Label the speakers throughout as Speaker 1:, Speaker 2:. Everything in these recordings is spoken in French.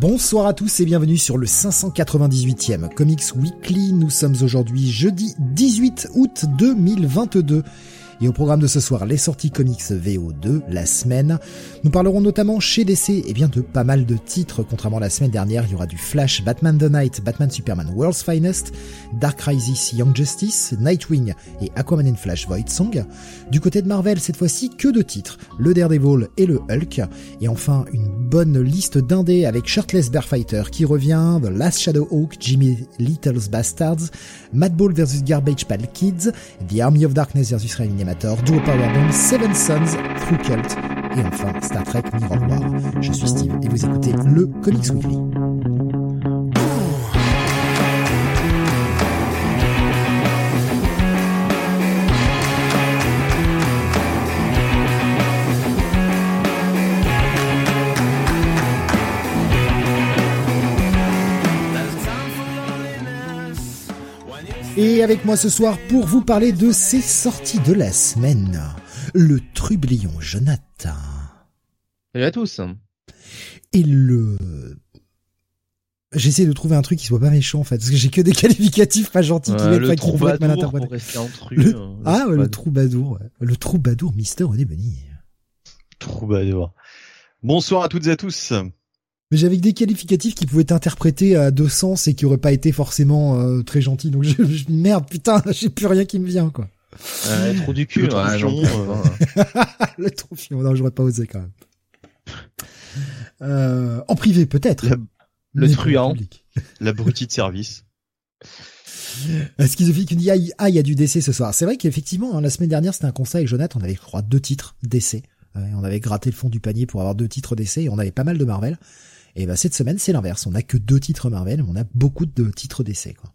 Speaker 1: Bonsoir à tous et bienvenue sur le 598e Comics Weekly. Nous sommes aujourd'hui jeudi 18 août 2022. Et au programme de ce soir, les sorties comics VO2, la semaine. Nous parlerons notamment chez DC et bien de pas mal de titres. Contrairement à la semaine dernière, il y aura du Flash, Batman the Night, Batman Superman World's Finest, Dark Crisis Young Justice, Nightwing et Aquaman in Flash Void Song. Du côté de Marvel, cette fois-ci, que de titres. Le Daredevil et le Hulk. Et enfin, une bonne liste d'indés avec Shirtless Bear Fighter qui revient, The Last Shadow Hawk, Jimmy Little's Bastards, Madball vs Garbage Kids, The Army of Darkness vs Reanimator, Duo Powerbomb, Seven Sons, True Cult, et enfin Star Trek Mirror War. Je suis Steve et vous écoutez le Comics Weekly. Avec moi ce soir pour vous parler de ces sorties de la semaine. Le trublion Jonathan.
Speaker 2: Salut à tous.
Speaker 1: Et le... J'essaie de trouver un truc qui soit pas méchant en fait, parce que j'ai que des qualificatifs pas gentils qui
Speaker 2: mettent
Speaker 1: pas qui pourraient être mal
Speaker 2: troubadour,
Speaker 1: interprétés. Le-
Speaker 2: hein,
Speaker 1: Ah ouais, le
Speaker 2: troubadour.
Speaker 1: ouais. Le troubadour Mister Onebony.
Speaker 3: Troubadour. Bonsoir à toutes et à tous.
Speaker 1: Mais j'avais des qualificatifs qui pouvaient être interprétés à deux sens et qui auraient pas été forcément euh, très gentils. Donc je, je- merde, putain, j'ai plus rien qui me vient quoi.
Speaker 2: Euh, trou du cul.
Speaker 3: Le
Speaker 2: ouais,
Speaker 3: troufion,
Speaker 2: non,
Speaker 3: euh.
Speaker 1: le troufion, non, j'aurais pas osé quand même. Euh, en privé peut-être.
Speaker 2: Le
Speaker 1: Mais
Speaker 2: truand.
Speaker 1: en public.
Speaker 3: L'abruti de service.
Speaker 1: Euh, Schizophile qui dit ah, il ah, il y a du DC ce soir. C'est vrai qu'effectivement, hein, la semaine dernière, c'était un constat avec Jonathan, on avait, je crois, deux titres DC. Euh, on avait gratté le fond du panier pour avoir deux titres DC et on avait pas mal de Marvel. Et bah, cette semaine, c'est l'inverse. On a que deux titres Marvel, mais on a beaucoup de titres quoi.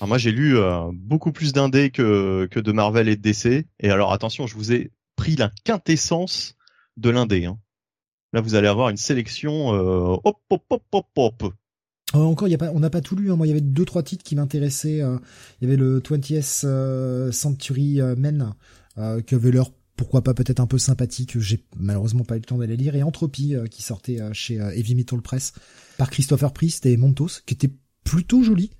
Speaker 3: Alors moi j'ai lu euh, beaucoup plus d'indés que, que de Marvel et de DC. Et alors attention, je vous ai pris la quintessence de l'indé. Hein. Là vous allez avoir une sélection euh, hop hop hop hop hop.
Speaker 1: Euh, encore, il y a pas, on n'a pas tout lu. hein. Moi, il y avait deux, trois titres qui m'intéressaient. euh, il y avait le 20th euh, Century euh, Men, euh, qui avait pourquoi pas, peut-être un peu sympathique. J'ai malheureusement pas eu le temps d'aller lire. Et Entropie, euh, qui sortait euh, chez euh, Heavy Metal Press, par Christopher Priest et Montos, qui était plutôt joli.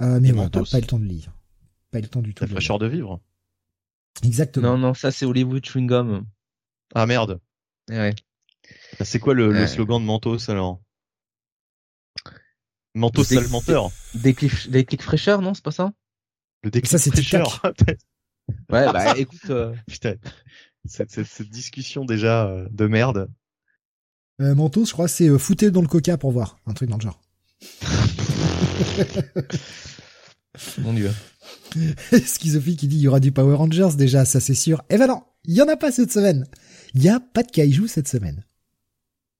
Speaker 1: Euh, mais bon, pas, pas eu le temps de lire. Pas eu le temps du tout.
Speaker 3: La fraîcheur de vivre.
Speaker 1: Exactement.
Speaker 2: Non, non, ça c'est Hollywood Chewing Gum.
Speaker 3: Ah merde.
Speaker 2: Eh ouais.
Speaker 3: C'est quoi le, slogan de Mentos alors? Mentos
Speaker 2: C'est-
Speaker 3: sale menteur.
Speaker 2: Des clics, fraîcheurs, non, c'est pas ça?
Speaker 3: Le déclic
Speaker 1: Ça, c'est
Speaker 3: fraîcheur.
Speaker 2: Ouais, bah écoute, euh,
Speaker 3: Putain. Cette, cette, cette discussion déjà euh, de merde.
Speaker 1: Euh, Mentos, je crois, c'est euh, foutez dans le coca pour voir. Un truc dans le genre.
Speaker 2: mon dieu.
Speaker 1: Schizophile qui dit il y aura du Power Rangers déjà, ça c'est sûr. Eh ben non, il y en a pas cette semaine. Il y a pas de kaiju cette semaine.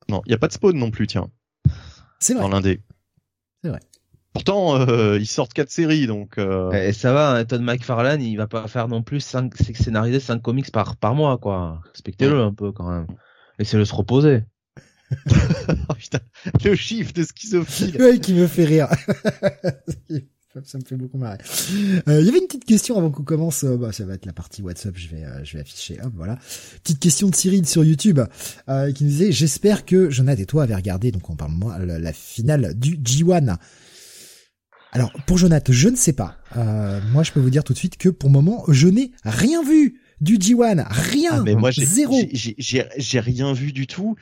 Speaker 3: Non, il y a pas de spawn non plus, tiens,
Speaker 1: C'est vrai.
Speaker 3: dans l'indé.
Speaker 1: C'est vrai.
Speaker 3: Pourtant, euh, ils sortent quatre séries, donc. euh,
Speaker 2: Et ça va, hein, Todd McFarlane, il va pas faire non plus cinq, scénariser 5 comics par, par mois, quoi. Respectez-le un peu quand même. Laissez-le se reposer.
Speaker 3: oh, putain, le chiffre de schizophile.
Speaker 1: Ouais, qui me fait rire. ça me fait beaucoup marrer. Euh, Il y avait une petite question avant qu'on commence. euh, bah, ça va être la partie WhatsApp. Je vais, euh, je vais afficher. Hop, voilà. Petite question de Cyril sur YouTube euh, qui nous disait j'espère que Jonathan et toi avez regardé. Donc on parle moi la, la finale du G1. Alors pour Jonathan, je ne sais pas. Euh, moi, je peux vous dire tout de suite que pour le moment, je n'ai rien vu du G1. Rien.
Speaker 3: Ah, mais moi, j'ai,
Speaker 1: zéro.
Speaker 3: j'ai rien vu du tout.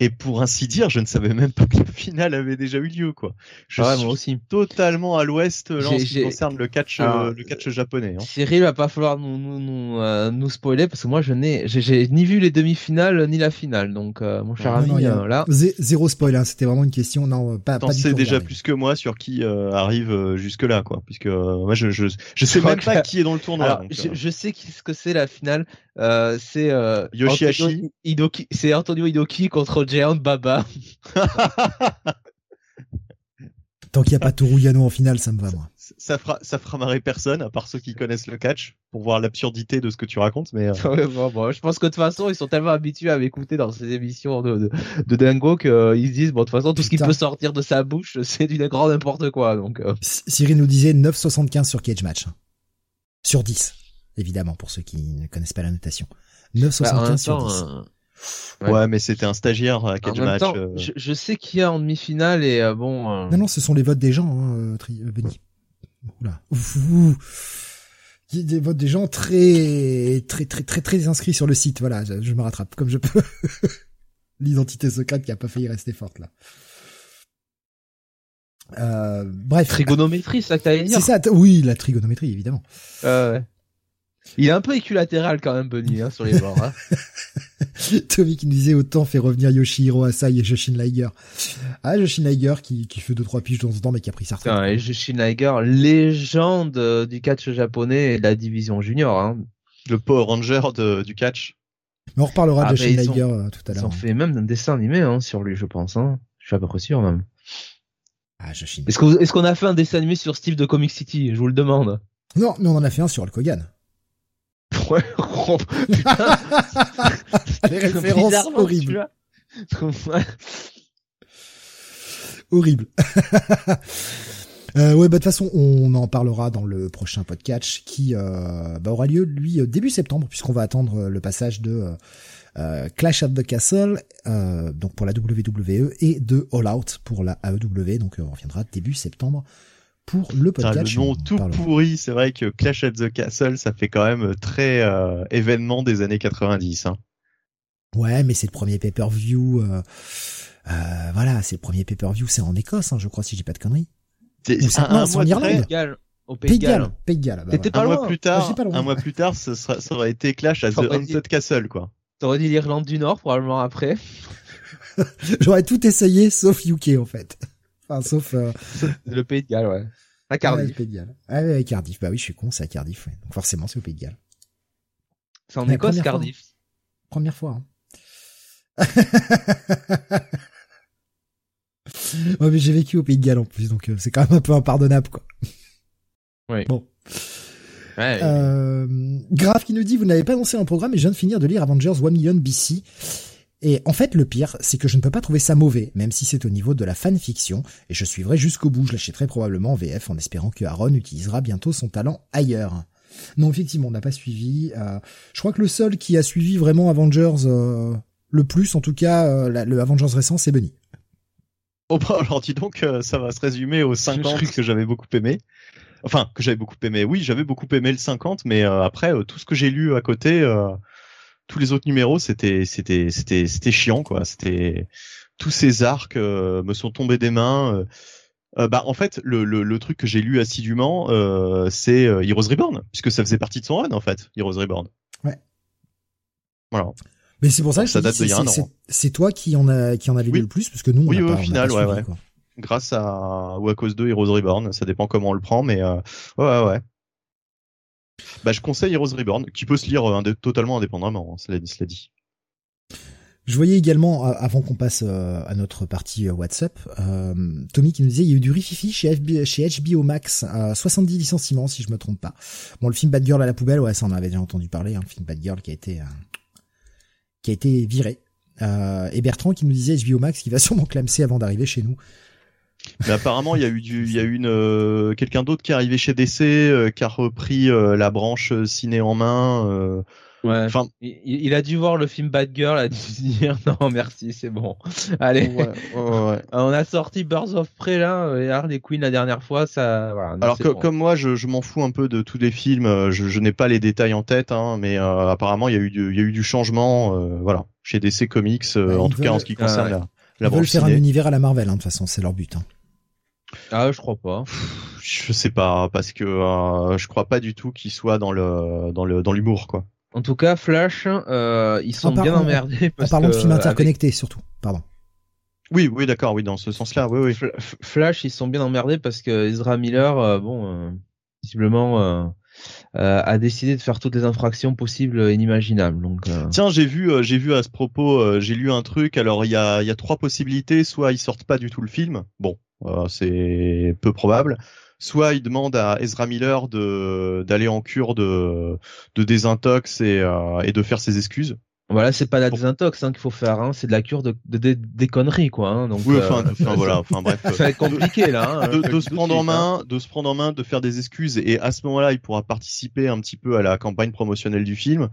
Speaker 3: Et pour ainsi dire, je ne savais même pas que le final avait déjà eu lieu, quoi. Je
Speaker 2: Ah ouais,
Speaker 3: suis
Speaker 2: moi aussi.
Speaker 3: totalement à l'ouest là, en ce qui concerne le catch,
Speaker 2: Alors,
Speaker 3: euh, le catch japonais. Hein.
Speaker 2: Cyril va pas falloir nous nous nous, euh, nous spoiler parce que moi je n'ai j'ai- ni vu les demi-finales ni la finale donc euh, mon cher
Speaker 1: Non,
Speaker 2: ami
Speaker 1: non, il y a
Speaker 2: euh, là
Speaker 1: zé- Zéro spoil. Hein. C'était vraiment une question. Non, pas,
Speaker 3: T'en
Speaker 1: pas du
Speaker 3: sais
Speaker 1: tout
Speaker 3: déjà
Speaker 1: regardé.
Speaker 3: plus que moi sur qui euh, arrive jusque là, quoi. Puisque euh, moi, je, je, je sais même pas
Speaker 2: que-
Speaker 3: qui est dans le tournoi.
Speaker 2: alors
Speaker 3: donc,
Speaker 2: je,
Speaker 3: euh,
Speaker 2: je sais qui- ce que c'est la finale euh, c'est euh,
Speaker 3: Yoshihashi.
Speaker 2: Antonio Hidoki c'est Antonio Hidoki contre Giant Baba
Speaker 1: Tant qu'il n'y a pas Toru Yano en finale, ça me va moi.
Speaker 3: ça fera, ça fera marrer personne, à part ceux qui connaissent le catch, pour voir l'absurdité de ce que tu racontes. Mais euh,
Speaker 2: Ouais, bon, bon, je pense que de toute façon ils sont tellement habitués à m'écouter dans ces émissions de de, de dingo qu'ils se disent bon de toute façon tout ce qui peut sortir de sa bouche c'est du grand n'importe quoi donc euh,
Speaker 1: Cyril nous disait 9,75 sur Cage Match. Sur 10, évidemment, pour ceux qui ne connaissent pas la notation. 9,75
Speaker 2: bah,
Speaker 1: sur
Speaker 2: temps
Speaker 1: 10.
Speaker 2: euh,
Speaker 3: Ouais, mais c'était un stagiaire à
Speaker 2: En
Speaker 3: catch
Speaker 2: même
Speaker 3: match.
Speaker 2: temps,
Speaker 3: euh.
Speaker 2: je, je sais qu'il y a en demi-finale et euh, bon. euh,
Speaker 1: Non, non, ce sont les votes des gens, hein, euh, Tri- euh, Benny. Oula. Ouf, des votes des gens très, très, très, très, très inscrits sur le site. Voilà, je, je me rattrape comme je peux. L'identité secrète qui a pas failli rester forte là. Euh, bref.
Speaker 2: Trigonométrie, c'est ça que t'allais dire
Speaker 1: C'est ça, oui, la trigonométrie, évidemment.
Speaker 2: Ah ouais. Il est un peu équilatéral quand même, Bunny, hein, sur les bords. Hein.
Speaker 1: Tommy qui nous disait autant fait revenir Yoshihiro Asai et Joshin Liger. Ah, Joshin Liger qui, qui fait deux, trois piges de temps en temps, mais qui a pris
Speaker 2: et Jushin Liger, légende euh, du catch japonais et de la division junior. Hein.
Speaker 3: Le Power Ranger de- du catch.
Speaker 1: Mais on reparlera
Speaker 2: Ah,
Speaker 1: de
Speaker 2: mais
Speaker 1: Joshin
Speaker 2: ils ont-
Speaker 1: Liger euh, tout à
Speaker 2: Ils
Speaker 1: l'heure.
Speaker 2: ont fait même un dessin animé hein, sur lui, je pense. Hein. Je suis à peu près sûr même.
Speaker 1: Ah, Joshin.
Speaker 2: Est-ce qu'on est qu'on a fait un dessin animé sur Steve de Comic City? Je vous le demande.
Speaker 1: Non, mais on en a fait un sur Hulk Hogan.
Speaker 2: Ouais, oh, putain.
Speaker 1: Les références horribles. Horrible. Euh, ouais, bah de toute façon, on en parlera dans le prochain podcast qui euh, bah, aura lieu lui euh, début septembre, puisqu'on va attendre euh, le passage de euh, Clash at the Castle, euh, donc pour la WWE, et de All Out pour la AEW. Donc on reviendra début septembre pour le podcast.
Speaker 3: le nom tout pourri, c'est vrai que Clash at the Castle, ça fait quand même très euh, événement des années 90. Hein.
Speaker 1: Ouais, mais c'est le premier pay-per-view. Euh, euh, voilà, c'est le premier pay-per-view, c'est en Écosse, hein, je crois, si j'ai pas de conneries.
Speaker 3: C'est- un,
Speaker 1: non,
Speaker 3: un
Speaker 1: c'est
Speaker 3: mois
Speaker 1: en
Speaker 3: de
Speaker 1: Irlande.
Speaker 2: au Pays de
Speaker 1: Galles. Pays de Galles. bah
Speaker 3: un mois plus tard,
Speaker 1: pas loin.
Speaker 3: un mois plus tard, ce sera, ça aurait été Clash at the
Speaker 2: dit-
Speaker 3: Haunted Castle, quoi.
Speaker 2: T'aurais dit l'Irlande du Nord probablement après.
Speaker 1: J'aurais tout essayé sauf UK en fait. Enfin, sauf euh,
Speaker 2: Le Pays de Galles, ouais. À
Speaker 1: ouais,
Speaker 2: Cardiff.
Speaker 1: le Pays de Galles. Ah ouais, Cardiff. Bah oui, je suis con, c'est à Cardiff. Ouais. Donc forcément, c'est au Pays de Galles.
Speaker 2: C'est en Écosse,
Speaker 1: fois.
Speaker 2: Cardiff.
Speaker 1: Première fois. Hein. ouais, mais j'ai vécu au Pays de Galles en plus, donc euh, c'est quand même un peu impardonnable, quoi.
Speaker 2: Oui.
Speaker 1: Bon.
Speaker 2: Ouais.
Speaker 1: Euh, Graf qui nous dit, vous n'avez pas annoncé un programme et je viens de finir de lire Avengers 1 Million BC. Et en fait, le pire, c'est que je ne peux pas trouver ça mauvais, même si c'est au niveau de la fanfiction, et je suivrai jusqu'au bout. Je l'achèterai probablement en VF en espérant que Aaron utilisera bientôt son talent ailleurs. Non, effectivement, on n'a pas suivi. euh, je crois que le seul qui a suivi vraiment Avengers euh, le plus, en tout cas, euh, la- le Avengers récent, c'est Bunny.
Speaker 3: Bon bah alors dis donc, euh, ça va se résumer aux 50
Speaker 2: Je- je-
Speaker 3: que j'avais beaucoup aimé. Enfin, que j'avais beaucoup aimé. Oui, j'avais beaucoup aimé le 50, mais euh, après, euh, tout ce que j'ai lu à côté, euh, tous les autres numéros, c'était c'était c'était c'était chiant quoi. C'était tous ces arcs euh, me sont tombés des mains. euh. Euh, bah en fait, le, le, le truc que j'ai lu assidûment, euh, c'est Heroes Reborn, puisque ça faisait partie de son run en fait, Heroes Reborn.
Speaker 1: Ouais.
Speaker 3: Voilà.
Speaker 1: Mais c'est pour ça que
Speaker 3: Ça date a
Speaker 1: c'est- toi qui en a qui en avait
Speaker 3: Oui.
Speaker 1: lu le plus, parce que nous, on
Speaker 3: Oui,
Speaker 1: n'a
Speaker 3: oui,
Speaker 1: pas,
Speaker 3: au
Speaker 1: on n'a
Speaker 3: final,
Speaker 1: pas
Speaker 3: ouais,
Speaker 1: suivi,
Speaker 3: ouais.
Speaker 1: quoi.
Speaker 3: grâce à ou à cause de Heroes Reborn, ça dépend comment on le prend, mais ouais ouais. Bah je conseille Heroes Reborn, qui peut se lire euh, totalement indépendamment, hein, cela, dit.
Speaker 1: Je voyais également, avant qu'on passe euh, à notre partie euh, WhatsApp, Tommy qui nous disait il y a eu du rififi chez, HBO Max, euh, 70 licenciements si je me trompe pas. Bon, le film Bad Girl à la poubelle, ouais, ça on avait déjà entendu parler, hein, le film Bad Girl qui a été qui a été viré. Et Bertrand qui nous disait HBO Max qui va sûrement clamser avant d'arriver chez nous.
Speaker 3: Mais apparemment il y a eu du, il y a eu une euh, quelqu'un d'autre qui est arrivé chez DC, euh, qui a repris euh, la branche euh, ciné en main. euh,
Speaker 2: Ouais.
Speaker 3: Enfin,
Speaker 2: Il, il a dû voir le film Bad Girl, a dû se dire non merci c'est bon. Allez,
Speaker 3: ouais, ouais, ouais.
Speaker 2: on a sorti Birds of Prey là et Harley Quinn la dernière fois, ça. Voilà, non,
Speaker 3: Alors
Speaker 2: c'est
Speaker 3: que,
Speaker 2: bon.
Speaker 3: comme moi, je, je m'en fous un peu de tous les films. euh, Je, je n'ai pas les détails en tête, hein, mais euh, apparemment il y a eu du, il y a eu du changement, euh, voilà, chez DC Comics, euh,
Speaker 1: Ouais,
Speaker 3: en tout cas en ce qui concerne
Speaker 2: Ah,
Speaker 3: la,
Speaker 1: Ils veulent faire un univers à la Marvel, hein, de toute façon, c'est leur but. Hein.
Speaker 2: Ah je crois pas.
Speaker 3: Je sais pas parce que euh, je crois pas du tout qu'il soit dans le dans le dans l'humour quoi.
Speaker 2: En tout cas Flash, euh, ils sont bien
Speaker 1: en-
Speaker 2: emmerdés
Speaker 1: En
Speaker 2: parce
Speaker 1: parlant
Speaker 2: que
Speaker 1: de films
Speaker 2: avec
Speaker 1: interconnectés, surtout. Pardon.
Speaker 3: Oui, oui, d'accord, oui, dans ce sens-là, oui, oui.
Speaker 2: Flash ils sont bien emmerdés parce que Ezra Miller, euh, bon, euh, visiblement. Euh, a décidé de faire toutes les infractions possibles et inimaginables. Euh,
Speaker 3: Tiens, j'ai vu, euh, j'ai vu à ce propos, euh, j'ai lu un truc. Alors, il y a, trois possibilités. Soit ils sortent pas du tout le film. Bon, c'est peu probable. Soit ils demandent à Ezra Miller de d'aller en cure de de désintox et et de faire ses excuses.
Speaker 2: Voilà, c'est pas la désintox hein, qu'il faut faire, hein, c'est de la cure de, de, de- des conneries, quoi. Hein, donc,
Speaker 3: Oui,
Speaker 2: euh,
Speaker 3: enfin, enfin, voilà, enfin bref.
Speaker 2: ça va être compliqué là. Hein,
Speaker 3: de, se prendre en main, de se prendre en main, de faire des excuses, et à ce moment-là, il pourra participer un petit peu à la campagne promotionnelle du film.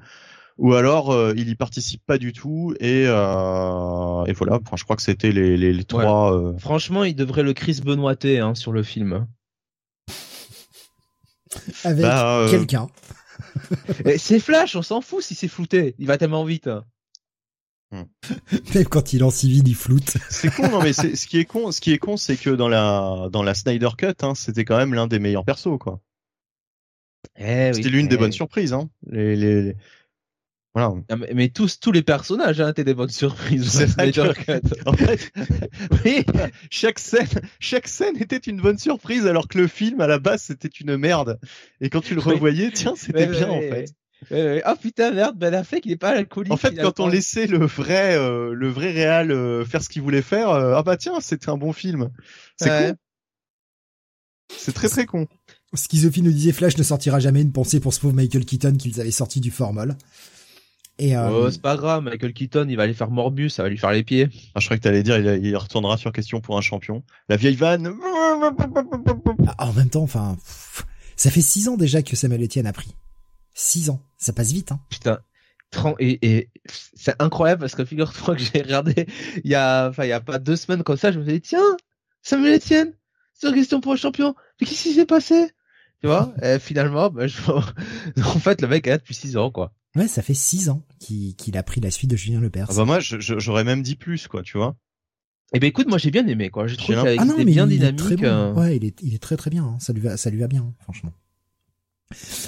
Speaker 3: ou alors euh, il y participe pas du tout et euh, et voilà. Enfin, je crois que c'était les les, les trois. euh,
Speaker 2: Franchement, il devrait le Chris Benoîté hein, sur le film.
Speaker 1: Avec
Speaker 3: bah, euh,
Speaker 1: quelqu'un.
Speaker 2: C'est Flash, on s'en fout si c'est flouté. Il va tellement vite.
Speaker 1: Même quand il est en civil, il floute.
Speaker 3: C'est con, non mais c'est- ce qui est con, ce qui est con, c'est que dans la dans la Snyder Cut, hein, c'était quand même l'un des meilleurs persos, quoi.
Speaker 2: Eh oui,
Speaker 3: C'était l'une des
Speaker 2: eh.
Speaker 3: bonnes surprises, hein. Les, les, les- Voilà.
Speaker 2: Ah, mais, mais tous tous les personnages hein, étaient des bonnes surprises.
Speaker 3: C'est vrai
Speaker 2: Snyder
Speaker 3: que-
Speaker 2: Cut.
Speaker 3: En fait, oui, chaque scène, chaque scène était une bonne surprise, alors que le film à la base c'était une merde. Et quand tu le
Speaker 2: Oui.
Speaker 3: revoyais, tiens, c'était bien en fait.
Speaker 2: Ouais. Ah putain merde, Ben Affleck il est pas alcoolique.
Speaker 3: En fait, quand on laissait le vrai, euh, le vrai réal euh, faire ce qu'il voulait faire, euh, ah bah tiens, c'était un bon film. C'est
Speaker 2: Ouais.
Speaker 3: con. C'est très très con.
Speaker 1: Schizophile nous disait Flash ne sortira jamais une pensée pour ce pauvre Michael Keaton qu'ils avaient sorti du formol. Et euh,
Speaker 2: Oh, c'est pas grave, Michael Keaton, il va aller faire Morbus, ça va lui faire les pieds.
Speaker 3: Ah, je croyais que t'allais dire, il, il retournera sur question pour un champion. La vieille vanne.
Speaker 1: ah, en même temps, enfin, ça fait six ans déjà que Samuel Etienne a pris. Six ans, ça passe vite. Hein.
Speaker 2: Putain. Et, et c'est incroyable parce que figure-toi que j'ai regardé il y a, enfin, il y a pas deux semaines comme ça, je me suis dit, tiens, Samuel Etienne, c'est une question pour un champion. Mais qu'est-ce qui s'est passé? Tu vois? Et finalement, ben, je... en fait, le mec est là depuis six ans, quoi.
Speaker 1: Ouais, ça fait six ans qu'il qu'il a pris la suite de Julien Lepers.
Speaker 3: Ah bah moi, j'aurais même dit plus, quoi, tu vois.
Speaker 2: Et ben, écoute, moi, j'ai bien aimé, quoi. J'ai trouvé qu'il
Speaker 1: ah non,
Speaker 2: était
Speaker 1: mais
Speaker 2: bien
Speaker 1: il est
Speaker 2: dynamique.
Speaker 1: très bon.
Speaker 2: euh.
Speaker 1: Ouais, il est, il est très très bien. hein. Ça lui va, ça lui va bien, hein, franchement.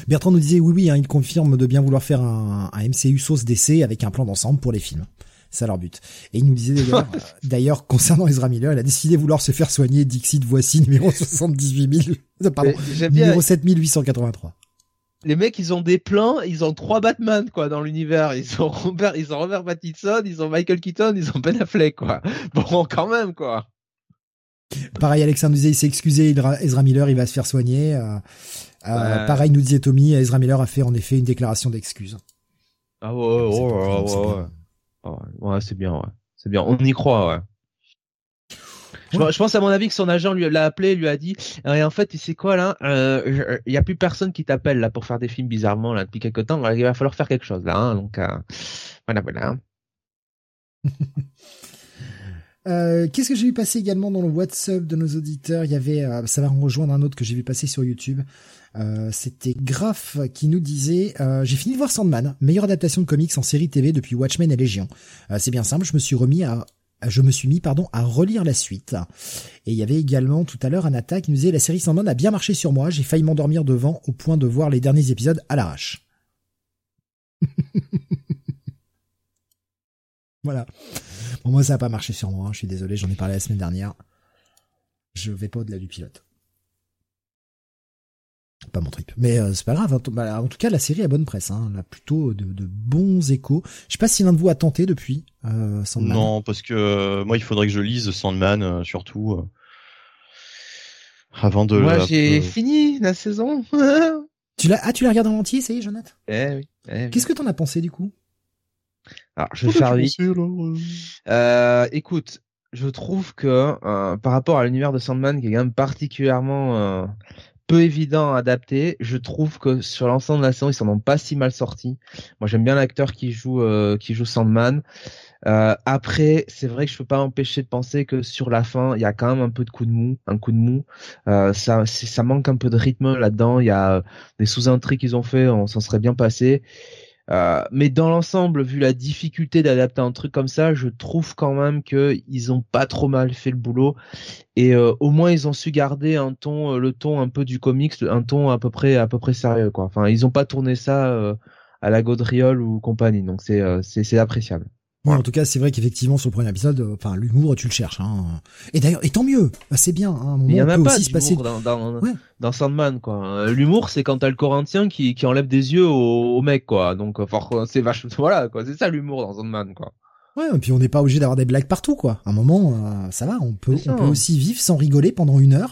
Speaker 1: Bertrand nous disait oui, oui, hein, il confirme de bien vouloir faire un, un MCU sauce d'essai avec un plan d'ensemble pour les films. C'est leur but. Et il nous disait d'ailleurs, euh, d'ailleurs, concernant Ezra Miller, il a décidé de vouloir se faire soigner. Dixit, voici numéro 78 000, euh, pardon,
Speaker 2: Mais J'aime bien.
Speaker 1: numéro 7883.
Speaker 2: Les mecs, ils ont des plans, ils ont trois Batman, quoi, dans l'univers. Ils ont Robert, ils ont Robert Pattinson, ils ont Michael Keaton, ils ont Ben Affleck, quoi. Bon, quand même, quoi.
Speaker 1: Pareil, Alexandre nous disait, il s'est excusé, Ezra Miller, il va se faire soigner. Euh, euh. Pareil, nous disait Tommy, Ezra Miller a fait en effet une déclaration d'excuse.
Speaker 2: Ah ouais, ouais, ouais, ouais. Ouais, ouais, c'est bien, ouais. C'est bien. On y croit, ouais. Je,
Speaker 1: Ouais.
Speaker 2: je pense à mon avis que son agent lui l'a appelé, lui a dit Euh, et en fait tu sais quoi là euh, il y a plus personne qui t'appelle là pour faire des films bizarrement là depuis quelque temps il va falloir faire quelque chose là hein, donc euh, voilà voilà
Speaker 1: Euh, Qu'est-ce que j'ai vu passer également dans le WhatsApp de nos auditeurs? Il y avait, euh, ça va en rejoindre un autre que j'ai vu passer sur YouTube. Euh, C'était Graf qui nous disait euh, j'ai fini de voir Sandman, meilleure adaptation de comics en série TV depuis Watchmen et Légion. Euh, C'est bien simple, je me suis remis à je me suis mis pardon à relire la suite. Et il y avait également tout à l'heure un attaque qui nous disait la série Sandman a bien marché sur moi, j'ai failli m'endormir devant au point de voir les derniers épisodes à l'arrache. voilà. Bon, moi, ça n'a pas marché sur moi. hein. Je suis désolé, j'en ai parlé la semaine dernière. Je vais pas au-delà du pilote. Pas mon trip. Mais euh, c'est pas grave. hein. Bah, En tout cas, la série a bonne presse. Hein. Elle a plutôt de, de bons échos. Je sais pas si l'un de vous a tenté depuis euh, Sandman.
Speaker 3: Non, parce que euh, moi, il faudrait que je lise Sandman, euh, surtout euh, avant de.
Speaker 2: moi j'ai
Speaker 3: euh,
Speaker 2: fini la saison
Speaker 1: Tu l'as ah tu l'as regardé en entier, ça y est, Jonathan?
Speaker 2: Eh oui, eh oui.
Speaker 1: Qu'est-ce que t'en as pensé du coup?
Speaker 2: Alors je vais faire vite
Speaker 3: Euh,
Speaker 2: écoute, je trouve que euh, par rapport à l'univers de Sandman, qui est quand même particulièrement euh, peu évident à adapter, je trouve que sur l'ensemble de la saison, ils s'en ont pas si mal sortis. Moi, j'aime bien l'acteur qui joue euh, qui joue Sandman. Euh, après, c'est vrai que je peux pas empêcher de penser que sur la fin, il y a quand même un peu de coup de mou, un coup de mou. Euh, ça, ça manque un peu de rythme là-dedans. Il y a des sous-intrigues qu'ils ont fait, on s'en serait bien passé. Euh, mais dans l'ensemble, vu la difficulté d'adapter un truc comme ça, je trouve quand même que ils ont pas trop mal fait le boulot et euh, au moins ils ont su garder un ton, euh, le ton un peu du comics, un ton à peu près à peu près sérieux quoi. Enfin, ils ont pas tourné ça à la Gaudriole ou compagnie, donc c'est c'est c'est appréciable.
Speaker 1: Ouais, en tout cas, c'est vrai qu'effectivement, sur le premier épisode, euh, enfin, l'humour, tu le cherches. Hein. Et d'ailleurs, et tant mieux, bah, c'est bien. Hein,
Speaker 2: il y en a pas
Speaker 1: aussi se passer.
Speaker 2: dans dans,
Speaker 1: Ouais.
Speaker 2: dans Sandman quoi. Euh, L'humour c'est quand t'as le Corinthien qui qui enlève des yeux au, au mec quoi. Donc euh, c'est vachement voilà quoi. C'est ça l'humour dans Sandman quoi.
Speaker 1: Ouais, et puis on n'est pas obligé d'avoir des blagues partout, quoi. À un moment, euh, ça va, on peut, on peut aussi vivre sans rigoler pendant une heure.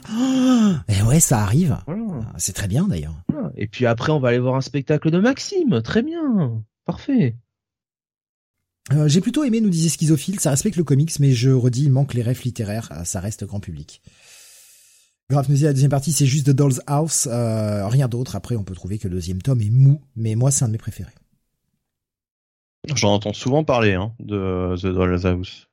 Speaker 1: et ouais, ça arrive.
Speaker 2: Voilà.
Speaker 1: C'est très bien d'ailleurs.
Speaker 2: Voilà. Et puis après, on va aller voir un spectacle de Maxime. Très bien. Parfait.
Speaker 1: Euh, J'ai plutôt aimé, nous disait Schizophile, ça respecte le comics, mais je redis, il manque les refs littéraires, euh, ça reste grand public. Grave nous dit la deuxième partie, c'est juste The Doll's House, euh, rien d'autre. Après, on peut trouver que le deuxième tome est mou, mais moi, c'est un de mes préférés.
Speaker 3: J'en entends souvent parler hein, de The Dollhouse.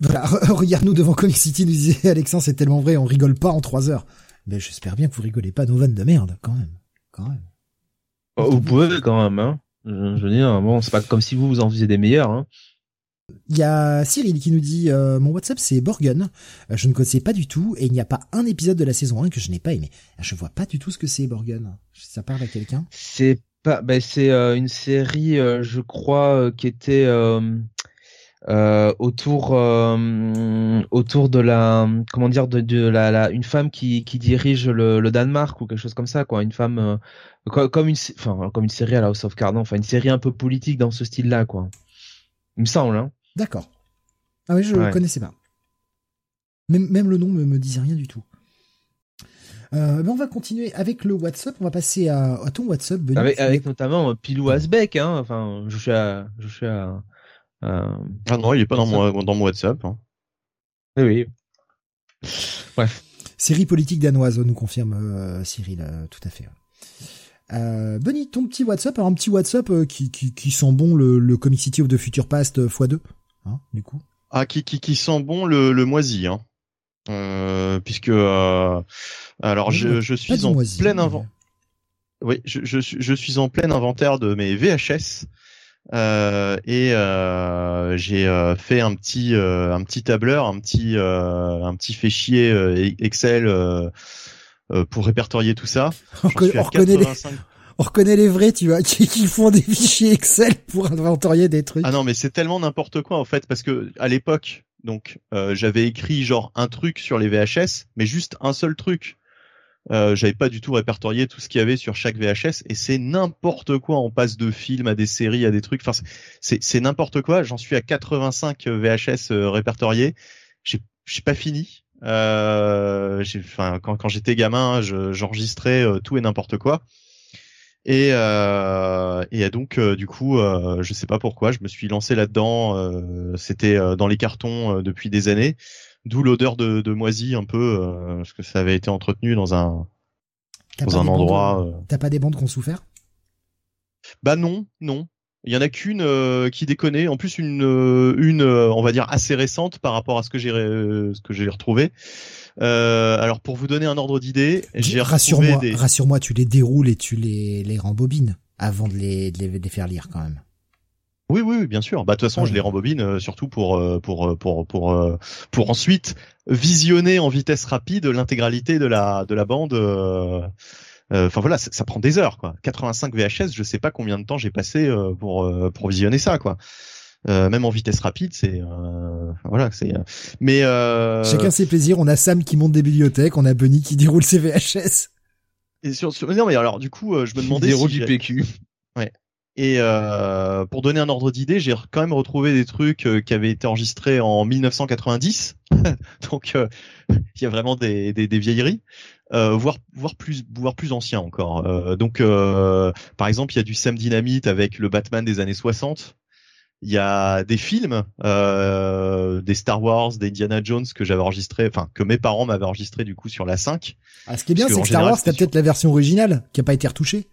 Speaker 1: Voilà, regarde-nous devant Comic City, nous disait Alexandre, c'est tellement vrai, on rigole pas en trois heures. Mais j'espère bien que vous rigolez pas nos vannes de merde, quand même. Quand même.
Speaker 2: Oh, vous pouvez quand même, hein. Je, veux dire, bon, c'est pas comme si vous vous en faisiez des meilleurs, hein.
Speaker 1: Il y a Cyril qui nous dit euh, mon WhatsApp c'est Borgen. Euh, je ne connaissais pas du tout et il n'y a pas un épisode de la saison 1 que je n'ai pas aimé. Je vois pas du tout ce que c'est Borgen. Ça parle à quelqu'un?
Speaker 2: C'est pas ben c'est euh, une série je crois qui était euh, autour euh, autour de la comment dire de, de la, la, une femme qui, qui dirige le, le, Danemark ou quelque chose comme ça quoi une femme euh, comme une enfin comme une série à la House of Cards enfin une série un peu politique dans ce style là quoi il me semble hein
Speaker 1: d'accord ah oui je ne connaissais pas même même le nom me me disait rien du tout euh, mais on va continuer avec le WhatsApp. On va passer à, à ton WhatsApp.
Speaker 2: avec, avec notamment Pilou Asbeck. Hein. Enfin, je suis
Speaker 3: ah non, il est pas dans mon, dans mon WhatsApp. Hein.
Speaker 2: Oui, oui. Bref.
Speaker 1: Série politique danoise, nous confirme euh, Cyril, euh, tout à fait. Euh, Benny, ton petit WhatsApp, alors un petit WhatsApp qui, qui, qui sent bon le, le Comic City of the Future Past x2, hein, du coup?
Speaker 3: Ah, qui, qui, qui sent bon le, le moisi, hein. puisque alors je, je suis en plein inventaire. Oui, je, je, je, suis en plein inventaire de mes VHS euh, et euh, j'ai euh, fait un petit un petit tableur, un petit un petit fichier Excel pour répertorier tout ça.
Speaker 1: On, reconnaît les, on reconnaît les vrais, tu vois, qui, qui font des fichiers Excel pour répertorier des trucs.
Speaker 3: Ah non, mais c'est tellement n'importe quoi en fait, parce que à l'époque, donc j'avais écrit genre un truc sur les VHS, mais juste un seul truc. Euh, j'avais pas du tout répertorié tout ce qu'il y avait sur chaque VHS et c'est n'importe quoi. On passe de films à des séries à des trucs. Enfin, c'est n'importe quoi. J'en suis à 85 VHS euh, répertoriés. J'ai pas fini. Euh, enfin, quand, quand j'étais gamin, j'enregistrais euh, tout et n'importe quoi. Et, euh, et donc du coup, euh, je sais pas pourquoi, je me suis lancé là-dedans. C'était dans les cartons depuis des années. D'où l'odeur de, de moisi un peu, euh, parce que ça avait été entretenu dans un dans un endroit.
Speaker 1: Euh, t'as pas des bandes qu'on souffert?
Speaker 3: Bah non, non. Il y en a qu'une euh, qui déconnait. En plus une une on va dire assez récente par rapport à ce que j'ai ce que j'ai retrouvé. alors pour vous donner un ordre d'idée, j'ai
Speaker 1: rassure-moi,
Speaker 3: des...
Speaker 1: rassure-moi, tu les déroules et tu les les rembobines avant de les, de les faire lire quand même.
Speaker 3: Oui, oui, bien sûr. Bah de toute façon, je les rembobine euh, surtout pour euh, pour euh, pour pour pour ensuite visionner en vitesse rapide l'intégralité de la de la bande. Enfin voilà, ça, prend des heures quoi. 85 VHS, je sais pas combien de temps j'ai passé pour pour visionner ça quoi. même en vitesse rapide, c'est voilà, c'est. Mais
Speaker 1: chacun ses plaisirs. On a Sam qui monte des bibliothèques, on a Bunny qui déroule ses VHS.
Speaker 3: Et sur, sur... non mais alors du coup, je me demandais.
Speaker 2: Déroule du PQ.
Speaker 3: Ouais. Et euh, pour donner un ordre d'idée, j'ai quand même retrouvé des trucs euh, qui avaient été enregistrés en 1990. Donc euh, il y a vraiment des, des, des vieilleries, euh, voire voire plus voire plus anciens encore. Donc par exemple, il y a du Sam Dynamite avec le Batman des années 60. Il y a des films, des Star Wars, des Indiana Jones que j'avais enregistré, enfin que mes parents m'avaient enregistré du coup sur la 5.
Speaker 1: Ah, ce qui est bien, c'est que Star Wars, t'as peut-être la version originale qui a pas été retouchée.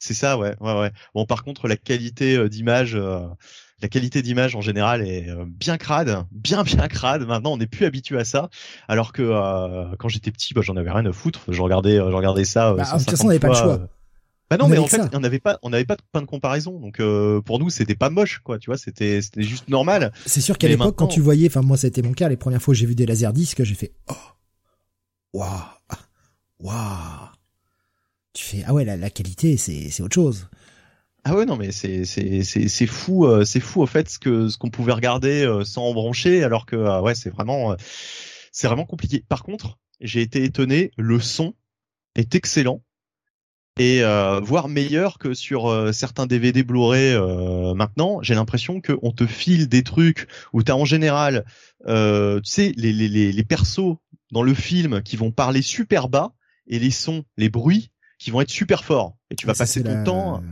Speaker 3: C'est ça, ouais, ouais, ouais. Bon, par contre, la qualité euh, d'image, euh, la qualité d'image en général est euh, bien crade, bien bien crade. Maintenant, on n'est plus habitué à ça, alors que quand j'étais petit, bah, j'en avais rien à foutre. Je regardais, je regardais ça.
Speaker 1: Bah, de toute façon, on n'avait pas le choix.
Speaker 3: Bah non, mais en fait, on n'avait pas, on n'avait pas de point de comparaison. Donc pour nous, c'était pas moche, quoi. Tu vois, c'était, c'était juste normal.
Speaker 1: C'est sûr qu'à l'époque, quand tu voyais, enfin moi, ça a été mon cas. Les premières fois où j'ai vu des laserdiscs, j'ai fait, oh, waouh, waouh tu fais ah ouais la, la qualité c'est c'est autre chose.
Speaker 3: Ah ouais non mais c'est c'est c'est c'est fou euh, c'est fou au fait ce que ce qu'on pouvait regarder euh, sans brancher alors que ah ouais c'est vraiment euh, c'est vraiment compliqué. Par contre j'ai été étonné le son est excellent et voire meilleur que sur certains DVD Blu-ray maintenant. J'ai l'impression qu'on te file des trucs où t'as en général tu sais les les les les persos dans le film qui vont parler super bas et les sons les bruits qui vont être super forts et tu vas passer ton temps.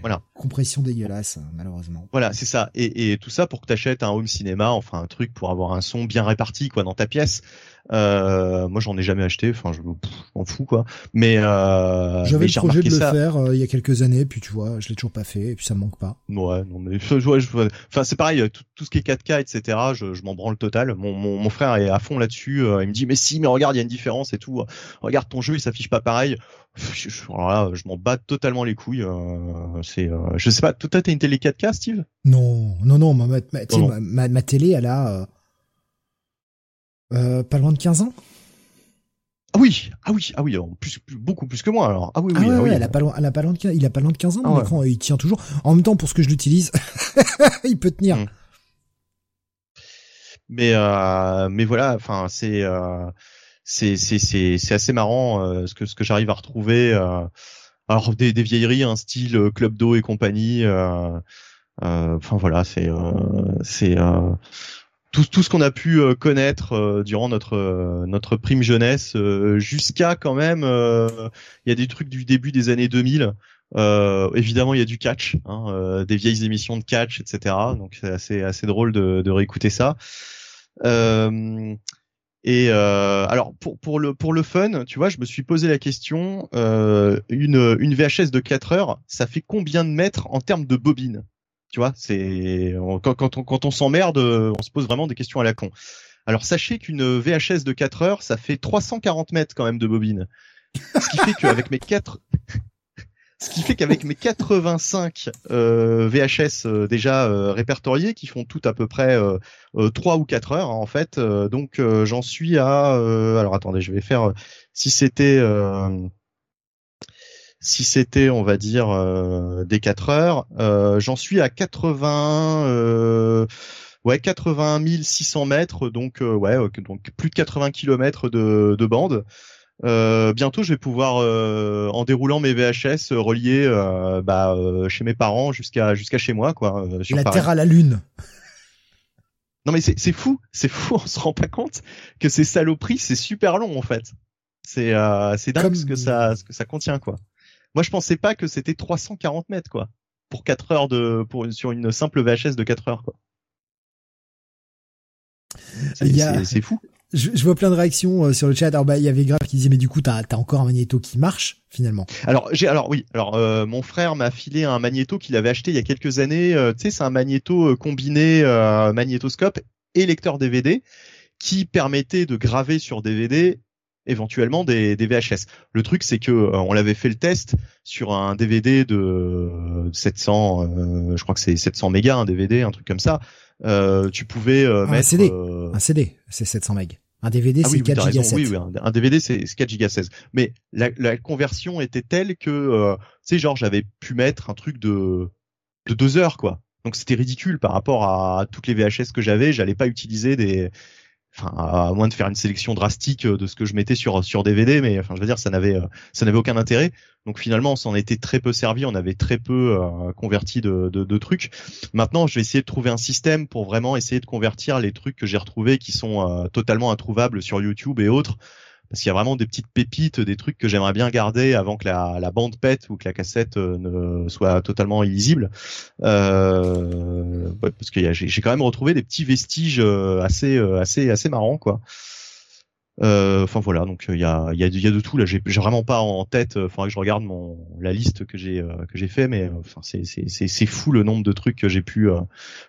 Speaker 1: Voilà. Compression dégueulasse, malheureusement.
Speaker 3: Voilà, c'est ça. Et, et, tout ça pour que tu achètes un home cinéma, enfin un truc pour avoir un son bien réparti quoi dans ta pièce. Euh, moi, j'en ai jamais acheté. Enfin, je m'en fous quoi. Mais euh,
Speaker 1: j'avais
Speaker 3: le
Speaker 1: projet de le faire euh, il y a quelques années, puis tu vois, je l'ai toujours pas fait, et puis ça me manque pas.
Speaker 3: Ouais, non mais je, enfin c'est pareil, tout, ce qui est 4K, etc. Je, je m'en branle total. Mon, mon, mon, frère est à fond là-dessus. il me dit mais si, mais regarde, il y a une différence et tout. Regarde ton jeu, il s'affiche pas pareil. Je, alors là, je m'en bats totalement les couilles. c'est, je sais pas. Toi, t'as une télé 4K, Steve?
Speaker 1: Non, non, non. Ma, ma, ma, ma, télé, elle a euh, pas loin de 15 ans?
Speaker 3: Ah oui, ah oui, ah oui, plus, beaucoup plus que moi alors. Ah oui, oui,
Speaker 1: ah
Speaker 3: oui.
Speaker 1: Elle a pas loin, elle a pas loin de, il a pas loin de 15 ans, ah l'écran, il tient toujours. En même temps, pour ce que je l'utilise, il peut tenir. Hmm.
Speaker 3: Mais euh, mais voilà, enfin c'est euh, c'est c'est c'est assez marrant euh, ce que ce que j'arrive à retrouver. Euh, alors des, des vieilleries, un style euh, Club d'eau et compagnie. Enfin voilà, c'est c'est tout, tout ce qu'on a pu euh, connaître euh, durant notre euh, notre prime jeunesse jusqu'à quand même il y a des trucs du début des années 2000 évidemment il y a du catch hein, des vieilles émissions de catch etc donc c'est assez assez drôle de, de réécouter ça. Et alors pour pour le pour le fun, tu vois, je me suis posé la question une une VHS de 4 heures, ça fait combien de mètres en termes de bobine? Tu vois, c'est quand, quand, on, quand on s'emmerde, on se pose vraiment des questions à la con. Alors sachez qu'une VHS de 4 heures, ça fait 340 mètres quand même de bobine. Ce qui fait qu'avec mes 4 ce qui fait qu'avec mes 85 euh, VHS euh, déjà euh, répertoriés, qui font tout à peu près euh, 3 ou 4 heures en fait, donc j'en suis à... alors attendez, je vais faire... si c'était si c'était, on va dire, euh, des 4 heures, euh, j'en suis à 80, euh, ouais, 81 600 mètres, donc ouais, donc plus de 80 km de, de bande. bientôt, je vais pouvoir, en déroulant mes VHS, relier bah, chez mes parents jusqu'à jusqu'à chez moi, quoi.
Speaker 1: Sur la Terre à la Lune.
Speaker 3: Non mais c'est fou, c'est fou, on se rend pas compte que ces saloperies, c'est super long en fait. C'est c'est dingue ce que ça ce que ça contient quoi. Moi, je pensais pas que c'était 340 mètres, quoi, pour 4 heures de, pour sur une simple VHS de 4 heures, quoi. C'est fou.
Speaker 1: Je, je, vois plein de réactions euh, sur le chat. Alors bah il y avait Grave qui disait mais du coup t'as as encore un magnéto qui marche finalement.
Speaker 3: Alors j'ai alors oui alors euh, mon frère m'a filé un magnéto qu'il avait acheté il y a quelques années. Euh, tu sais c'est un magnéto combiné magnétoscope et lecteur DVD qui permettait de graver sur DVD éventuellement des, des VHS. Le truc c'est que euh, on l'avait fait le test sur un DVD de 700, euh, je crois que c'est 700 mégas un DVD, un truc comme ça. Euh, tu pouvais ah, mettre
Speaker 1: un CD, un CD, c'est 700 mégas. Un DVD ah c'est 4 gigas
Speaker 3: Oui, oui, un, DVD c'est 4 gigas 16. Mais la, la, conversion était telle que, tu sais, genre j'avais pu mettre un truc de de deux heures quoi. Donc c'était ridicule par rapport à toutes les VHS que j'avais. J'allais pas utiliser des à moins de faire une sélection drastique de ce que je mettais sur sur DVD mais enfin je veux dire ça n'avait ça n'avait aucun intérêt. Donc finalement on s'en était très peu servi. On avait très peu euh, converti de, de, trucs. Maintenant je vais essayer de trouver un système pour vraiment essayer de convertir les trucs que j'ai retrouvés qui sont euh, totalement introuvables sur YouTube et autres parce qu'il y a vraiment des petites pépites, des trucs que j'aimerais bien garder avant que la, la, bande pète ou que la cassette euh, ne soit totalement illisible. Euh, parce que j'ai quand même retrouvé des petits vestiges euh, assez assez assez marrants quoi. Enfin voilà, donc il y a il y a, y a de tout là. J'ai vraiment pas en tête. Faudrait que je regarde mon la liste que j'ai que j'ai fait, mais enfin c'est c'est c'est fou le nombre de trucs que j'ai pu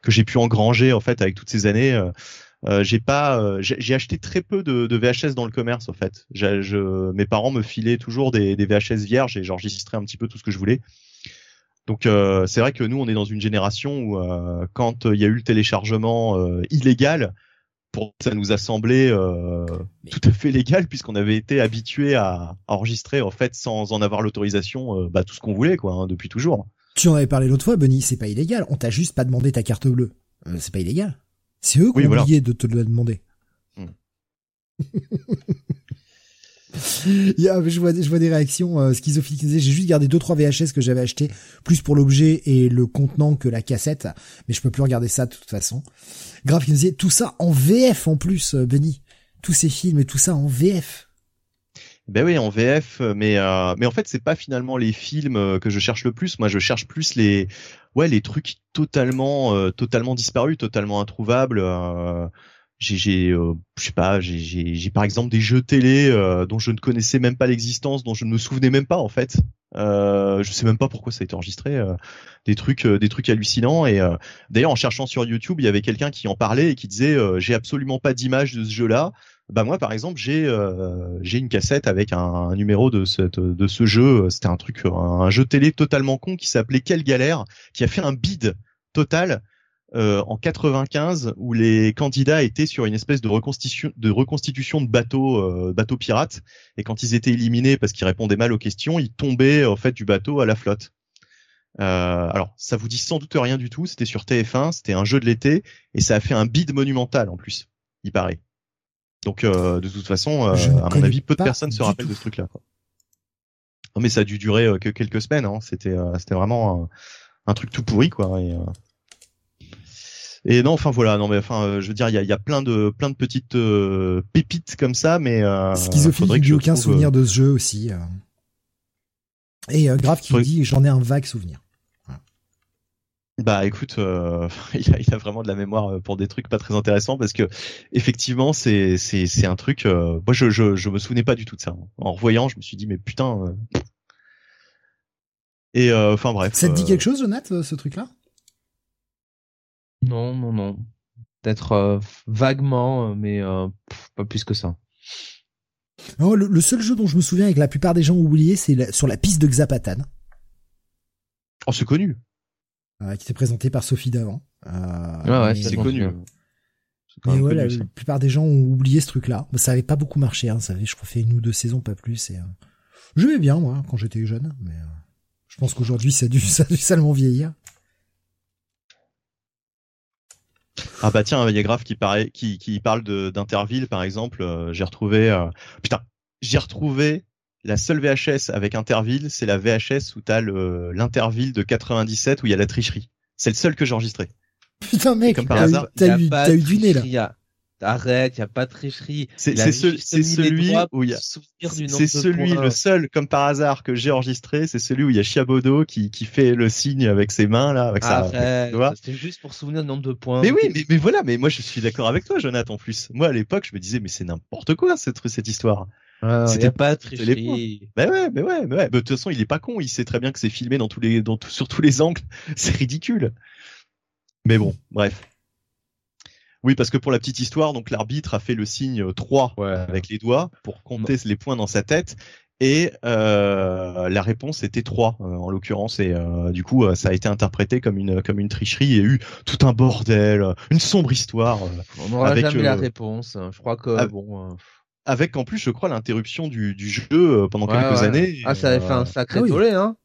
Speaker 3: que j'ai pu engranger en fait avec toutes ces années. Euh, j'ai pas, euh, j'ai acheté très peu de, de, VHS dans le commerce en fait. Je, mes parents me filaient toujours des, des VHS vierges et j'enregistrais un petit peu tout ce que je voulais. Donc euh, c'est vrai que nous on est dans une génération où quand il y a eu le téléchargement illégal, pour ça nous a semblé tout à fait légal puisqu'on avait été habitué à, enregistrer en fait sans en avoir l'autorisation bah, tout ce qu'on voulait quoi hein, depuis toujours.
Speaker 1: Tu en avais parlé l'autre fois, Benny, c'est pas illégal. On t'a juste pas demandé ta carte bleue. c'est pas illégal. C'est eux qui ont oublié de te le demander. Hmm. je vois, je vois des réactions euh, J'ai juste gardé deux trois VHS que j'avais acheté plus pour l'objet et le contenant que la cassette, mais je peux plus regarder ça de toute façon. Grave qui disait tout ça en VF en plus, euh, Benny. Tous ces films et tout ça en VF.
Speaker 3: Ben oui, en VF, mais euh, mais en fait c'est pas finalement les films euh, que je cherche le plus. Moi, je cherche plus les ouais les trucs totalement euh, totalement disparus, totalement introuvables. j'ai j'ai euh, je sais pas j'ai par exemple des jeux télé euh, dont je ne connaissais même pas l'existence dont je ne me souvenais même pas en fait euh, je sais même pas pourquoi ça a été enregistré euh, des trucs des trucs hallucinants et d'ailleurs en cherchant sur YouTube il y avait quelqu'un qui en parlait et qui disait j'ai absolument pas d'image de ce jeu là bah moi par exemple j'ai j'ai une cassette avec un, numéro de cette de ce jeu c'était un truc un, jeu télé totalement con qui s'appelait Quelle galère qui a fait un bid total euh, en 95 où les candidats étaient sur une espèce de reconstitution de reconstitution de bateaux euh, bateaux pirates et quand ils étaient éliminés parce qu'ils répondaient mal aux questions, ils tombaient en fait du bateau à la flotte. Euh, alors ça vous dit sans doute rien du tout, c'était sur TF1, c'était un jeu de l'été et ça a fait un bid monumental en plus, il paraît. Donc euh, de toute façon, à mon avis, peu de personnes se rappellent de ce truc-là. Non mais ça a dû durer que quelques semaines, hein. c'était c'était vraiment un, un, truc tout pourri quoi. Et, et non, enfin voilà, non mais enfin, euh, je veux dire, il y a, y a, plein de plein de petites euh, pépites comme ça, mais euh,
Speaker 1: schizophrénie, j'ai aucun souvenir de ce jeu aussi. Et grave qui dit, j'en ai un vague souvenir.
Speaker 3: Bah écoute, il, a, il, a, vraiment de la mémoire pour des trucs pas très intéressants parce que effectivement c'est c'est c'est un truc. moi je, je je me souvenais pas du tout de ça. En revoyant, je me suis dit mais putain. Et enfin bref.
Speaker 1: Ça te dit quelque chose, Jonathan, ce truc-là?
Speaker 2: Non, non, non. Peut-être euh, vaguement, euh, mais euh, pas plus que ça.
Speaker 1: Non, le, seul jeu dont je me souviens et que la plupart des gens ont oublié, c'est sur la piste de Xapatan.
Speaker 3: Oh, c'est connu.
Speaker 1: Qui était présenté par Sophie Davant.
Speaker 3: ouais, ouais c'est connu.
Speaker 1: Mais ouais, la, plupart des gens ont oublié ce truc-là. Ça avait pas beaucoup marché, hein. Ça avait, je crois, fait une ou deux saisons, pas plus. Et, je vais bien, moi, quand j'étais jeune. Mais je pense qu'aujourd'hui, ça a dû, ça a dû salement vieillir.
Speaker 3: Ah bah tiens, il y a Graf qui, paraît, qui, qui parle d'Interville par exemple. Euh, j'ai retrouvé, euh, putain, j'ai retrouvé la seule VHS avec Interville, c'est la VHS où t'as l'Interville de 97 où il y a la tricherie. C'est le seul que j'ai enregistré.
Speaker 1: Putain mec, t'as eu, eu, eu du nez là.
Speaker 2: Arrête, il y a pas de tricherie.
Speaker 3: C'est celui où il y a. C'est celui, le seul, comme par hasard, que j'ai enregistré. C'est celui où il y a Chiabodo qui, qui fait le signe avec ses mains là, avec
Speaker 2: Arrête, C'était juste pour souvenir le nombre de points.
Speaker 3: Mais oui, mais, mais voilà, mais moi je suis d'accord avec toi, Jonathan. En plus, moi à l'époque, je me disais, mais c'est n'importe quoi cette cette histoire.
Speaker 2: Ah, C'était pas tricherie.
Speaker 3: Mais ouais, mais ouais, mais ouais. De toute façon, il est pas con. Il sait très bien que c'est filmé dans tous les, dans sur tous les angles. C'est ridicule. Mais bon, bref. Oui, parce que pour la petite histoire, donc l'arbitre a fait le signe 3 avec les doigts pour compter les points dans sa tête. Et euh, la réponse était 3 euh, en l'occurrence et euh, du coup ça a été interprété comme une comme une tricherie et eu tout un bordel, une sombre histoire.
Speaker 2: On n'aura jamais la réponse. Hein. Je crois que bon.
Speaker 3: Avec en plus je crois l'interruption du, du jeu pendant quelques années.
Speaker 2: Ah ça avait fait un sacré ah tollé hein.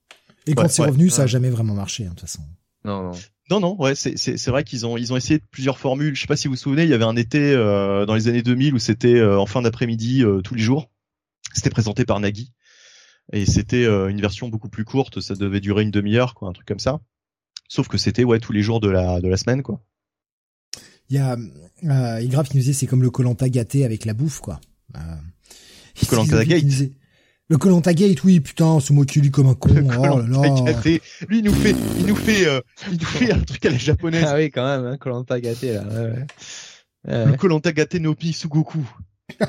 Speaker 1: Et quand c'est revenu ça a jamais vraiment marché hein, de toute façon.
Speaker 2: Non non.
Speaker 3: Non, non, ouais, c'est c'est vrai qu'ils ont ils ont essayé plusieurs formules. Je sais pas si vous vous souvenez, il y avait un été euh, dans les années 2000 où c'était euh, en fin d'après-midi euh, tous les jours. C'était présenté par Nagui et c'était une version beaucoup plus courte. Ça devait durer une demi-heure, quoi, un truc comme ça. Sauf que c'était ouais tous les jours de la de la semaine, quoi.
Speaker 1: Il y a euh, Grave qui nous disait c'est comme le Colanta gâté avec la bouffe, quoi.
Speaker 3: Euh, Colanta gâté.
Speaker 1: Le Colanta Gate, oui, putain, se moquer lui comme un con. oh là là.
Speaker 3: Lui, il nous fait, il nous fait, euh, il nous fait un truc à la japonaise.
Speaker 2: Ah oui, quand même, hein, Colanta Gâté, là. Ouais, ouais.
Speaker 3: Le Colanta Gâté Nopi Sugoku.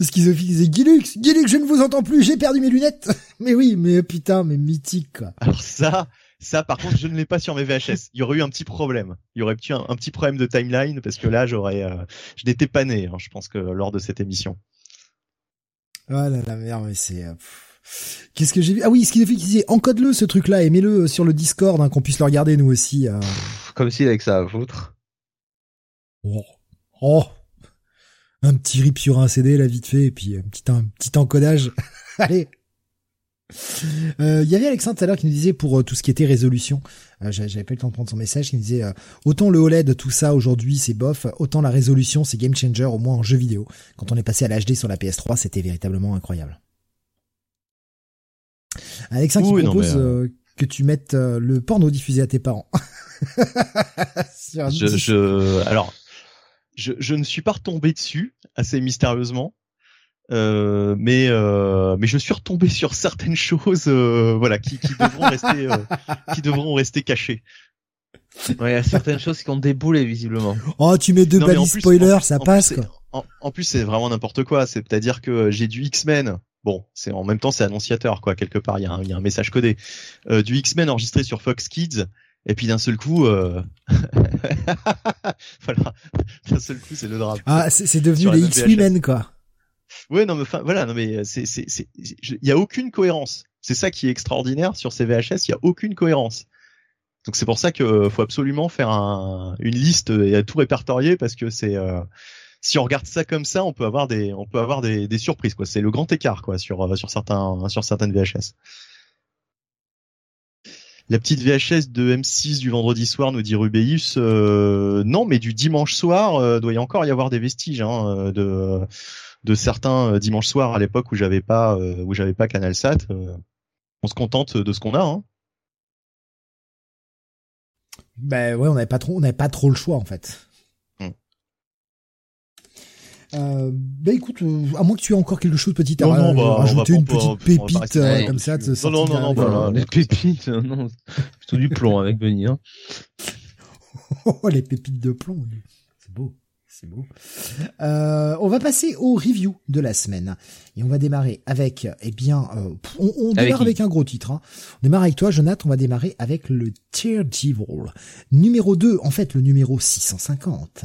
Speaker 1: Schizophie disait Gilux, Gilux, je ne vous entends plus, j'ai perdu mes lunettes. mais oui, mais putain, mais mythique, quoi.
Speaker 3: Alors ça, ça, par contre, je ne l'ai pas sur mes VHS. Il y aurait eu un petit problème. Il y aurait eu un, un petit problème de timeline parce que là, j'aurais, euh, je n'étais pas né, hein, je pense que lors de cette émission.
Speaker 1: Ah là la merde, mais c'est... Euh, qu'est-ce que j'ai vu? Ah oui, ce qu'il a fait, qu'il disait encode-le ce truc-là, aimez-le sur le Discord, hein, qu'on puisse le regarder nous aussi. Euh...
Speaker 2: Comme si avec ça à foutre.
Speaker 1: Oh. oh. Un petit rip sur un CD là vite fait, et puis un petit, un petit encodage. Allez. Euh, il y avait Alexandre tout à l'heure qui nous disait pour euh, tout ce qui était résolution, euh, j'avais pas eu le temps de prendre son message, qui nous disait autant le OLED tout ça aujourd'hui c'est bof, autant la résolution c'est game changer au moins en jeu vidéo. Quand on est passé à l'HD sur la PS3, c'était véritablement incroyable. Alexandre qui propose que tu mettes le porno diffusé à tes parents.
Speaker 3: je, je, alors, je, je ne suis pas retombé dessus assez mystérieusement. Euh, mais euh, mais je suis retombé sur certaines choses, euh, voilà, qui, qui devront rester, qui devront rester cachées.
Speaker 2: Ouais, il y a certaines choses qui ont déboulé visiblement.
Speaker 1: Oh, tu mets deux balises spoiler,
Speaker 3: en
Speaker 1: ça
Speaker 3: en
Speaker 1: passe quoi.
Speaker 3: En, en plus, c'est vraiment n'importe quoi. C'est-à-dire que j'ai du X-Men. Bon, c'est en même temps c'est annonciateur quoi. Quelque part, il y, a un- il y a un message codé. Euh, du X-Men enregistré sur Fox Kids. Et puis d'un seul coup, euh... voilà, d'un seul coup, c'est le drame.
Speaker 1: Ah, c'est devenu les X-Women quoi.
Speaker 3: Ouais, non, mais voilà, non, mais c'est, c'est, c'est, je- il y a aucune cohérence. C'est ça qui est extraordinaire sur ces VHS. Il y a aucune cohérence. Donc c'est pour ça que faut absolument faire un, une liste et à tout répertorier parce que c'est, euh, si on regarde ça comme ça, on peut avoir des, on peut avoir des, des surprises quoi. C'est le grand écart quoi sur euh, sur certains sur certaines VHS. La petite VHS de M6 du vendredi soir nous dit Rubéus. euh, non, mais du dimanche soir, euh, doit y encore y avoir des vestiges hein, euh, de de certains euh, dimanches soirs à l'époque où j'avais pas euh, où j'avais pas CanalSat. euh, on se contente de ce qu'on a. Hein.
Speaker 1: Ben ouais, on n'avait pas trop, on n'avait pas trop le choix en fait. Euh, ben écoute, euh, à moins que tu aies encore quelque chose petit à
Speaker 3: Non, non, bah, on va
Speaker 1: rajouter une petite pépite euh, comme ça de
Speaker 3: Non, non, non, non. Voilà,
Speaker 2: les pépites, non, plutôt du plomb avec Benny. Hein.
Speaker 1: Oh, les pépites de plomb. C'est beau. Euh, on va passer au review de la semaine. Et on va démarrer avec, eh bien, euh, on, on
Speaker 2: Avec
Speaker 1: démarre avec un gros titre. Hein. On démarre avec toi, Jonathan. On va démarrer avec le Daredevil. Numéro 2, en fait, le numéro 650.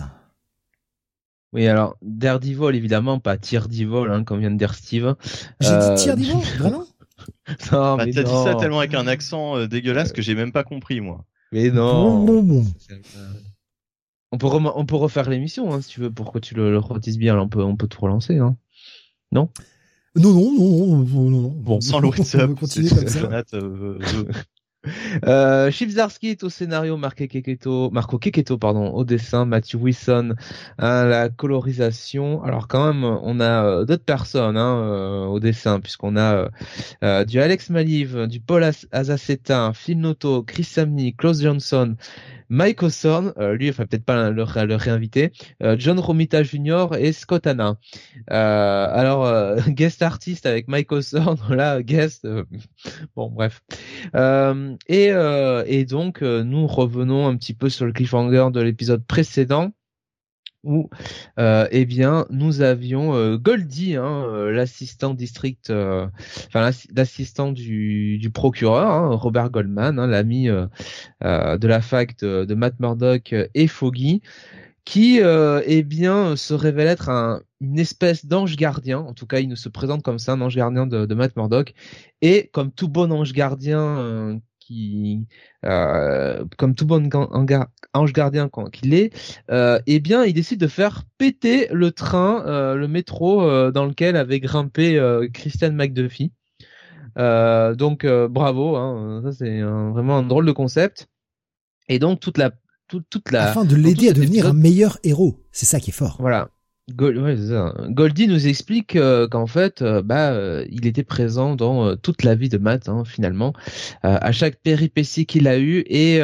Speaker 2: Oui, alors Daredevil évidemment, pas Teardevil, hein, comme vient de dire Steve.
Speaker 1: J'ai
Speaker 2: Euh,
Speaker 1: dit Daredevil Vraiment?
Speaker 2: Non,
Speaker 3: Bah,
Speaker 2: mais
Speaker 3: T'as dit ça tellement avec un accent euh, dégueulasse que j'ai même pas compris moi.
Speaker 2: Mais
Speaker 1: Bon,
Speaker 2: non.
Speaker 1: bon, bon.
Speaker 2: On peut, rem- on peut refaire l'émission hein, si tu veux pour que tu le, le redises bien. Là, on peut, on peut tout relancer. Hein.
Speaker 1: Non, non, non, non, non, non.
Speaker 2: Bon,
Speaker 3: Sans le
Speaker 1: on
Speaker 3: WhatsApp, c'est-
Speaker 1: comme ça.
Speaker 3: Jonathan, euh,
Speaker 2: Euh, Chief Zarsky est au scénario, Marco Keketo, Marco Keketo pardon, au dessin, Matthew Wilson à la colorisation. Alors quand même, on a euh, d'autres personnes hein, euh, au dessin, puisqu'on a euh, euh, du Alex Maliv, du Paul Az- Azaceta, Phil Noto, Chris Samney, Klaus Johnson, Mike Osborne, euh, lui, enfin peut-être pas le, ré- le réinviter, euh, John Romita Jr. et Scott Hanna. Euh, alors euh, guest artiste avec Mike Osborne, là guest, bon bref. Et, et donc, nous revenons un petit peu sur le cliffhanger de l'épisode précédent où, euh, eh bien, nous avions euh, Goldie, hein, euh, l'assistant district, enfin l'assi- l'assistant du, procureur, hein, Robert Goldman, hein, l'ami de la fac de, Matt Murdock et Foggy, qui, eh bien, se révèle être un, une espèce d'ange gardien. En tout cas, il nous se présente comme ça, un ange gardien de, Matt Murdock. Et comme tout bon ange gardien qui, euh, comme tout bon ange gardien qu'il est, euh, eh bien, il décide de faire péter le train, euh, le métro euh, dans lequel avait grimpé euh, Christian McDuffie. Euh, donc, euh, bravo, hein, ça c'est vraiment un drôle de concept. Et donc toute la toute, toute la
Speaker 1: Afin de l'aider à devenir un meilleur héros. C'est ça qui est fort.
Speaker 2: voilà. Goldie nous explique euh, qu'en fait, euh, bah, euh, il était présent dans toute la vie de Matt, hein, finalement, à chaque péripétie qu'il a eue, et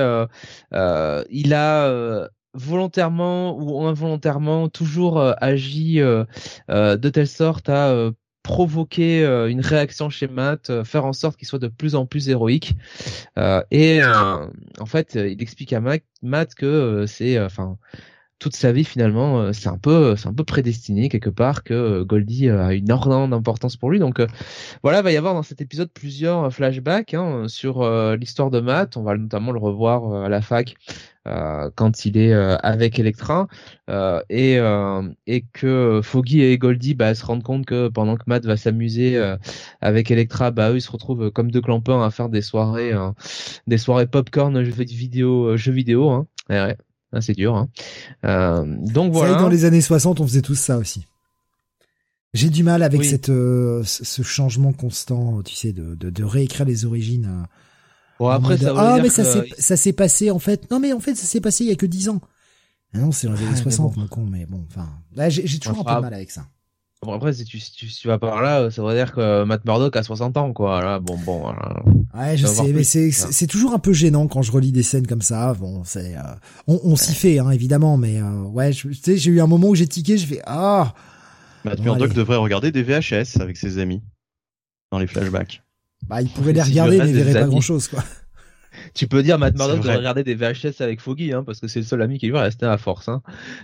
Speaker 2: il a volontairement ou involontairement toujours agi de telle sorte à provoquer une réaction chez Matt, faire en sorte qu'il soit de plus en plus héroïque. Et en fait, il explique à Matt, Matt que c'est, enfin toute sa vie finalement euh, c'est un peu c'est un peu prédestiné quelque part que euh, Goldie euh, a une énormément d'importance pour lui. Donc euh, voilà il va y avoir dans cet épisode plusieurs euh, flashbacks hein, sur euh, l'histoire de Matt. On va notamment le revoir euh, à la fac euh, quand il est euh, avec Electra. Euh, et euh, que Foggy et Goldie bah, se rendent compte que pendant que Matt va s'amuser euh, avec Electra bah eux ils se retrouvent comme deux clampins à faire des soirées euh, des soirées popcorn jeux vidéo euh, jeux vidéo hein. Ah, c'est dur. Hein. Euh, donc
Speaker 1: vrai
Speaker 2: voilà.
Speaker 1: dans les années 60, on faisait tous ça aussi. J'ai du mal avec
Speaker 2: Oui.
Speaker 1: cette euh, ce changement constant, tu sais, de, de, de réécrire les origines. euh,
Speaker 2: Bon après ça
Speaker 1: ah mais ça s'est ça s'est passé en fait. Non mais en fait ça s'est passé il y a que 10 ans. Ah non, c'est dans les années
Speaker 2: mais
Speaker 1: 60
Speaker 2: bon.
Speaker 1: mon con mais bon enfin j'ai toujours un peu de
Speaker 2: ah.
Speaker 1: mal avec ça.
Speaker 2: Bon après si tu, si tu, si tu vas par là, ça veut dire que Matt Murdock a 60 ans quoi. Là bon bon. voilà.
Speaker 1: Ouais, je sais, mais c'est c'est toujours un peu gênant quand je relis des scènes comme ça. Bon, c'est euh, on, on s'y fait hein, évidemment, mais euh, ouais, je, tu sais, j'ai eu un moment où j'ai tiqué, je fais ah.
Speaker 3: Matt
Speaker 1: Bon,
Speaker 3: Murdock
Speaker 1: allez.
Speaker 3: devrait regarder des VHS avec ses amis dans les flashbacks.
Speaker 1: Bah, il pourrait les regarder, mais il verrait pas grand chose quoi.
Speaker 2: Tu peux dire Matt Murdock de regarder des VHS avec Foggy, hein, parce que c'est le seul ami qui lui va rester à force. Hein.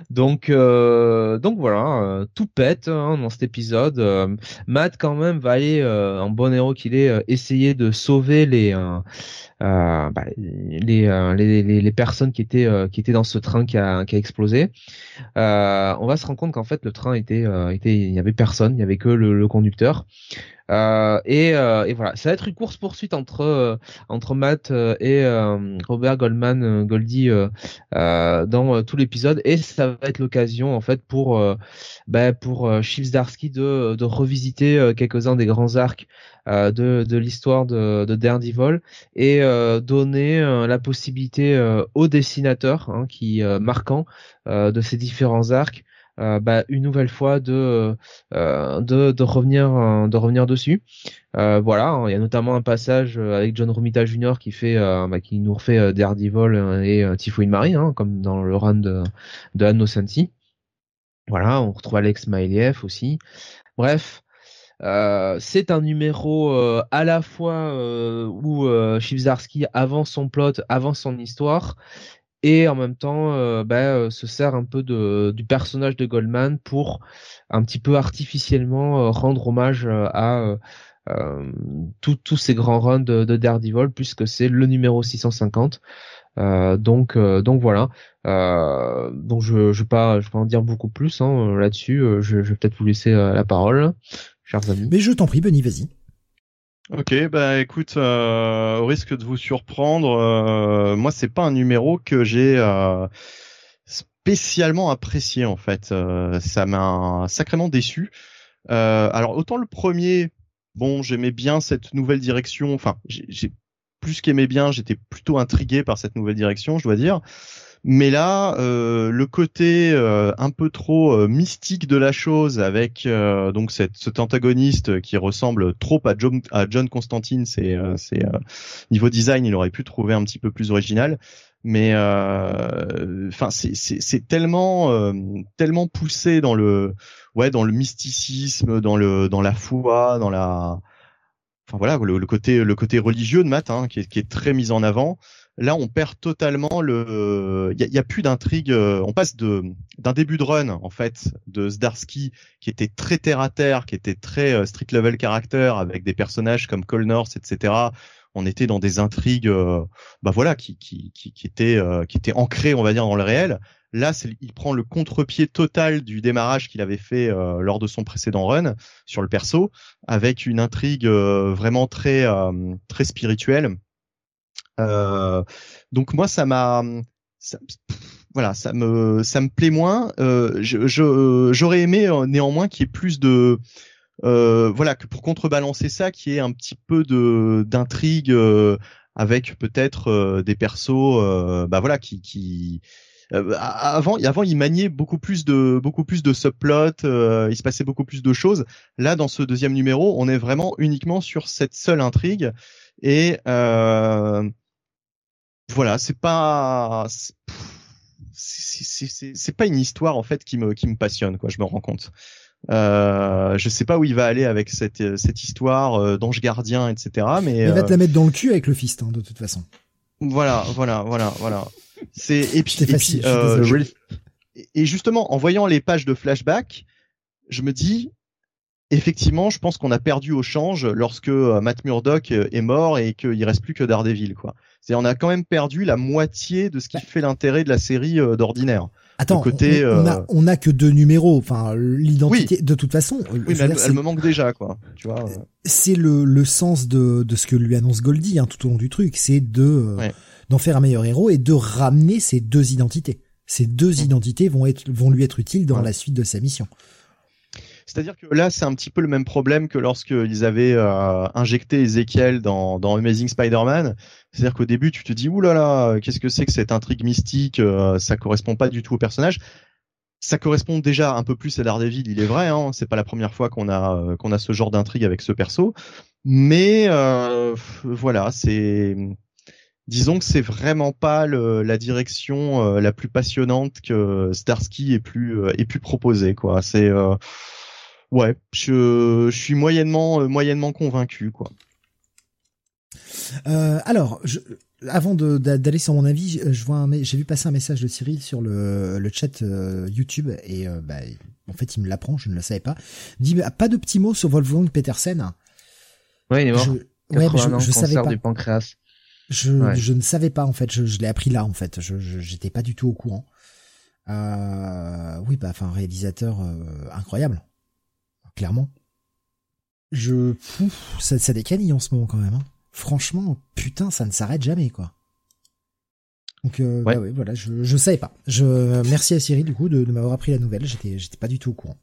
Speaker 2: Donc, euh, donc voilà, euh, tout pète hein, dans cet épisode. Euh, Matt quand même va aller, euh, en bon héros qu'il est, euh, essayer de sauver les bah, les, euh, les, les les personnes qui étaient euh, qui étaient dans ce train qui a qui a explosé. Euh, on va se rendre compte qu'en fait le train était euh, était il y avait personne, il y avait que le, le conducteur. Euh, et, euh, et voilà, ça va être une course poursuite entre euh, entre Matt euh, et Robert Goldman Goldie dans tout l'épisode. Et ça va être l'occasion en fait pour bah, pour Chief Zdarsky de de revisiter quelques-uns des grands arcs de de l'histoire de, de Daredevil et donner la possibilité aux dessinateurs hein, qui marquant euh, de ces différents arcs euh, bah, une nouvelle fois de euh, de, revenir euh, de revenir dessus. Voilà, hein, il y a notamment un passage avec John Romita Jr. qui fait bah, qui nous refait Daredevil et Typhoid Mary, hein, comme dans le run de de Anno Sensi. Voilà, on retrouve Alex Mailiev aussi. Bref, c'est un numéro à la fois où Chibzarsky avance son plot, avance son histoire, et en même temps euh, bah, euh, se sert un peu de, du personnage de Goldman pour un petit peu artificiellement euh, rendre hommage euh, à tous ces grands runs de, de Daredevil puisque c'est le numéro 650. Euh, donc euh, donc voilà. Euh, donc je je vais pas je vais en dire beaucoup plus hein, là-dessus. Je, je vais peut-être vous laisser la parole, chers amis.
Speaker 1: Mais je t'en prie, Benny, vas-y.
Speaker 3: Ok, bah écoute, euh, au risque de vous surprendre, euh, moi c'est pas un numéro que j'ai euh, spécialement apprécié en fait. Euh, ça m'a sacrément déçu. Euh, alors autant le premier, bon, j'aimais bien cette nouvelle direction. Enfin, j'ai plus qu'aimé bien, j'étais plutôt intrigué par cette nouvelle direction, je dois dire. Mais là, euh, le côté euh, un peu trop euh, mystique de la chose, avec euh, donc cette, cet antagoniste qui ressemble trop à John, à John Constantine, c'est euh, euh, niveau design, il aurait pu trouver un petit peu plus original. Mais enfin, c'est tellement tellement poussé dans le ouais dans le mysticisme, dans le dans la foi, dans la enfin voilà le, le côté le côté religieux de Matt hein, qui, est, qui est très mis en avant. Là, on perd totalement le. Il y a, plus d'intrigue. euh, On passe de d'un début de run en fait de Zdarsky qui était très terre à terre, qui était très euh, street level character avec des personnages comme Cole North, etc. On était dans des intrigues, euh, bah voilà, qui qui qui, qui étaient euh, qui ancrées, on va dire, dans le réel. Là, il prend le contre-pied total du démarrage qu'il avait fait euh, lors de son précédent run sur le perso, avec une intrigue vraiment très très spirituelle. Euh, donc moi, ça m'a, voilà, ça me ça me plaît moins. Euh, je- j'aurais aimé euh, néanmoins qu'il y ait plus de euh, voilà que pour contrebalancer ça, qu'il y ait un petit peu de d'intrigue euh, avec peut-être des persos, bah voilà, qui qui euh, avant, avant, il maniait beaucoup plus de beaucoup plus de subplots, euh, il se passait beaucoup plus de choses. Là, dans ce deuxième numéro, on est vraiment uniquement sur cette seule intrigue et euh, voilà, c'est pas c'est- pff, c'est c'est- c'est- c'est pas une histoire en fait qui me qui me passionne quoi. Je me rends compte. Euh, je sais pas où il va aller avec cette cette histoire euh, d'ange gardien, etc. Mais
Speaker 1: Il va
Speaker 3: euh,
Speaker 1: te la mettre dans le cul avec le fist, hein, de toute façon.
Speaker 3: voilà, voilà, voilà, voilà. C'est et puis, et,
Speaker 1: facile,
Speaker 3: euh, je- et justement, en voyant les pages de flashback, je me dis, effectivement, je pense qu'on a perdu au change lorsque euh, Matt Murdock euh, est mort et qu'il reste plus que Daredevil, quoi. C'est, on a quand même perdu la moitié de ce qui fait l'intérêt de la série euh, d'ordinaire.
Speaker 1: Attends,
Speaker 3: côté,
Speaker 1: on, on a, on a que deux numéros. Enfin, l'identité, de toute façon,
Speaker 3: Oui, mais elle, me manque déjà, quoi. Tu vois.
Speaker 1: c'est le, le sens de, de ce que lui annonce Goldie hein, tout au long du truc, c'est de
Speaker 3: Ouais.
Speaker 1: d'en faire un meilleur héros et de ramener ces deux identités. Ces deux identités vont être vont lui être utiles dans
Speaker 3: Ouais.
Speaker 1: la suite de sa mission.
Speaker 3: C'est-à-dire que là, c'est un petit peu le même problème que lorsqu'ils avaient euh, injecté Ezekiel dans, dans Amazing Spider-Man. C'est-à-dire qu'au début, tu te dis, oulala, là là, qu'est-ce que c'est que cette intrigue mystique euh, Ça correspond pas du tout au personnage. Ça correspond déjà un peu plus à Daredevil, il est vrai. Hein, c'est pas la première fois qu'on a euh, qu'on a ce genre d'intrigue avec ce perso. Mais euh, voilà, c'est disons que c'est vraiment pas le, la direction euh, la plus passionnante que Starsky ait pu euh, ait pu proposer quoi. C'est ouais, je, je suis moyennement euh, moyennement convaincu quoi.
Speaker 1: Euh, alors, je, avant d'aller sur mon avis, je vois j'ai vu passer un message de Cyril sur le, le chat euh, YouTube et euh, bah, en fait il me l'apprend, je ne le savais pas. Il dit bah, pas de petits mots sur Wolfgang Petersen.
Speaker 2: Ouais, il est mort.
Speaker 1: Je, ouais, je, je savais pas.
Speaker 2: Du pancréas.
Speaker 1: Je, je ne savais pas en fait, je, je l'ai appris là en fait, je j'étais pas du tout au courant. Euh, oui, bah enfin réalisateur incroyable, clairement. Je, Pouf, ça, ça décanille en ce moment quand même. Hein franchement, putain, ça ne s'arrête jamais, quoi. Donc euh, bah voilà, je je savais pas. Je merci à Cyril du coup de, m'avoir appris la nouvelle. J'étais j'étais pas du tout au courant.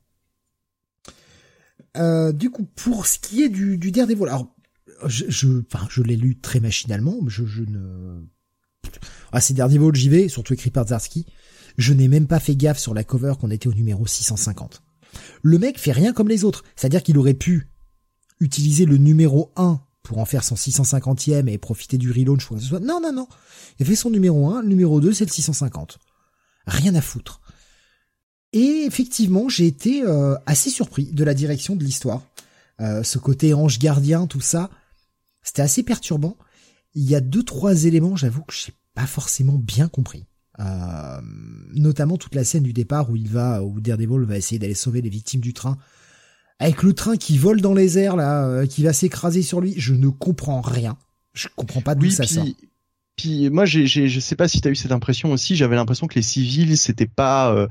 Speaker 1: Euh, du coup, pour ce qui est du, du Daredevil, alors je je enfin je l'ai lu très machinalement. Je je ne ah c'est Daredevil, j'y vais, surtout écrit par Zarski. Je n'ai même pas fait gaffe sur la cover qu'on était au numéro 650. Le mec fait rien comme les autres, c'est-à-dire qu'il aurait pu utiliser le numéro 1 pour en faire son 650e et profiter du relaunch quoi que ce soit. Non, non, non. Il fait son numéro 1, le numéro 2, c'est le 650. Rien à foutre. Et effectivement, j'ai été euh, assez surpris de la direction de l'histoire. Euh, ce côté ange gardien, tout ça, c'était assez perturbant. Il y a deux, trois éléments, j'avoue que j'ai pas forcément bien compris. Euh, notamment toute la scène du départ où il va, où Daredevil va essayer d'aller sauver les victimes du train avec le train qui vole dans les airs là, euh, qui va s'écraser sur lui, je ne comprends rien. Je comprends pas d'où ça sort.
Speaker 3: Puis moi, j'ai, j'ai, je sais pas si tu as eu cette impression aussi. J'avais l'impression que les civils, c'était pas, euh,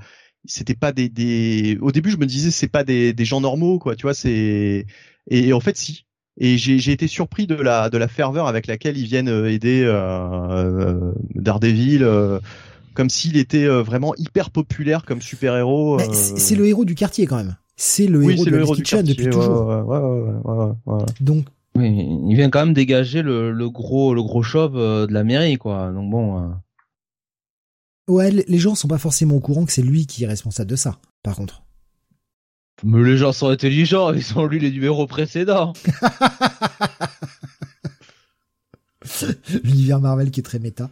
Speaker 3: c'était pas des, des. Au début, je me disais, c'est pas des, des gens normaux, quoi. Tu vois, c'est. Et, en fait, si. Et j'ai, j'ai été surpris de la, de la ferveur avec laquelle ils viennent euh, aider euh, Daredevil. Comme s'il était vraiment hyper populaire comme super héros.
Speaker 1: C'est le héros du quartier quand même c'est le héros de la Kitchen depuis toujours. Donc
Speaker 2: oui, il vient quand même dégager le, le gros le gros chauve euh, de la mairie quoi. Donc bon. Euh.
Speaker 1: Ouais, les gens sont pas forcément au courant que c'est lui qui est responsable de ça. Par contre.
Speaker 2: Mais les gens sont intelligents, ils ont lu les numéros précédents.
Speaker 1: L'univers Marvel qui est très méta.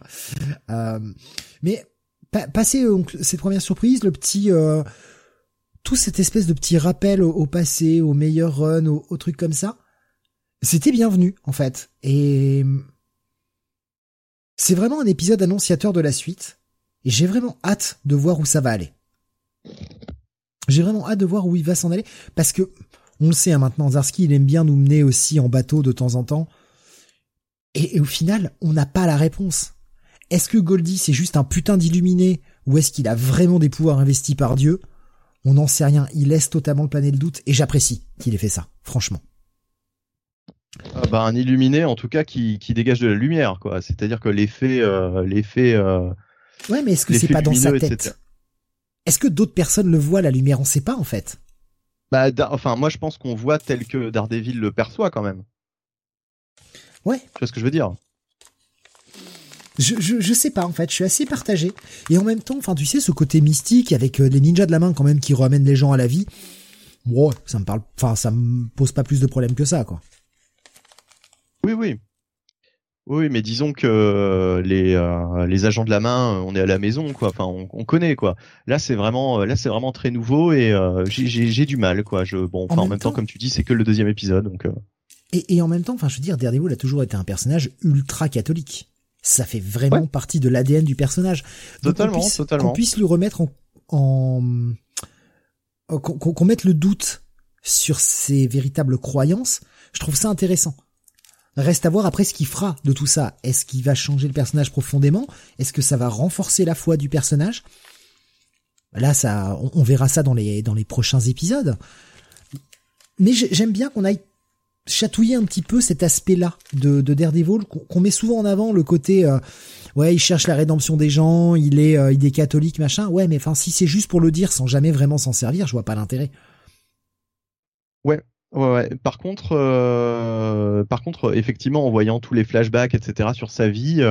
Speaker 1: Euh, mais passer cette première surprise, le petit tout cette espèce de petit rappel au, passé, au meilleur run, au, au trucs comme ça, c'était bienvenu en fait. Et c'est vraiment un épisode annonciateur de la suite. Et j'ai vraiment hâte de voir où ça va aller. J'ai vraiment hâte de voir où il va s'en aller parce que on le sait hein, maintenant, Zarski il aime bien nous mener aussi en bateau de temps en temps. Et, et au final, on n'a pas la réponse. Est-ce que Goldie c'est juste un putain d'illuminé ou est-ce qu'il a vraiment des pouvoirs investis par Dieu? On n'en sait rien. Il laisse totalement planer le doute et j'apprécie qu'il ait fait ça, franchement.
Speaker 3: Ah bah, un illuminé, en tout cas, qui, qui dégage de la lumière, quoi. C'est-à-dire que l'effet, euh, l'effet. Euh,
Speaker 1: ouais, mais est-ce que c'est pas dans sa tête? Est-ce que d'autres personnes le voient la lumière? On sait pas, en fait.
Speaker 3: Bah, enfin, moi, je pense qu'on voit tel que Daredevil le perçoit, quand même.
Speaker 1: Ouais.
Speaker 3: Tu vois ce que je veux dire?
Speaker 1: Je, je, je, sais pas en fait, je suis assez partagé. Et en même temps, enfin tu sais, ce côté mystique avec euh, les ninjas de la main quand même qui ramènent les gens à la vie, ça me parle, enfin ça me pose pas plus de problèmes que ça quoi.
Speaker 3: Oui oui. Oui, mais disons que euh, les euh, les agents de la main, on est à la maison quoi. Enfin, on, on connaît quoi. Là, c'est vraiment là, c'est vraiment très nouveau et j'ai du mal quoi. Je bon, en, même, temps, comme tu dis, c'est que le deuxième épisode donc.
Speaker 1: Et, et en même temps, enfin, je veux dire, Daredevil a toujours été un personnage ultra catholique ça fait vraiment partie de l'ADN du personnage.
Speaker 3: totalement, puisse, totalement.
Speaker 1: Qu'on puisse lui remettre en, en qu'on mette le doute sur ses véritables croyances, je trouve ça intéressant. Reste à voir après ce qu'il fera de tout ça. Est-ce qu'il va changer le personnage profondément? Est-ce que ça va renforcer la foi du personnage? Là, ça, on, verra ça dans les dans les prochains épisodes. Mais j'aime bien qu'on aille chatouiller un petit peu cet aspect-là de, de Daredevil qu'on met souvent en avant, le côté euh, ouais il cherche la rédemption des gens, il est euh, il est catholique machin. Ouais, mais enfin si c'est juste pour le dire sans jamais vraiment s'en servir, je vois pas l'intérêt.
Speaker 3: Ouais. Ouais, ouais. Par contre, euh, par contre, effectivement, en voyant tous les flashbacks, etc. sur sa vie,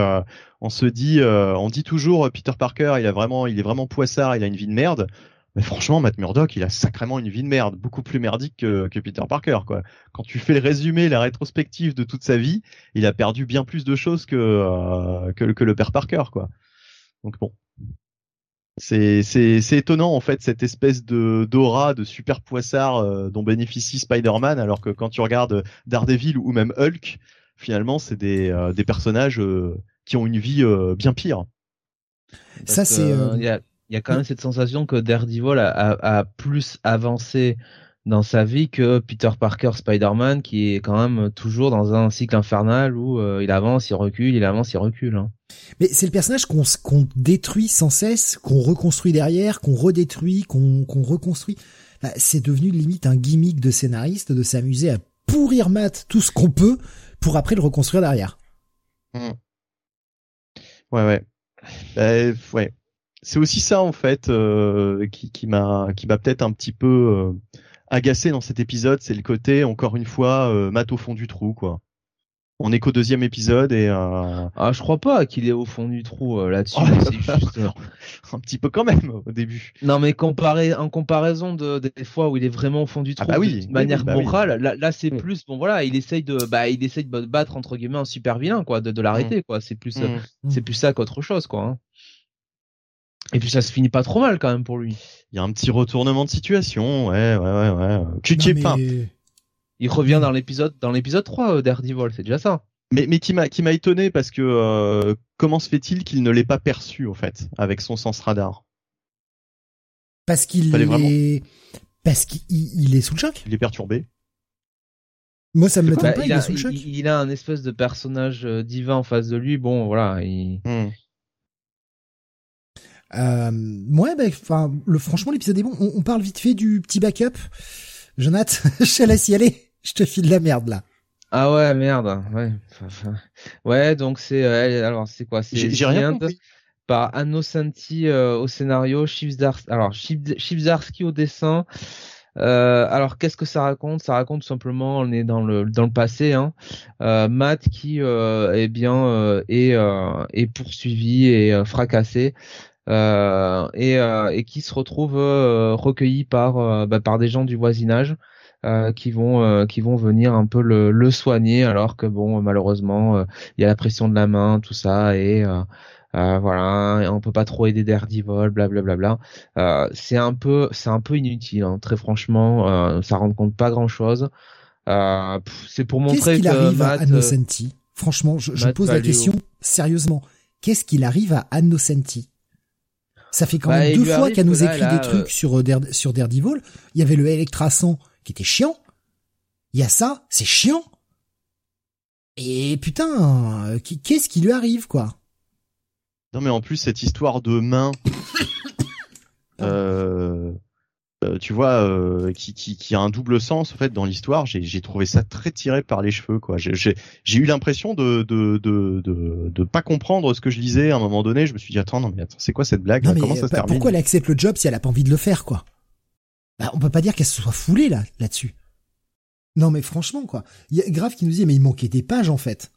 Speaker 3: on se dit, on dit toujours Peter Parker, il a vraiment, il est vraiment poissard, il a une vie de merde. Mais franchement, Matt Murdock, il a sacrément une vie de merde, beaucoup plus merdique que, que, Peter Parker, quoi. Quand tu fais le résumé, la rétrospective de toute sa vie, il a perdu bien plus de choses que, euh, que, que, le père Parker, quoi. Donc bon. C'est, c'est, c'est étonnant, en fait, cette espèce de, d'aura de super poissard euh, dont bénéficie Spider-Man, alors que quand tu regardes Daredevil ou même Hulk, finalement, c'est des, euh, des personnages euh, qui ont une vie euh, bien pire.
Speaker 1: Ça, c'est.
Speaker 2: Il y, a, quand même cette sensation que Daredevil a, a, a plus avancé dans sa vie que Peter Parker Spider-Man qui est quand même toujours dans un cycle infernal où il avance, il recule, il avance, il recule. Hein.
Speaker 1: Mais c'est le personnage qu'on détruit sans cesse, qu'on reconstruit derrière, qu'on redétruit, qu'on reconstruit. Bah, c'est devenu limite un gimmick de scénariste de s'amuser à pourrir Matt tout ce qu'on peut pour après le reconstruire derrière.
Speaker 3: Mmh. Ouais ouais. Bah, ouais. C'est aussi ça en fait euh, qui, qui m'a qui m'a peut-être un petit peu euh, agacé dans cet épisode, c'est le côté encore une fois euh, Matt au fond du trou quoi. On est qu'au deuxième épisode et euh...
Speaker 2: ah je crois pas qu'il est au fond du trou euh, là-dessus.
Speaker 3: Oh, juste... Euh, un petit peu quand même au début.
Speaker 2: Non mais comparé en comparaison de des fois où il est vraiment au fond du
Speaker 3: Ah
Speaker 2: trou
Speaker 3: bah oui,
Speaker 2: de manière
Speaker 3: oui, bah
Speaker 2: morale, là, là c'est
Speaker 3: Mm.
Speaker 2: plus bon voilà il essaye de bah il essaye de battre entre guillemets un super vilain quoi de, de l'arrêter quoi c'est plus
Speaker 3: Mm.
Speaker 2: c'est plus ça qu'autre chose quoi. hein. Et puis ça se finit pas trop mal quand même pour lui.
Speaker 3: Il y a un petit retournement de situation, ouais, ouais, ouais, ouais. Tu es
Speaker 1: mais-
Speaker 3: pas.
Speaker 2: Il revient dans l'épisode dans l'épisode 3 euh, Daredevil, c'est déjà ça.
Speaker 3: Mais, mais qui m'a qui m'a étonné parce que euh, comment se fait-il qu'il ne l'ait pas perçu en fait avec son sens radar?
Speaker 1: Parce qu'il est, parce qu'il il est sous le choc?
Speaker 3: Il est perturbé.
Speaker 1: Moi, ça me m'étonne
Speaker 2: Bah,
Speaker 1: pas,
Speaker 2: il,
Speaker 1: il, est
Speaker 2: a,
Speaker 1: sous le choc.
Speaker 2: il- il a un espèce de personnage euh, divin en face de lui. Bon voilà, il...
Speaker 3: Hmm.
Speaker 1: Euh, ouais, bah, enfin, le, franchement, l'épisode est bon. On, on parle vite fait du petit backup. Jonathan, je te laisse y aller. Je te file la merde, là.
Speaker 2: Ah ouais, merde. Ouais, ouais donc c'est euh, alors c'est quoi? C'est
Speaker 3: J'ai rien compris.
Speaker 2: par Anno Santi euh, au scénario, alors Chivzarski au dessin. Euh, alors qu'est-ce que ça raconte? Ça raconte tout simplement on est dans le dans le passé hein. Euh, Matt qui euh, eh bien euh, est euh, est poursuivi et euh, fracassé et euh, et qui se retrouve euh, recueilli par euh, bah, par des gens du voisinage euh, qui vont euh, qui vont venir un peu le, le soigner alors que bon malheureusement euh, il y a la pression de la main tout ça et euh, euh, voilà et on peut pas trop aider Daredevil blablabla euh, c'est un peu c'est un peu inutile hein, très franchement euh, ça rend compte pas grand chose euh, c'est pour
Speaker 1: Qu'est-ce
Speaker 2: montrer
Speaker 1: qu'il arrive à
Speaker 2: Matt, euh,
Speaker 1: Annocenti Franchement, je, je pose la question sérieusement. Qu'est-ce qu'il arrive à Annocenti Ça fait quand
Speaker 2: Bah,
Speaker 1: même deux fois
Speaker 2: arrive
Speaker 1: qu'elle nous
Speaker 2: là,
Speaker 1: écrit des trucs
Speaker 2: euh,
Speaker 1: sur, euh, Dare- sur Daredevil. Il y avait le Electrasan qui était chiant. Il y a ça, c'est chiant. Et putain, euh, qu'est-ce qui lui arrive, quoi?
Speaker 3: Non mais en plus cette histoire de main, euh, euh, tu vois, euh, qui, qui, qui a un double sens en fait dans l'histoire. J'ai trouvé ça très tiré par les cheveux quoi. J'ai eu l'impression de de, de de de pas comprendre ce que je lisais à un moment donné. Je me suis dit attends non mais attends c'est quoi cette blague
Speaker 1: Non
Speaker 3: là
Speaker 1: mais
Speaker 3: Comment ça se termine?
Speaker 1: pourquoi elle accepte le job si elle a pas envie de le faire, quoi? Bah, On peut pas dire qu'elle se soit foulée là, là-dessus. Non mais franchement, quoi. Il y a Grave qui nous dit mais il manquait des pages en fait.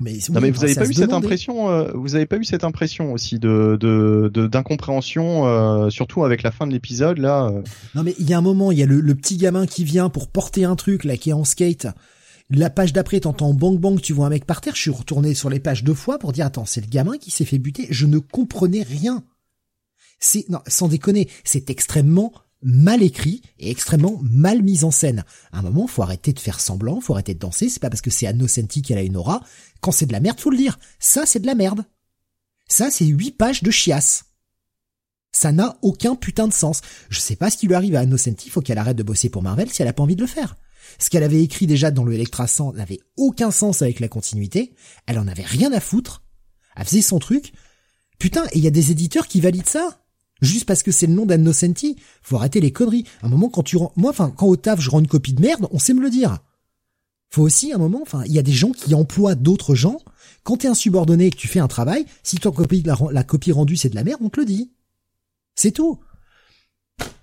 Speaker 1: Mais,
Speaker 3: Non mais vous avez pas eu cette
Speaker 1: demander.
Speaker 3: impression, euh, vous avez pas eu cette impression aussi de de de- d'incompréhension, euh, surtout avec la fin de l'épisode là. euh.
Speaker 1: Non mais il y a un moment, il y a le, le petit gamin qui vient pour porter un truc là qui est en skate. La page d'après, t'entends bang bang, tu vois un mec par terre. Je suis retourné sur les pages deux fois pour dire attends, c'est le gamin qui s'est fait buter. Je ne comprenais rien. C'est non, sans déconner, c'est extrêmement mal écrit et extrêmement mal mis en scène. À un moment, faut arrêter de faire semblant, faut arrêter de danser. C'est pas parce que c'est Annocenti qu'elle a une aura. Quand c'est de la merde, faut le dire. Ça, c'est de la merde. Ça, c'est huit pages de chiasse. Ça n'a aucun putain de sens. Je sais pas ce qui lui arrive à Annocenti, faut qu'elle arrête de bosser pour Marvel si elle a pas envie de le faire. Ce qu'elle avait écrit déjà dans le Electra 100 n'avait aucun sens avec la continuité. Elle en avait rien à foutre. Elle faisait son truc. Putain, et il y a des éditeurs qui valident ça. Juste parce que c'est le nom d'Annocenti. Faut arrêter les conneries. Un moment, quand tu rends, moi, enfin, quand au taf, je rends une copie de merde, on sait me le dire. Faut aussi, un moment, enfin, il y a des gens qui emploient d'autres gens. Quand t'es un subordonné et que tu fais un travail, si ton copie, la, la copie rendue c'est de la merde, on te le dit. C'est tout.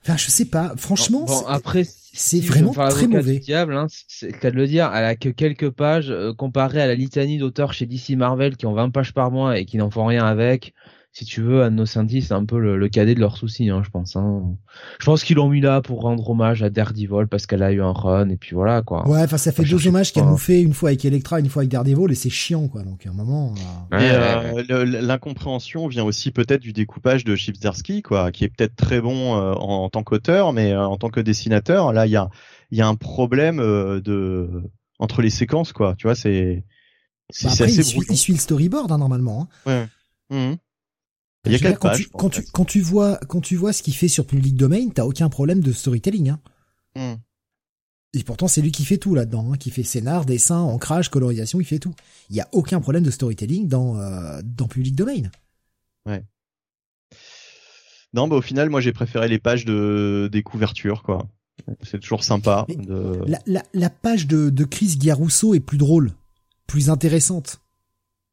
Speaker 1: Enfin, je sais pas. Franchement,
Speaker 2: bon, après
Speaker 1: c'est
Speaker 2: si
Speaker 1: vraiment très mauvais.
Speaker 2: diable, hein, c'est le cas de le dire. Elle a que quelques pages euh, comparé à la litanie d'auteurs chez DC Marvel qui ont 20 pages par mois et qui n'en font rien avec. Si tu veux, Anno Santi, c'est un peu le, le cadet de leurs soucis, hein, je pense. Hein. Je pense qu'ils l'ont mis là pour rendre hommage à Daredevil parce qu'elle a eu un run et puis voilà quoi.
Speaker 1: Ouais, enfin, ça fait deux hommages qu'elle nous fait, une fois avec Electra, une fois avec Daredevil, et c'est chiant, quoi. Donc, à un moment, euh,
Speaker 2: Ouais,
Speaker 3: Et
Speaker 2: ouais,
Speaker 3: euh, l'incompréhension vient aussi peut-être du découpage de Chipsdarsky, quoi, qui est peut-être très bon euh, en, en tant qu'auteur, mais euh, en tant que dessinateur, là, il y a, il y a un problème euh, de, entre les séquences, quoi. Tu vois, c'est c'est
Speaker 1: Bah
Speaker 3: assez
Speaker 1: il suit, il suit le storyboard hein, normalement. hein.
Speaker 3: Ouais. Mhm. Il y a quatre
Speaker 1: quand,
Speaker 3: pages.
Speaker 1: tu, quand, tu, quand tu vois quand tu vois ce qu'il fait sur Public Domain, t'as aucun problème de storytelling. Hein.
Speaker 3: Mhm.
Speaker 1: Et pourtant, c'est lui qui fait tout là-dedans, hein, qui fait scénar, dessin, ancrage, colorisation, il fait tout. Il y a aucun problème de storytelling dans euh, dans Public Domain.
Speaker 3: Non, bah au final, moi j'ai préféré les pages de des couvertures, quoi. C'est toujours sympa. De...
Speaker 1: La, la, la page de, de Chris Giarusso est plus drôle, plus intéressante.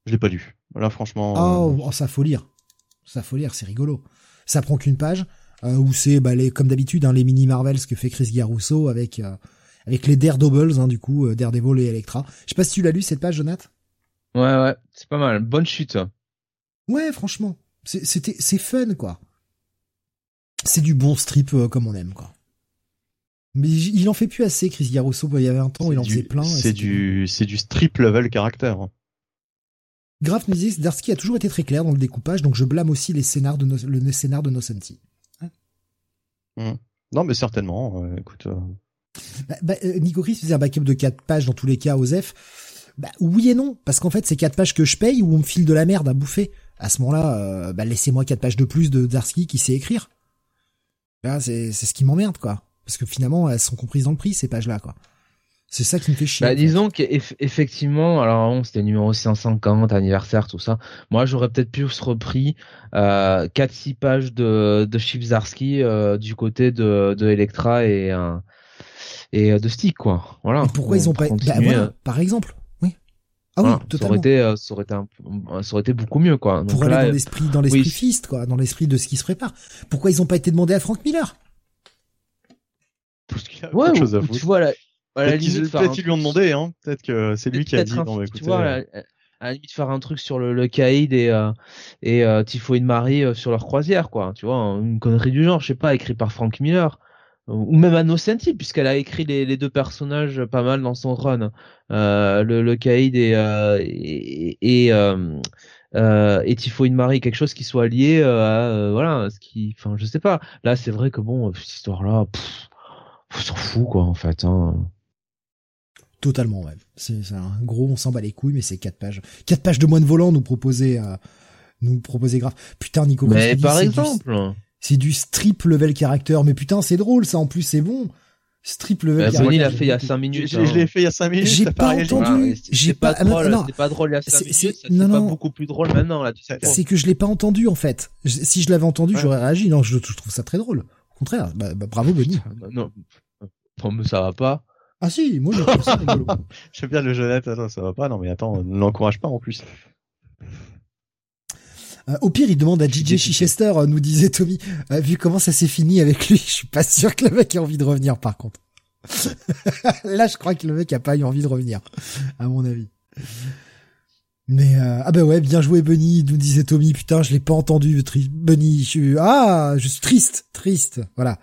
Speaker 3: Je l'ai pas lu. Là, franchement.
Speaker 1: Oh,
Speaker 3: euh,
Speaker 1: oh, ça faut lire. Ça faut lire, c'est rigolo. Ça prend qu'une page euh, où c'est bah, les, comme d'habitude hein, les mini Marvels que fait Chris Giarusso avec euh, avec les Daredevils hein, du coup euh, Daredevil et Electra. Je sais pas si tu l'as lu cette page, Jonathan?
Speaker 2: Ouais, ouais, c'est pas mal. Bonne chute.
Speaker 1: Ouais, franchement, c'est- c'était c'est fun quoi. C'est du bon strip euh, comme on aime quoi. Mais il en fait plus assez, Chris Giarusso. Il y avait un temps où il en faisait plein.
Speaker 3: C'est du, c'est du strip level caractère. Hein.
Speaker 1: Graf disait, Darsky a toujours été très clair dans le découpage, donc je blâme aussi les scénars de no- le scénar de Nocenti.
Speaker 3: Non, mais certainement. euh, écoute. euh,
Speaker 1: Bah, bah, euh, Nico Chris faisait un backup de 4 pages dans tous les cas aux F. Bah, oui et non, parce qu'en fait c'est 4 pages que je paye ou on me file de la merde à bouffer. À ce moment-là, euh, bah, laissez-moi 4 pages de plus de Darsky qui sait écrire. Là, c'est ce qui m'emmerde quoi. Parce que finalement elles sont comprises dans le prix ces pages-là quoi. C'est ça qui me fait chier.
Speaker 2: Bah, disons qu'effectivement, alors bon, c'était numéro 150, anniversaire, tout ça. Moi, j'aurais peut-être plus repris euh, 4-6 pages de, de Chibzarski euh, du côté de, de Electra et, euh, et euh, de Stick, quoi. Voilà.
Speaker 1: Et pourquoi ils ont pas... Bah, voilà, par exemple. Oui. Ah
Speaker 2: voilà,
Speaker 1: oui,
Speaker 2: ça aurait
Speaker 1: totalement.
Speaker 2: été, ça aurait été, un peu- ça aurait été beaucoup mieux, quoi. Donc
Speaker 1: Pour aller
Speaker 2: là,
Speaker 1: dans l'esprit, dans l'esprit
Speaker 2: oui.
Speaker 1: fist, quoi, dans l'esprit de ce qui se prépare. Pourquoi ils ont pas été demandés à Frank Miller?
Speaker 3: Parce qu'il y a
Speaker 2: ouais,
Speaker 3: chose à
Speaker 2: tu vois, la
Speaker 3: Peut-être qu'ils lui ont demandé, hein. Peut-être que c'est lui qui a dit.
Speaker 2: un
Speaker 3: Non,
Speaker 2: truc,
Speaker 3: écoutez.
Speaker 2: tu vois, à, la- à la limite faire un truc sur le, le Caïd et euh, et euh, Typhoïde Marie euh, sur leur croisière, quoi. Tu vois, une connerie du genre, je sais pas, écrit par Frank Miller ou même Anno Senti, puisqu'elle a écrit les, les deux personnages pas mal dans son run, euh, le, le Caïd et euh, et et, euh, euh, et Typhoïde Marie, quelque chose qui soit lié euh, à euh, voilà, ce qui, enfin, je sais pas. Là, c'est vrai que bon, cette histoire-là, pff, on s'en fout quoi, en fait. Hein.
Speaker 1: Totalement, ouais. C'est un gros, on s'en bat les couilles, mais c'est quatre pages. Quatre pages de moine volant nous proposer, euh, nous proposer grave. Putain, Nico.
Speaker 2: Mais par
Speaker 1: c'est du-
Speaker 2: exemple.
Speaker 1: C'est du strip level character, mais putain, c'est drôle, ça, en plus, c'est bon. Strip level
Speaker 2: Bah,
Speaker 1: character.
Speaker 2: Bonnie l'a fait il y a 5
Speaker 3: Je,
Speaker 2: minutes.
Speaker 3: je-
Speaker 2: hein.
Speaker 3: je l'ai fait il y a 5 minutes.
Speaker 1: J'ai pas entendu.
Speaker 2: C'est-
Speaker 1: j'ai pas-
Speaker 2: pas,
Speaker 1: ah, non,
Speaker 2: drôle,
Speaker 1: non.
Speaker 2: c'est pas drôle il y a 5
Speaker 1: C'est-
Speaker 2: minutes,
Speaker 1: c'est-
Speaker 2: pas
Speaker 1: non.
Speaker 2: beaucoup plus drôle maintenant là. Tu sais.
Speaker 1: C'est que je l'ai pas entendu, en fait. Je- Si je l'avais entendu,
Speaker 3: Ouais.
Speaker 1: j'aurais réagi. Non, je, je trouve ça très drôle. Au contraire, bah, bah, bravo, Bonnie.
Speaker 2: Non, non, non, mais ça va pas.
Speaker 1: Ah si, moi, je trouve ça rigolo.
Speaker 3: J'aime bien le jeunette. Attends, ça va pas. Non, mais attends, ne l'encourage pas en plus.
Speaker 1: Euh, au pire, il demande à JJ. Chichester, euh, nous disait Tommy, euh, vu comment ça s'est fini avec lui, je suis pas sûr que le mec ait envie de revenir par contre. Là, je crois que le mec a pas eu envie de revenir, à mon avis. Mais euh, ah bah ouais, bien joué Bunny, nous disait Tommy. Putain, je l'ai pas entendu, Bunny. Je suis ah, je suis triste, triste. Voilà,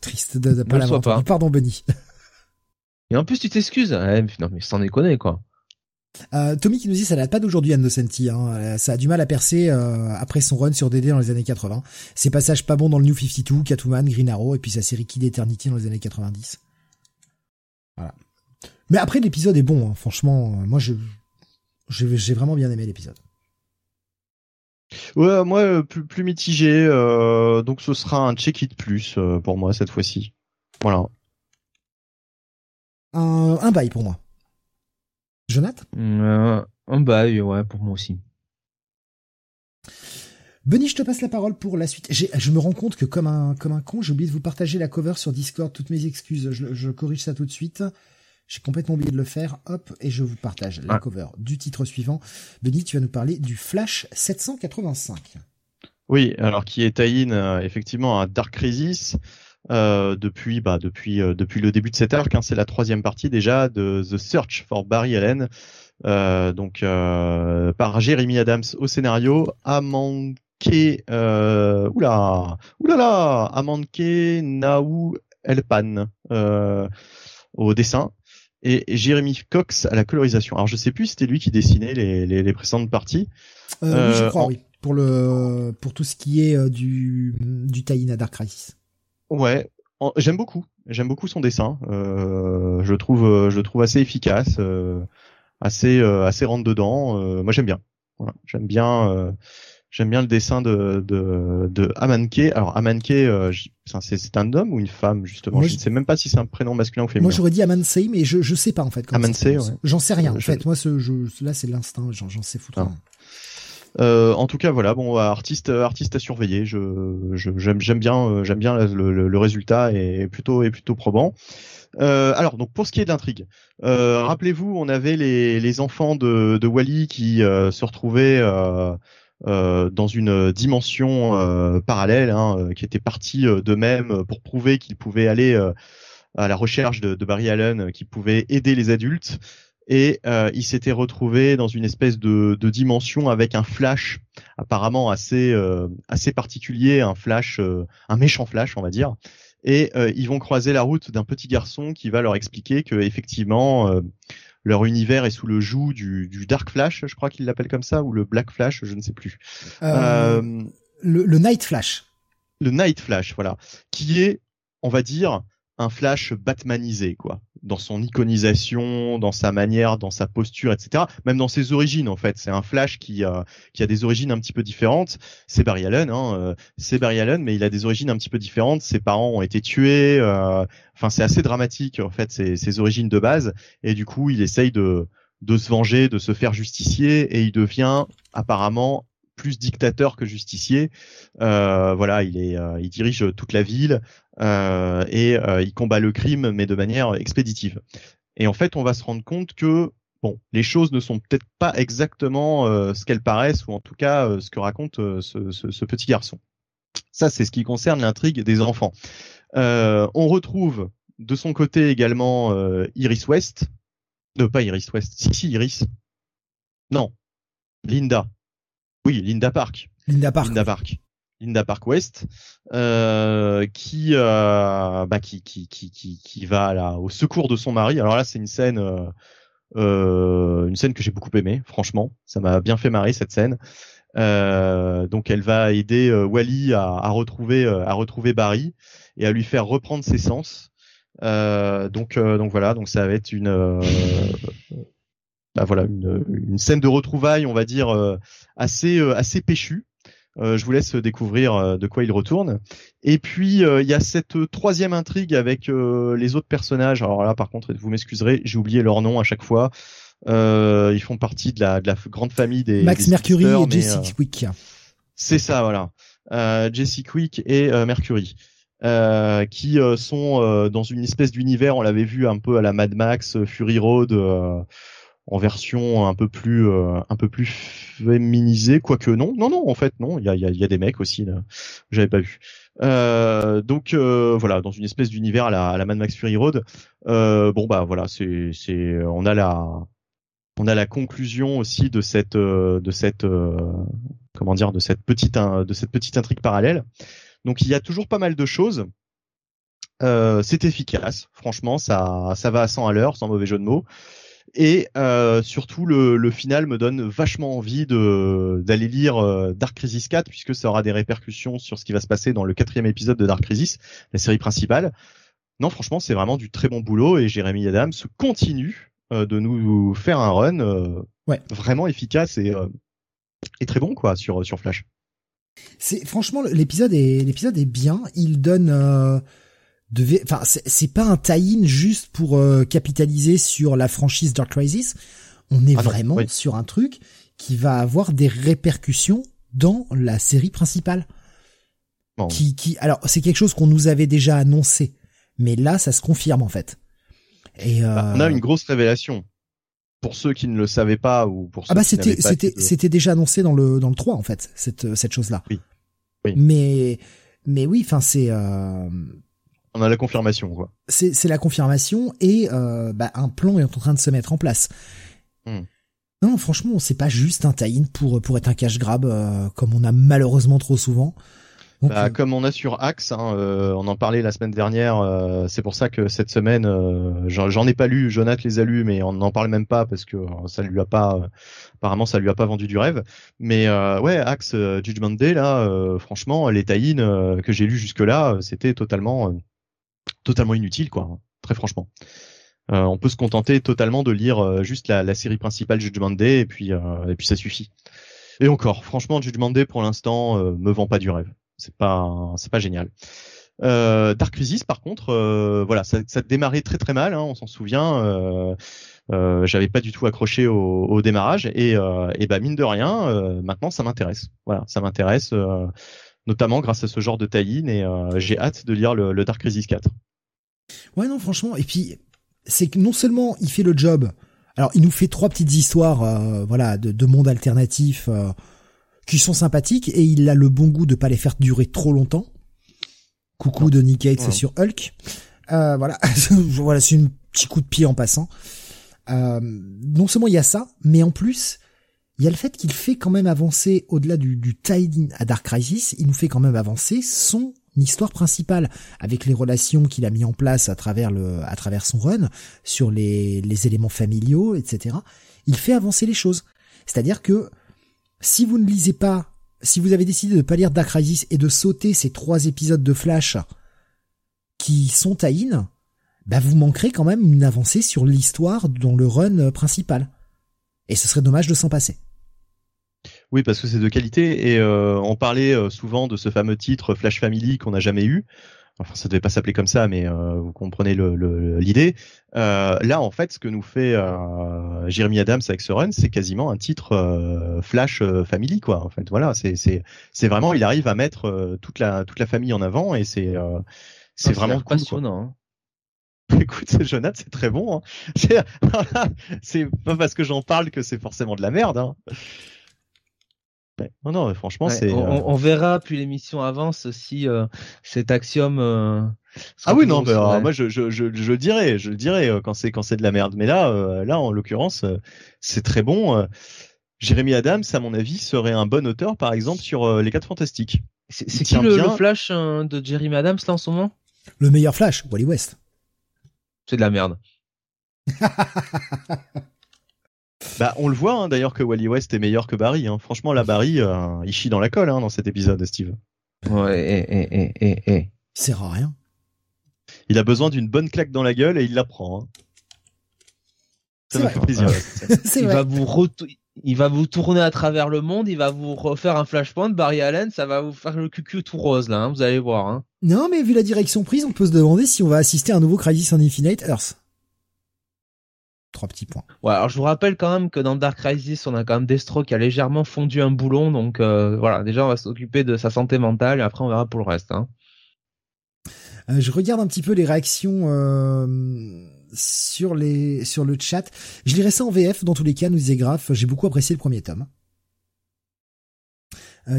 Speaker 1: triste de, pas l'avoir
Speaker 2: sois
Speaker 1: entendu.
Speaker 2: pas.
Speaker 1: Pardon Bunny.
Speaker 2: Et en plus, tu t'excuses. Ouais, non, mais sans déconner quoi.
Speaker 1: Euh, Tommy qui nous dit ça date pas d'aujourd'hui Innocenti, hein. Euh, ça a du mal à percer euh, après son run sur DD dans les années 80. Ses passages pas bons dans le New 52, Catwoman, Green Arrow et puis sa série Kid Eternity dans les années 90. Voilà. Mais après l'épisode est bon, hein. franchement, euh, moi je j'ai j'ai vraiment bien aimé l'épisode.
Speaker 3: Ouais, moi euh, plus, plus mitigé. euh, donc ce sera un check it plus euh, pour moi cette fois-ci. Voilà.
Speaker 1: Un, un bail pour moi. Jonathan?
Speaker 2: Euh, un bail, ouais, pour moi aussi.
Speaker 1: Benny, je te passe la parole pour la suite. Je me rends compte que comme un comme un con, j'ai oublié de vous partager la cover sur Discord. Toutes mes excuses, je, je corrige ça tout de suite. J'ai complètement oublié de le faire. Hop, et je vous partage la
Speaker 2: Ah.
Speaker 1: cover du titre suivant. Benny, tu vas nous parler du Flash 785.
Speaker 3: Oui, alors qui est tie-in euh, effectivement à Dark Crisis euh, depuis bah depuis euh, depuis le début de cet arc. hein, c'est la troisième partie déjà de The Search for Barry Allen, euh, donc par Jeremy Adams au scénario, a manqué euh, oula oulala Naou Elpan au dessin. Et Jeremy Cox à la colorisation. Alors je sais plus c'était lui qui dessinait les, les, les précédentes parties.
Speaker 1: Euh, oui, je crois,
Speaker 3: en-
Speaker 1: oui. Pour le pour tout ce qui est euh, du du tie-in à Dark Crisis.
Speaker 3: Ouais, j'aime beaucoup. J'aime beaucoup son dessin. je trouve, je trouve assez efficace, assez, assez rentre dedans. moi, j'aime bien. Voilà. J'aime bien. J'aime bien le dessin de de, de Amanke. Alors Amanke, euh, c'est un homme ou une femme justement? Je ne sais même pas si c'est un prénom masculin ou féminin.
Speaker 1: Moi j'aurais dit Amansei, mais je je sais pas en fait.
Speaker 3: Amansei, ouais.
Speaker 1: J'en sais rien en fait. Moi ce, je, là c'est l'instinct, j'en sais foutre. Ah.
Speaker 3: Euh, en tout cas, voilà, bon, artiste, artiste à surveiller. Je, j'aime, bien, euh, j'aime bien le, résultat est plutôt, plutôt probant. Euh, alors, donc pour ce qui est d'intrigue, euh, rappelez-vous, on avait les, enfants de, de Wally qui euh, se retrouvaient euh, dans une dimension euh, parallèle, hein, euh, qui était partie d'eux-mêmes pour prouver qu'ils pouvaient aller à la recherche de, de, Barry Allen, qui pouvait aider les adultes. Et euh, il s'était retrouvé dans une espèce de, de, dimension avec un flash apparemment assez assez particulier, un flash, un méchant flash, on va dire. Et ils vont croiser la route d'un petit garçon qui va leur expliquer que effectivement leur univers est sous le joug du, du Dark Flash, je crois qu'il l'appelle comme ça, ou le Black Flash, je ne sais plus.
Speaker 1: Euh, euh, le, le Night Flash.
Speaker 3: Le Night Flash, voilà, qui est, on va dire, un Flash Batmanisé, quoi, dans son iconisation, dans sa manière, dans sa posture, etc. Même dans ses origines, en fait, c'est un Flash qui a qui a des origines un petit peu différentes. C'est Barry Allen, hein, euh, c'est Barry Allen, mais il a des origines un petit peu différentes. Ses parents ont été tués. Euh, enfin, c'est assez dramatique, en fait, ses, ses origines de base. Et du coup, il essaye de de se venger, de se faire justicier, et il devient apparemment plus dictateur que justicier. Euh, voilà, il est, euh, il dirige toute la ville euh, et euh, il combat le crime, mais de manière expéditive. Et en fait, on va se rendre compte que bon, les choses ne sont peut-être pas exactement ce qu'elles paraissent, ou en tout cas ce que raconte ce, ce, ce, petit garçon. Ça, c'est ce qui concerne l'intrigue des enfants. on retrouve de son côté également Iris West. Non, pas Iris West. Si, si, Iris. Non. Linda. Oui, Linda Park.
Speaker 1: Linda Park.
Speaker 3: Linda Park. Linda Park West, euh, qui, euh, bah, qui, qui, qui, qui, qui va là au secours de son mari. Alors là, c'est une scène, euh, une scène que j'ai beaucoup aimée. Franchement, ça m'a bien fait marrer cette scène. Donc, elle va aider Wally à, à, retrouver, à retrouver Barry et à lui faire reprendre ses sens. donc, donc voilà. Donc ça va être une bah, voilà une, une, scène de retrouvailles, on va dire euh, assez euh, assez péchue. Euh, je vous laisse découvrir de quoi il retourne. Et puis il y a cette troisième intrigue avec les autres personnages. Alors là, par contre, vous m'excuserez, j'ai oublié leur nom à chaque fois. ils font partie de la, de la grande famille des
Speaker 1: Max Mercury et Jesse Quick.
Speaker 3: C'est ça, voilà. Euh, Jesse Quick et Mercury. Euh, qui sont dans une espèce d'univers, on l'avait vu un peu à la Mad Max, Fury Road, en version un peu plus euh, un peu plus féminisée quoique non non non en fait non il y a, y a des mecs aussi là j'avais pas vu. Euh, donc euh, voilà dans une espèce d'univers à la, à la Mad Max Fury Road bon bah voilà c'est c'est on a la on a la conclusion aussi de cette de cette comment dire de cette petite de cette petite intrigue parallèle. Donc il y a toujours pas mal de choses. C'est efficace. Franchement ça ça va à 100 à l'heure sans mauvais jeu de mots et euh, surtout, le, le, final me donne vachement envie de d'aller lire euh, Dark Crisis 4 puisque ça aura des répercussions sur ce qui va se passer dans le quatrième épisode de Dark Crisis, la série principale. Non, franchement, c'est vraiment du très bon boulot et Jérémy Adams continue euh, de nous faire un run euh, ouais. vraiment efficace et, euh, et très bon quoi sur sur Flash.
Speaker 1: C'est franchement l'épisode est l'épisode est bien. Il donne enfin c'est pas un tie-in juste pour euh, capitaliser sur la franchise Dark Crisis. On est ah vraiment sur un truc qui va avoir des répercussions dans la série principale. Qui, qui, alors c'est quelque chose qu'on nous avait déjà annoncé, mais là ça se confirme en fait.
Speaker 3: Et euh... bah, on a une grosse révélation pour ceux qui ne le savaient pas ou pour
Speaker 1: ah bah c'était c'était c'était déjà annoncé dans le dans le 3 en fait cette cette chose là. Oui. oui. Mais mais oui, enfin c'est euh,
Speaker 3: on a la confirmation, quoi.
Speaker 1: C'est la confirmation et euh, bah, un plan est en train de se mettre en place. Hmm. Non, franchement, c'est pas juste un tie-in pour pour être un cash grab euh, comme on a malheureusement trop souvent.
Speaker 3: bah, euh, comme on a sur Axe, hein, euh, on en parlait la semaine dernière. Euh, c'est pour ça que cette semaine, j'en ai pas lu. Jonathan les a lus, mais on n'en parle même pas parce que ça lui a pas, apparemment, ça lui a pas vendu du rêve. Mais ouais, Axe Judgment Day là, franchement, les tie que j'ai lus jusque là, c'était totalement totalement inutile, quoi. Très franchement. Euh, on peut se contenter totalement de lire euh, juste la, la, série principale Judgment Day et puis euh, et puis ça suffit. Et encore, franchement, Judgment Day pour l'instant me vend pas du rêve. C'est pas c'est pas génial. Dark Crisis, par contre, voilà, ça, ça démarrait très très mal, hein, on s'en souvient. Euh, j'avais pas du tout accroché au, au démarrage et, et bah mine de rien, maintenant ça m'intéresse. Voilà, ça m'intéresse notamment grâce à ce genre de tie et j'ai hâte de lire le, le Dark Crisis 4.
Speaker 1: Ouais non franchement et puis c'est que non seulement il fait le job, alors il nous fait trois petites histoires, euh, voilà, de, de monde alternatif euh, qui sont sympathiques et il a le bon goût de pas les faire durer trop longtemps. Coucou de Nick sur Hulk. Euh, voilà, voilà, c'est un petit coup de pied en passant. non seulement il y a ça, mais en plus il y a le fait qu'il fait quand même avancer au-delà du, du tie à Dark Crisis, il nous fait quand même avancer son histoire principale avec les relations qu'il a mis en place à travers son run sur les, les éléments familiaux, etc. Il fait avancer les choses. C'est-à-dire que si vous ne lisez pas, si vous avez décidé de pas lire Dark Crisis et de sauter ces trois épisodes de Flash qui sont tie-in, bah vous manquerez quand même une avancée sur l'histoire dans le run principal. Et ce serait dommage de s'en passer.
Speaker 3: Oui, parce que c'est de qualité et euh, on parlait euh, souvent de ce fameux titre Flash Family qu'on n'a jamais eu. Enfin, ça devait pas s'appeler comme ça, mais euh, vous comprenez l'idée. Le, là, en fait, ce que nous fait Jeremy Adams avec ce run, c'est quasiment un titre Flash Family, quoi. En fait, voilà, c'est vraiment, il arrive à mettre toute la toute la famille en avant et c'est c'est vraiment
Speaker 2: cool, passionnant.
Speaker 3: Hein. Écoute, Jonathan, c'est très bon. Hein. C'est pas parce que j'en parle que c'est forcément de la merde. Hein. Non, non, franchement, c'est.
Speaker 2: On, euh, verra plus l'émission avance si euh, cet axiome. Euh,
Speaker 3: ah oui, non, bah, moi je, je, je, je dirais, je le dirais quand c'est quand c'est de la merde. Mais là, là, en l'occurrence, c'est très bon. Jérémy Adams, à mon avis, serait un bon auteur, par exemple, sur les 4 fantastiques.
Speaker 2: C'est qui le, le, Flash de Jérémy Adams là en ce moment?
Speaker 1: Le meilleur Flash, Wally West.
Speaker 2: C'est de la merde.
Speaker 3: Bah, on le voit hein, d'ailleurs que Wally West est meilleur que Barry. Hein. Franchement, la Barry, euh, il chie dans la colle hein, dans cet épisode, Steve.
Speaker 2: Ouais, et, et, et, et.
Speaker 1: Sert à rien.
Speaker 3: Il a besoin d'une bonne claque dans la gueule et il la prend. Hein. Ça me fait plaisir.
Speaker 2: il va vous il va vous tourner à travers le monde, il va vous refaire un flashpoint, Barry Allen, ça va vous faire le cucu tout rose là, hein, vous allez voir. Hein.
Speaker 1: Non, mais vu la direction prise, on peut se demander si on va assister à un nouveau Crisis on Infinite Earth. Trois petits points.
Speaker 2: Ouais, alors je vous rappelle quand même que dans Dark Crisis, on a quand même Destro qui a légèrement fondu un boulon, donc euh, voilà, déjà on va s'occuper de sa santé mentale et après on verra pour le reste. Hein.
Speaker 1: Euh, je regarde un petit peu les réactions euh, sur les sur le chat. Je lirai ça en VF dans tous les cas, nous disait Graf. J'ai beaucoup apprécié le premier tome.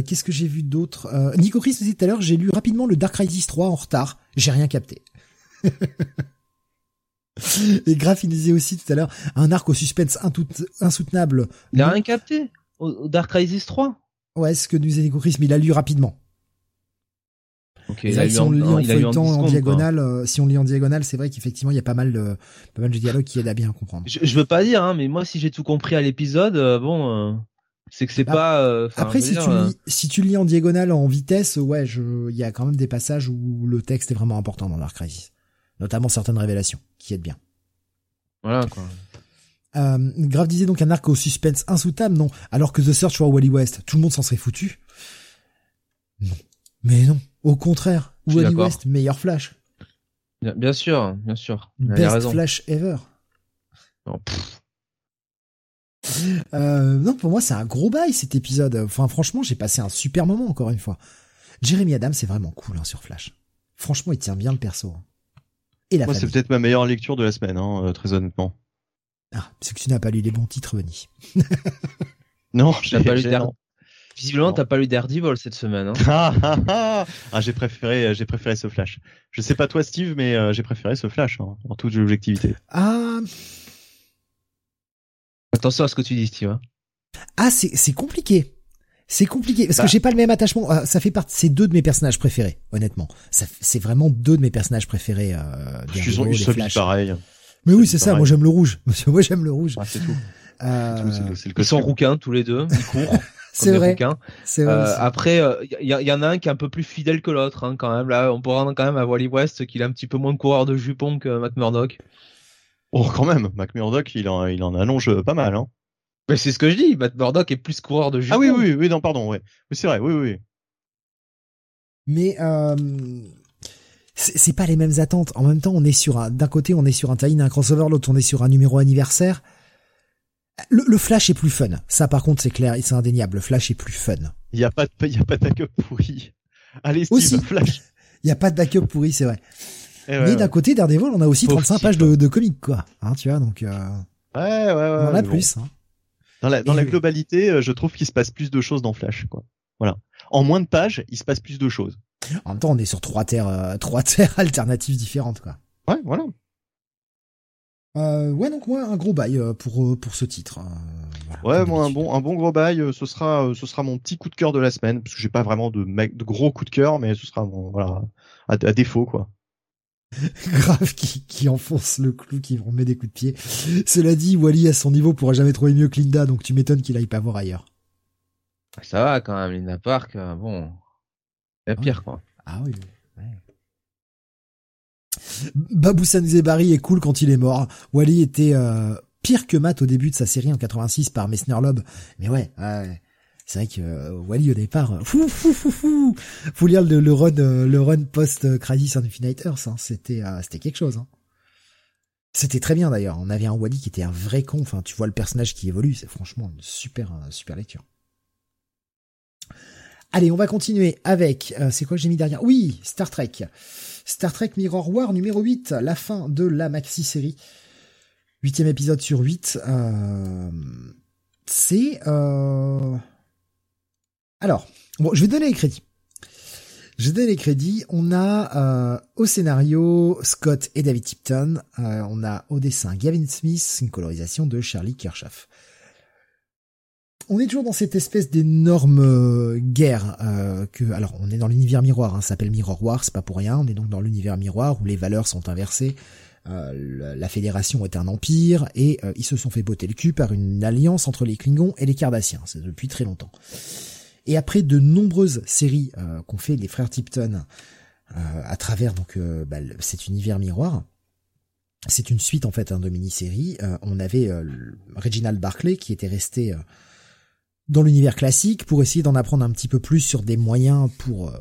Speaker 1: Qu'est-ce que j'ai vu d'autre Nico Chris nous disait tout à l'heure, j'ai lu rapidement le Dark Crisis 3 en retard. J'ai rien capté. Et Graf, il disait aussi tout à l'heure, un arc au suspense insoutenable.
Speaker 2: Il a rien capté au Dark Crisis 3
Speaker 1: Ouais, ce que nous Nico Chris, mais il a lu rapidement.
Speaker 2: Ok, il a si on en
Speaker 1: feuilletant en, diagonale, euh, si on lit en diagonale, c'est vrai qu'effectivement il y a pas mal de pas mal de dialogues qui aident à bien comprendre.
Speaker 2: Je, je veux pas dire, hein, mais moi si j'ai tout compris à l'épisode, euh, bon, euh, c'est que c'est ah, pas.
Speaker 1: après, si tu lis, si tu lis en diagonale en vitesse, ouais, il y a quand même des passages où le texte est vraiment important dans Dark Crisis notamment certaines révélations qui aident bien.
Speaker 2: Voilà quoi.
Speaker 1: Euh, Grave disait donc un arc au suspense insoutenable, non Alors que The Search for Wally West, tout le monde s'en serait foutu. Non. Mais non, au contraire, Wally West, meilleur Flash.
Speaker 2: Bien, sûr, bien sûr.
Speaker 1: Best Flash ever. euh, non, pour moi, c'est un gros bail cet épisode. Enfin, franchement, j'ai passé un super moment encore une fois. Jeremy Adams, c'est vraiment cool hein, sur Flash. Franchement, il tient bien le perso. Hein.
Speaker 3: Moi, c'est peut-être ma meilleure lecture de la semaine, hein, euh, très honnêtement.
Speaker 1: Ah, c'est que tu n'as pas lu les bons titres, Benny.
Speaker 3: non, j'ai pas lu
Speaker 2: Visiblement, t'as pas lu Daredevil cette semaine. Hein.
Speaker 3: Ah, ah, ah, ah, j'ai préféré, j'ai préféré ce Flash. Je sais pas toi, Steve, mais euh, j'ai préféré ce Flash hein, en toute objectivité.
Speaker 1: Ah.
Speaker 2: Attention à ce que tu dis, Steve. Hein.
Speaker 1: Ah, c'est c'est compliqué. C'est compliqué parce que bah. j'ai pas le même attachement. Ah, ça fait partie, c'est deux de mes personnages préférés, honnêtement. C'est vraiment deux de mes personnages préférés. Euh,
Speaker 3: je suis pareil.
Speaker 1: Mais oui, c'est ça. Moi, j'aime le rouge. Moi, j'aime le rouge.
Speaker 3: Ah, c'est tout.
Speaker 2: Euh... C'est le, Ils sont rouquins tous les deux. Ils courent.
Speaker 1: C'est vrai. C'est vrai.
Speaker 2: Euh, après, il y, y, en a un qui est un peu plus fidèle que l'autre, hein, quand même. Là, on pourrait quand même à Wally West qu'il a un petit peu moins de coureur de jupon que Matt Murdock.
Speaker 3: Oh, quand même, Mac Murdock, il en, il en allonge pas mal, hein.
Speaker 2: Mais c'est ce que je dis, Matt Murdock est plus coureur de jupon.
Speaker 3: Ah oui, oui, oui, non, pardon, ouais. Mais c'est vrai, oui, oui.
Speaker 1: Mais euh, c'est pas les mêmes attentes. En même temps, on est sur un, d'un côté, on est sur un tie un crossover, l'autre, on est sur un numéro anniversaire. Le, Flash est plus fun. Ça, par contre, c'est clair, c'est indéniable. Le Flash est plus fun.
Speaker 3: Il y a pas de, il y a pas de backup pourri. Allez, Steve, aussi, Flash.
Speaker 1: Il y a pas de backup pourri, c'est vrai. Eh Mais d'un côté, Daredevil, on a aussi 35 pages de, de comics, quoi. Hein, tu vois, donc. Euh,
Speaker 3: ouais, ouais, ouais.
Speaker 1: On en a plus. Hein.
Speaker 3: Dans la, dans la globalité, euh, je trouve qu'il se passe plus de choses dans Flash, quoi. Voilà. En moins de pages, il se passe plus de choses.
Speaker 1: En même temps, on est sur trois terres, euh, trois terres alternatives différentes, quoi.
Speaker 3: Ouais, voilà.
Speaker 1: Euh, ouais, donc moi un gros bail euh, pour euh, pour ce titre.
Speaker 3: ouais, moi un bon un bon gros bail. Ce sera ce sera mon petit coup de cœur de la semaine parce que j'ai pas vraiment de de gros coup de cœur, mais ce sera mon voilà à, défaut quoi.
Speaker 1: Grave qui, qui enfonce le clou, qui remet des coups de pied. Cela dit, Wally à son niveau pourra jamais trouver mieux que Linda, donc tu m'étonnes qu'il aille pas voir ailleurs.
Speaker 2: Ça va quand même, Linda Park, bon, c'est pire quoi.
Speaker 1: Ah oui. Babou Zebari est cool quand il est mort. Wally était euh, pire que Matt au début de sa série en 86 par Messner Loeb. Mais ouais, c'est vrai que euh, Wally au départ, euh, fou, fou, fou, fou. Faut lire le, run, le run post Crisis on Infinite Earth. Hein. C'était, c'était quelque chose. Hein. C'était très bien d'ailleurs. On avait un Wally qui était un vrai con. Enfin, tu vois le personnage qui évolue. C'est franchement une super, super lecture. Allez, on va continuer avec, c'est quoi que j'ai mis derrière? Oui, Star Trek. Star Trek Mirror War numéro 8, la fin de la maxi-série. Huitième épisode sur 8. Euh, c'est... Euh... Alors, bon, je vais donner les crédits. Je vais donner les crédits. On a euh, au scénario Scott et David Tipton. Euh, on a au dessin Gavin Smith, une colorisation de Charlie Kirchhoff on est toujours dans cette espèce d'énorme euh, guerre euh, que alors on est dans l'univers miroir, hein, ça s'appelle Mirror War, c'est pas pour rien. On est donc dans l'univers miroir où les valeurs sont inversées. Euh, la fédération est un empire et ils se sont fait botter le cul par une alliance entre les Klingons et les Cardassiens. C'est depuis très longtemps. Et après de nombreuses séries qu'ont fait les frères Tipton à travers donc bah, cet univers miroir, c'est une suite en fait hein, de mini-séries. on avait Reginald Barclay qui était resté dans l'univers classique pour essayer d'en apprendre un petit peu plus sur des moyens pour euh,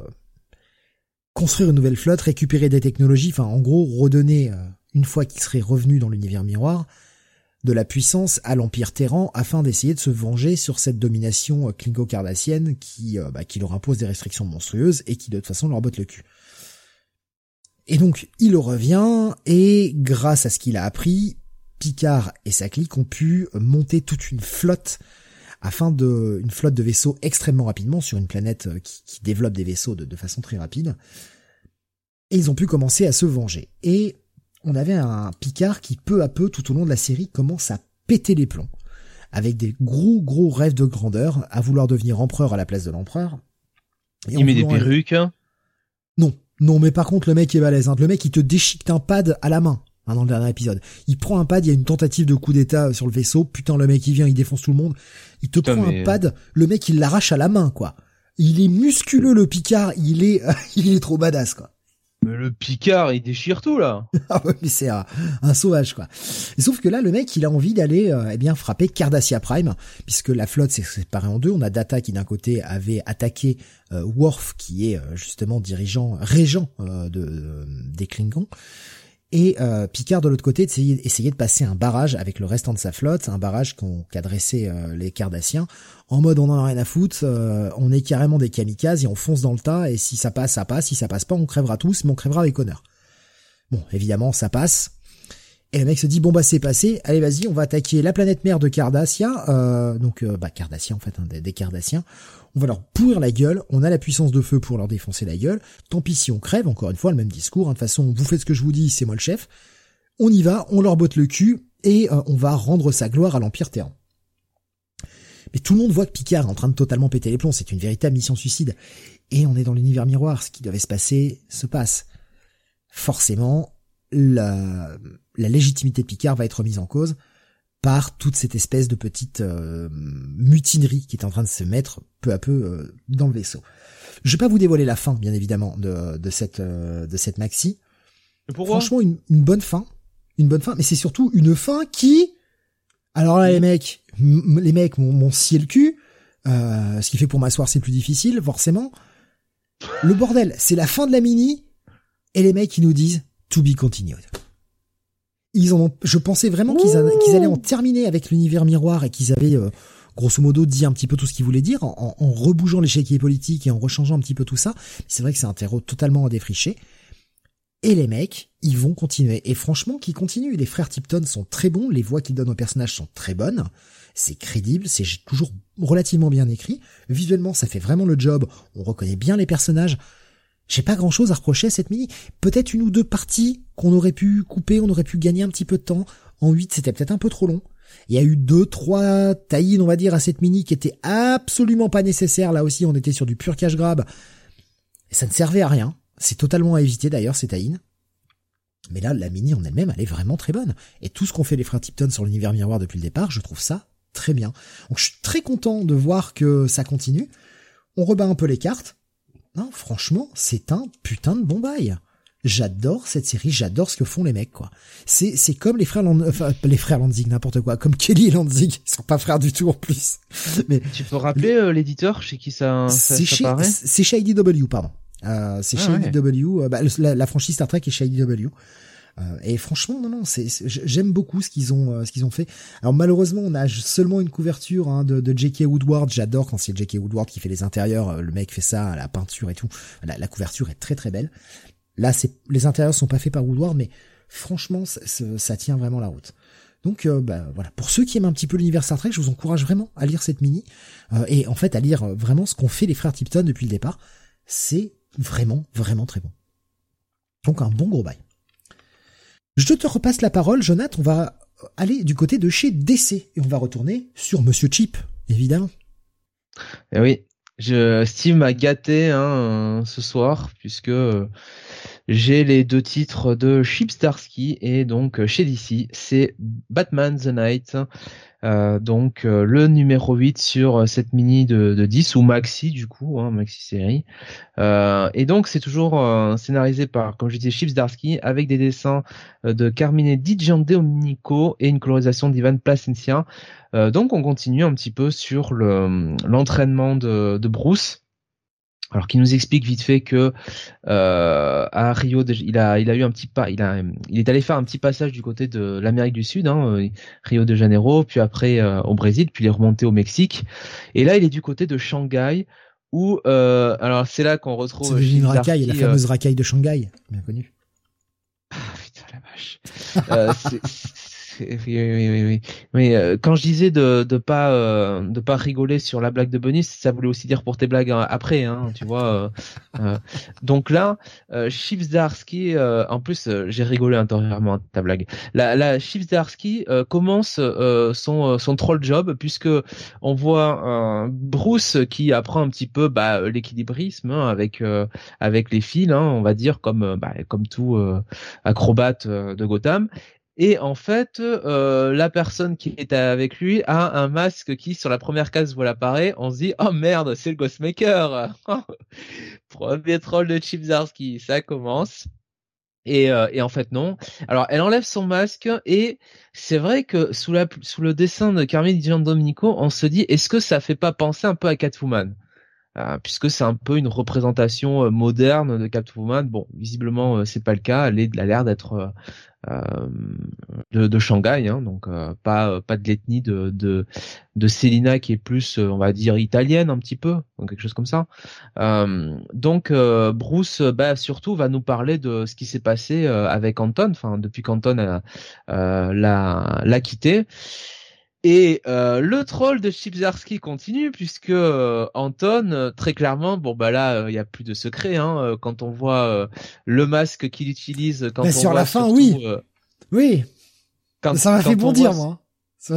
Speaker 1: construire une nouvelle flotte, récupérer des technologies, enfin en gros redonner, euh, une fois qu'il serait revenu dans l'univers miroir, de la puissance à l'Empire Terran afin d'essayer de se venger sur cette domination euh, klingo-cardassienne qui, bah, qui leur impose des restrictions monstrueuses et qui de toute façon leur botte le cul. Et donc il revient et grâce à ce qu'il a appris, Picard et sa clique ont pu monter toute une flotte afin de une flotte de vaisseaux extrêmement rapidement sur une planète euh, qui, développe des vaisseaux de, façon très rapide. Et ils ont pu commencer à se venger. Et on avait un Picard qui peu à peu tout au long de la série commence à péter les plombs avec des gros gros rêves de grandeur à vouloir devenir empereur à la place de l'empereur.
Speaker 2: Il met des perruques.
Speaker 1: Non, non, mais par contre le mec est balèze. Hein. Le mec il te déchiquette un pad à la main. Hein, dans le dernier épisode. Il prend un pad, il y a une tentative de coup d'état sur le vaisseau, putain le mec il vient, il défonce tout le monde. Il te prend un pad, le mec il l'arrache à la main quoi. Il est musculeux le Picard, il est il est trop badass quoi.
Speaker 2: Mais le Picard, il déchire tout là.
Speaker 1: ah ouais, mais c'est un, sauvage quoi. sauf que là, le mec, il a envie d'aller euh, eh bien frapper Cardassia Prime, puisque la flotte s'est séparée en deux. On a Data qui d'un côté avait attaqué euh, Worf, qui est euh, justement dirigeant, régent de, des Klingons, et Picard de l'autre côté essayait, de passer un barrage avec le restant de sa flotte, un barrage qu'a dressé euh, les Cardassiens, en mode on en a rien à foutre, euh, on est carrément des kamikazes et on fonce dans le tas, et si ça passe, ça passe, si ça passe pas, on crèvera tous, mais on crèvera avec honneur. Bon, évidemment, ça passe. Et le mec se dit bon bah c'est passé, allez vas-y, on va attaquer la planète mère de Cardassia, donc bah Cardassia en fait, hein, des, des Cardassiens on va leur pourrir la gueule, on a la puissance de feu pour leur défoncer la gueule, tant pis si on crève, encore une fois, le même discours, hein. de toute façon, vous faites ce que je vous dis, c'est moi le chef, on y va, on leur botte le cul, et euh, on va rendre sa gloire à l'Empire Terran. Mais tout le monde voit que Picard est en train de totalement péter les plombs, c'est une véritable mission suicide. Et on est dans l'univers miroir, ce qui devait se passer se passe. Forcément, la, la légitimité de Picard va être mise en cause, par toute cette espèce de petite euh, mutinerie qui est en train de se mettre peu à peu euh, dans le vaisseau. Je vais pas vous dévoiler la fin, bien évidemment, de, de cette euh, de cette maxi. Franchement, une, une, bonne fin, une bonne fin, mais c'est surtout une fin qui, alors là, les mecs, les mecs m'ont scié le cul, ce qui fait pour m'asseoir c'est plus difficile, forcément. Le bordel, c'est la fin de la mini, et les mecs ils nous disent to be continued ils ont, je pensais vraiment qu'ils allaient en terminer avec l'univers miroir et qu'ils avaient euh, grosso modo dit un petit peu tout ce qu'ils voulaient dire en, en, rebougeant l'échiquier politique et en rechangeant un petit peu tout ça. C'est vrai que c'est un terreau totalement à défricher. Et les mecs, ils vont continuer. Et franchement, qu'ils continuent. Les frères Tipton sont très bons, les voix qu'ils donnent aux personnages sont très bonnes. C'est crédible, c'est toujours relativement bien écrit. Visuellement, ça fait vraiment le job. On reconnaît bien les personnages. J'ai pas grand chose à reprocher à cette mini. Peut-être une ou deux parties qu'on aurait pu couper, on aurait pu gagner un petit peu de temps. En 8, c'était peut-être un peu trop long. Il y a eu deux, trois tailles, on va dire, à cette mini qui étaient absolument pas nécessaires. Là aussi, on était sur du pur cash grab. Et ça ne servait à rien. C'est totalement à éviter d'ailleurs, ces taïnes. Mais là, la mini en elle-même, elle est vraiment très bonne. Et tout ce qu'ont fait les frères Tipton sur l'univers miroir depuis le départ, je trouve ça très bien. Donc je suis très content de voir que ça continue. On rebat un peu les cartes. Non, franchement, c'est un putain de bon bail. J'adore cette série, j'adore ce que font les mecs, quoi. C'est, c'est comme les frères enfin, les frères Lanzig, n'importe quoi, comme Kelly et Lanzig, ils sont pas frères du tout en plus.
Speaker 2: Mais tu peux rappeler euh, l'éditeur chez qui ça, ça, c'est chez,
Speaker 1: c'est chez IDW, pardon. Euh, c'est ah chez IDW, euh, bah, la, franchise Star Trek est chez IDW. Euh, et franchement, non, non, c'est, j'aime beaucoup ce qu'ils ont, euh, ce qu'ils ont fait. Alors malheureusement, on a seulement une couverture hein, de, de J.K. Woodward. J'adore quand c'est J.K. Woodward qui fait les intérieurs. Euh, le mec fait ça, la peinture et tout. La, la couverture est très très belle. Là, c'est, les intérieurs sont pas faits par Woodward, mais franchement, ça, ça tient vraiment la route. Donc bah, voilà, pour ceux qui aiment un petit peu l'univers Star Trek, je vous encourage vraiment à lire cette mini et en fait à lire vraiment ce qu'ont fait les frères Tipton depuis le départ. C'est vraiment vraiment très bon. Donc un bon gros bail. Je te repasse la parole, Jonathan. On va aller du côté de chez DC et on va retourner sur Monsieur Chip, évidemment.
Speaker 2: Eh oui, je, Steve m'a gâté hein, ce soir puisque j'ai les deux titres de Chip Starsky et donc chez DC, c'est Batman the Night euh, donc euh, le numéro 8 sur euh, cette mini de, de 10 ou maxi du coup, hein, maxi série. et donc c'est toujours scénarisé par, comme je disais, Chips Darsky avec des dessins de Carmine Di Dominico et une colorisation d'Ivan Placencia. donc on continue un petit peu sur l'entraînement de Bruce alors qui nous explique vite fait que euh, à Rio, il a il a eu un petit pas, il a il est allé faire un petit passage du côté de l'Amérique du Sud, hein, euh, Rio de Janeiro, puis après euh, au Brésil, puis il est remonté au Mexique, et là il est du côté de Shanghai où euh, alors c'est là qu'on retrouve
Speaker 1: une racaille, la fameuse racaille de Shanghai, bien connue.
Speaker 2: Ah putain la vache. Euh, oui, oui, oui, oui. Mais euh, quand je disais de de pas euh, de pas rigoler sur la blague de Bonnie, ça voulait aussi dire pour tes blagues hein, après, hein, tu vois. Euh, donc là, euh, Chipsdarsky, en plus, j'ai rigolé intérieurement à ta blague. La, la Chipsdarsky commence son son troll job puisque on voit Bruce qui apprend un petit peu bah, l'équilibrisme hein, avec avec les fils, hein, on va dire comme bah, comme tout acrobate de Gotham et en fait, euh, la personne qui est avec lui a un masque qui, sur la première case, voilà apparaît. On se dit, oh merde, c'est le Ghostmaker. Premier troll de Chipsarski, ça commence. Et, euh, et, en fait non. Alors elle enlève son masque et c'est vrai que sous, la, sous le dessin de Carmine Di Domenico, on se dit est-ce que ça fait pas penser un peu à Catwoman? Euh, puisque c'est un peu une représentation euh, moderne de Catwoman. Bon, visiblement c'est pas le cas. Elle, elle a l'air d'être de, de, Shanghai, hein, donc euh, pas pas de l'ethnie de, de Selina qui est plus, euh, on va dire italienne un petit peu, donc quelque chose comme ça. donc Bruce, bah, surtout va nous parler de ce qui s'est passé avec Anton, enfin depuis qu'Anton l'a l'a quitté. Et euh, le troll de Chipzarski continue puisque Anton, très clairement, bon bah là il y a plus de secret hein, quand on voit le masque qu'il utilise quand
Speaker 1: on
Speaker 2: sur
Speaker 1: la fin oui. oui. quand, ça m'a fait bondir moi.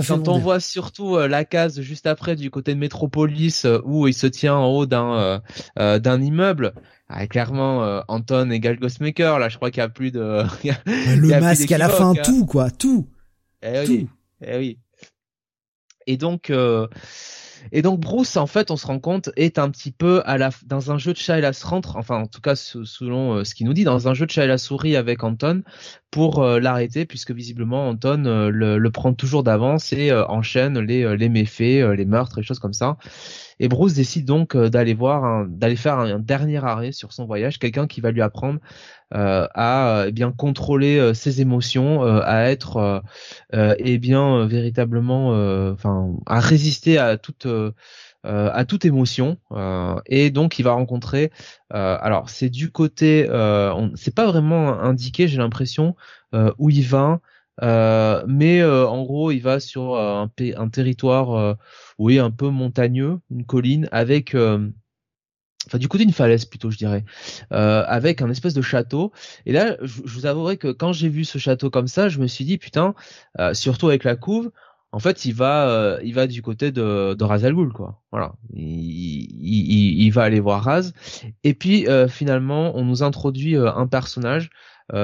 Speaker 2: Quand on voit surtout la case juste après du côté de Métropolis où il se tient en haut d'un d'un immeuble ah, clairement Anton égale Ghostmaker là je crois qu'il y a plus de
Speaker 1: le masque à la fin tout quoi tout.
Speaker 2: Eh oui eh oui Et donc, et donc Bruce, en fait, on se rend compte, est un petit peu dans un jeu de chat et la rentre, enfin en tout cas selon euh, ce qu'il nous dit, dans un jeu de chat et la souris avec Anton pour euh, l'arrêter, puisque visiblement Anton euh, le, prend toujours d'avance et enchaîne les, les méfaits, les meurtres et choses comme ça. Et Bruce décide donc d'aller voir, d'aller faire un, dernier arrêt sur son voyage, quelqu'un qui va lui apprendre euh, à eh bien contrôler ses émotions, à être eh bien véritablement, enfin à résister à toute à toute émotion. Et donc il va rencontrer alors c'est du côté c'est pas vraiment indiqué j'ai l'impression où il va euh, mais euh, en gros, il va sur euh, un, un, territoire, oui, un peu montagneux, une colline, avec, enfin du côté d'une falaise plutôt, je dirais, avec un espèce de château. Et là, je, vous avouerai que quand j'ai vu ce château comme ça, je me suis dit putain, surtout avec la couve, en fait, il va, il va du côté de, de Raz quoi. Voilà, il, il, il, va aller voir Raz. Et puis finalement, on nous introduit un personnage euh,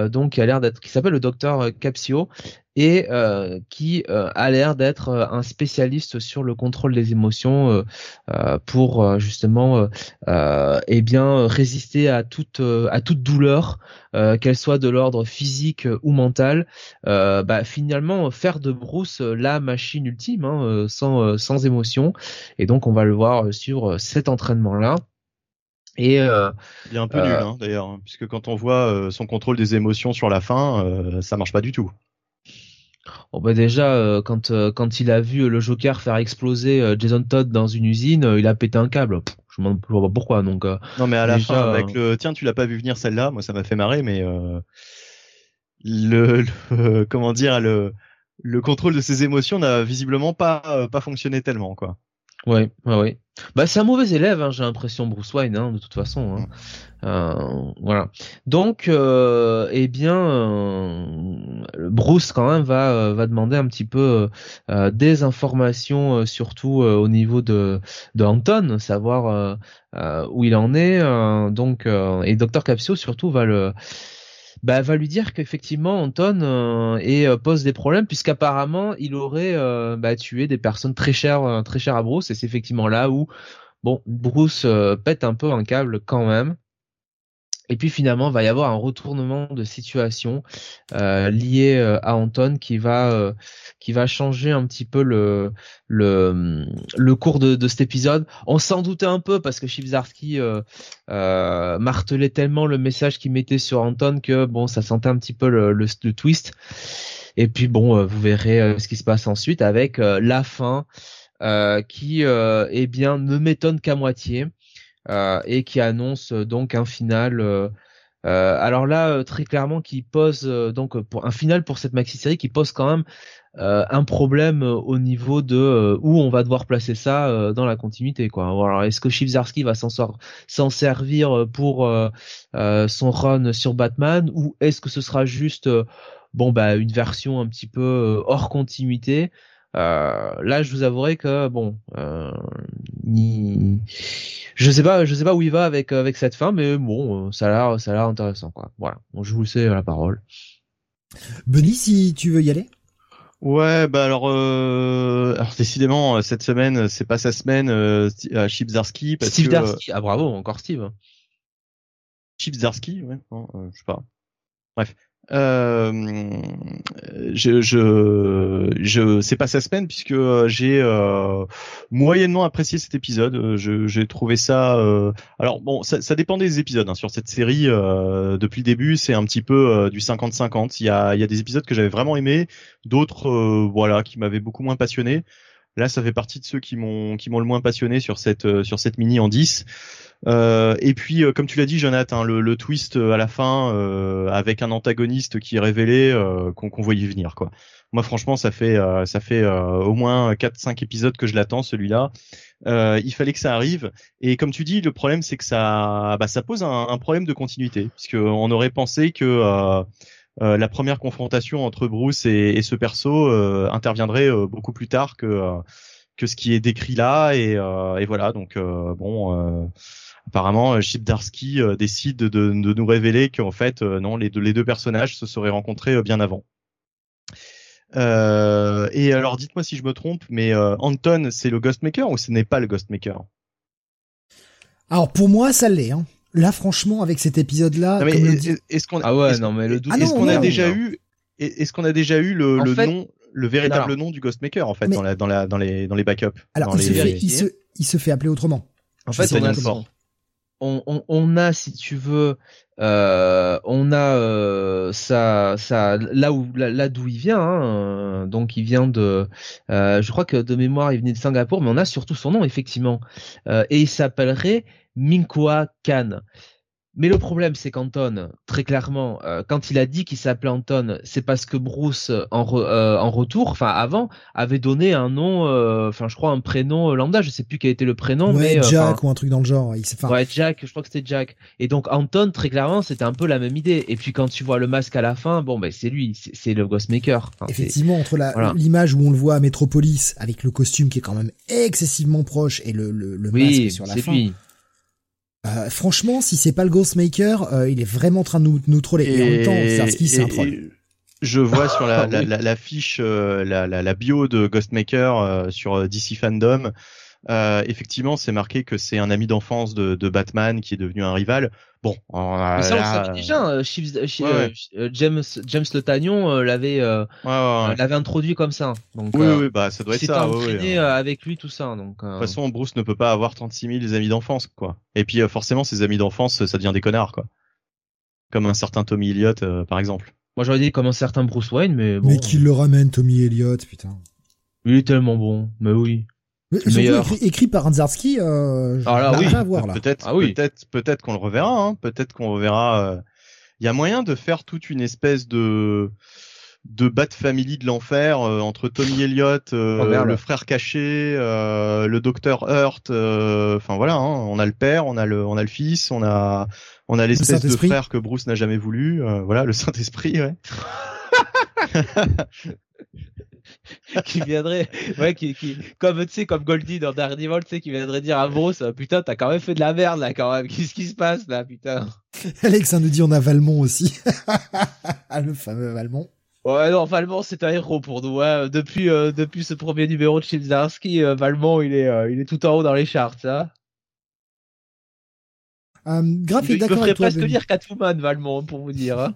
Speaker 2: donc qui a l'air d'être, qui s'appelle le docteur euh, Capsio et euh, qui a l'air d'être un spécialiste sur le contrôle des émotions pour justement eh bien résister à toute à toute douleur qu'elle soit de l'ordre physique ou mental. Bah, finalement faire de Bruce la machine ultime hein, sans sans émotion. Et donc on va le voir sur cet entraînement là et euh,
Speaker 3: il est un peu nul euh, hein, d'ailleurs, hein, puisque quand on voit euh, son contrôle des émotions sur la fin, euh, ça marche pas du tout.
Speaker 2: Bon bah déjà quand quand il a vu le Joker faire exploser Jason Todd dans une usine, il a pété un câble. je me vois pas pourquoi donc.
Speaker 3: non mais à la fin avec le tiens tu l'as pas vu venir celle-là, moi ça m'a fait marrer mais le, le, comment dire le le contrôle de ses émotions n'a visiblement pas pas fonctionné tellement quoi.
Speaker 2: Ouais, ouais, ouais. Bah c'est un mauvais élève, hein, j'ai l'impression Bruce Wayne, hein, de toute façon. Hein. Euh, voilà. Donc, euh, eh bien, euh, Bruce quand même va euh, va demander un petit peu des informations, surtout au niveau de de Anton, savoir où il en est. donc, et Dr Capsio surtout va le bah, va lui dire qu'effectivement Anton euh, et euh, pose des problèmes puisqu'apparemment il aurait euh, bah, tué des personnes très chères très chères à Bruce. Et c'est effectivement là où bon Bruce pète un peu un câble quand même et puis finalement, il va y avoir un retournement de situation euh, lié euh, à Anton qui va euh, qui va changer un petit peu le le, le cours de, de cet épisode. On s'en doutait un peu parce que Chibzarski euh, euh, martelait tellement le message qu'il mettait sur Anton que bon, ça sentait un petit peu le, le, le twist. Et puis bon, vous verrez ce qui se passe ensuite avec la fin qui, eh bien, ne m'étonne qu'à moitié. Euh, et qui annonce euh, donc un final. Euh, alors là, très clairement, qui pose donc pour un final pour cette maxi série qui pose quand même un problème au niveau de où on va devoir placer ça dans la continuité quoi. Alors est-ce que Chibzarski va s'en s'en servir pour son run sur Batman ou est-ce que ce sera juste bon bah une version un petit peu hors continuité? Là, je vous avouerai que bon, euh, je sais pas, je sais pas où il va avec avec cette fin, mais bon, ça a l'air, ça a l'air intéressant, quoi. Voilà, je vous laisse la parole.
Speaker 1: Benny, si tu veux y aller.
Speaker 3: Ouais, bah alors, euh, alors décidément cette semaine, c'est pas sa semaine euh, à Chip Zarsky
Speaker 2: parce Steve ah bravo, encore Steve.
Speaker 3: Chip Zarsky, ouais, je sais pas. Bref, euh, je, je, je, c'est pas sa semaine puisque euh, j'ai euh, moyennement apprécié cet épisode. Euh, j'ai trouvé ça. alors bon, ça, ça, dépend des épisodes. Hein. Sur cette série, depuis le début, c'est un petit peu du 50-50. Il y a, il y a des épisodes que j'avais vraiment aimé, d'autres, voilà, qui m'avaient beaucoup moins passionné. Là, ça fait partie de ceux qui m'ont qui m'ont le moins passionné sur cette sur cette mini en 10. Euh, et puis, euh, comme tu l'as dit, Jonathan, le, le, twist euh, à la fin euh, avec un antagoniste qui est révélé, qu'on voyait venir, quoi. Moi, franchement, ça fait ça fait au moins 4-5 épisodes que je l'attends, celui-là. il fallait que ça arrive. Et comme tu dis, le problème, c'est que ça bah, ça pose un, un, problème de continuité, puisque on aurait pensé que la première confrontation entre Bruce et, et ce perso interviendrait beaucoup plus tard que que ce qui est décrit là et, et voilà donc bon apparemment euh, Chip Darsky euh, décide de, de, nous révéler qu'en fait euh, non les deux, les deux personnages se seraient rencontrés bien avant. Euh, et alors, dites-moi si je me trompe, mais euh, Anton, c'est le Ghostmaker ou ce n'est pas le Ghostmaker?
Speaker 1: Alors pour moi, ça l'est. Hein. Là, franchement, avec cet épisode-là,
Speaker 3: Non, mais
Speaker 1: comme le
Speaker 3: est-
Speaker 1: dit-
Speaker 3: est- est-ce qu'on
Speaker 2: Ah ouais, non, mais le doute.
Speaker 1: Ah
Speaker 3: est-ce qu'on a déjà eu est- est-ce qu'on a déjà eu le,
Speaker 2: En
Speaker 3: le
Speaker 2: fait-
Speaker 3: nom le véritable nom du Ghostmaker en fait
Speaker 1: Mais-
Speaker 3: dans la dans la dans les dans les backups
Speaker 1: alors
Speaker 3: dans
Speaker 1: il se, fait, il, se, il se fait appeler autrement.
Speaker 2: En
Speaker 1: Je
Speaker 2: fait, on a,
Speaker 1: comment.
Speaker 2: on, on, on a, si tu veux, euh, on a euh, ça, ça, là où, là, là d'où il vient. hein, euh, donc, il vient de, euh, je crois que de mémoire, il venait de Singapour, mais on a surtout son nom effectivement, Euh, et il s'appellerait Minkwa Khan. Mais le problème, c'est qu'Anton, très clairement, euh, quand il a dit qu'il s'appelait Anton, c'est parce que Bruce, en, re- euh, en retour, enfin avant, avait donné un nom, euh, enfin je crois un prénom lambda, je sais plus quel était le prénom,
Speaker 1: ouais,
Speaker 2: mais
Speaker 1: Jack ou un truc dans le genre. Il
Speaker 2: Ouais, Jack, je crois que c'était Jack. Et donc Anton, très clairement, c'était un peu la même idée. Et puis quand tu vois le masque à la fin, bon ben c'est lui, c'est le Ghostmaker. Enfin,
Speaker 1: Effectivement, entre
Speaker 2: Voilà.
Speaker 1: l'image où on le voit à Metropolis avec le costume qui est quand même excessivement proche et le, le, le
Speaker 2: Oui,
Speaker 1: masque sur la
Speaker 2: c'est
Speaker 1: fin.
Speaker 2: lui.
Speaker 1: Euh, franchement, si c'est pas le Ghostmaker, euh, il est vraiment en train de nous, nous troller. Et, en même temps, c'est un troll.
Speaker 3: Je vois sur la, la,
Speaker 2: oui.
Speaker 3: la, la fiche, euh, la, la, la bio de Ghostmaker euh, sur DC Fandom. Euh, effectivement, c'est marqué que c'est un ami d'enfance de, de Batman qui est devenu un rival. Bon,
Speaker 2: Mais ça, on savait déjà. euh, Chiefs- euh,
Speaker 3: ouais,
Speaker 2: euh, James, James Le Tagnon euh, l'avait, euh,
Speaker 3: ouais, ouais, ouais.
Speaker 2: l'avait introduit comme ça. Donc,
Speaker 3: Oui,
Speaker 2: euh,
Speaker 3: oui, bah ça doit être ça. ouais, ouais.
Speaker 2: entraîné
Speaker 3: De
Speaker 2: euh, avec lui tout ça. Donc, euh,
Speaker 3: toute façon, Bruce ne peut pas avoir 36 000 amis d'enfance, quoi. Et puis euh, forcément, ses amis d'enfance, ça devient des connards, quoi. Comme un certain Tommy Elliott, euh, par exemple.
Speaker 2: moi j'aurais dit comme un certain Bruce Wayne, mais bon,
Speaker 1: Mais qu'il le ramène, Tommy Elliott, putain.
Speaker 2: il est tellement bon. Mais oui.
Speaker 1: Mais
Speaker 2: Le
Speaker 1: surtout
Speaker 2: meilleur.
Speaker 1: écrit, écrit par Anzarski, euh,
Speaker 2: Ah là, oui.
Speaker 1: à voir là.
Speaker 3: Peut-être,
Speaker 2: Ah oui.
Speaker 3: peut-être, peut-être qu'on le reverra. Hein. Peut-être qu'on reverra. euh, Il y a moyen de faire toute une espèce de de Bat Family de l'enfer euh, entre Tommy Elliott, euh,
Speaker 2: Oh,
Speaker 3: le frère caché, euh, le docteur Hurt. euh, Enfin voilà, hein, on a le père, on a le, on a le fils, on a on a l'espèce de
Speaker 1: Saint-Esprit.
Speaker 3: frère que Bruce n'a jamais voulu. euh, voilà, le Saint Esprit. Ouais.
Speaker 2: qui viendrait, ouais, qui, qui, comme tu sais, comme Goldie dans Daredevil, tu sais, qui viendrait dire à Bruce, euh, putain, t'as quand même fait de la merde là, quand même. Qu'est-ce qui se passe là, putain?
Speaker 1: Alex hein, nous dit on a Valmont aussi. le fameux Valmont.
Speaker 2: Ouais, non, Valmont, c'est un héros pour nous. Hein. Depuis, euh, depuis ce premier numéro de Chilzarski, euh, Valmont, il est, euh, il est tout en haut dans les charts. Hein. Me
Speaker 1: d'accord
Speaker 2: ferait
Speaker 1: avec toi,
Speaker 2: presque lire Catwoman, Valmont, pour vous dire. Hein.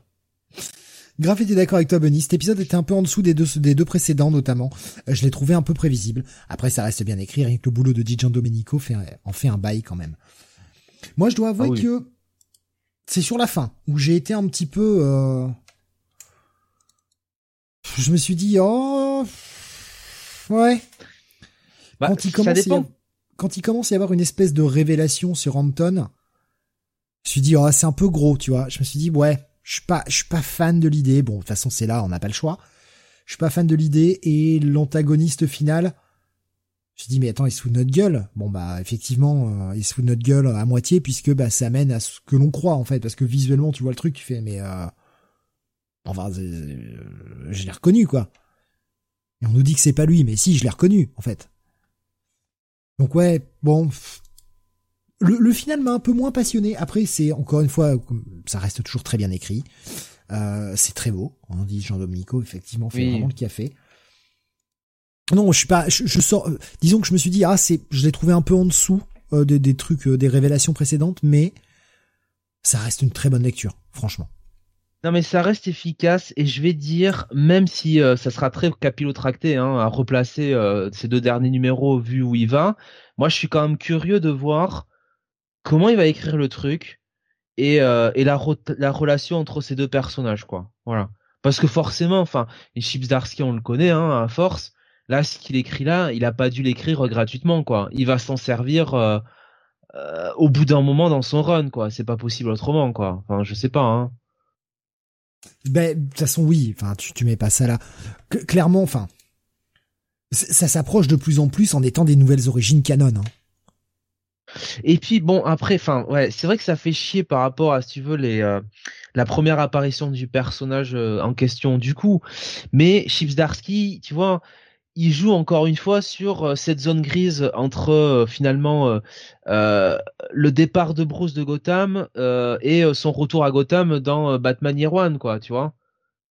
Speaker 1: Graf était d'accord avec toi, Benny. Cet épisode était un peu en dessous des deux, des deux précédents, notamment. Euh, je l'ai trouvé un peu prévisible. Après, ça reste bien écrit. Rien que le boulot de Di Domenico fait, en fait un bail quand même. Moi, je dois avouer
Speaker 2: Ah oui.
Speaker 1: que c'est sur la fin où j'ai été un petit peu. euh, Je me suis dit, oh, ouais.
Speaker 2: Bah,
Speaker 1: quand il
Speaker 2: ça
Speaker 1: commence, à
Speaker 2: dépend.
Speaker 1: avoir- quand il commence à y avoir une espèce de révélation sur Anton, je me suis dit, oh, c'est un peu gros, tu vois. Je me suis dit, ouais, je suis pas, je suis pas fan de l'idée. Bon, de toute façon, c'est là, on n'a pas le choix. Je suis pas fan de l'idée et l'antagoniste final. Je dit, mais attends, il se fout de notre gueule. Bon, bah, effectivement, euh, il se fout de notre gueule à moitié puisque, bah, ça mène à ce que l'on croit, en fait. Parce que visuellement, tu vois le truc, tu fais, mais, euh, enfin, je l'ai reconnu, quoi. Et on nous dit que c'est pas lui, mais si, je l'ai reconnu, en fait. Donc ouais, bon. Le, le final m'a un peu moins passionné. Après, c'est encore une fois, ça reste toujours très bien écrit. Euh, c'est très beau. On dit Jean Domenico, effectivement, fait
Speaker 2: Oui.
Speaker 1: vraiment le café. Non, je suis pas. Je, je sors. euh, disons que je me suis dit, ah, c'est, je l'ai trouvé un peu en dessous euh, des, des trucs, euh, des révélations précédentes, mais ça reste une très bonne lecture, franchement.
Speaker 2: Non mais ça reste efficace et je vais dire, même si euh, ça sera très capillotracté hein, à replacer euh, ces deux derniers numéros vu où il va, moi je suis quand même curieux de voir comment il va écrire le truc et, euh, et la, la relation entre ces deux personnages quoi. Voilà. Parce que forcément, enfin, les Chips Darsky on le connaît hein, à force. Là, ce qu'il écrit là, il a pas dû l'écrire gratuitement quoi. Il va s'en servir euh, euh, au bout d'un moment dans son run quoi. C'est pas possible autrement quoi. Enfin, je sais pas. Hein.
Speaker 1: Ben, de toute façon, oui. Enfin, tu, tu mets pas ça là. Cl- clairement, enfin, ça s'approche de plus en plus en étant des nouvelles origines canon. Hein.
Speaker 2: Et puis bon après, enfin ouais, c'est vrai que ça fait chier par rapport à si tu veux les euh, la première apparition du personnage euh, en question du coup. Mais Chips Darsky, tu vois, il joue encore une fois sur euh, cette zone grise entre finalement le départ de Bruce de Gotham et son retour à Gotham dans Batman Year One quoi, tu vois.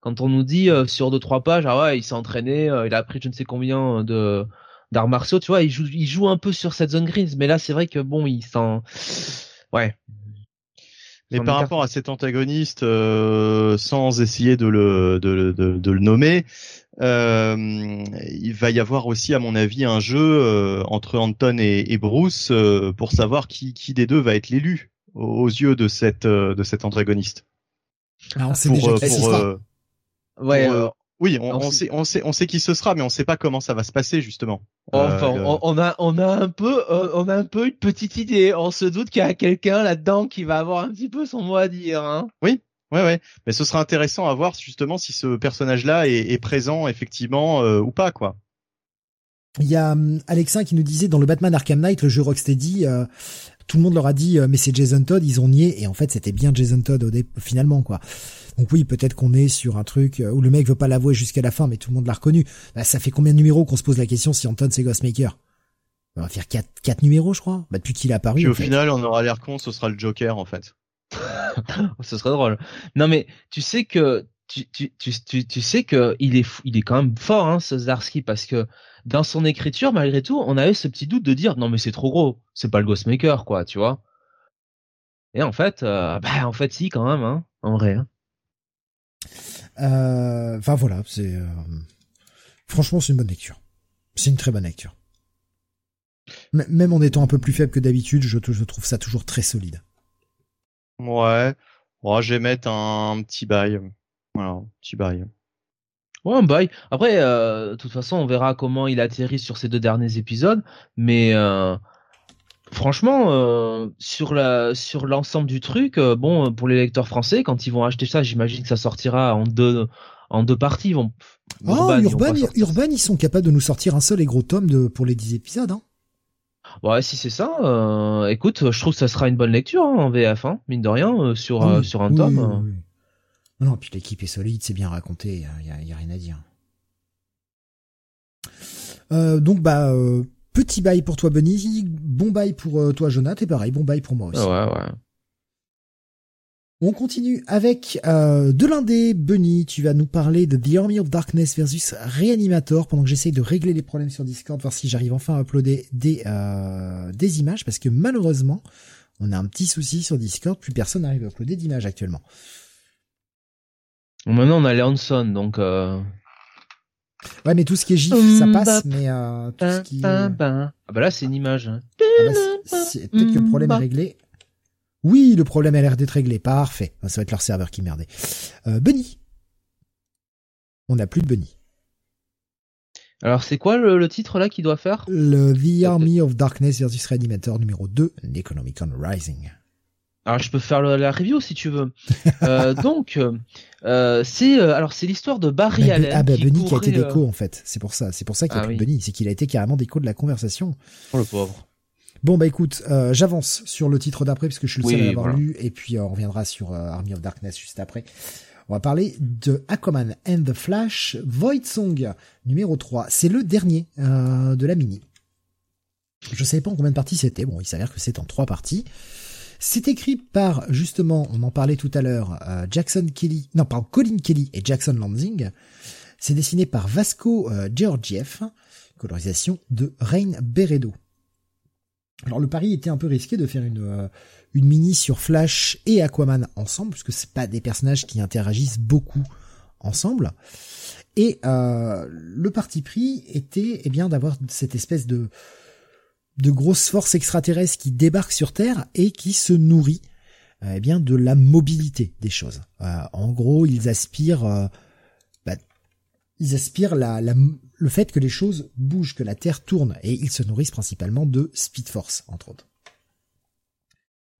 Speaker 2: Quand on nous dit sur deux trois pages, ah ouais, il s'est entraîné, il a appris je ne sais combien de d'arts martiaux, tu vois, il joue, il joue un peu sur cette zone grise. Mais là, c'est vrai que bon, il s'en, ouais.
Speaker 3: Mais par rapport à cet antagoniste, euh, sans essayer de le de, de, de le nommer, euh, il va y avoir aussi, à mon avis, un jeu euh, entre Anton et, et Bruce pour savoir qui, qui des deux va être l'élu aux yeux de cette de cet antagoniste.
Speaker 1: Ah, on sait déjà qui ce sera.
Speaker 2: Ouais.
Speaker 3: Oui, on, on, sait, on sait, on sait qui ce sera, mais on sait pas comment ça va se passer justement.
Speaker 2: Enfin, euh, on, a, on a un peu, on a un peu une petite idée. On se doute qu'il y a quelqu'un là-dedans qui va avoir un petit peu son mot à dire. Hein.
Speaker 3: Oui, ouais, ouais. Mais ce sera intéressant à voir justement si ce personnage-là est, est, présent effectivement euh, ou pas, quoi.
Speaker 1: Il y a um, Alexin qui nous disait dans le Batman Arkham Knight, le jeu Rocksteady, euh, tout le monde leur a dit mais c'est Jason Todd, ils ont nié et en fait c'était bien Jason Todd au finalement quoi. Donc oui, peut-être qu'on est sur un truc où le mec veut pas l'avouer jusqu'à la fin, mais tout le monde l'a reconnu. Bah, ça fait combien de numéros qu'on se pose la question si Anton c'est Ghostmaker? On va faire quatre, quatre numéros, je crois. Bah, depuis qu'il est apparu.
Speaker 3: Puis au final, on aura l'air con, ce sera le Joker en fait.
Speaker 2: ce serait drôle. Non mais tu sais que tu, tu, tu, tu, sais que il est il est quand même fort hein, ce Zarsky parce que dans son écriture malgré tout on avait ce petit doute de dire non mais c'est trop gros c'est pas le Ghostmaker quoi tu vois et en fait euh, bah en fait si quand même hein en vrai hein.
Speaker 1: Euh, enfin voilà, c'est euh, franchement c'est une bonne lecture. C'est une très bonne lecture. même en étant un peu plus faible que d'habitude, je, trouve ça toujours très solide.
Speaker 3: Ouais, ouais je vais mettre un petit bail. Voilà, un petit bail.
Speaker 2: Ouais, un bail. Après, euh, de toute façon, on verra comment il atterrit sur ces deux derniers épisodes, mais franchement, euh, sur la sur l'ensemble du truc, euh, bon, pour les lecteurs français, quand ils vont acheter ça, j'imagine que ça sortira en deux en deux parties. Ils vont.
Speaker 1: Oh, Urban, Urban, ils, sont capables de nous sortir un seul et gros tome de pour les dix épisodes. Hein.
Speaker 2: Ouais, si c'est ça, euh, écoute, je trouve que ça sera une bonne lecture hein, en VF, hein, mine de rien, sur sur un tome.
Speaker 1: Non, puis l'équipe est solide, c'est bien raconté, il y a, y a, rien à dire. donc bah Petit bail pour toi, Bunny. Bon bail pour euh, toi, Jonathan. Et pareil, bon bail pour moi aussi.
Speaker 2: Ouais, ouais.
Speaker 1: On continue avec euh, de l'indé. Bunny, tu vas nous parler de The Army of Darkness versus Reanimator pendant que j'essaye de régler les problèmes sur Discord, voir si j'arrive enfin à uploader des, euh, des images, parce que malheureusement, on a un petit souci sur Discord, plus personne n'arrive à uploader d'images actuellement.
Speaker 2: Maintenant, on a Leonson, donc... Euh...
Speaker 1: Ouais, mais tout ce qui est gif, ça passe, mais euh, tout ce qui...
Speaker 2: Ah bah là, c'est une image. Hein.
Speaker 1: Ah bah, peut-être que le problème est réglé. Oui, le problème a l'air d'être réglé. Parfait. Ça va être leur serveur qui merdait. Euh, Bunny. On n'a plus de Bunny.
Speaker 2: Alors, c'est quoi le, titre là qu'il doit faire?
Speaker 1: Le The Army of Darkness versus Reanimator numéro 2, Necronomicon Rising.
Speaker 2: Alors je peux faire la review si tu veux. euh, donc euh, c'est euh, alors c'est l'histoire de Barry bah, Allen.
Speaker 1: Ah bah
Speaker 2: qui
Speaker 1: Benny qui a été
Speaker 2: euh,
Speaker 1: déco en fait. C'est pour ça. C'est pour ça qu'il a ah, pris Benny. C'est qu'il a été carrément déco de la conversation.
Speaker 2: Oh le pauvre.
Speaker 1: Bon bah écoute, euh, j'avance sur le titre d'après parce que je suis le seul à l'avoir lu et puis on reviendra sur Army of Darkness juste après. On va parler de Aquaman and the Flash Void Song numéro 3. C'est le dernier de la mini. Je savais pas en combien de parties c'était. Bon, il s'avère que c'est en trois parties. C'est écrit par, justement, on en parlait tout à l'heure, euh, Jackson Kelly, non, par Colin Kelly et Jackson Lansing. C'est dessiné par Vasco euh, Georgiev, colorisation de Rain Beredo. Alors le pari était un peu risqué de faire une, euh, une mini sur Flash et Aquaman ensemble, puisque c'est pas des personnages qui interagissent beaucoup ensemble. Et le parti pris était eh bien d'avoir cette espèce de de grosses forces extraterrestres qui débarquent sur Terre et qui se nourrit euh, eh bien de la mobilité des choses. Euh, en gros, ils aspirent, euh, bah, ils aspirent la, le fait que les choses bougent, que la Terre tourne, et ils se nourrissent principalement de Speed Force, entre autres.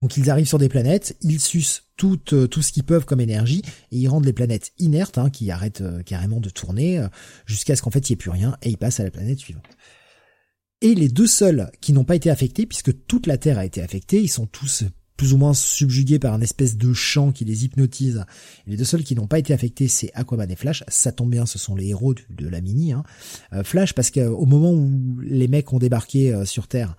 Speaker 1: Donc ils arrivent sur des planètes, ils sucent tout, tout ce qu'ils peuvent comme énergie, et ils rendent les planètes inertes, hein, qui arrêtent carrément de tourner, jusqu'à ce qu'en fait il n'y ait plus rien, et ils passent à la planète suivante. Et les deux seuls qui n'ont pas été affectés, puisque toute la Terre a été affectée, ils sont tous plus ou moins subjugués par un espèce de chant qui les hypnotise. les deux seuls qui n'ont pas été affectés, c'est Aquaman et Flash. Ça tombe bien, ce sont les héros de, la mini. Hein. Euh, Flash, parce qu'au moment où les mecs ont débarqué euh, sur Terre,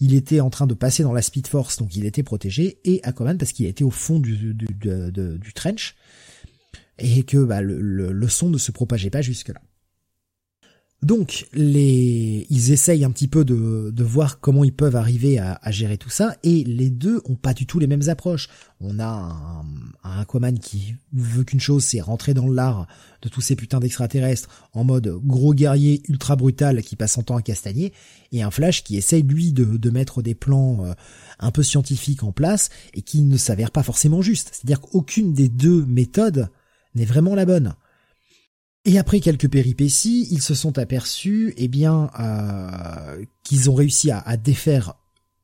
Speaker 1: il était en train de passer dans la Speed Force, donc il était protégé. Et Aquaman, parce qu'il était au fond du, du, trench. et que bah, le, le son ne se propageait pas jusque là. Donc, les, ils essayent un petit peu de, voir comment ils peuvent arriver à, à, gérer tout ça, et les deux ont pas du tout les mêmes approches. On a un, un Aquaman qui veut qu'une chose, c'est rentrer dans l'art de tous ces putains d'extraterrestres en mode gros guerrier ultra brutal qui passe son temps à castagner, et un Flash qui essaye lui de, de mettre des plans euh, un peu scientifiques en place et qui ne s'avère pas forcément juste. C'est-à-dire qu'aucune des deux méthodes n'est vraiment la bonne. Et après quelques péripéties, ils se sont aperçus, eh bien, euh, qu'ils ont réussi à, défaire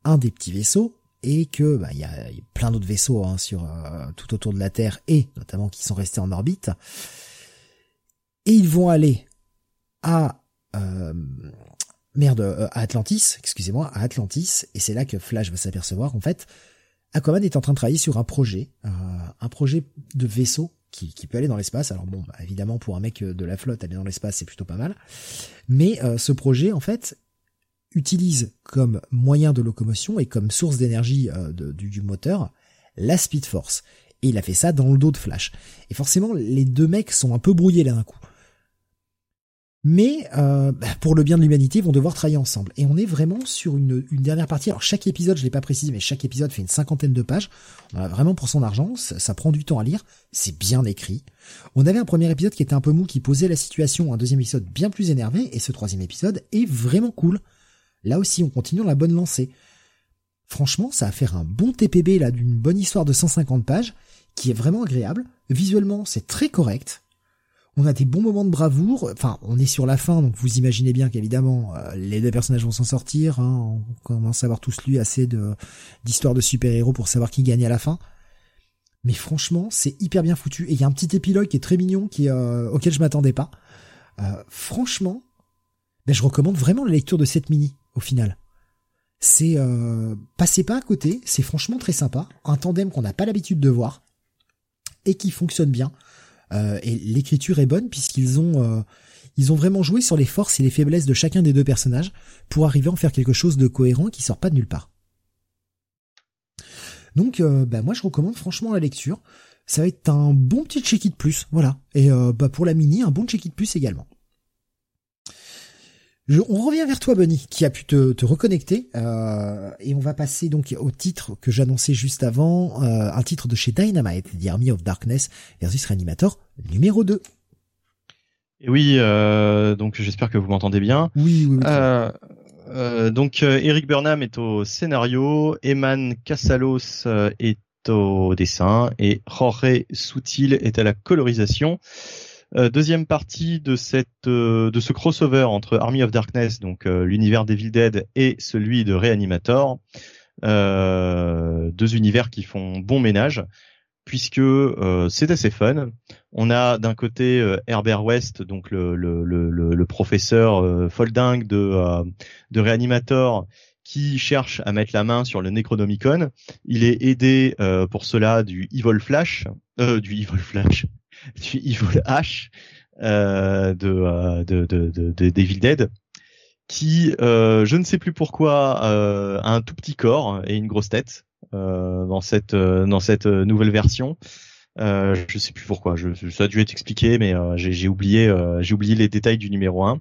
Speaker 1: un des petits vaisseaux et que bah, il y, a, plein d'autres vaisseaux hein, sur euh, tout autour de la Terre et notamment qui sont restés en orbite. Et ils vont aller à euh, merde à Atlantis, excusez-moi, à Atlantis, et c'est là que Flash va s'apercevoir en fait. Aquaman est en train de travailler sur un projet, un projet de vaisseau qui, peut aller dans l'espace. Alors bon, bah, évidemment, pour un mec euh, de la flotte, aller dans l'espace, c'est plutôt pas mal. Mais euh, ce projet, en fait, utilise comme moyen de locomotion et comme source d'énergie euh, du, du, moteur la Speed Force. Et il a fait ça dans le dos de Flash. Et forcément, les deux mecs sont un peu brouillés là d'un coup mais euh, bah, pour le bien de l'humanité, vont devoir travailler ensemble. Et on est vraiment sur une, une dernière partie. Alors chaque épisode, je l'ai pas précisé, mais chaque épisode fait une cinquantaine de pages. On a vraiment pour son argent, ça, prend du temps à lire, c'est bien écrit. On avait un premier épisode qui était un peu mou, qui posait la situation, un deuxième épisode bien plus énervé, et ce troisième épisode est vraiment cool. Là aussi, on continue dans la bonne lancée. Franchement, ça va faire un bon TPB là d'une bonne histoire de 150 pages, qui est vraiment agréable. Visuellement, c'est très correct on a des bons moments de bravoure. Enfin, on est sur la fin, donc vous imaginez bien qu'évidemment euh, les deux personnages vont s'en sortir. Hein. On commence à avoir tous lu assez d'histoires de super-héros pour savoir qui gagne à la fin. Mais franchement, c'est hyper bien foutu. Et il y a un petit épilogue qui est très mignon, qui euh, auquel je m'attendais pas. Euh, franchement, ben, je recommande vraiment la lecture de cette mini au final. C'est passez pas à côté, c'est franchement très sympa. Un tandem qu'on n'a pas l'habitude de voir et qui fonctionne bien. Euh, et l'écriture est bonne puisqu'ils ont euh, ils ont vraiment joué sur les forces et les faiblesses de chacun des deux personnages pour arriver à en faire quelque chose de cohérent qui sort pas de nulle part. Donc euh, bah moi je recommande franchement la lecture. Ça va être un bon petit check-it plus, voilà. Et bah pour la mini, un bon check-it plus également on revient vers toi, Bunny, qui a pu te, reconnecter, euh, et on va passer donc au titre que j'annonçais juste avant, euh, un titre de chez Dynamite, The Army of Darkness versus Reanimator numéro 2.
Speaker 3: Et oui, euh, donc j'espère que vous m'entendez bien.
Speaker 1: Oui, oui,
Speaker 3: oui. donc Eric Burnham est au scénario, Eman Casalos est au dessin et Jorge Soutil est à la colorisation. Euh, deuxième partie de cette euh, de ce crossover entre Army of Darkness, donc euh, l'univers Devil Dead, et celui de Reanimator. deux univers qui font bon ménage puisque c'est assez fun. On a d'un côté Herbert West, donc le, le, le, le professeur folding de, de Reanimator, qui cherche à mettre la main sur le Necronomicon. Il est aidé pour cela du Evil Flash, du Evil Flash, du Evil H euh, de, euh, de, de, de, de Devil Dead qui, euh, je ne sais plus pourquoi, euh, a un tout petit corps et une grosse tête euh, dans cette euh, dans cette nouvelle version. Euh, je sais plus pourquoi. Je, ça a dû être expliqué, mais j'ai oublié j'ai oublié les détails du numéro 1.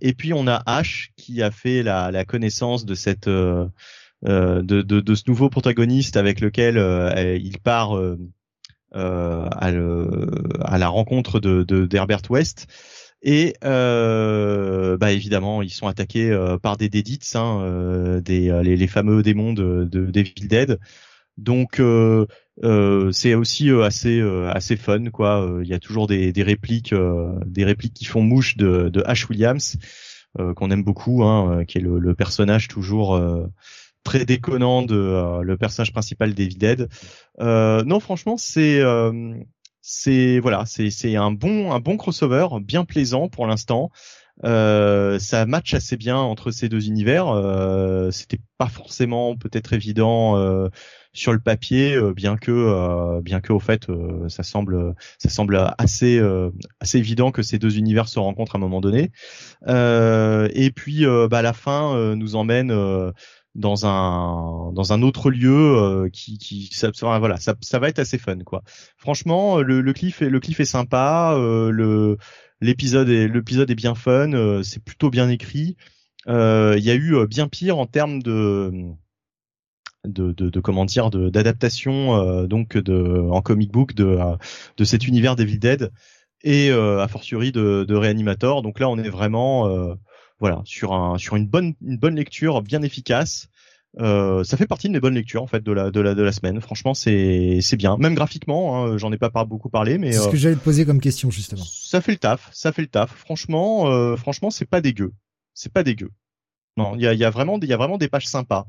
Speaker 3: et puis on a H qui a fait la, la connaissance de cette de, de, de, ce nouveau protagoniste avec lequel il part euh, à, à, la rencontre d'Herbert West. Et euh, bah évidemment, ils sont attaqués euh, par des dédits, hein, euh, des les, les, fameux démons de, de Devil Dead. Donc euh, c'est aussi assez assez fun quoi. Il y a toujours des, des répliques des répliques qui font mouche de, de Ash Williams qu'on aime beaucoup, hein, qui est le, le personnage toujours très déconnant de euh, le personnage principal d'Evil Dead. Euh, non, franchement, c'est euh, c'est voilà, c'est c'est un bon un bon crossover, bien plaisant pour l'instant. Euh, ça match assez bien entre ces deux univers. Euh, C'était pas forcément peut-être évident euh, sur le papier, bien que bien que au fait ça semble ça semble assez assez évident que ces deux univers se rencontrent à un moment donné. et puis bah, la fin nous emmène dans un dans un autre lieu qui qui ça, voilà ça, ça va être assez fun quoi franchement le, le cliff est le cliff est sympa le l'épisode est l'épisode est bien fun c'est plutôt bien écrit il y a eu bien pire en termes de de, de, de comment dire d'adaptation euh, donc de en comic book de de cet univers Devil Dead et euh, a fortiori de, de Reanimator. Donc là, on est vraiment euh, voilà sur un sur une bonne une bonne lecture bien efficace. Euh, ça fait partie de mes bonnes lectures en fait de la de la de la semaine. Franchement, c'est c'est bien. Même graphiquement, hein, j'en ai pas beaucoup parlé, mais
Speaker 1: c'est ce que j'allais te poser comme question justement.
Speaker 3: Ça fait le taf, ça fait le taf. Franchement, euh, franchement, c'est pas dégueu. C'est pas dégueu. Non, il y a, y a vraiment il y a vraiment des pages sympas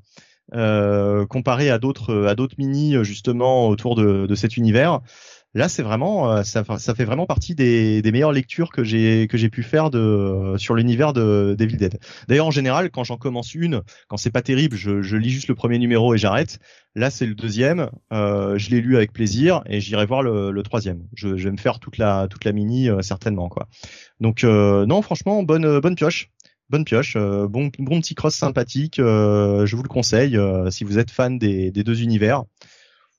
Speaker 3: euh, comparé à d'autres à d'autres mini justement autour de, de cet univers. Là, c'est vraiment euh, ça, fait vraiment partie des, meilleures lectures que j'ai que j'ai pu faire de sur l'univers de Devil Dead. D'ailleurs, en général, quand j'en commence une, quand c'est pas terrible, je, lis juste le premier numéro et j'arrête. Là, c'est le deuxième. Euh, je l'ai lu avec plaisir et j'irai voir le, troisième. Je, vais me faire toute la toute la mini euh, certainement quoi. Donc euh, non, franchement, bonne bonne pioche bonne pioche, euh, bon, petit cross sympathique. Euh, je vous le conseille euh, si vous êtes fan des, deux univers,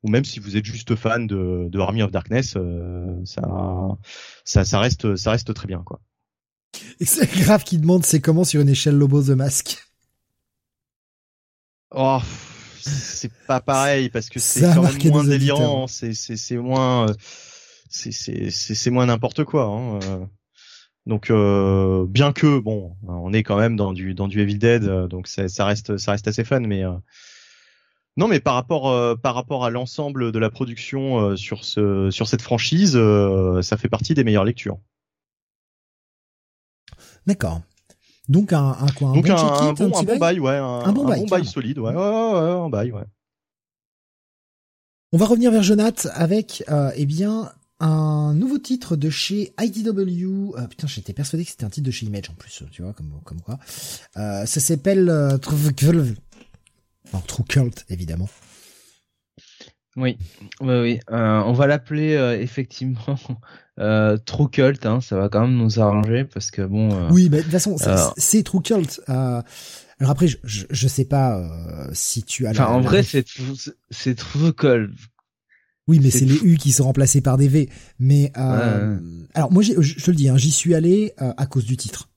Speaker 3: ou même si vous êtes juste fan de, de Army of Darkness, ça, ça, ça reste, ça reste très bien quoi.
Speaker 1: Et c'est grave qui demande c'est comment sur une échelle Lobo the Mask?
Speaker 3: Oh, c'est pas pareil parce que c'est quand même moins délirant, c'est c'est moins c'est c'est c'est moins n'importe quoi. Hein. Donc euh, bien que bon, on est quand même dans du dans du Evil Dead, euh, donc ça reste ça reste assez fun, mais euh, non, mais par rapport par rapport à l'ensemble de la production sur ce sur cette franchise, ça fait partie des meilleures lectures.
Speaker 1: D'accord. Donc un, un quoi un
Speaker 3: Donc
Speaker 1: bon,
Speaker 3: un,
Speaker 1: bon,
Speaker 3: un, bon bail, ouais, un, bon bail, bon solide, ouais, ouais, ouais, un bail, ouais.
Speaker 1: On va revenir vers Jonath avec euh, eh bien un nouveau titre de chez IDW. Euh, putain, j'étais persuadé que c'était un titre de chez Image en plus, tu vois, comme comme quoi. Euh, ça s'appelle euh, True Cult, évidemment.
Speaker 2: Oui, oui, oui. Euh, on va l'appeler euh, effectivement True Cult. Hein, ça va quand même nous arranger parce que bon.
Speaker 1: oui, mais de toute façon, c'est True Cult. alors après, je, je, je sais pas si tu as.
Speaker 2: Enfin, en vrai, c'est c'est True Cult
Speaker 1: oui, mais c'est les U qui sont remplacés par des V. Mais euh, alors moi, je te le dis, hein, j'y suis allé euh, à cause du titre,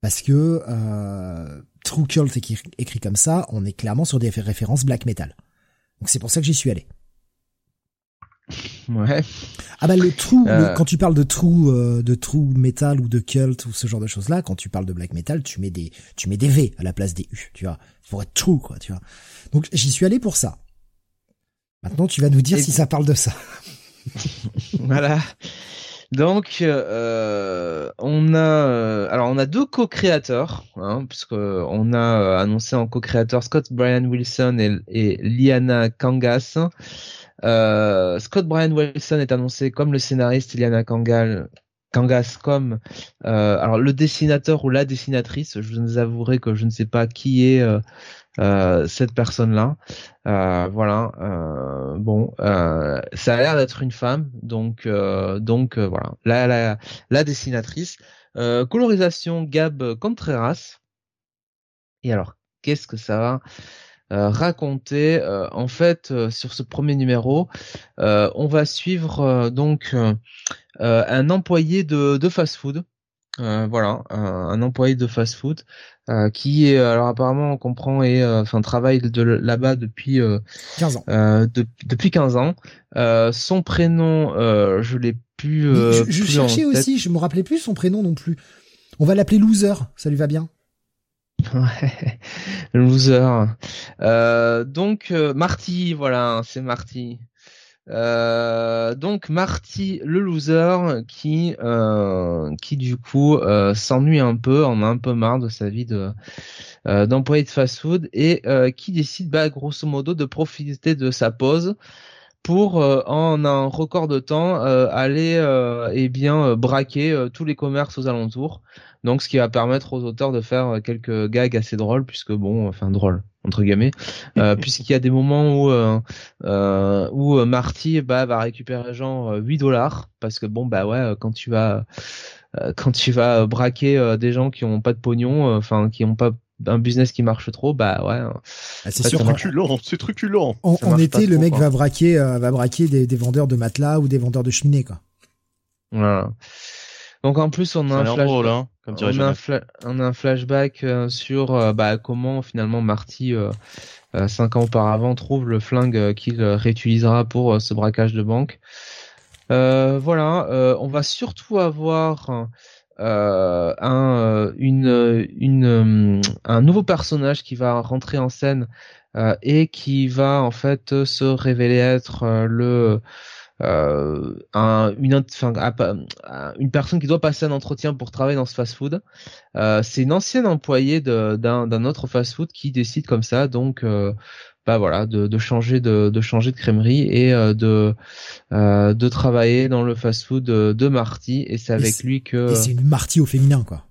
Speaker 1: parce que euh, True Cult écrit, écrit comme ça, on est clairement sur des références black metal. Donc c'est pour ça que j'y suis allé.
Speaker 2: Ouais.
Speaker 1: Ah bah le true, euh. quand tu parles de true, de true metal ou de cult ou ce genre de choses là, quand tu parles de black metal, tu mets des, tu mets des V à la place des U, tu vois, pour être true quoi, tu vois. Donc j'y suis allé pour ça. Maintenant, tu vas nous dire si ça parle de ça.
Speaker 2: voilà. Donc, euh, on a, euh, alors on a deux co-créateurs, hein, puisque on a euh, annoncé en co-créateur Scott Brian Wilson et, Liana Kangas. Euh, Scott Brian Wilson est annoncé comme le scénariste, Liana Kangal, Kangas comme euh, alors le dessinateur ou la dessinatrice. Je vous avouerai que je ne sais pas qui est euh, cette personne-là. Euh, voilà. Euh, bon, ça a l'air d'être une femme, donc donc voilà. La, la, la dessinatrice. colorisation Gab Contreras. Et alors, qu'est-ce que ça va raconter En fait, sur ce premier numéro, on va suivre donc un employé de, de fast-food. voilà, un, employé de fast-food euh, qui est alors apparemment on comprend et euh, enfin travaille de là-bas depuis
Speaker 1: 15 ans.
Speaker 2: depuis 15 ans. son prénom, je l'ai plus.
Speaker 1: je, je cherchais aussi, je me rappelais plus son prénom non plus. On va l'appeler Loser, ça lui va bien.
Speaker 2: Ouais, loser. Euh, donc Marty, voilà, c'est Marty. Euh, donc Marty le loser qui euh, qui du coup euh, s'ennuie un peu, en a un peu marre de sa vie de d'employé de fast-food et qui décide bah grosso modo de profiter de sa pause pour en un record de temps aller eh bien braquer tous les commerces aux alentours. Donc ce qui va permettre aux auteurs de faire quelques gags assez drôles puisque bon enfin drôles entre guillemets, euh, puisqu'il y a des moments où euh, euh, où Marty bah, va récupérer genre 8 dollars parce que bon bah ouais quand tu vas quand tu vas braquer des gens qui ont pas de pognon, enfin qui ont pas un business qui marche trop, bah ouais.
Speaker 1: Ah, c'est
Speaker 3: truculent, c'est truculent.
Speaker 1: En, été, le
Speaker 2: trop,
Speaker 1: mec
Speaker 2: quoi.
Speaker 1: va braquer, euh, va braquer des, des vendeurs de matelas ou des vendeurs de cheminées, quoi.
Speaker 2: Voilà. Donc en plus, on a un
Speaker 3: l'air
Speaker 2: flash.
Speaker 3: drôle, hein, comme dirait
Speaker 2: on, a un
Speaker 3: Jonathan.
Speaker 2: fla- on a un flashback euh, sur euh, bah, comment finalement Marty, euh, euh, cinq ans auparavant, trouve le flingue euh, qu'il réutilisera pour ce braquage de banque. Voilà, on va surtout avoir un, une, une, un nouveau personnage qui va rentrer en scène et qui va en fait se révéler être le euh, un, une, à pa- à- une personne qui doit passer un entretien pour travailler dans ce fast-food. Euh, c'est une ancienne employée d'un autre fast-food qui décide comme ça, donc euh, bah voilà, de, de changer de, de changer de crèmerie et euh, de euh, de travailler dans le fast-food de, Marty. Et c'est avec lui que
Speaker 1: c'est une Marty au féminin, quoi.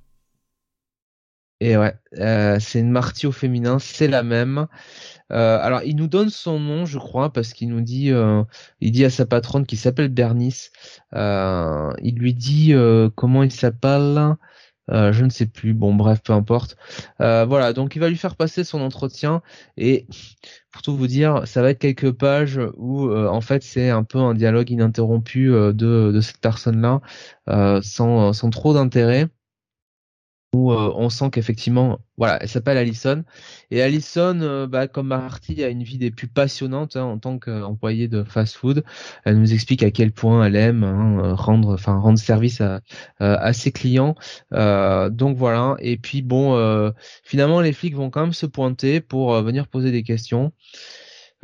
Speaker 2: et ouais, euh, c'est une Marty au féminin, c'est la même. Euh, alors, il nous donne son nom, je crois, parce qu'il nous dit, euh, il dit à sa patronne qui s'appelle Bernice. Euh, il lui dit comment il s'appelle? Je ne sais plus. Bon, bref, peu importe. Voilà, donc il va lui faire passer son entretien et pour tout vous dire, ça va être quelques pages où en fait c'est un peu un dialogue ininterrompu de, cette personne-là, sans trop d'intérêt où euh, on sent qu'effectivement, voilà, elle s'appelle Alison et Alison, euh, bah, comme Marty, a une vie des plus passionnantes hein, en tant qu'employée de fast-food. Elle nous explique à quel point elle aime hein, rendre, enfin rendre service à, euh, ses clients. Donc voilà. Et puis bon, finalement, les flics vont quand même se pointer pour venir poser des questions.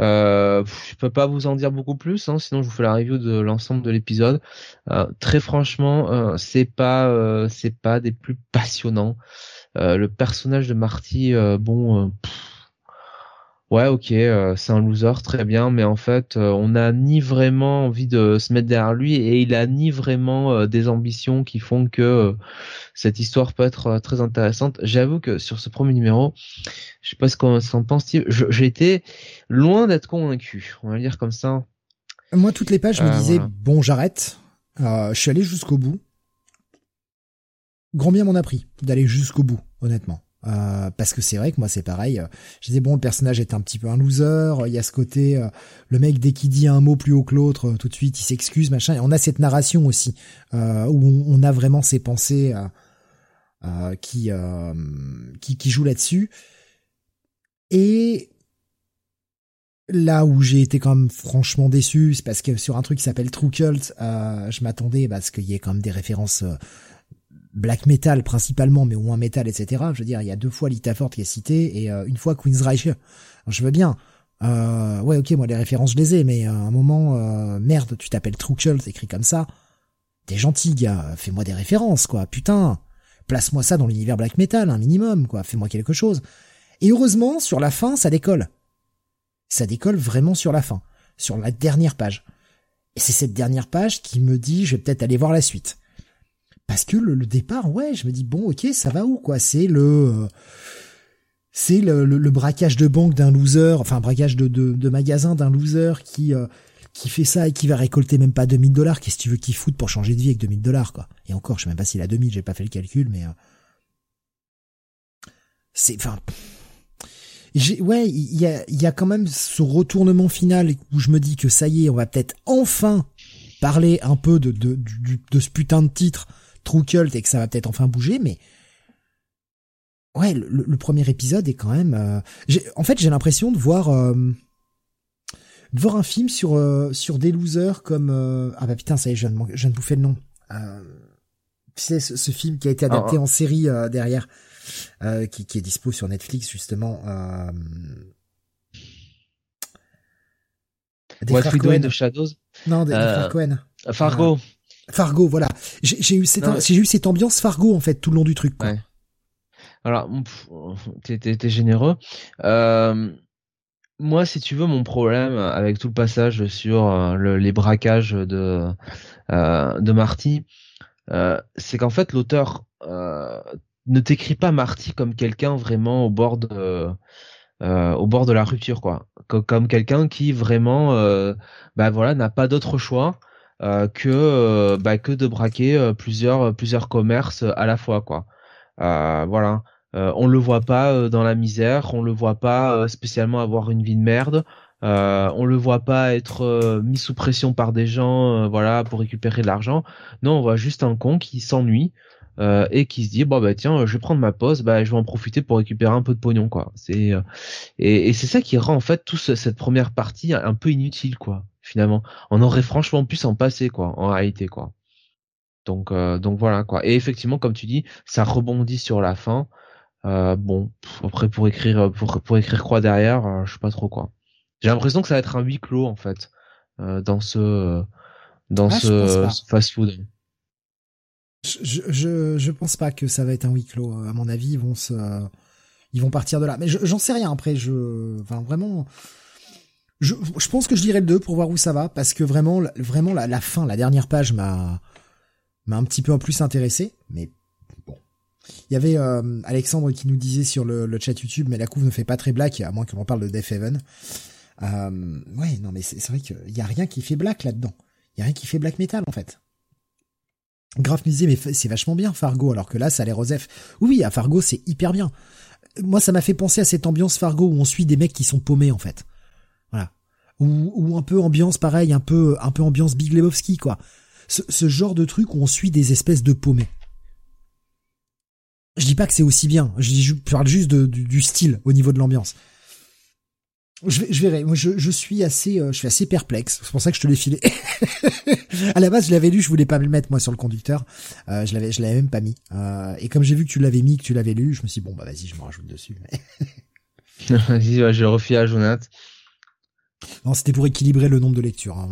Speaker 2: Euh, je peux pas vous en dire beaucoup plus, hein, sinon je vous fais la review de l'ensemble de l'épisode. Euh, très franchement, euh, c'est pas, euh, c'est pas des plus passionnants. Euh, le personnage de Marty, bon, ouais, ok, euh, c'est un loser, très bien, mais en fait, euh, on a ni vraiment envie de se mettre derrière lui et il a ni vraiment euh, des ambitions qui font que cette histoire peut être très intéressante. J'avoue que sur ce premier numéro, je sais pas ce qu'on s'en pense, Steve, j'ai été loin d'être convaincu. On va dire comme ça.
Speaker 1: Moi, toutes les pages, je me disais,
Speaker 2: voilà.
Speaker 1: bon, j'arrête. Je suis allé jusqu'au bout. Grand bien m'en a pris d'aller jusqu'au bout, honnêtement. Euh, parce que c'est vrai que moi c'est pareil. euh, Je disais bon le personnage est un petit peu un loser. Il y a ce côté euh, le mec dès qu'il dit un mot plus haut que l'autre, euh, tout de suite il s'excuse machin. Et on a cette narration aussi euh, où on, a vraiment ces pensées euh, euh, qui, euh, qui qui jouent là-dessus. Et là où j'ai été quand même franchement déçu, c'est parce que sur un truc qui s'appelle True Cult, euh, je m'attendais parce qu'il y ait quand même des références euh, black metal principalement, mais au moins metal, etc. Je veux dire, il y a deux fois Lita Ford qui est citée et euh, une fois Queensryche. Alors, je veux bien. Euh, ouais, ok, moi les références je les ai, mais à un moment, euh, merde, tu t'appelles True Cult, écrit comme ça. T'es gentil, gars. Fais-moi des références, quoi. Putain, place-moi ça dans l'univers black metal, un minimum, quoi. Fais-moi quelque chose. Et heureusement, sur la fin, ça décolle. Ça décolle vraiment sur la fin, sur la dernière page. Et c'est cette dernière page qui me dit, je vais peut-être aller voir la suite. Parce que le, départ, ouais, je me dis bon, ok, ça va où quoi? C'est le, euh, c'est le, braquage de banque d'un loser, enfin braquage de, de, de magasin d'un loser qui euh, qui fait ça et qui va récolter même pas 2000 dollars. Qu'est-ce que tu veux qu'il foute pour changer de vie avec 2000 dollars quoi? Et encore, je sais même pas s'il a 2000, j'ai pas fait le calcul, mais euh, c'est, enfin, ouais, il y a, y a quand même ce retournement final où je me dis que ça y est, on va peut-être enfin parler un peu de, de, du- de ce putain de titre True Cult et que ça va peut-être enfin bouger, mais ouais, le, le premier épisode est quand même. euh, j'ai- en fait, j'ai l'impression de voir euh, de voir un film sur euh, sur des losers comme ah bah putain ça y est, je viens de, je viens de bouffer le nom. Tu sais ce, ce film qui a été adapté
Speaker 2: Ah, ah.
Speaker 1: en série derrière, qui, qui est dispo sur Netflix justement. Des
Speaker 2: What We Do in
Speaker 1: Coen.
Speaker 2: the Shadows.
Speaker 1: Non, des, des.
Speaker 2: Fargo.
Speaker 1: Fargo, voilà. J'ai eu cette,
Speaker 2: Non,
Speaker 1: j'ai eu cette ambiance Fargo en fait tout le long du truc. Quoi.
Speaker 2: Ouais. Alors, t'es, généreux. Euh, moi, si tu veux, mon problème avec tout le passage sur euh, le- les braquages de euh, de Marty, c'est qu'en fait, l'auteur ne t'écrit pas Marty comme quelqu'un vraiment au bord de euh, au bord de la rupture, quoi. Co- Comme quelqu'un qui vraiment, euh, bah voilà, n'a pas d'autre choix que euh, bah, que de braquer euh, plusieurs plusieurs commerces à la fois, quoi. Euh, voilà. on le voit pas dans la misère, on le voit pas spécialement avoir une vie de merde. Euh, on le voit pas être mis sous pression par des gens, voilà, pour récupérer de l'argent. Non, on voit juste un con qui s'ennuie, euh, et qui se dit bon bah tiens je vais prendre ma pause bah je vais en profiter pour récupérer un peu de pognon quoi c'est euh, et, et c'est ça qui rend en fait toute cette première partie un peu inutile quoi finalement. On aurait franchement pu s'en passer quoi en réalité quoi. Donc euh, donc voilà quoi. Et effectivement comme tu dis ça rebondit sur la fin. Bon après pour écrire pour pour écrire quoi derrière je sais pas trop quoi. J'ai l'impression que ça va être un huis clos en fait dans ce dans ah, ce fast food
Speaker 1: je, je, je pense pas que ça va être un huis clos. À mon avis, ils vont se, ils vont partir de là. Mais j'en sais rien. Après, je, enfin vraiment, je, pense que je dirais le 2 pour voir où ça va, parce que vraiment, vraiment la, fin, la dernière page m'a, m'a un petit peu en plus intéressé. Mais bon, il y avait euh, Alexandre qui nous disait sur le, chat YouTube, mais la couve ne fait pas très black, à moins que l'on parle de Death Heaven. Euh, ouais, non, mais c'est vrai qu'il y a rien qui fait black là-dedans. Il y a rien qui fait black metal en fait. Graf me disait, mais c'est vachement bien Fargo, alors que là, ça a l'air Osef. Oui, à Fargo, c'est hyper bien. Moi, ça m'a fait penser à cette ambiance Fargo où on suit des mecs qui sont paumés, en fait. Voilà. Ou, ou un peu ambiance, pareil, un peu, un peu ambiance Big Lebowski, quoi. Ce, ce genre de truc où on suit des espèces de paumés. Je dis pas que c'est aussi bien. Je, dis, je parle juste du style au niveau de l'ambiance. Je, je verrai. Moi, je, je suis assez, euh, je suis assez perplexe. C'est pour ça que je te l'ai filé. à la base, je l'avais lu, je voulais pas me le mettre moi sur le conducteur. Euh, je l'avais, je l'avais même pas mis. Euh, et comme j'ai vu que tu l'avais mis, que tu l'avais lu, je me suis dit, bon bah vas-y, je me rajoute dessus.
Speaker 2: vas-y, je le à Jonathan.
Speaker 1: Non, c'était pour équilibrer le nombre de lectures. Hein.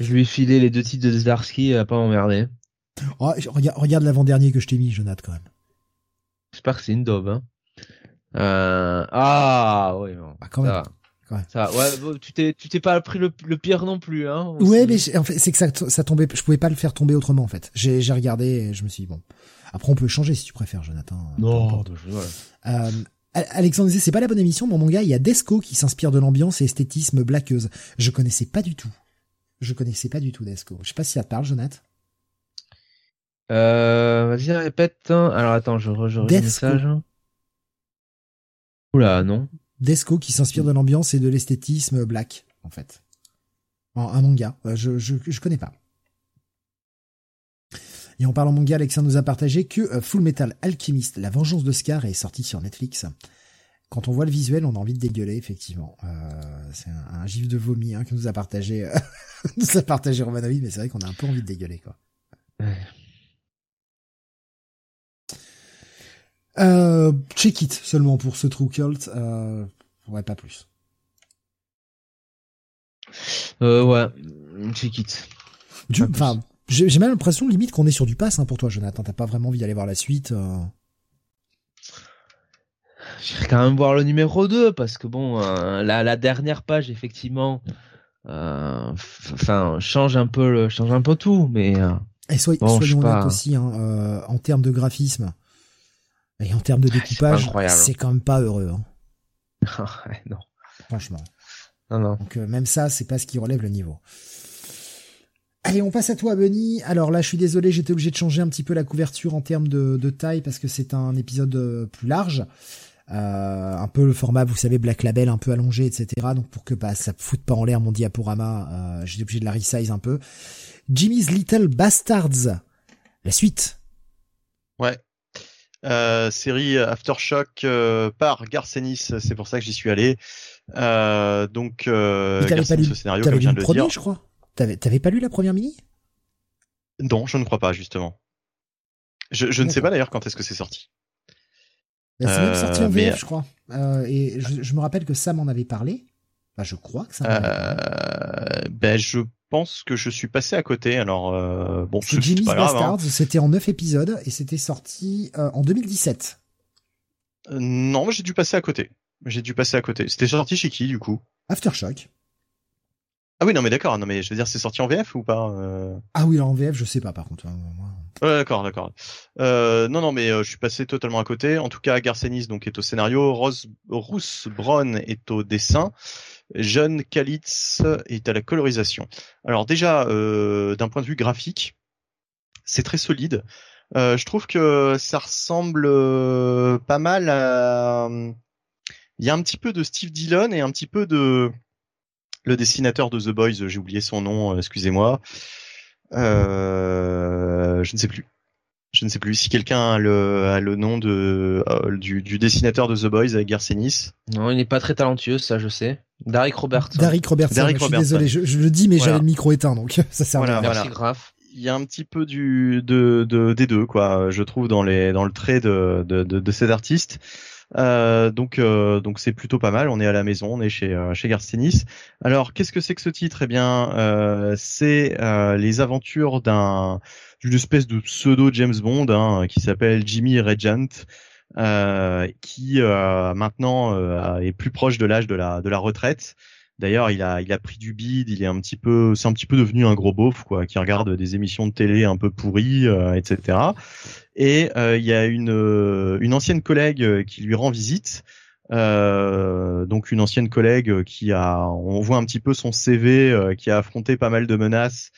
Speaker 2: Je lui ai filé les deux titres de Zdarsky, à pas m'emmerder.
Speaker 1: Oh, regarde, regarde l'avant-dernier que je t'ai mis, Jonathan, quand même.
Speaker 2: J'espère que c'est une daube, hein. Euh... Ah, oui, bon.
Speaker 1: Ah, quand même.
Speaker 2: Ça, ouais, tu t'es, tu t'es pas pris le, pire non plus, hein.
Speaker 1: Ouais, mais en fait, c'est que ça, ça tombait, je pouvais pas le faire tomber autrement, en fait. J'ai, j'ai regardé et je me suis dit, bon. Après, on peut changer si tu préfères, Jonathan.
Speaker 2: Non,
Speaker 1: euh, Alexandre disait, c'est pas la bonne émission, mais mon gars, il y a Desco qui s'inspire de l'ambiance et esthétisme blaqueuse. Je connaissais pas du tout. Je connaissais pas du tout Desco. Je sais pas si ça te parle, Jonathan.
Speaker 2: Euh, vas-y, répète. Alors, attends, je, je, le message. Oula, non.
Speaker 1: Desco qui s'inspire de l'ambiance et de l'esthétisme black, en fait. un manga. Euh, je, je, je connais pas. Et en parlant manga, Alexandre nous a partagé que euh, Full Metal Alchemist, la vengeance de Scar, est sorti sur Netflix. Quand on voit le visuel, on a envie de dégueuler, effectivement. Euh, c'est un, gif de vomi hein, que nous a partagé, nous a partagé Romanovic, mais c'est vrai qu'on a un peu envie de dégueuler, quoi. Euh, check it seulement pour ce True Cult. Euh, ouais, pas plus.
Speaker 2: Euh, ouais, check it.
Speaker 1: Enfin, j'ai même l'impression limite qu'on est sur du pass hein, pour toi, Jonathan. T'as pas vraiment envie d'aller voir la suite. Euh...
Speaker 2: J'irai quand même voir le numéro 2 parce que bon, euh, la, la dernière page effectivement, euh, enfin change un peu le, change un peu tout, mais. Euh,
Speaker 1: Et soyons honnêtes aussi, hein, en termes de graphisme, et en termes de ah, découpage, c'est quand même pas heureux. Hein.
Speaker 2: non.
Speaker 1: Franchement.
Speaker 2: Non, non.
Speaker 1: Donc même ça, c'est pas ce qui relève le niveau. Allez, on passe à toi, Benny. Alors là, je suis désolé, j'étais obligé de changer un petit peu la couverture en termes de, de taille parce que c'est un épisode euh, plus large. Euh, un peu le format, vous savez, Black Label, un peu allongé, etc. Donc pour que bah, ça foute pas en l'air mon diaporama, euh, j'étais obligé de la resize un peu. Jimmy's Little Bastards. La suite.
Speaker 3: Ouais, euh, série Aftershock euh, par Garcenis, c'est pour ça que j'y suis allé. Euh, donc, euh,
Speaker 1: Garcenis, ce scénario, comme je viens de le premier, dire. je crois? T'avais, pas lu la première mini?
Speaker 3: Non, je ne crois pas, justement. Je, je ne sais pas d'ailleurs quand est-ce que c'est sorti.
Speaker 1: Bah, c'est même sorti en VF, je crois. et je, je, me rappelle que Sam en avait parlé. Bah, je crois que ça.
Speaker 3: Euh, ben, je pense que je suis passé à côté. Alors, euh, bon,
Speaker 1: c'est Jimmy's hein. C'était en 9 épisodes et c'était sorti euh, en 2017.
Speaker 3: Euh, non, j'ai dû passer à côté. J'ai dû passer à côté. C'était sorti chez qui, du coup?
Speaker 1: Aftershock.
Speaker 3: Ah oui, non, mais d'accord. Non, mais je veux dire, c'est sorti en VF ou pas euh?
Speaker 1: Ah oui, en VF, je sais pas, par contre. Hein,
Speaker 3: ouais, d'accord, d'accord. Euh, non, non, mais je suis passé totalement à côté. En tout cas, Garcenis donc est au scénario, Rose, Rousse Brown est au dessin. John Kalitz est à la colorisation. Alors déjà, euh, d'un point de vue graphique, c'est très solide. Euh, je trouve que ça ressemble euh, pas mal à. Il y a un petit peu de Steve Dillon et un petit peu de le dessinateur de The Boys. J'ai oublié son nom, excusez-moi. je ne sais plus. Je ne sais plus si quelqu'un a le, a le nom de du, du, dessinateur de The Boys avec Garcenis.
Speaker 2: Non, il n'est pas très talentueux, ça je sais. Derek Robertson.
Speaker 1: Derek Robertson. je suis désolé, je, le dis, mais j'avais le micro éteint, donc ça sert
Speaker 2: voilà,
Speaker 1: à
Speaker 2: rien. Merci, grave.
Speaker 3: Il y a un petit peu du de, de des deux, quoi. Je trouve dans les dans le trait de de, de, de cet artiste. Euh, donc euh, donc c'est plutôt pas mal. On est à la maison, on est chez euh, chez. Alors qu'est-ce que c'est que ce titre? Eh bien, euh, c'est les aventures d'un d'une espèce de pseudo James Bond hein, qui s'appelle Jimmy Regent. Qui maintenant est plus proche de l'âge de la de la retraite. D'ailleurs, il a il a pris du bide, il est un petit peu c'est un petit peu devenu un gros beauf quoi, qui regarde des émissions de télé un peu pourries, etc. Et il y a une une ancienne collègue qui lui rend visite. Euh, donc une ancienne collègue qui a, on voit un petit peu son CV, qui a affronté pas mal de menaces,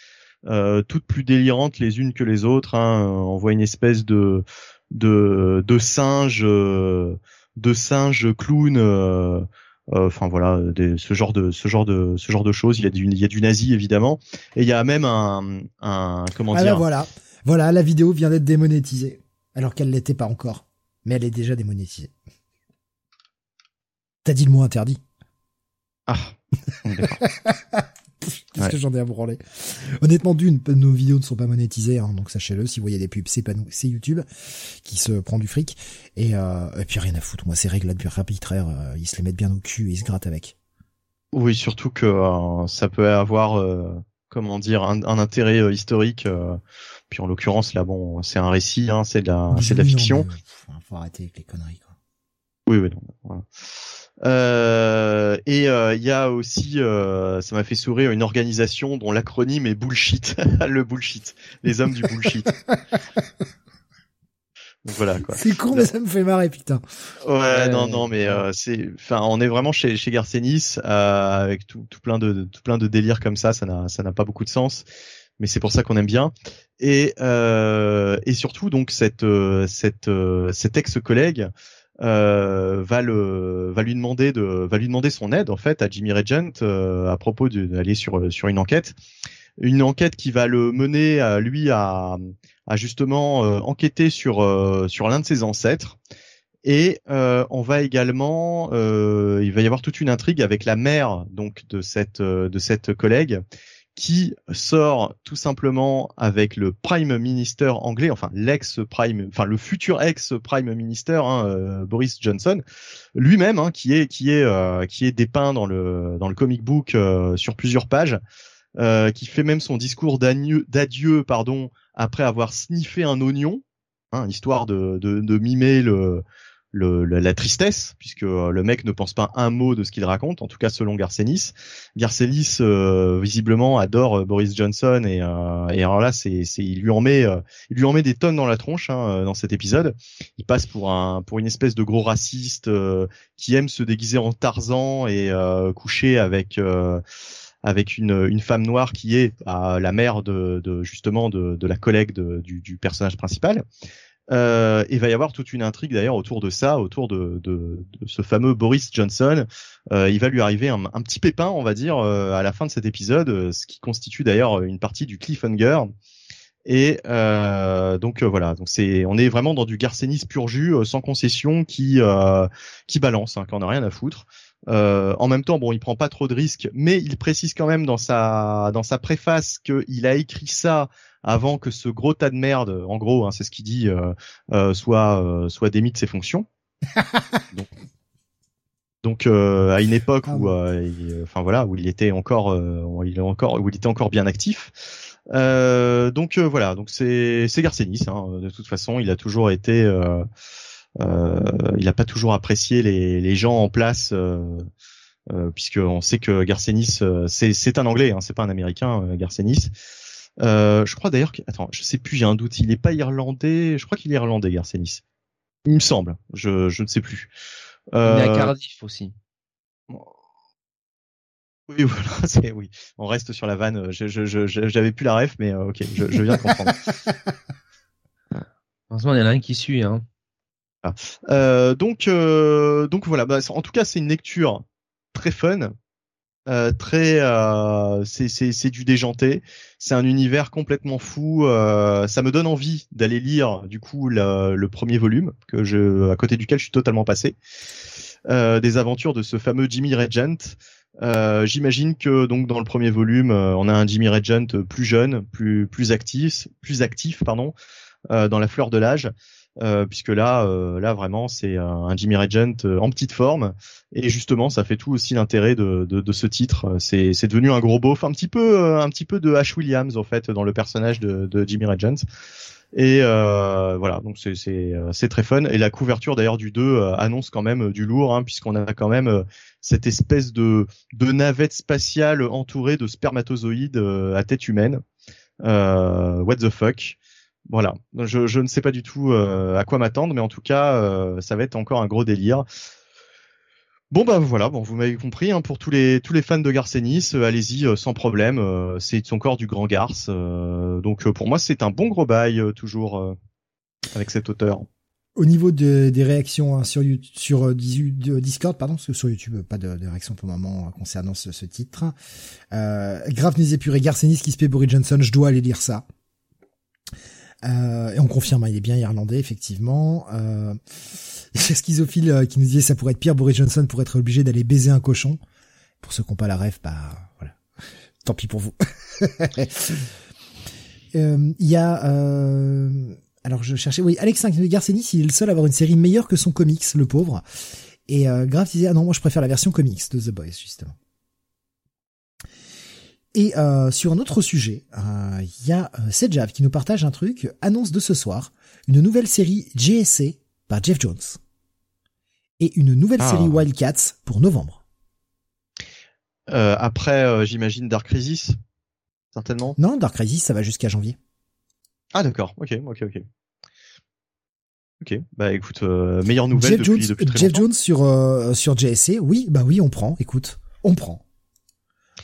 Speaker 3: euh, toutes plus délirantes les unes que les autres. Hein. On voit une espèce de de de singes euh, de euh, euh, enfin voilà ce genre de ce genre de ce genre de choses. Il y a du il y a du nazi évidemment. Et il y a même un un comment ah dire
Speaker 1: voilà. Voilà la vidéo vient d'être démonétisée. Alors qu'elle l'était pas encore. Mais elle est déjà démonétisée. T'as dit le mot interdit.
Speaker 3: Ah
Speaker 1: Qu'est-ce que j'en ai à branler Honnêtement, d'une, nos vidéos ne sont pas monétisées, hein, donc sachez-le. Si vous voyez des pubs, c'est pas nous, c'est YouTube qui se prend du fric. Et, euh, et puis rien à foutre. Moi, ces règles arbitraires, euh, ils se les mettent bien au cul et ils se grattent avec.
Speaker 3: Oui, surtout que euh, ça peut avoir, euh, comment dire, un, intérêt euh, historique. puis en l'occurrence, là, bon, c'est un récit, hein, c'est de la, c'est de la fiction.
Speaker 1: faut, arrêter avec les conneries. Quoi.
Speaker 3: Oui, oui, non. Voilà. Euh, et il euh, y a aussi, euh, ça m'a fait sourire, une organisation dont l'acronyme est bullshit, le bullshit, les hommes du bullshit. voilà quoi.
Speaker 1: C'est con mais ça me fait marrer putain.
Speaker 3: Ouais, non non mais c'est, enfin on est vraiment chez chez Garcenis avec tout, tout plein de tout plein de délires comme ça, ça n'a ça n'a pas beaucoup de sens mais c'est pour ça qu'on aime bien. Et euh, et surtout donc cette cette cet ex collègue euh, va lui demander son aide en fait à Jimmy Regent euh, à propos d'aller sur sur une enquête. Une enquête qui va le mener à lui à, à justement euh, enquêter sur sur l'un de ses ancêtres. Et on va également il va y avoir toute une intrigue avec la mère donc de cette de cette collègue qui sort tout simplement avec le prime minister anglais, enfin l'ex prime, enfin le futur ex prime minister hein, euh, Boris Johnson, lui-même, hein, qui est qui est euh, qui est dépeint dans le dans le comic book euh, sur plusieurs pages, qui fait même son discours d'adieu, pardon, après avoir sniffé un oignon, hein, histoire de, de, de mimer le le, la, tristesse, puisque euh, le mec ne pense pas un mot de ce qu'il raconte, en tout cas selon Garcenis. Garcenis euh, visiblement adore euh, Boris Johnson et, et alors là c'est, il lui en met il lui en met des tonnes dans la tronche hein, dans cet épisode. Il passe pour un pour une espèce de gros raciste qui aime se déguiser en Tarzan et coucher avec avec une, une femme noire qui est la mère de, de justement de, de la collègue du, du personnage principal. Euh, il va y avoir toute une intrigue d'ailleurs autour de ça, autour de, de, de ce fameux Boris Johnson. Euh, il va lui arriver un, petit pépin, on va dire, euh, à la fin de cet épisode, euh, ce qui constitue d'ailleurs une partie du cliffhanger. Et euh, donc voilà, donc c'est, on est vraiment dans du Garcenis pur jus, sans concession, qui qui balance, hein, qu'on a rien à foutre. En même temps, bon, il prend pas trop de risques, mais il précise quand même dans sa dans sa préface qu'il a écrit ça avant que ce gros tas de merde, en gros, hein, c'est ce qu'il dit, euh, euh, soit euh, soit démis de ses fonctions. donc, donc à une époque ah où, enfin voilà, où il était encore, il est encore, où il était encore bien actif. donc voilà, donc c'est c'est Garcenis. Hein, de toute façon, il a toujours été, il n'a pas toujours apprécié les les gens en place. puisque on sait que Garcenis, c'est c'est un Anglais, hein, c'est pas un Américain, Garcenis. Euh, je crois d'ailleurs que, attends, je sais plus, j'ai un doute. Il est pas irlandais. Je crois qu'il est irlandais, Garcenis. Il me semble. Je, je ne sais plus.
Speaker 2: Euh... Il est à Cardiff aussi.
Speaker 3: Oui, voilà, c'est oui. On reste sur la vanne. Je, je, je, j'avais plus la ref, mais euh, ok, je, je viens de comprendre.
Speaker 2: Heureusement, il y en a un qui suit. Hein.
Speaker 3: Euh, donc, euh, donc voilà. Bah, en tout cas, c'est une lecture très fun, euh, très, euh, c'est c'est du déjanté. C'est un univers complètement fou. Euh, ça me donne envie d'aller lire du coup le, le, premier volume que je, à côté duquel je suis totalement passé, euh, des aventures de ce fameux Jimmy Regent. J'imagine que donc dans le premier volume, on a un Jimmy Regent plus jeune, plus plus actif, plus actif pardon, dans la fleur de l'âge. Euh, puisque là, euh, là vraiment, c'est un, Jimmy Regent euh, en petite forme, et justement, ça fait tout aussi l'intérêt de, de, de, ce titre. C'est, c'est devenu un gros beauf, un petit peu, un petit peu de Ash Williams en fait dans le personnage de, de Jimmy Regent. Et euh, voilà, donc c'est, c'est, c'est très fun. Et la couverture d'ailleurs du 2 annonce quand même du lourd, hein, puisqu'on a quand même cette espèce de, de navette spatiale entourée de spermatozoïdes à tête humaine. what the fuck voilà, je, je, ne sais pas du tout euh, à quoi m'attendre, mais en tout cas, euh, ça va être encore un gros délire. Bon bah voilà, bon vous m'avez compris. Hein, pour tous les tous les fans de Garcenis, euh, allez-y sans problème. c'est encore du grand Garce, donc pour moi c'est un bon gros bail toujours avec cet auteur.
Speaker 1: Au niveau de, des réactions hein, sur sur Discord, pardon, parce que sur YouTube pas de, de réaction pour le moment concernant ce, ce titre. Euh, Grave n'est épuré Garcenis qui se paie Boris Johnson, je dois aller lire ça. Euh, et on confirme, hein, il est bien irlandais, effectivement. Euh, Schizophile euh, qui nous disait ça pourrait être pire, Boris Johnson pourrait être obligé d'aller baiser un cochon. Pour ceux qui n'ont pas la rêve, bah voilà. Tant pis pour vous. Euh, il y a... alors je cherchais... Oui, Alex Garcenis, il est le seul à avoir une série meilleure que son comics, le pauvre. Et euh, disait, ah non, moi je préfère la version comics de The Boys, justement. Et euh, sur un autre sujet, il euh, y a euh, Sejav qui nous partage un truc, annonce de ce soir, une nouvelle série JSC par Jeff Jones. Et une nouvelle ah. série Wildcats pour novembre.
Speaker 3: Euh, après, j'imagine Dark Crisis, certainement.
Speaker 1: Non, Dark Crisis, ça va jusqu'à janvier.
Speaker 3: Ah d'accord, ok, ok, ok. Ok, bah écoute, meilleure nouvelle Jeff depuis,
Speaker 1: Jones,
Speaker 3: depuis très
Speaker 1: Jeff Jones sur sur JSC, oui, bah oui, on prend. Écoute, on prend.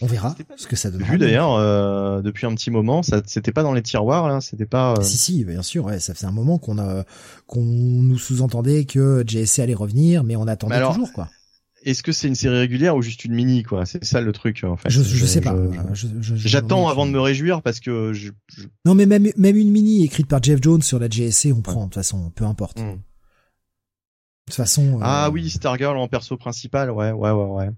Speaker 1: On verra ce que ça donne.
Speaker 3: Vu d'ailleurs euh, depuis un petit moment, ça c'était pas dans les tiroirs là, c'était pas. Euh,
Speaker 1: si si, bien sûr, ouais, ça faisait un moment qu'on a qu'on nous sous-entendait que JSC allait revenir, mais on attendait toujours quoi.
Speaker 3: Est-ce que c'est une série régulière ou juste une mini quoi? C'est ça le truc en fait.
Speaker 1: Je, je, sais pas.
Speaker 3: J'attends avant de me réjouir parce que je,
Speaker 1: Non mais même même une mini écrite par Jeff Jones sur la JSC, on prend de toute façon, peu importe. Hmm. De toute façon.
Speaker 3: Ah oui, Stargirl en perso principal, ouais, ouais, ouais, ouais.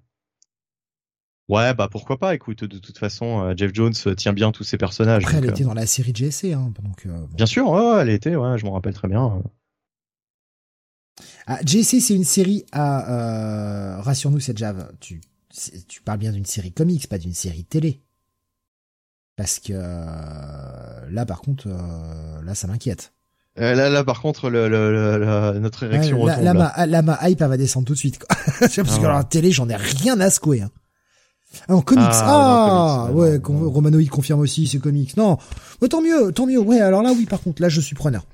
Speaker 3: Ouais, bah pourquoi pas. Écoute, de toute façon, euh, Jeff Jones tient bien tous ses personnages.
Speaker 1: Après, elle était euh, dans la série JSC, hein, donc. Euh,
Speaker 3: bien sûr, ouais, elle était, ouais, je m'en rappelle très bien.
Speaker 1: Ah, JSC, c'est une série à. Rassure-nous, cette Java. Tu, tu parles bien d'une série comics, pas d'une série télé. Parce que là, par contre, là, ça m'inquiète.
Speaker 3: là, là, par contre, le, le, notre érection
Speaker 1: ouais, là, Ma, ma hype, elle va descendre tout de suite. Quoi. Parce que ah la télé, j'en ai rien à secouer. Hein. En comics. Ah, ah ouais, Romanoïde confirme aussi, c'est comics. Non, tant mieux, tant mieux. Ouais, alors là, oui, par contre, là, je suis preneur.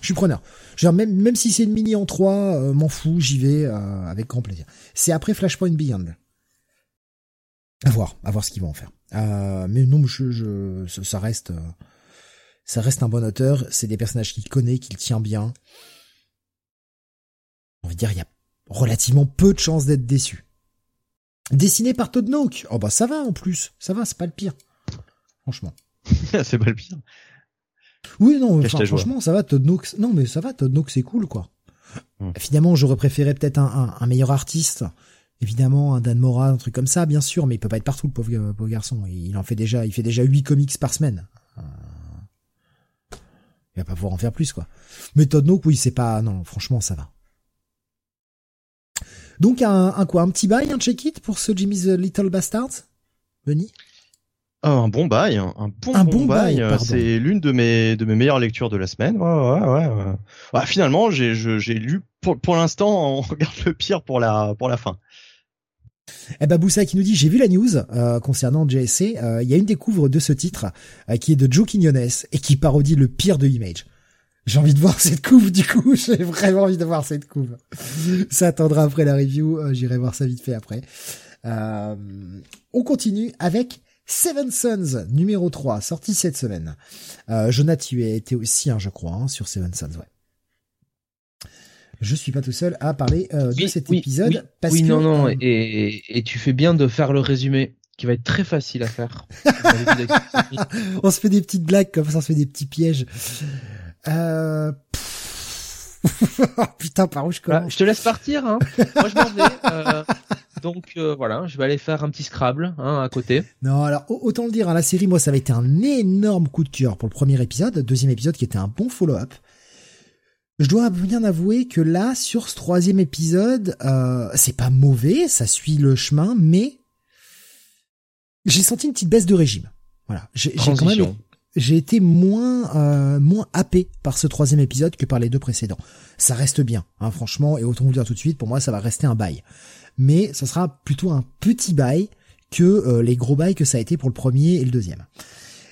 Speaker 1: Je suis preneur. Genre, même, même si c'est une mini en 3, euh, m'en fous, j'y vais euh, avec grand plaisir. C'est après Flashpoint Beyond. À voir, à voir ce qu'ils vont en faire. Euh, mais non, je, je, ça reste, ça reste un bon auteur. C'est des personnages qu'il connaît, qu'il tient bien. On va dire, il y a relativement peu de chances d'être déçu. Dessiné par Todd Nook. Oh bah ça va en plus, ça va, c'est pas le pire. Franchement.
Speaker 3: c'est pas le pire.
Speaker 1: Oui non, franchement ça va Todd Nook. Non mais ça va Todd Nook c'est cool quoi. Hmm. Évidemment j'aurais préféré peut-être un, un, meilleur artiste. Évidemment un Dan Mora, un truc comme ça bien sûr, mais il peut pas être partout le pauvre, pauvre garçon. Il en fait déjà, il fait déjà 8 comics par semaine. Euh, il va pas pouvoir en faire plus quoi. Mais Todd Nook oui c'est pas non franchement ça va. Donc un, un quoi, un petit bail, un check-it pour ce Jimmy's Little Bastards, Benny
Speaker 3: oh, un bon bail, un bon, un bon, bail. c'est l'une de mes de mes meilleures lectures de la semaine. Ouais, ouais, ouais. ouais. finalement, j'ai j'ai lu pour pour l'instant, on regarde le pire pour la pour la fin.
Speaker 1: Eh ben Boussa qui nous dit j'ai vu la news euh, concernant JSC, euh, il y a une découvre de ce titre euh, qui est de Joe Quinones et qui parodie le pire de Image. J'ai envie de voir cette couve du coup, j'ai vraiment envie de voir cette couve. Ça attendra après la review, euh, j'irai voir ça vite fait après. Euh, on continue avec Seven Sons numéro 3, sorti cette semaine. Euh, Jonathan, tu été aussi, hein, je crois, hein, sur Seven Sons, ouais. je suis pas tout seul à parler euh, de cet épisode
Speaker 2: oui,
Speaker 1: parce
Speaker 2: oui,
Speaker 1: que
Speaker 2: non, non,
Speaker 1: euh,
Speaker 2: et, et tu fais bien de faire le résumé, qui va être très facile à faire.
Speaker 1: on se fait des petites blagues comme ça, on se fait des petits pièges. Euh... Putain, par où je
Speaker 2: Voilà,
Speaker 1: commence
Speaker 2: je te laisse partir. Hein. Moi, je m'en vais. euh, donc euh, voilà, je vais aller faire un petit Scrabble hein, à côté.
Speaker 1: Non, alors au- autant le dire, hein, la série, moi, ça avait été un énorme coup de cœur pour le premier épisode, deuxième épisode qui était un bon follow-up. Je dois bien avouer que là, sur ce troisième épisode, euh, c'est pas mauvais, ça suit le chemin, mais j'ai senti une petite baisse de régime. Voilà, j'ai quand même. J'ai été moins euh, moins happé par ce troisième épisode que par les deux précédents. Ça reste bien, hein, franchement, et autant vous dire tout de suite, pour moi ça va rester un bail. Mais ça sera plutôt un petit bail que euh, les gros bails que ça a été pour le premier et le deuxième.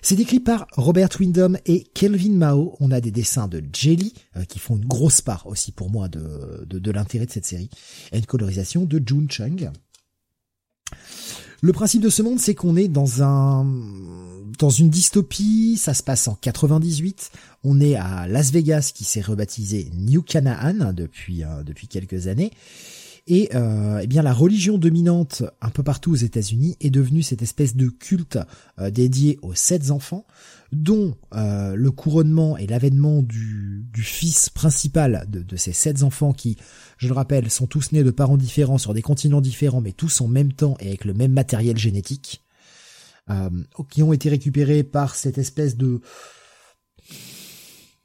Speaker 1: C'est décrit par Robert Windham et Kelvin Mao. On a des dessins de Jelly euh, qui font une grosse part aussi pour moi de, de, de l'intérêt de cette série et une colorisation de Jun Chung. Le principe de ce monde, c'est qu'on est dans un dans une dystopie. Ça se passe en 98. On est à Las Vegas, qui s'est rebaptisé New Canaan depuis euh, quelques années. Et euh, eh bien la religion dominante un peu partout aux États-Unis est devenue cette espèce de culte euh, dédié aux sept enfants, dont euh, le couronnement et l'avènement du, du fils principal de, de ces sept enfants qui, je le rappelle, sont tous nés de parents différents sur des continents différents, mais tous en même temps et avec le même matériel génétique, qui ont été récupérés par cette espèce de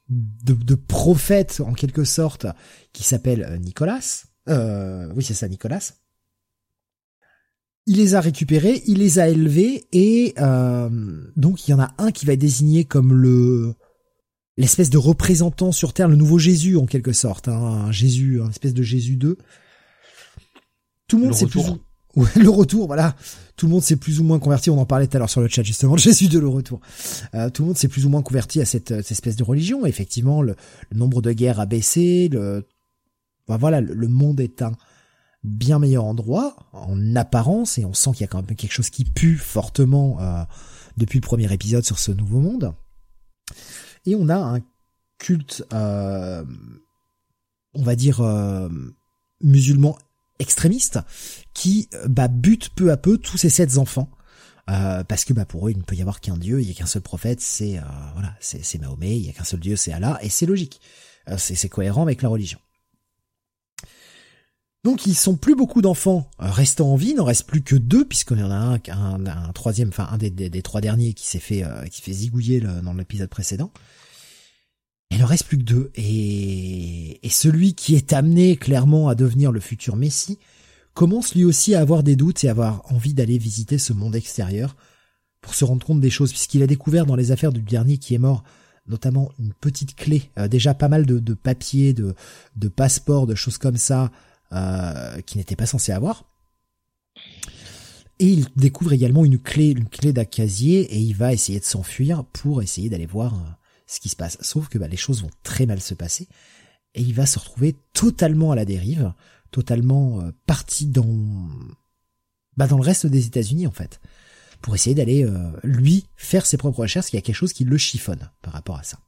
Speaker 1: de, de prophète en quelque sorte qui s'appelle euh, Nicolas. Euh, oui, c'est ça, Nicolas. Il les a récupérés, il les a élevés et euh, donc il y en a un qui va être désigné comme le l'espèce de représentant sur Terre, le nouveau Jésus en quelque sorte, hein, un Jésus, un espèce de Jésus 2. Tout le monde s'est plus ou- Le retour, voilà. Tout le monde s'est plus ou moins converti. On en parlait tout à l'heure sur le chat justement. Jésus de le retour. Euh, tout le monde s'est plus ou moins converti à cette, cette espèce de religion. Effectivement, le, le nombre de guerres a baissé. Le, voilà, le, le monde est un bien meilleur endroit en apparence et on sent qu'il y a quand même quelque chose qui pue fortement euh, depuis le premier épisode sur ce nouveau monde. Et on a un culte, euh, on va dire euh, musulman extrémiste qui euh, bah, peu à peu tous ces sept enfants. Euh, parce que bah pour eux il ne peut y avoir qu'un dieu, il y a qu'un seul prophète, c'est euh, voilà, c'est Mahomet, il y a qu'un seul dieu, c'est Allah, et c'est logique, Euh, c'est cohérent avec la religion. Donc ils sont plus beaucoup d'enfants euh, restant en vie, il n'en reste plus que deux puisqu'il y en a un, un, un troisième, enfin un des, des, trois derniers qui s'est fait euh, qui fait zigouiller le- dans l'épisode précédent. Il en reste plus que deux et, et celui qui est amené clairement à devenir le futur Messie commence lui aussi à avoir des doutes et avoir envie d'aller visiter ce monde extérieur pour se rendre compte des choses puisqu'il a découvert dans les affaires du dernier qui est mort notamment une petite clé, euh, déjà pas mal de, de papiers, de, de passeports, de choses comme ça euh, qu'il n'était pas censé avoir. Et il découvre également une clé, une clé d'un casier et il va essayer de s'enfuir pour essayer d'aller voir euh, ce qui se passe. Sauf que bah, les choses vont très mal se passer et il va se retrouver totalement à la dérive, totalement euh, parti dans bah, dans le reste des États-Unis en fait, pour essayer d'aller euh, lui faire ses propres recherches. Il y a quelque chose qui le chiffonne par rapport à ça.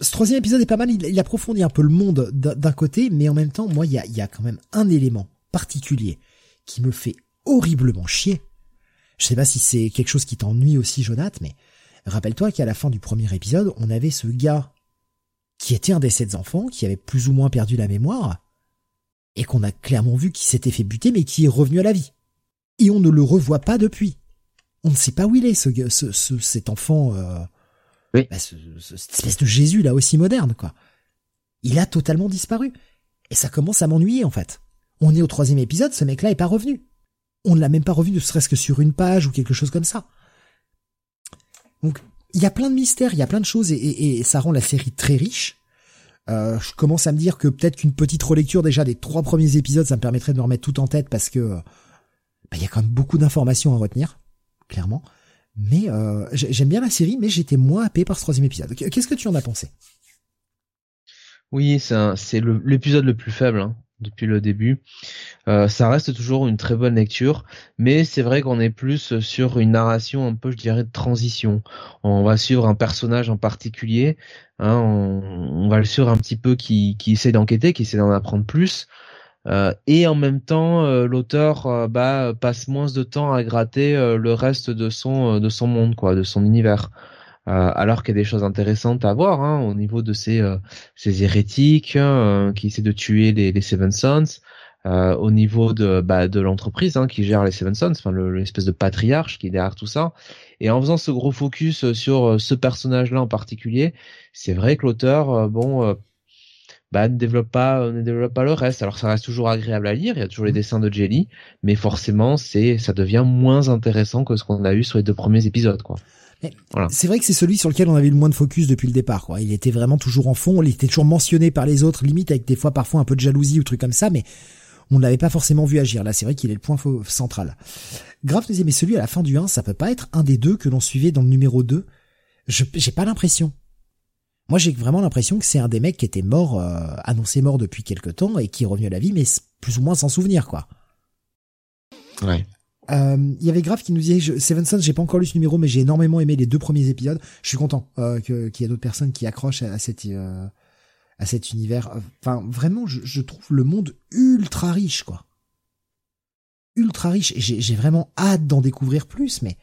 Speaker 1: Ce troisième épisode est pas mal. Il, approfondit un peu le monde d'un côté, mais en même temps, moi, il y a, il y a quand même un élément particulier qui me fait horriblement chier. Je sais pas si c'est quelque chose qui t'ennuie aussi, Jonath, mais rappelle-toi qu'à la fin du premier épisode, on avait ce gars qui était un des sept enfants, qui avait plus ou moins perdu la mémoire, et qu'on a clairement vu qu'il s'était fait buter, mais qui est revenu à la vie. Et on ne le revoit pas depuis. On ne sait pas où il est, ce, ce, ce- cet enfant, euh,
Speaker 2: Oui.
Speaker 1: bah, ce- ce- cette espèce de Jésus là aussi moderne, quoi. Il a totalement disparu. Et ça commence à m'ennuyer, en fait. On est au troisième épisode, ce mec-là est pas revenu. On ne l'a même pas revu, ne serait-ce que sur une page ou quelque chose comme ça. Donc, il y a plein de mystères, il y a plein de choses, et, et- et ça rend la série très riche. Euh, je commence à me dire que peut-être qu'une petite relecture déjà des trois premiers épisodes, ça me permettrait de me remettre tout en tête parce que euh, bah, il y a quand même beaucoup d'informations à retenir, clairement. Mais euh, j'ai- j'aime bien la série, mais j'étais moins happé par ce troisième épisode. Qu'est-ce que tu en as pensé?
Speaker 2: Oui, c'est l'épisode le plus faible. hein. Depuis le début. Euh, ça reste toujours une très bonne lecture, mais c'est vrai qu'on est plus sur une narration un peu, je dirais, de transition. On va suivre un personnage en particulier, hein, on, va le suivre un petit peu qui, qui essaie d'enquêter, qui essaie d'en apprendre plus. Euh, et en même temps, euh, l'auteur bah, passe moins de temps à gratter le reste de son de son monde, quoi, de son univers. Alors qu'il y a des choses intéressantes à voir hein, au niveau de ces ces hérétiques hein, qui essaient de tuer les, les Seven Sons, au niveau de bah, de l'entreprise hein, qui gère les Seven Sons, enfin l'espèce de patriarche qui est derrière tout ça. Et en faisant ce gros focus sur ce personnage-là en particulier, c'est vrai que l'auteur, bon bah, ne développe pas euh, ne développe pas le reste. Alors ça reste toujours agréable à lire, il y a toujours les mmh. dessins de Jelly, mais forcément c'est ça devient moins intéressant que ce qu'on a eu sur les deux premiers épisodes quoi.
Speaker 1: Voilà. C'est vrai que c'est celui sur lequel on avait le moins de focus depuis le départ. Quoi. Il était vraiment toujours en fond, il était toujours mentionné par les autres, limite avec des fois parfois un peu de jalousie ou trucs comme ça, mais on ne l'avait pas forcément vu agir. Là, c'est vrai qu'il est le point central. Grave deuxième, mais celui à la fin du 1, ça peut pas être un des deux que l'on suivait dans le numéro 2. Je j'ai pas l'impression. Moi, j'ai vraiment l'impression que c'est un des mecs qui était mort, euh, annoncé mort depuis quelque temps et qui est revenu à la vie, mais plus ou moins sans souvenir, quoi.
Speaker 2: Ouais.
Speaker 1: Euh, il y avait Grave qui nous disait je, Seven Sons, j'ai pas encore lu ce numéro, mais j'ai énormément aimé les deux premiers épisodes. Je suis content euh, qu'il y ait d'autres personnes qui accrochent à, cette euh, à cet univers. Enfin, vraiment, je, je, trouve le monde ultra riche, quoi. Ultra riche. Et j'ai vraiment hâte d'en découvrir plus, mais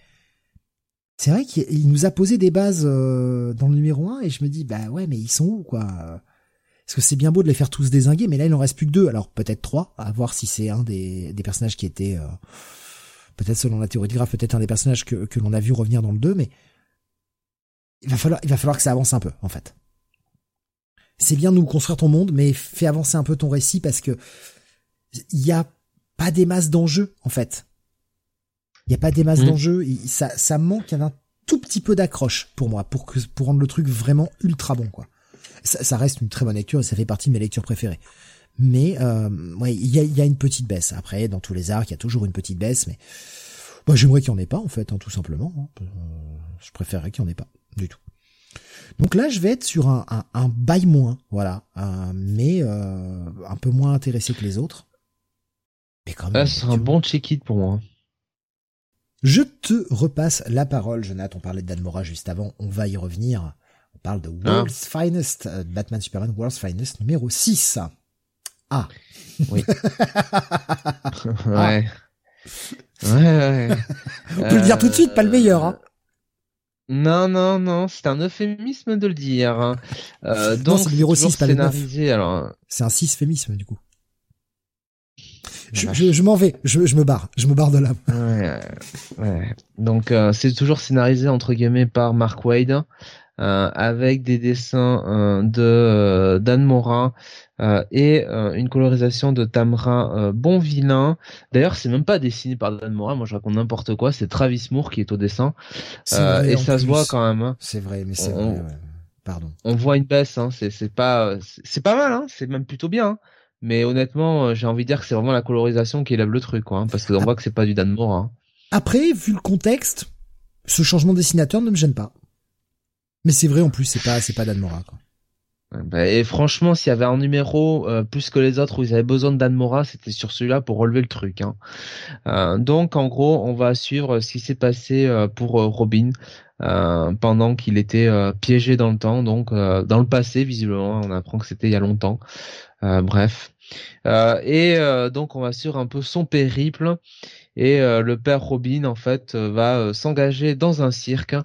Speaker 1: c'est vrai qu'il nous a posé des bases euh, dans le numéro 1 et je me dis bah ouais mais ils sont où quoi? Parce que c'est bien beau de les faire tous désinguer mais là il en reste plus que deux alors peut-être trois à voir si c'est un des, des personnages qui était euh, peut-être selon la théorie de graphe peut-être un des personnages que, que l'on a vu revenir dans le 2 mais il va falloir il va falloir que ça avance un peu en fait. C'est bien de nous construire ton monde mais fais avancer un peu ton récit parce que il y a pas des masses d'enjeux en fait. Il n'y a pas des masses mmh. d'enjeux. Ça, ça manque un tout petit peu d'accroche pour moi, pour que, pour rendre le truc vraiment ultra bon, quoi. Ça, ça, reste une très bonne lecture et ça fait partie de mes lectures préférées. Mais euh, ouais, il y a, y a, une petite baisse. Après, dans tous les arcs, il y a toujours une petite baisse, mais bah, j'aimerais qu'il n'y en ait pas, en fait, hein, tout simplement. Hein. Euh, je préférerais qu'il n'y en ait pas, du tout. Donc là, je vais être sur un, un, un bail moins, voilà, mais euh, un peu moins intéressé que les autres.
Speaker 2: Mais quand même. c'est un bon check-it pour moi.
Speaker 1: Je te repasse la parole, Jonathan. On parlait de Dan Mora juste avant. On va y revenir. On parle de ah. World's Finest, euh, Batman Superman World's Finest numéro 6. Ah.
Speaker 2: Oui. ouais. Ouais, ouais.
Speaker 1: On peut le dire tout de suite, pas le meilleur. Hein.
Speaker 2: Non, non, non, c'est un euphémisme de le dire. Hein. Euh, donc, c'est numéro 6, pas le 9. Alors...
Speaker 1: C'est un 6 fémisme, du coup. Je, je, m'en vais, je, je, me barre, je me barre de là.
Speaker 2: Ouais, ouais. Donc euh, c'est toujours scénarisé entre guillemets par Mark Wade, euh, avec des dessins euh, de euh, Dan Mora et une colorisation de Tamra Bonvillain. D'ailleurs, c'est même pas dessiné par Dan Mora, moi je raconte n'importe quoi. C'est Travis Moore qui est au dessin, et ça se voit quand même. Hein.
Speaker 1: C'est vrai, mais c'est vrai. Pardon.
Speaker 2: On voit une baisse, hein. c'est pas c'est pas mal, hein. c'est même plutôt bien. Hein. Mais honnêtement, euh, j'ai envie de dire que c'est vraiment la colorisation qui lève le truc, quoi, hein, parce qu'on voit que c'est pas du Dan Moore. Hein.
Speaker 1: Après, vu le contexte, ce changement de dessinateur ne me gêne pas. Mais c'est vrai en plus, c'est pas, c'est pas Dan Mora, quoi.
Speaker 2: Bah, et franchement, s'il y avait un numéro euh, plus que les autres où ils avaient besoin de Dan c'était sur celui-là pour relever le truc. Hein. Euh, donc, en gros, on va suivre ce qui s'est passé pour Robin pendant qu'il était piégé dans le temps, donc dans le passé, visiblement. On apprend que c'était il y a longtemps. bref. Euh, et euh, donc on va suivre un peu son périple et euh, le père Robin en fait va s'engager dans un cirque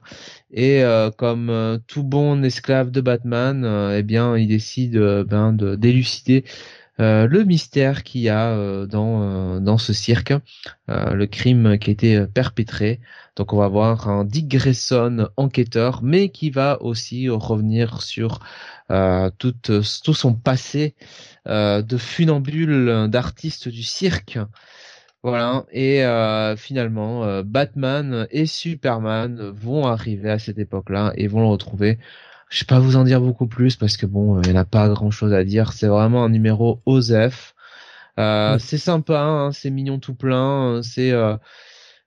Speaker 2: et comme tout bon esclave de Batman, eh bien il décide ben, de d'élucider le mystère qu'il y a dans dans ce cirque, le crime qui a été perpétré. Donc on va voir un Dick Grayson enquêteur, mais qui va aussi revenir sur tout tout son passé euh, de funambules, d'artistes du cirque. Voilà, et euh, finalement, euh, Batman et Superman vont arriver à cette époque-là et vont le retrouver. Je vais pas vous en dire beaucoup plus parce que bon, il n'y en a pas grand-chose à dire. C'est vraiment un numéro OSEF. C'est sympa, hein, c'est mignon tout plein. C'est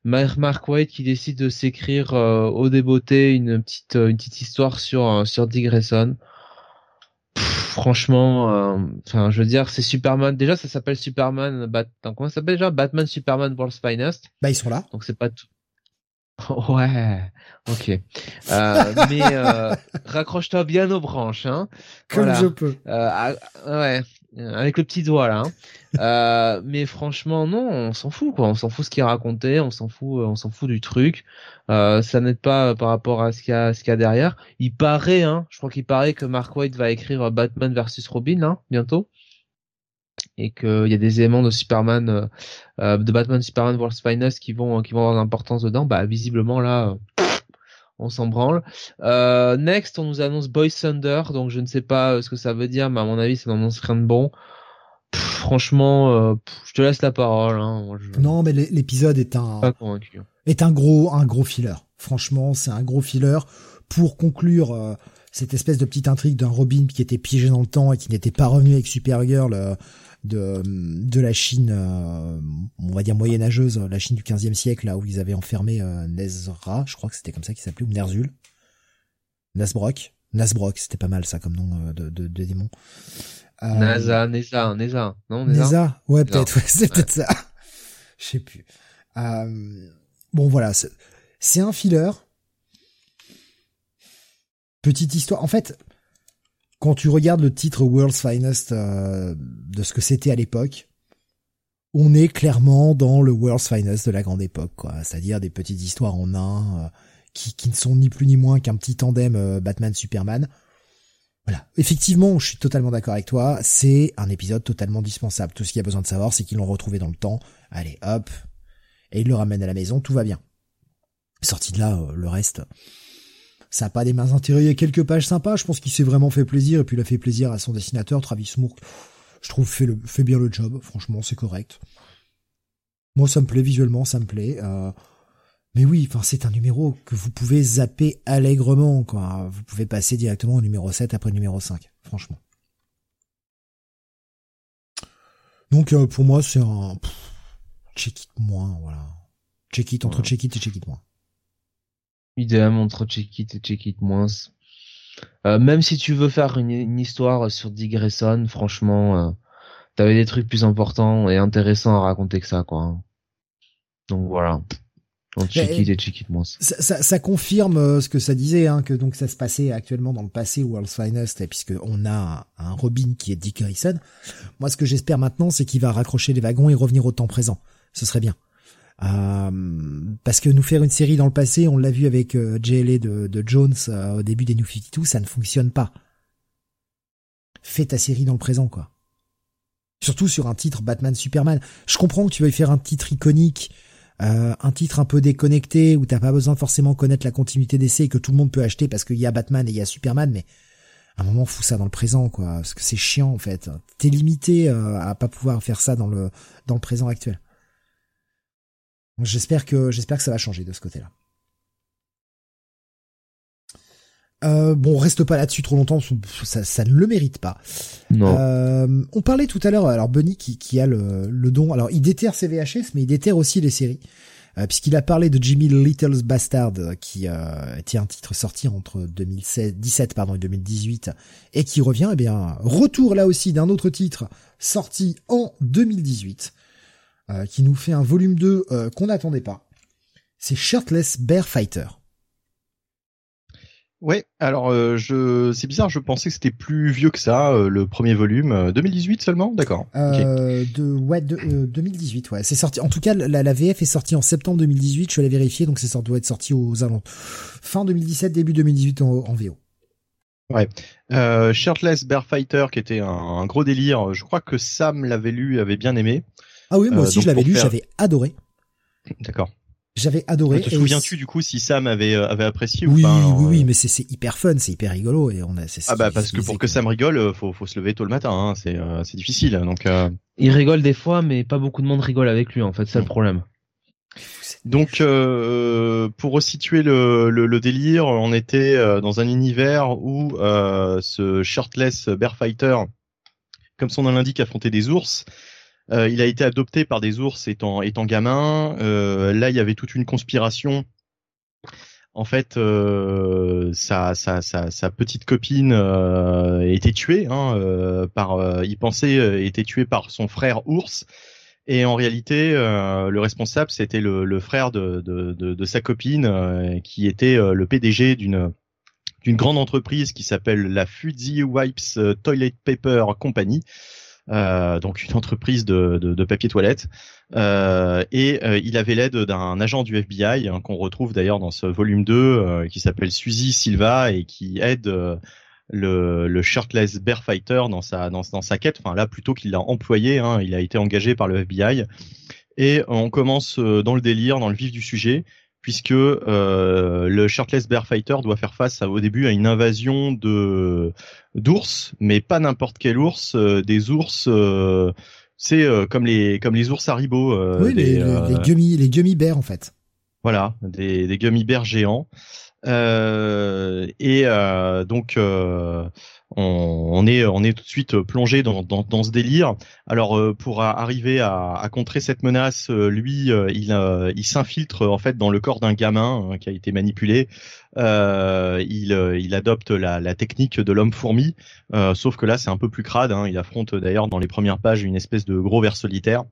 Speaker 2: Mark White qui décide de s'écrire au débeauté une petite une petite histoire sur sur Dick Grayson franchement, enfin, je veux dire, c'est Superman. Déjà, ça s'appelle Superman. Bat... Comment ça s'appelle déjà? Batman, Superman, World's Finest.
Speaker 1: Bah, ils sont là.
Speaker 2: Donc c'est pas tout. Ouais, ok. Euh, mais euh, raccroche-toi bien aux branches, hein.
Speaker 1: Comme je peux.
Speaker 2: Euh, ah, ouais, avec le petit doigt là. Hein. Euh, mais franchement, non, on s'en fout quoi. On s'en fout ce qu'il racontait, on s'en fout, on s'en fout du truc. Euh, ça n'aide pas par rapport à ce qu'il y a, ce qu'il y a derrière. Il paraît, hein, je crois qu'il paraît que Mark White va écrire Batman versus Robin, hein, bientôt et qu'il y a des éléments de Superman, euh, euh, de Batman Superman World's Finest qui vont qui vont avoir l'importance dedans, bah visiblement là, on s'en branle. Euh, next, on nous annonce Boy Thunder, donc je ne sais pas ce que ça veut dire, mais à mon avis, ça n'annonce rien de bon. franchement, je te laisse la parole. Hein.
Speaker 1: Non, mais l'épisode est un est un gros un gros filler. Franchement, c'est un gros filler pour conclure cette espèce de petite intrigue d'un Robin qui était piégé dans le temps et qui n'était pas revenu avec Supergirl de, de la Chine, euh, on va dire moyenâgeuse, la Chine du 15e siècle, là où ils avaient enfermé euh, Nezra, je crois que c'était comme ça qu'il s'appelait, ou Nerzul. Nasbrock. Nasbrock, c'était pas mal ça comme nom euh, de, de, de démon.
Speaker 2: Euh, Nasa, Neza, Neza, non
Speaker 1: Neza, ouais peut-être, ouais, c'est peut-être ça. Je sais plus. Euh, bon voilà, c'est un filler. Petite histoire. En fait, quand tu regardes le titre World's Finest euh, de ce que c'était à l'époque, on est clairement dans le World's Finest de la grande époque, quoi. C'est-à-dire des petites histoires en un euh, qui, ne sont ni plus ni moins qu'un petit tandem euh, Batman-Superman. Voilà. Effectivement, je suis totalement d'accord avec toi. C'est un épisode totalement dispensable. Tout ce qu'il y a besoin de savoir, c'est qu'ils l'ont retrouvé dans le temps. Allez, hop. Et ils le ramènent à la maison. Tout va bien. Sorti de là, le reste, ça a pas des mains intérieures, il y a quelques pages sympas, je pense qu'il s'est vraiment fait plaisir, et puis il a fait plaisir à son dessinateur, Travis Moore. Je trouve fait, le, fait bien le job, franchement, c'est correct. Moi, ça me plaît visuellement, ça me plaît. Euh, mais oui, enfin, c'est un numéro que vous pouvez zapper allègrement, quoi. Vous pouvez passer directement au numéro 7 après le numéro 5, franchement. Donc, euh, pour moi, c'est un... check it moins, voilà. Check it, entre check it et check it moins.
Speaker 2: Idem entre Check It et Check It moins. Euh, même si tu veux faire une, histoire sur Dick Grayson, franchement, euh, t'avais des trucs plus importants et intéressants à raconter que ça, quoi. Donc voilà. Entre Check It et Check It moins.
Speaker 1: Ça, ça, confirme euh, ce que ça disait, hein, que donc ça se passait actuellement dans le passé World's Finest, puisque on a un, un Robin qui est Dick Grayson. Moi, ce que j'espère maintenant, c'est qu'il va raccrocher les wagons et revenir au temps présent. Ce serait bien. Euh, parce que nous faire une série dans le passé, on l'a vu avec euh, JLA de, Jones euh, au début des New 52, ça ne fonctionne pas. Fais ta série dans le présent, quoi. Surtout sur un titre Batman Superman. Je comprends que tu veuilles faire un titre iconique, un titre un peu déconnecté où t'as pas besoin forcément connaître la continuité d'essai que tout le monde peut acheter parce qu'il y a Batman et il y a Superman, mais à un moment fous ça dans le présent, quoi, parce que c'est chiant en fait. T'es limité à pas pouvoir faire ça dans le dans le présent actuel. J'espère que j'espère que ça va changer de ce côté-là. Euh, bon, reste pas là-dessus trop longtemps, ça, ça, ne le mérite pas.
Speaker 2: Non.
Speaker 1: Euh, on parlait tout à l'heure, alors Bunny qui, qui a le, le, don, alors il déterre ses VHS, mais il déterre aussi les séries, euh, puisqu'il a parlé de Jimmy Little's Bastard, qui euh, était un titre sorti entre 2017 pardon, et 2018, et qui revient, eh bien, retour là aussi d'un autre titre sorti en 2018, euh, qui nous fait un volume 2 euh, qu'on n'attendait pas. C'est Shirtless Bear Fighter.
Speaker 3: Ouais, alors euh, je c'est bizarre, je pensais que c'était plus vieux que ça, le premier volume, 2018 seulement, d'accord.
Speaker 1: De ouais, de, 2018, ouais, c'est sorti. En tout cas, la, la, VF est sortie en septembre 2018. Je l'ai vérifié, donc c'est sorti doit être sorti aux alentours fin 2017, début 2018 en, en VO.
Speaker 3: Ouais, Shirtless Bear Fighter, qui était un, un, gros délire. Je crois que Sam l'avait lu, avait bien aimé.
Speaker 1: Ah oui, moi euh, aussi je l'avais lu, j'avais adoré.
Speaker 3: D'accord.
Speaker 1: J'avais adoré.
Speaker 3: Te souviens-tu du coup si Sam avait euh, avait apprécié
Speaker 1: oui,
Speaker 3: ou pas
Speaker 1: Oui, oui, euh mais c'est hyper fun, c'est hyper rigolo et on a.
Speaker 3: Ah bah parce que pour que Sam rigole, faut faut se lever tôt le matin, hein, c'est c'est difficile donc.
Speaker 2: Il rigole des fois, mais pas beaucoup de monde rigole avec lui en fait, c'est le mm. problème.
Speaker 3: Donc, euh, pour resituer le, le, le, délire, on était dans un univers où euh, ce shirtless bear fighter, comme son nom l'indique, affrontait des ours euh, il a été adopté par des ours étant, étant gamin. Euh, là, il y avait toute une conspiration en fait, euh, sa, sa, sa, petite copine euh, était tuée. Hein, euh, par, euh, il pensait était tué par son frère ours. Et en réalité, le responsable, c'était le, le, frère de, de, de, de sa copine, qui était le PDG d'une d'une grande entreprise qui s'appelle la Fuzzy Wipes Toilet Paper Company, euh, donc une entreprise de, de, de papier toilette. Euh, et euh, il avait l'aide d'un agent du FBI hein, qu'on retrouve d'ailleurs dans ce volume 2 euh, qui s'appelle Suzy Silva et qui aide le, le shirtless bear fighter dans sa dans, dans sa quête. Enfin là plutôt qu'il l'a employé, hein, il a été engagé par le FBI. Et on commence dans le délire, dans le vif du sujet puisque euh, le shirtless bear fighter doit faire face au début à une invasion de d'ours, mais pas n'importe quel ours, euh, des ours. Euh, c'est euh, comme les comme les ours haribo.
Speaker 1: oui, les, les, gummy les gummy bears en fait.
Speaker 3: Voilà, des, des gummy bears géants. et donc on, est on est tout de suite plongé dans, dans, dans ce délire. Alors euh, pour arriver à, à, contrer cette menace, euh, lui euh, il il s'infiltre en fait dans le corps d'un gamin hein, qui a été manipulé. il il adopte la, la technique de l'homme fourmi, sauf que là c'est un peu plus crade. Hein. Il affronte d'ailleurs dans les premières pages une espèce de gros ver solitaire.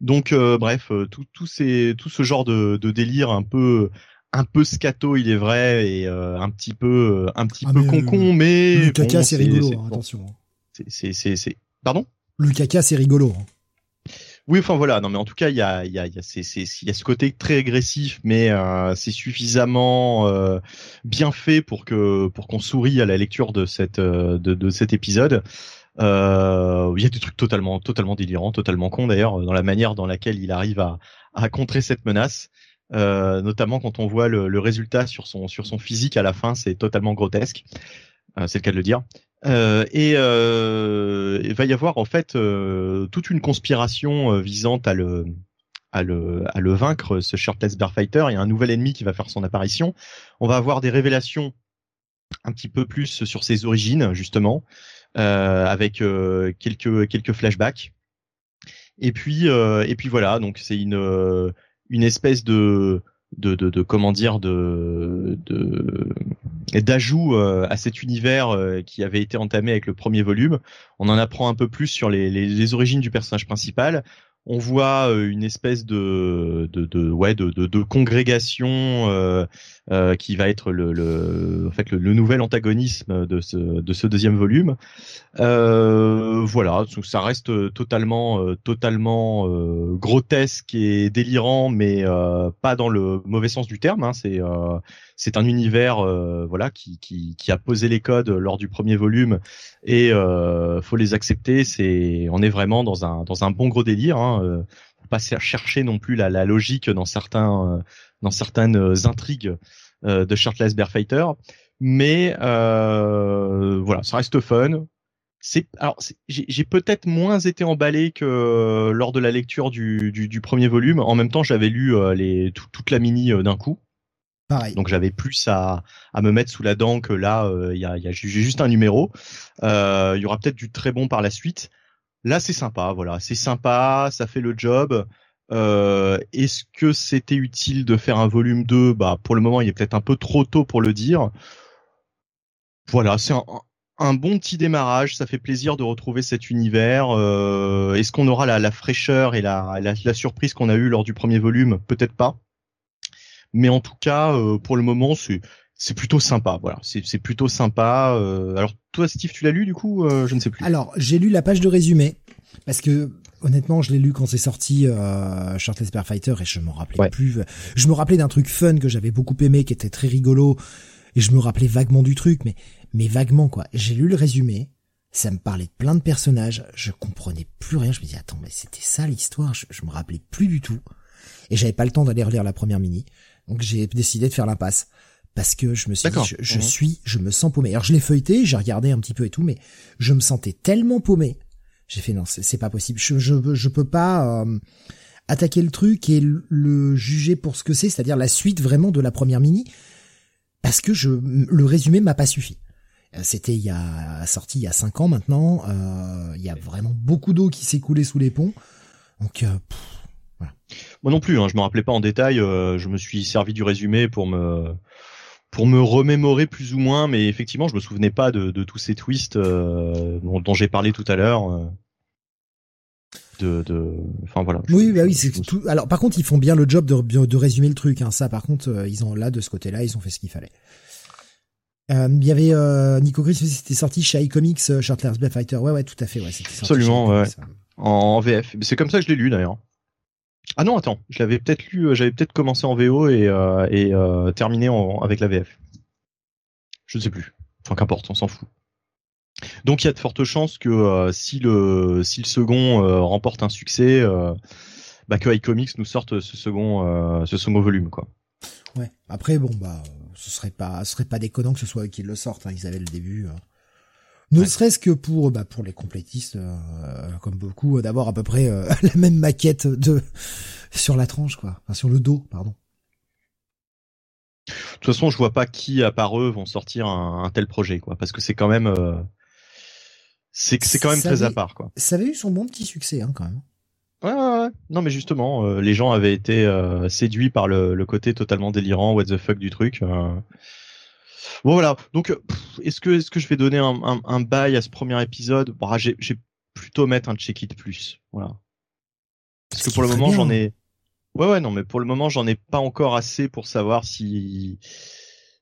Speaker 3: Donc bref, tout, tout, tout ce genre de, de délire un peu un peu scato il est vrai et euh, un petit peu euh, un petit ah, peu concon mais
Speaker 1: le caca c'est rigolo hein, attention
Speaker 3: hein. c'est c'est c'est pardon?
Speaker 1: Le caca c'est rigolo hein.
Speaker 3: oui enfin voilà. Non mais en tout cas il y a il y a il y a c'est c'est il y a ce côté très agressif mais euh, c'est suffisamment bien fait pour que pour qu'on sourie à la lecture de cette de, de cet épisode. Euh, il y a des trucs totalement totalement délirants totalement cons d'ailleurs dans la manière dans laquelle il arrive à à contrer cette menace euh, notamment quand on voit le, le, résultat sur son sur son physique à la fin, c'est totalement grotesque. Euh, c'est le cas de le dire. Euh, et euh, il va y avoir en fait euh, toute une conspiration visant à le à le, à le vaincre, ce shirtless bear fighter. Il y a un nouvel ennemi qui va faire son apparition. On va avoir des révélations un petit peu plus sur ses origines justement, avec quelques quelques flashbacks. Et puis et puis voilà, donc c'est une une espèce de de, de, comment dire de d'ajout euh, à cet univers euh, qui avait été entamé avec le premier volume. On en apprend un peu plus sur les, origines du personnage principal on voit euh, une espèce de, de, ouais de, de, congrégation euh, qui va être le, le en fait le, nouvel antagonisme de ce de ce deuxième volume. Euh, voilà, ça reste totalement totalement grotesque et délirant, mais pas dans le mauvais sens du terme. Hein, c'est c'est un univers euh, voilà qui, qui, qui, a posé les codes lors du premier volume et euh, faut les accepter. C'est on est vraiment dans un dans un bon gros délire. Hein, euh, pas chercher non plus la, la logique dans certains euh, dans certaines intrigues de Shirtless Bear Fighter, mais voilà, ça reste fun. C'est alors j'ai peut-être moins été emballé que lors de la lecture du, du, du premier volume. En même temps, j'avais lu les toute la mini d'un coup. Donc j'avais plus à, à me mettre sous la dent que là, euh, il y, a, y a juste un numéro. Euh, il y aura peut-être du très bon par la suite. Là, c'est sympa, voilà, c'est sympa, ça fait le job. Euh, Est-ce que c'était utile de faire un volume 2 Bah, pour le moment, il est peut-être un peu trop tôt pour le dire. Voilà, c'est un, bon petit démarrage. Ça fait plaisir de retrouver cet univers. Euh, Est-ce qu'on aura la, la, fraîcheur et la surprise qu'on a eue lors du premier volume? Peut-être pas. Mais en tout cas euh, pour le moment c'est c'est plutôt sympa. Voilà c'est plutôt sympa. Euh, alors toi Steve tu l'as lu du coup? Euh, je ne sais plus.
Speaker 1: Alors j'ai lu la page de résumé parce que honnêtement je l'ai lu quand c'est sorti euh, Shirtless Bear Fighter et je m'en rappelais plus je me rappelais d'un truc fun que j'avais beaucoup aimé qui était très rigolo et je me rappelais vaguement du truc mais mais vaguement quoi j'ai lu le résumé ça me parlait de plein de personnages je comprenais plus rien je me dis attends mais c'était ça l'histoire je, je me rappelais plus du tout et j'avais pas le temps d'aller relire la première mini donc j'ai décidé de faire l'impasse parce que je me suis dit, je, suis, je me sens paumé. Alors je l'ai feuilleté, j'ai regardé un petit peu et tout, mais je me sentais tellement paumé. J'ai fait non, c'est pas possible. Je, je, peux pas euh, attaquer le truc et le, juger pour ce que c'est, c'est-à-dire la suite vraiment de la première mini, parce que le résumé m'a pas suffi. Euh, c'était il y a sorti il y a cinq ans maintenant. Euh, il y a vraiment beaucoup d'eau qui s'est coulée sous les ponts. Donc
Speaker 3: Moi non plus, hein, je me rappelais pas en détail. Euh, je me suis servi du résumé pour me pour me remémorer plus ou moins, mais effectivement, je me souvenais pas de, de tous ces twists euh, dont, dont j'ai parlé tout à l'heure. euh, de, de, enfin voilà.
Speaker 1: Oui, bah oui, c'est tout. Alors, par contre, ils font bien le job de, de résumer le truc. Hein. Ça, par contre, euh, ils ont là de ce côté-là, ils ont fait ce qu'il fallait. Euh, Il y avait euh, Nico Gris, c'était sorti chez iComics, Shirtless Blade Fighter. Ouais, ouais, tout à fait. Ouais, c'était sorti
Speaker 3: Absolument, ouais. en VF. C'est comme ça que je l'ai lu d'ailleurs. Ah non, attends, je l'avais peut-être lu, euh, j'avais peut-être commencé en VO et, euh, et euh, terminé en, avec la VF. Je ne sais plus. Enfin, qu'importe, on s'en fout. Donc il y a de fortes chances que euh, si le si le second euh, remporte un succès, euh, bah que iComics nous sorte ce second ce second volume quoi.
Speaker 1: Ouais. Après, bon, bah, ce serait pas, ce serait pas déconnant que ce soit eux qui le sortent. Hein. Ils avaient le début. euh. Ne
Speaker 3: Ouais.
Speaker 1: serait-ce que pour, bah, pour les complétistes, euh, comme beaucoup, euh, d'avoir à peu près euh, la même maquette de sur la tranche, quoi. Enfin, sur le dos, pardon.
Speaker 3: De toute façon, je vois pas qui à part eux vont sortir un, un tel projet quoi, parce que c'est quand même euh, c'est c'est quand même
Speaker 1: Ça
Speaker 3: très à part quoi.
Speaker 1: Ça avait eu son bon petit succès, hein, quand même.
Speaker 3: Ouais, ouais, ouais. Non, mais justement, euh, les gens avaient été euh, séduits par le, le côté totalement délirant, what the fuck du truc. euh. Bon voilà. Donc, euh, est-ce que est-ce que je vais donner un, un, un bail à ce premier épisode? Bah, j'ai, j'ai plutôt mettre un check it plus. Voilà. Parce
Speaker 1: Ce
Speaker 3: que pour le moment, j'en ai. Ouais, ouais, non, mais pour le moment, j'en ai pas encore assez pour savoir si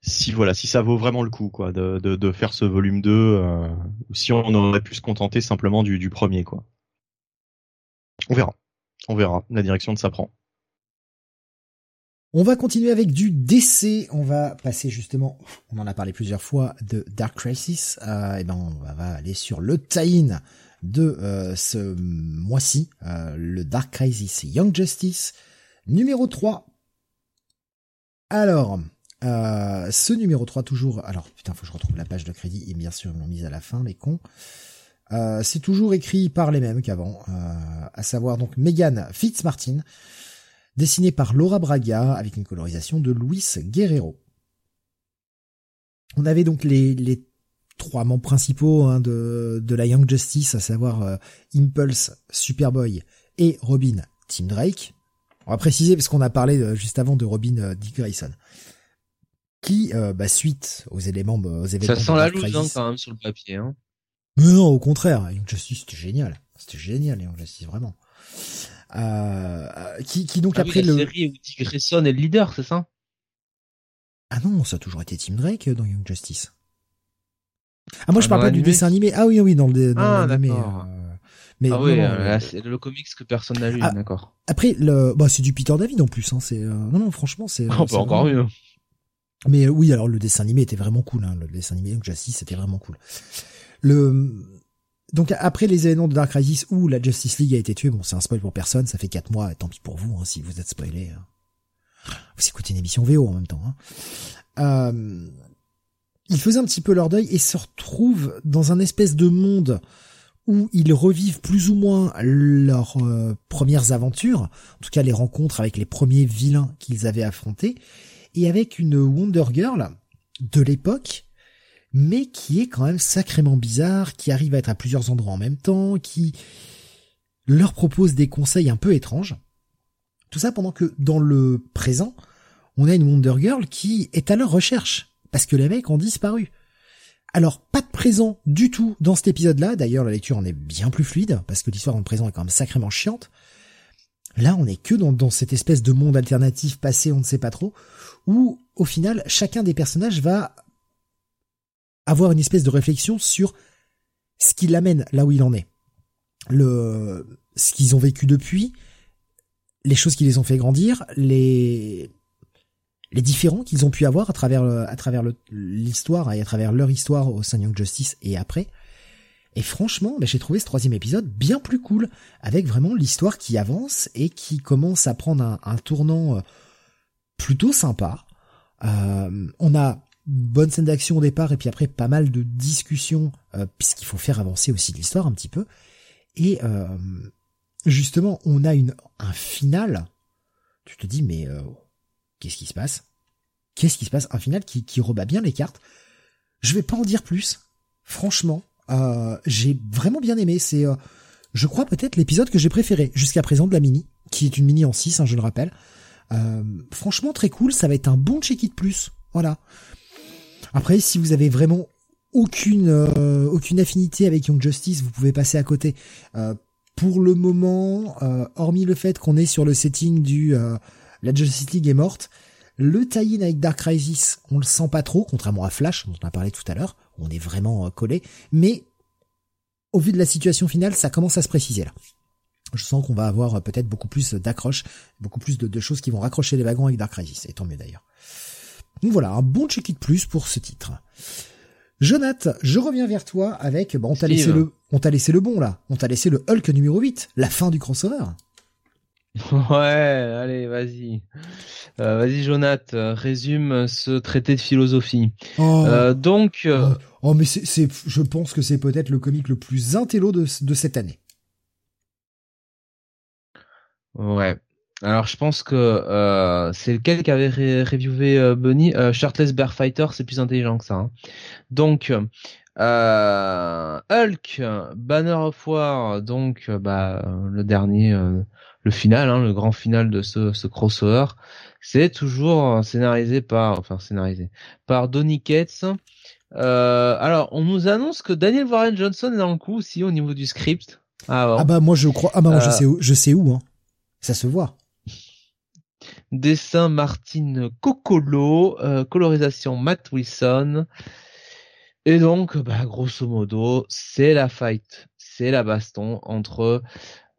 Speaker 3: si voilà, si ça vaut vraiment le coup, quoi, de de, de faire ce volume 2 euh, ou si on aurait pu se contenter simplement du du premier, quoi. On verra. On verra la direction que ça prend.
Speaker 1: On va continuer avec du DC. On va passer justement, on en a parlé plusieurs fois, de Dark Crisis. Euh, et ben, on va, aller sur le tie-in de euh, ce mois-ci, euh, le Dark Crisis Young Justice, numéro 3. Alors, ce numéro 3 toujours, alors putain, faut que je retrouve la page de crédit, et bien sûr, ils l'ont mise à la fin, les cons. C'est toujours écrit par les mêmes qu'avant, à savoir donc Megan Fitzmartin, dessiné par Laura Braga avec une colorisation de Luis Guerrero. On avait donc les, les trois membres principaux hein, de, de la Young Justice, à savoir euh, Impulse, Superboy et Robin Tim Drake. On va préciser parce qu'on a parlé euh, juste avant de Robin euh, Dick Grayson, qui, euh, bah, suite aux éléments, aux événements
Speaker 2: Ça sent la loose hein, quand même sur le papier. Hein.
Speaker 1: mais non, au contraire, Young Justice c'était génial, c'était génial Young Justice vraiment. Euh, euh, qui, qui donc
Speaker 2: Ah oui,
Speaker 1: après
Speaker 2: la
Speaker 1: le
Speaker 2: série où Dick Grayson est le leader, c'est ça?
Speaker 1: Ah non, ça a toujours été Tim Drake euh, dans Young Justice. Ah moi je
Speaker 2: Ah,
Speaker 1: parle pas du dessin animé. Ah oui oui dans le dans
Speaker 2: Ah,
Speaker 1: l'animé. mais
Speaker 2: Ah oui,
Speaker 1: non,
Speaker 2: là, c'est le comics que personne n'a lu,
Speaker 1: Ah.
Speaker 2: d'accord.
Speaker 1: après le bah c'est du Peter David en plus hein, c'est euh, non non franchement c'est
Speaker 2: Oh, bah, encore mieux.
Speaker 1: Mais euh, oui, alors le dessin animé était vraiment cool. Hein. Le dessin animé Young Justice c'était vraiment cool. Le donc après les événements de Dark Crisis où la Justice League a été tuée, bon c'est un spoil pour personne, ça fait quatre mois, tant pis pour vous hein, si vous êtes spoilé. hein. Vous écoutez une émission VO en même temps. Hein. Euh, ils faisaient un petit peu leur deuil et se retrouvent dans un espèce de monde où ils revivent plus ou moins leurs euh, premières aventures, en tout cas les rencontres avec les premiers vilains qu'ils avaient affrontés, et avec une Wonder Girl de l'époque, mais qui est quand même sacrément bizarre, qui arrive à être à plusieurs endroits en même temps, qui leur propose des conseils un peu étranges. Tout ça pendant que dans le présent, on a une Wonder Girl qui est à leur recherche, parce que les mecs ont disparu. Alors, pas de présent du tout dans cet épisode-là, d'ailleurs la lecture en est bien plus fluide, parce que l'histoire le présent est quand même sacrément chiante. Là, on est que dans, dans cette espèce de monde alternatif passé, on ne sait pas trop, où, au final, chacun des personnages va avoir une espèce de réflexion sur ce qui l'amène là où il en est. Le, ce qu'ils ont vécu depuis, les choses qui les ont fait grandir, les, les différents qu'ils ont pu avoir à travers, à travers l'histoire et à travers leur histoire au sein de Young Justice et après. Et franchement, bah, j'ai trouvé ce troisième épisode bien plus cool, avec vraiment l'histoire qui avance et qui commence à prendre un, un tournant euh, plutôt sympa. Euh, on a bonne scène d'action au départ et puis après pas mal de discussions euh, puisqu'il faut faire avancer aussi l'histoire un petit peu. Et euh, justement, on a une un final. Tu te dis mais euh, qu'est-ce qui se passe? Qu'est-ce qui se passe? Un final qui, qui rebat bien les cartes. Je vais pas en dire plus. Franchement, euh, j'ai vraiment bien aimé. C'est, euh, je crois peut-être l'épisode que j'ai préféré jusqu'à présent de la mini. qui est une mini en 6, hein, je le rappelle. Euh, franchement très cool, ça va être un bon check-it plus. Voilà. Après, si vous avez vraiment aucune euh, aucune affinité avec Young Justice, vous pouvez passer à côté. Euh, pour le moment, euh, hormis le fait qu'on est sur le setting du la Justice League est morte, le tie-in avec Dark Crisis, on le sent pas trop, contrairement à Flash dont on a parlé tout à l'heure, on est vraiment collé. Mais au vu de la situation finale, ça commence à se préciser là. Je sens qu'on va avoir peut-être beaucoup plus d'accroches, beaucoup plus de, de, choses qui vont raccrocher les wagons avec Dark Crisis, et tant mieux d'ailleurs. Donc voilà, un bon check-it plus pour ce titre. Jonathan, je reviens vers toi avec, bon, on t'a laissé le, on t'a laissé le bon là, on t'a laissé le Hulk numéro 8, la fin du crossover.
Speaker 2: Ouais, allez, vas-y. Euh, vas-y, Jonathan, résume ce traité de philosophie. Oh, euh, donc. Euh,
Speaker 1: oh, mais c'est, je pense que c'est peut-être le comique le plus intello de, de cette année.
Speaker 2: Ouais. Alors je pense que euh, c'est lequel qui avait ré reviewé euh, Bunny? Euh, Shirtless Bear Fighter, c'est plus intelligent que ça. Hein. Donc euh, Hulk, Banner of War, donc bah le dernier, le final, hein, le grand final de ce, ce crossover, c'est toujours scénarisé par, enfin scénarisé par Donny Cates. alors on nous annonce que Daniel Warren Johnson est dans le coup aussi au niveau du script.
Speaker 1: Ah, ah bah moi je crois, ah bah moi je sais où, je sais où, hein. ça se voit.
Speaker 2: Dessin Martine Cocolo, euh, colorisation Matt Wilson. Et donc, bah, grosso modo, c'est la fight, c'est la baston entre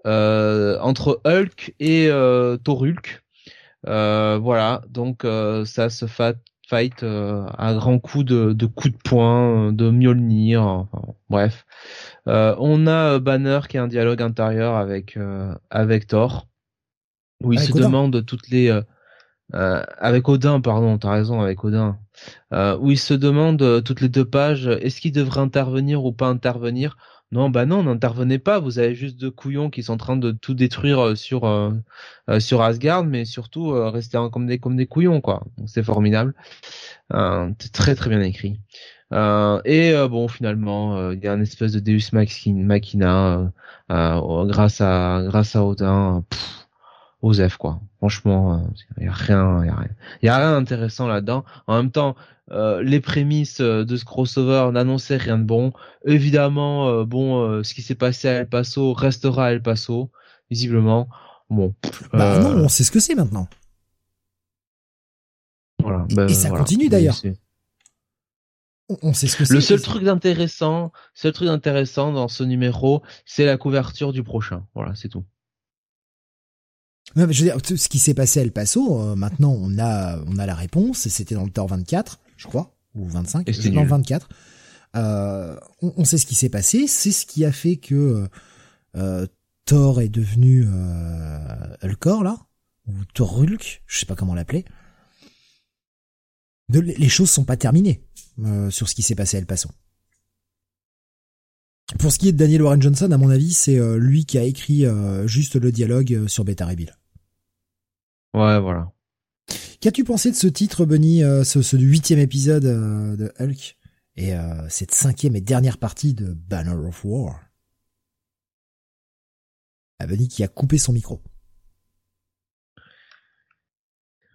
Speaker 2: euh, entre Hulk et euh, Thorulk. Euh, voilà, donc ça se fait fight à grands coups de, de coups de poing, de Mjolnir, enfin, bref. on a Banner qui a un dialogue intérieur avec avec Thor où il se demande toutes les euh, euh, avec Odin, pardon, t'as raison, avec Odin, euh, où il se demande euh, toutes les deux pages, est-ce qu'il devrait intervenir ou pas intervenir? Non, bah non, n'intervenez pas. Vous avez juste deux couillons qui sont en train de tout détruire sur sur Asgard, mais surtout rester comme des comme des couillons, quoi. C'est formidable, c'est très très bien écrit. et bon, finalement, il y a un espèce de Deus Machina grâce à grâce à Odin. Pff, Osef quoi. Franchement, il euh, y a rien, il y a rien, y a rien d'intéressant là-dedans. En même temps, euh, les prémices euh, de ce crossover n'annonçaient rien de bon. Évidemment, bon, ce qui s'est passé à El Paso restera à El Paso, visiblement. Bon.
Speaker 1: Bah non, on sait ce que c'est maintenant.
Speaker 2: Voilà.
Speaker 1: et ben, ça continue d'ailleurs. On sait ce que c'est.
Speaker 2: Le seul truc d'intéressant, seul truc d'intéressant dans ce numéro, c'est la couverture du prochain. Voilà, c'est tout
Speaker 1: je veux dire, ce qui s'est passé à El Paso, euh, maintenant on a on a la réponse. C'était dans le Thor 24, je crois, ou 25.
Speaker 2: C'est
Speaker 1: dans le 24. Euh, on, on, sait ce qui s'est passé. C'est ce qui a fait que euh, Thor est devenu euh, Hulkor là, ou Thor Hulk, je sais pas comment l'appeler. les choses sont pas terminées euh, sur ce qui s'est passé à El Paso. Pour ce qui est de Daniel Warren Johnson, à mon avis, c'est euh, lui qui a écrit euh, juste le dialogue euh, sur Beta Rebill.
Speaker 2: Ouais, voilà.
Speaker 1: Qu'as-tu pensé de ce titre, Bunny, ce, ce huitième épisode de Hulk et cette cinquième et dernière partie de Banner of War? Ah, Bunny qui a coupé son micro.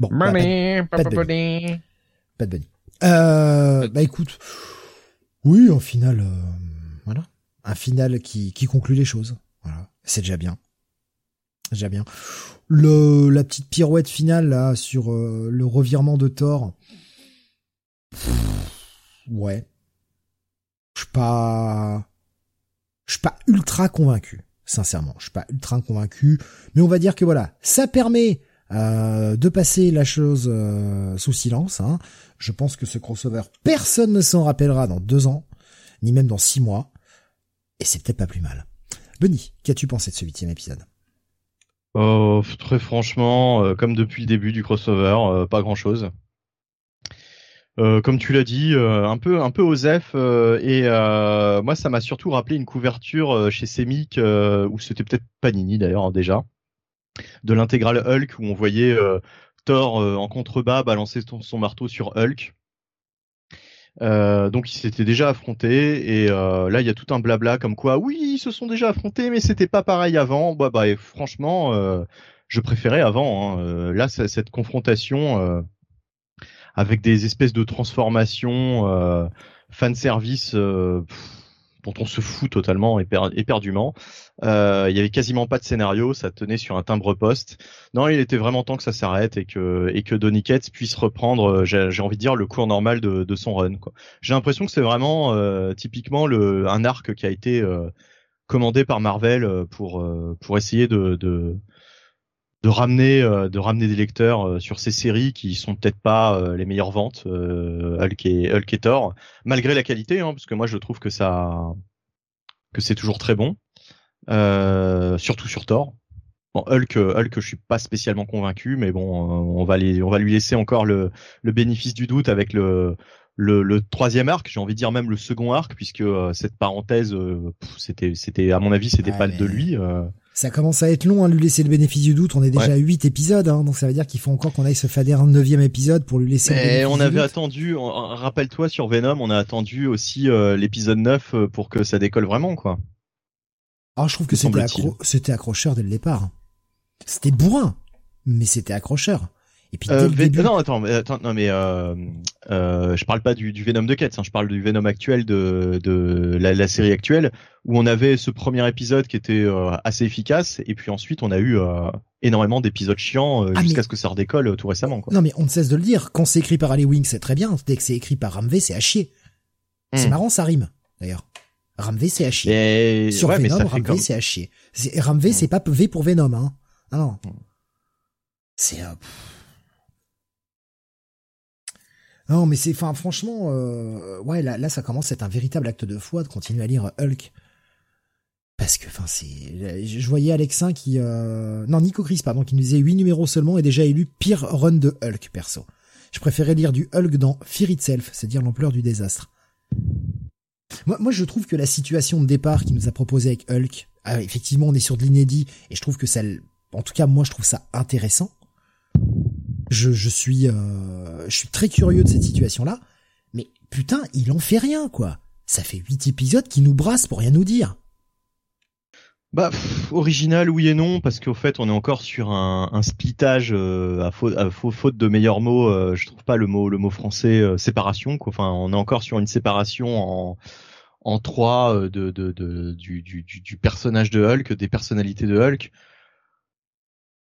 Speaker 1: Bon, bah, pas, de Bunny. Pas de Bunny. Euh, bah écoute, oui, au final, voilà un final qui, qui conclut les choses. Voilà, c'est déjà bien. Déjà bien. Le la petite pirouette finale là sur euh, le revirement de Thor. ouais. Je suis pas je suis pas ultra convaincu, sincèrement. Je suis pas ultra convaincu, mais on va dire que voilà, ça permet euh, de passer la chose euh, sous silence. Hein. Je pense que ce crossover, personne ne s'en rappellera dans deux ans, ni même dans six mois. Et c'est peut-être pas plus mal. Benny, qu'as-tu pensé de ce huitième épisode?
Speaker 3: Oh, très franchement, euh, comme depuis le début du crossover, euh, pas grand-chose. Euh, comme tu l'as dit, un peu un peu et moi ça m'a surtout rappelé une couverture chez Semic où c'était peut-être Panini d'ailleurs hein, déjà de l'intégrale Hulk où on voyait Thor en contrebas balancer son marteau sur Hulk euh, donc ils s'étaient déjà affrontés et euh, là il y a tout un blabla comme quoi oui ils se sont déjà affrontés mais c'était pas pareil avant. Bah, bah franchement euh, je préférais avant. Hein. là, cette confrontation avec des espèces de transformations, euh, fan service dont on se fout totalement éperdument. Euh, il y avait quasiment pas de scénario, ça tenait sur un timbre poste. Non, il était vraiment temps que ça s'arrête et que et que Donny Cates puisse reprendre, euh, j'ai envie de dire, le cours normal de, de son run. J'ai l'impression que c'est vraiment euh, typiquement le un arc qui a été commandé par Marvel pour pour essayer de de ramener de ramener des lecteurs sur ces séries qui sont peut-être pas les meilleures ventes Hulk et Hulk et Thor malgré la qualité hein, parce que moi je trouve que ça que c'est toujours très bon euh, surtout sur Thor. Hulk, Hulk, je suis pas spécialement convaincu, mais bon, euh, on va les, on va lui laisser encore le, le bénéfice du doute avec le, le, le troisième arc, j'ai envie de dire même le second arc, puisque euh, cette parenthèse, c'était, c'était, à mon avis, c'était pas de lui.
Speaker 1: Ça commence à être long, à hein, lui laisser le bénéfice du doute. On est déjà à 8 épisodes, hein, donc ça veut dire qu'il faut encore qu'on aille se fader un neuvième épisode pour lui laisser.
Speaker 3: Mais on avait attendu, rappelle-toi sur Venom, on a attendu aussi l'épisode 9 pour que ça décolle vraiment, quoi.
Speaker 1: Alors je trouve que c'était c'était accrocheur dès le départ. C'était bourrin, mais c'était accrocheur. Et puis
Speaker 3: euh, non attends, attends non mais euh, euh, je parle pas du, du Venom de Quête, hein, je parle du Venom actuel de, de la, la, série actuelle où on avait ce premier épisode qui était assez efficace et puis ensuite on a eu énormément d'épisodes chiants ah, jusqu'à ce que ça redécolle tout récemment quoi.
Speaker 1: Non mais on ne cesse de le dire, quand c'est écrit par Ali Wing c'est très bien, dès que c'est écrit par Ramvé c'est à chier. C'est hmm. marrant ça rime d'ailleurs. Ramvé c'est à chier. Sur Venom, Ramvé c'est à chier. Ramvé hmm. c'est pas V pour Venom, hein. Non. Hmm. C'est euh... Non, mais c'est, enfin, franchement, euh... ouais, là, là, ça commence à être un véritable acte de foi de continuer à lire Hulk. Parce que, enfin, c'est, je voyais Alexin qui, euh... non, Nico Chris, pardon, qui nous disait 8 numéros seulement et déjà élu pire run de Hulk, perso. Je préférais lire du Hulk dans Fear Itself, c'est-à-dire l'ampleur du désastre. Moi, moi, je trouve que la situation de départ qu'il nous a proposé avec Hulk, ah, effectivement, on est sur de l'inédit, et je trouve que ça, en tout cas, moi, je trouve ça intéressant. Je, je suis, euh, je suis très curieux de cette situation-là, mais putain, il en fait rien, quoi. Ça fait huit épisodes qui nous brassent pour rien nous dire.
Speaker 3: Bah, original, oui et non, parce qu'au fait, on est encore sur un, un splittage euh, à, faute, de meilleurs mots. Euh, je trouve pas le mot, le mot français séparation. Quoi. On est encore sur une séparation en, en trois de, du, personnage de Hulk, des personnalités de Hulk.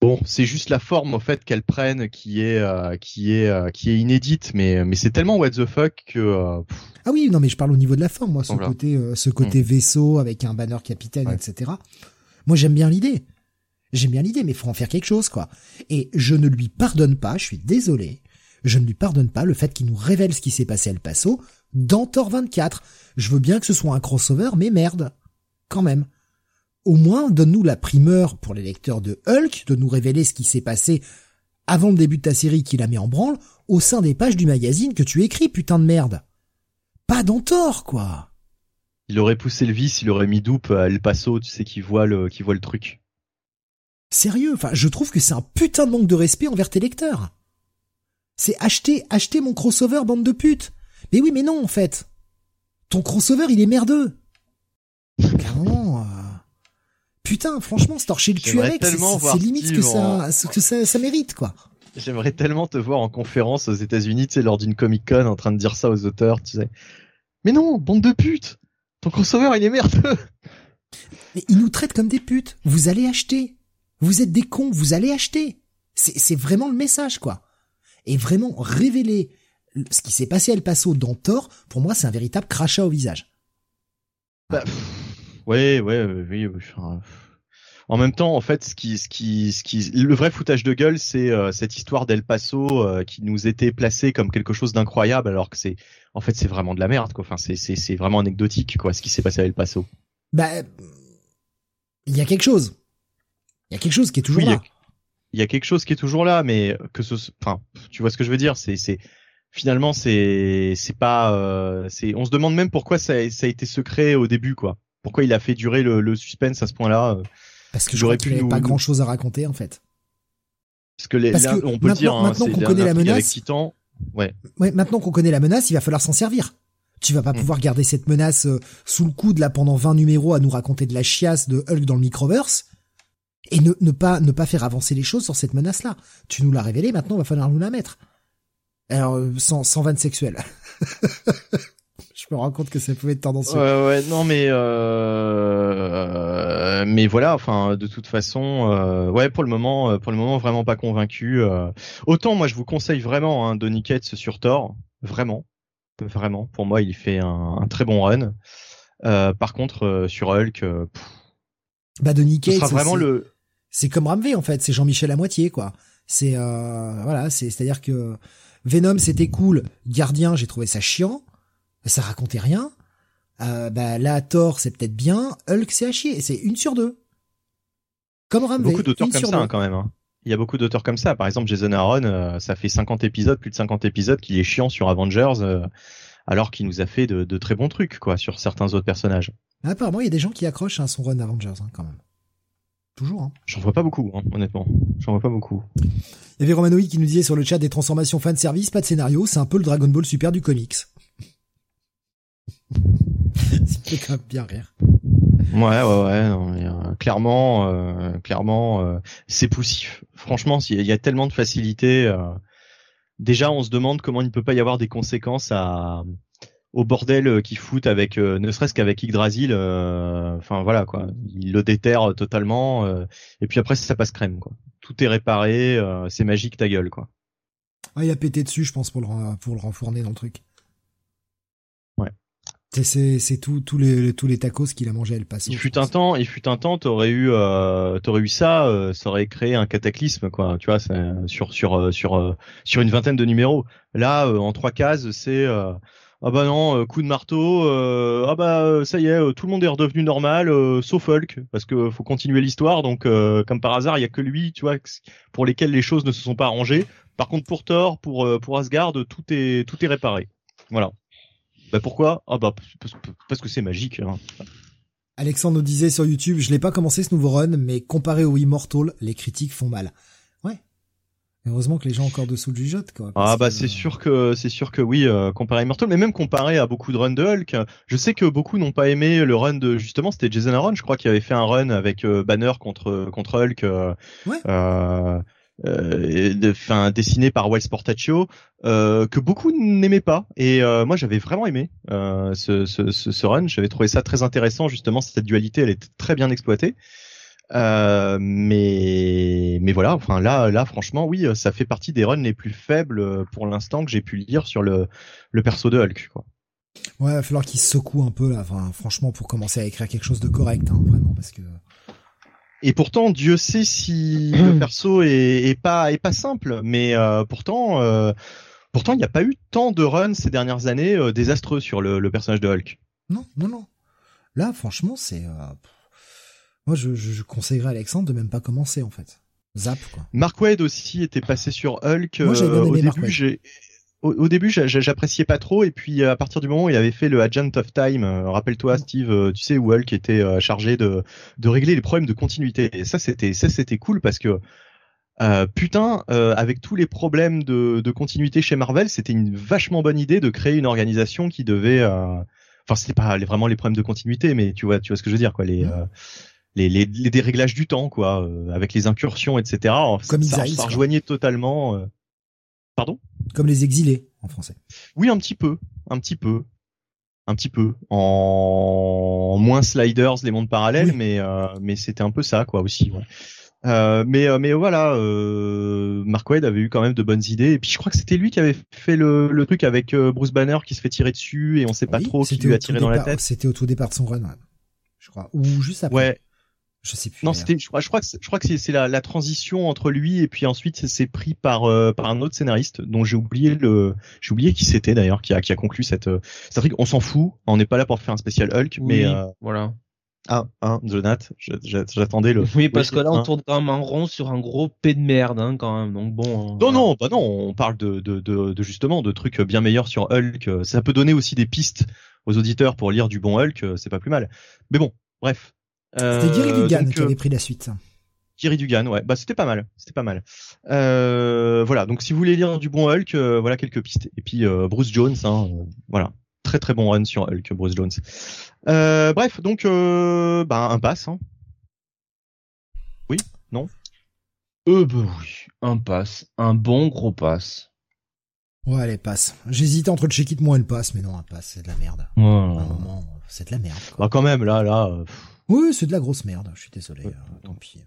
Speaker 3: Bon, c'est juste la forme au fait qu'elle prenne qui est qui est qui est inédite, mais mais c'est tellement what the fuck que.
Speaker 1: ah oui, non, mais je parle au niveau de la forme, moi, ce côté ce côté hmm. vaisseau avec un banner capitaine, etc. Moi, j'aime bien l'idée. J'aime bien l'idée, mais faut en faire quelque chose, quoi. Et je ne lui pardonne pas, je suis désolé, je ne lui pardonne pas le fait qu'il nous révèle ce qui s'est passé à El Paso dans Thor 24. Je veux bien que ce soit un crossover, mais merde. Quand même. Au moins, donne-nous la primeur pour les lecteurs de Hulk de nous révéler ce qui s'est passé avant le début de ta série qui la met en branle au sein des pages du magazine que tu écris, putain de merde. Pas dans Thor, quoi
Speaker 3: il aurait poussé le vice, il aurait mis doupe à El Paso, tu sais, qui voit le, qui voit le truc.
Speaker 1: Sérieux, enfin, je trouve que c'est un putain de manque de respect envers tes lecteurs. C'est acheter, acheter mon crossover, bande de putes. Mais oui, mais non, en fait. Ton crossover, il est merdeux. Carrément, euh... Putain, franchement, se torcher le cul avec, c'est limite ce que ça, ce que ça, ça mérite, quoi.
Speaker 3: J'aimerais tellement te voir en conférence aux États-Unis, tu sais, lors d'une Comic Con, en train de dire ça aux auteurs, tu sais. Mais non, bande de putes ton crossover, il est merdeux.
Speaker 1: Mais il nous traite comme des putes. Vous allez acheter. Vous êtes des cons, vous allez acheter. C'est vraiment le message, quoi. Et vraiment révéler ce qui s'est passé à El Paso dans Thor, pour moi, c'est un véritable crachat au visage.
Speaker 3: Bah, ouais, ouais, oui. en même temps, en fait, ce qui, ce qui, ce qui, le vrai foutage de gueule, c'est euh, cette histoire d'El Paso euh, qui nous était placée comme quelque chose d'incroyable, alors que c'est en fait c'est vraiment de la merde quoi. Enfin c'est c'est c'est vraiment anecdotique quoi ce qui s'est passé à El Paso.
Speaker 1: Bah il y a quelque chose. Il y a quelque chose qui est toujours là.
Speaker 3: Il y, a quelque chose qui est toujours là, mais que ce, enfin, tu vois ce que je veux dire, c'est, c'est, finalement, c'est, c'est pas, euh, c'est, on se demande même pourquoi ça, ça a été secret au début, quoi. Pourquoi il a fait durer le, le suspense à ce point-là. Euh,
Speaker 1: Parce que j'aurais pu. Nous... pas grand chose à raconter, en fait.
Speaker 3: Parce que, les, on peut dire, hein,
Speaker 1: maintenant qu'on connaît la menace,
Speaker 3: Titan, Ouais.
Speaker 1: Ouais, maintenant qu'on connaît la menace, il va falloir s'en servir. Tu vas pas mm. pouvoir garder cette menace euh, sous le coude là pendant 20 numéros à nous raconter de la chiasse de Hulk dans le microverse. Et ne, ne pas ne pas faire avancer les choses sur cette menace-là. Tu nous l'as révélé, maintenant il va falloir nous la mettre. Alors euh, sans sans vanne sexuelle. Je me rends compte que ça pouvait être tendancieux.
Speaker 3: Ouais, ouais, non, mais euh, mais voilà, enfin, de toute façon, euh, ouais, pour le moment, pour le moment, vraiment pas convaincu. Autant, moi, je vous conseille vraiment hein, Donny Cates sur Thor, vraiment, vraiment. Pour moi, il fait un, un très bon run. par contre, sur Hulk, pff,
Speaker 1: bah Donny Cates,
Speaker 3: sera vraiment le.
Speaker 1: C'est comme Ramvé en fait, c'est Jean-Michel à moitié quoi. C'est euh, voilà, c'est c'est-à-dire que Venom c'était cool, Gardien j'ai trouvé ça chiant, ça racontait rien. Euh, bah là Thor c'est peut-être bien, Hulk c'est à chier, c'est une sur deux. Comme Ramvé.
Speaker 3: Beaucoup d'auteurs comme ça hein, quand même. Hein. Il y a beaucoup d'auteurs comme ça. Par exemple Jason Aaron, euh, ça fait 50 épisodes, plus de 50 épisodes qu'il est chiant sur Avengers. Euh, alors qu'il nous a fait de, de, très bons trucs quoi sur certains autres personnages.
Speaker 1: Apparemment, il y a des gens qui accrochent à son run Avengers hein, quand même. Toujours. Hein.
Speaker 3: J'en vois pas beaucoup, hein, honnêtement. J'en vois pas beaucoup.
Speaker 1: Il y avait Romanoï qui nous disait sur le chat des transformations fan service, pas de scénario, c'est un peu le Dragon Ball Super du comics. C'est fait quand même bien rire.
Speaker 3: Ouais, ouais, ouais. Euh, clairement, euh, clairement, euh, c'est poussif. Franchement, il y a tellement de facilité. déjà, on se demande comment il ne peut pas y avoir des conséquences à au bordel euh, qu'il fout avec ne serait-ce qu'avec Yggdrasil enfin voilà quoi il le déterre totalement et puis après ça passe crème quoi tout est réparé c'est magique ta gueule quoi
Speaker 1: ah il a pété dessus je pense pour le pour le renfourner dans le truc c'est c'est tout tous les tous les tacos qu'il a mangé à El Paso
Speaker 3: il fut un temps il fut un temps t'aurais eu t'aurais eu ça ça aurait créé un cataclysme quoi tu vois sur sur sur sur une vingtaine de numéros là en trois cases c'est ah bah non, euh, coup de marteau, euh, ah bah euh, ça y est, tout le monde est redevenu normal, sauf Hulk, parce que faut continuer l'histoire, donc comme par hasard, il y a que lui, tu vois, pour lesquels les choses ne se sont pas arrangées. Par contre, pour Thor, pour pour Asgard, tout est tout est réparé. Voilà. Bah pourquoi? Ah bah parce, que c'est magique. Hein.
Speaker 1: Alexandre nous disait sur YouTube, je l'ai pas commencé ce nouveau run, mais comparé au Immortal, les critiques font mal. Heureusement que les gens encore dessous le jugeote, quoi.
Speaker 3: Ah bah c'est sûr que c'est sûr que oui, euh, comparé à Immortal, mais même comparé à beaucoup de runs de Hulk, je sais que beaucoup n'ont pas aimé le run de justement c'était Jason Aaron, je crois qu'il avait fait un run avec euh, Banner contre contre Hulk, euh,
Speaker 1: ouais.
Speaker 3: Euh, de, dessiné par Wells Portaccio, que beaucoup n'aimaient pas. Et moi j'avais vraiment aimé ce, ce, ce, ce, run, j'avais trouvé ça très intéressant justement cette dualité, elle était très bien exploitée. Euh, mais mais voilà, enfin là là franchement oui, ça fait partie des runs les plus faibles euh, pour l'instant que j'ai pu lire sur le le perso de Hulk quoi.
Speaker 1: Ouais, il va falloir qu'il se secoue un peu là, enfin franchement pour commencer à écrire quelque chose de correct hein, vraiment parce que
Speaker 3: et pourtant, Dieu sait si le perso est, est, pas est pas simple, mais euh, pourtant, euh, pourtant, il n'y a pas eu tant de runs ces dernières années euh, désastreux sur le, le, personnage de Hulk.
Speaker 1: Non, non, non. Là, franchement, c'est moi, je, je, conseillerais à Alexandre de même pas commencer, en fait. Zap, quoi.
Speaker 3: Mark Wade aussi était passé sur Hulk. Moi, au début, j'ai au, début, j'appréciais pas trop, et puis à partir du moment où il avait fait le Agent of Time, euh, rappelle-toi, Steve, euh, tu sais où Hulk était chargé de de régler les problèmes de continuité. Et ça, c'était ça, c'était cool parce que euh, putain, avec tous les problèmes de, de continuité chez Marvel, c'était une vachement bonne idée de créer une organisation qui devait, enfin, c'était pas vraiment les problèmes de continuité, mais tu vois, tu vois ce que je veux dire, quoi, les les, les, les déréglages du temps, quoi, euh, avec les incursions, etc.
Speaker 1: Comme
Speaker 3: ça, ça rejoignait totalement. Euh... Pardon?
Speaker 1: Comme les exilés en français.
Speaker 3: Oui, un petit peu, un petit peu, un petit peu. En moins sliders, les mondes parallèles, mais euh, mais c'était un peu ça, quoi, aussi. Ouais. Euh, mais euh, mais voilà, euh, Mark Wade avait eu quand même de bonnes idées. Et puis je crois que c'était lui qui avait fait le, le truc avec Bruce Banner qui se fait tirer dessus et on sait pas trop qui lui a tiré dans la tête.
Speaker 1: C'était au tout départ de son run, je crois, ou juste après.
Speaker 3: Ouais.
Speaker 1: Je sais plus.
Speaker 3: Non, c'était. Je crois, je crois que je crois que c'est la, la, transition entre lui et puis ensuite c'est pris par euh, par un autre scénariste dont j'ai oublié le j'ai oublié qui c'était d'ailleurs qui a qui a conclu cette euh, cette intrigue. On s'en fout. On n'est pas là pour faire un spécial Hulk, mais euh,
Speaker 2: voilà.
Speaker 3: Ah, hein, Jonathan, j'attendais le.
Speaker 2: Oui, parce que là, on hein. tourne quand même en rond sur un gros P de merde, hein, quand même. Donc bon.
Speaker 3: Hein, non, non, bah non. On parle de, de, de, de, justement de trucs bien meilleurs sur Hulk. Ça peut donner aussi des pistes aux auditeurs pour lire du bon Hulk. C'est pas plus mal. Mais bon, bref.
Speaker 1: C'était Gary euh, Dugan qui avait euh, pris la suite.
Speaker 3: Gary Dugan, ouais, bah c'était pas mal, c'était pas mal. Euh, voilà, donc si vous voulez lire du bon Hulk, voilà quelques pistes. Et puis Bruce Jones, hein, voilà, très très bon run sur Hulk, Bruce Jones. bref, donc bah un pass. Hein. Oui? non?
Speaker 2: Euh, bah oui, un pass, un bon gros pass.
Speaker 1: Ouais, allez, passe. J'hésitais entre le check-it moi et le pass, mais non, un pass, c'est de la merde. À un moment, c'est de la merde. Quoi.
Speaker 3: Bah quand même, là, là. euh, pff,
Speaker 1: Oui, c'est de la grosse merde. Je suis désolé.
Speaker 3: Ouais.
Speaker 1: euh, tant pis.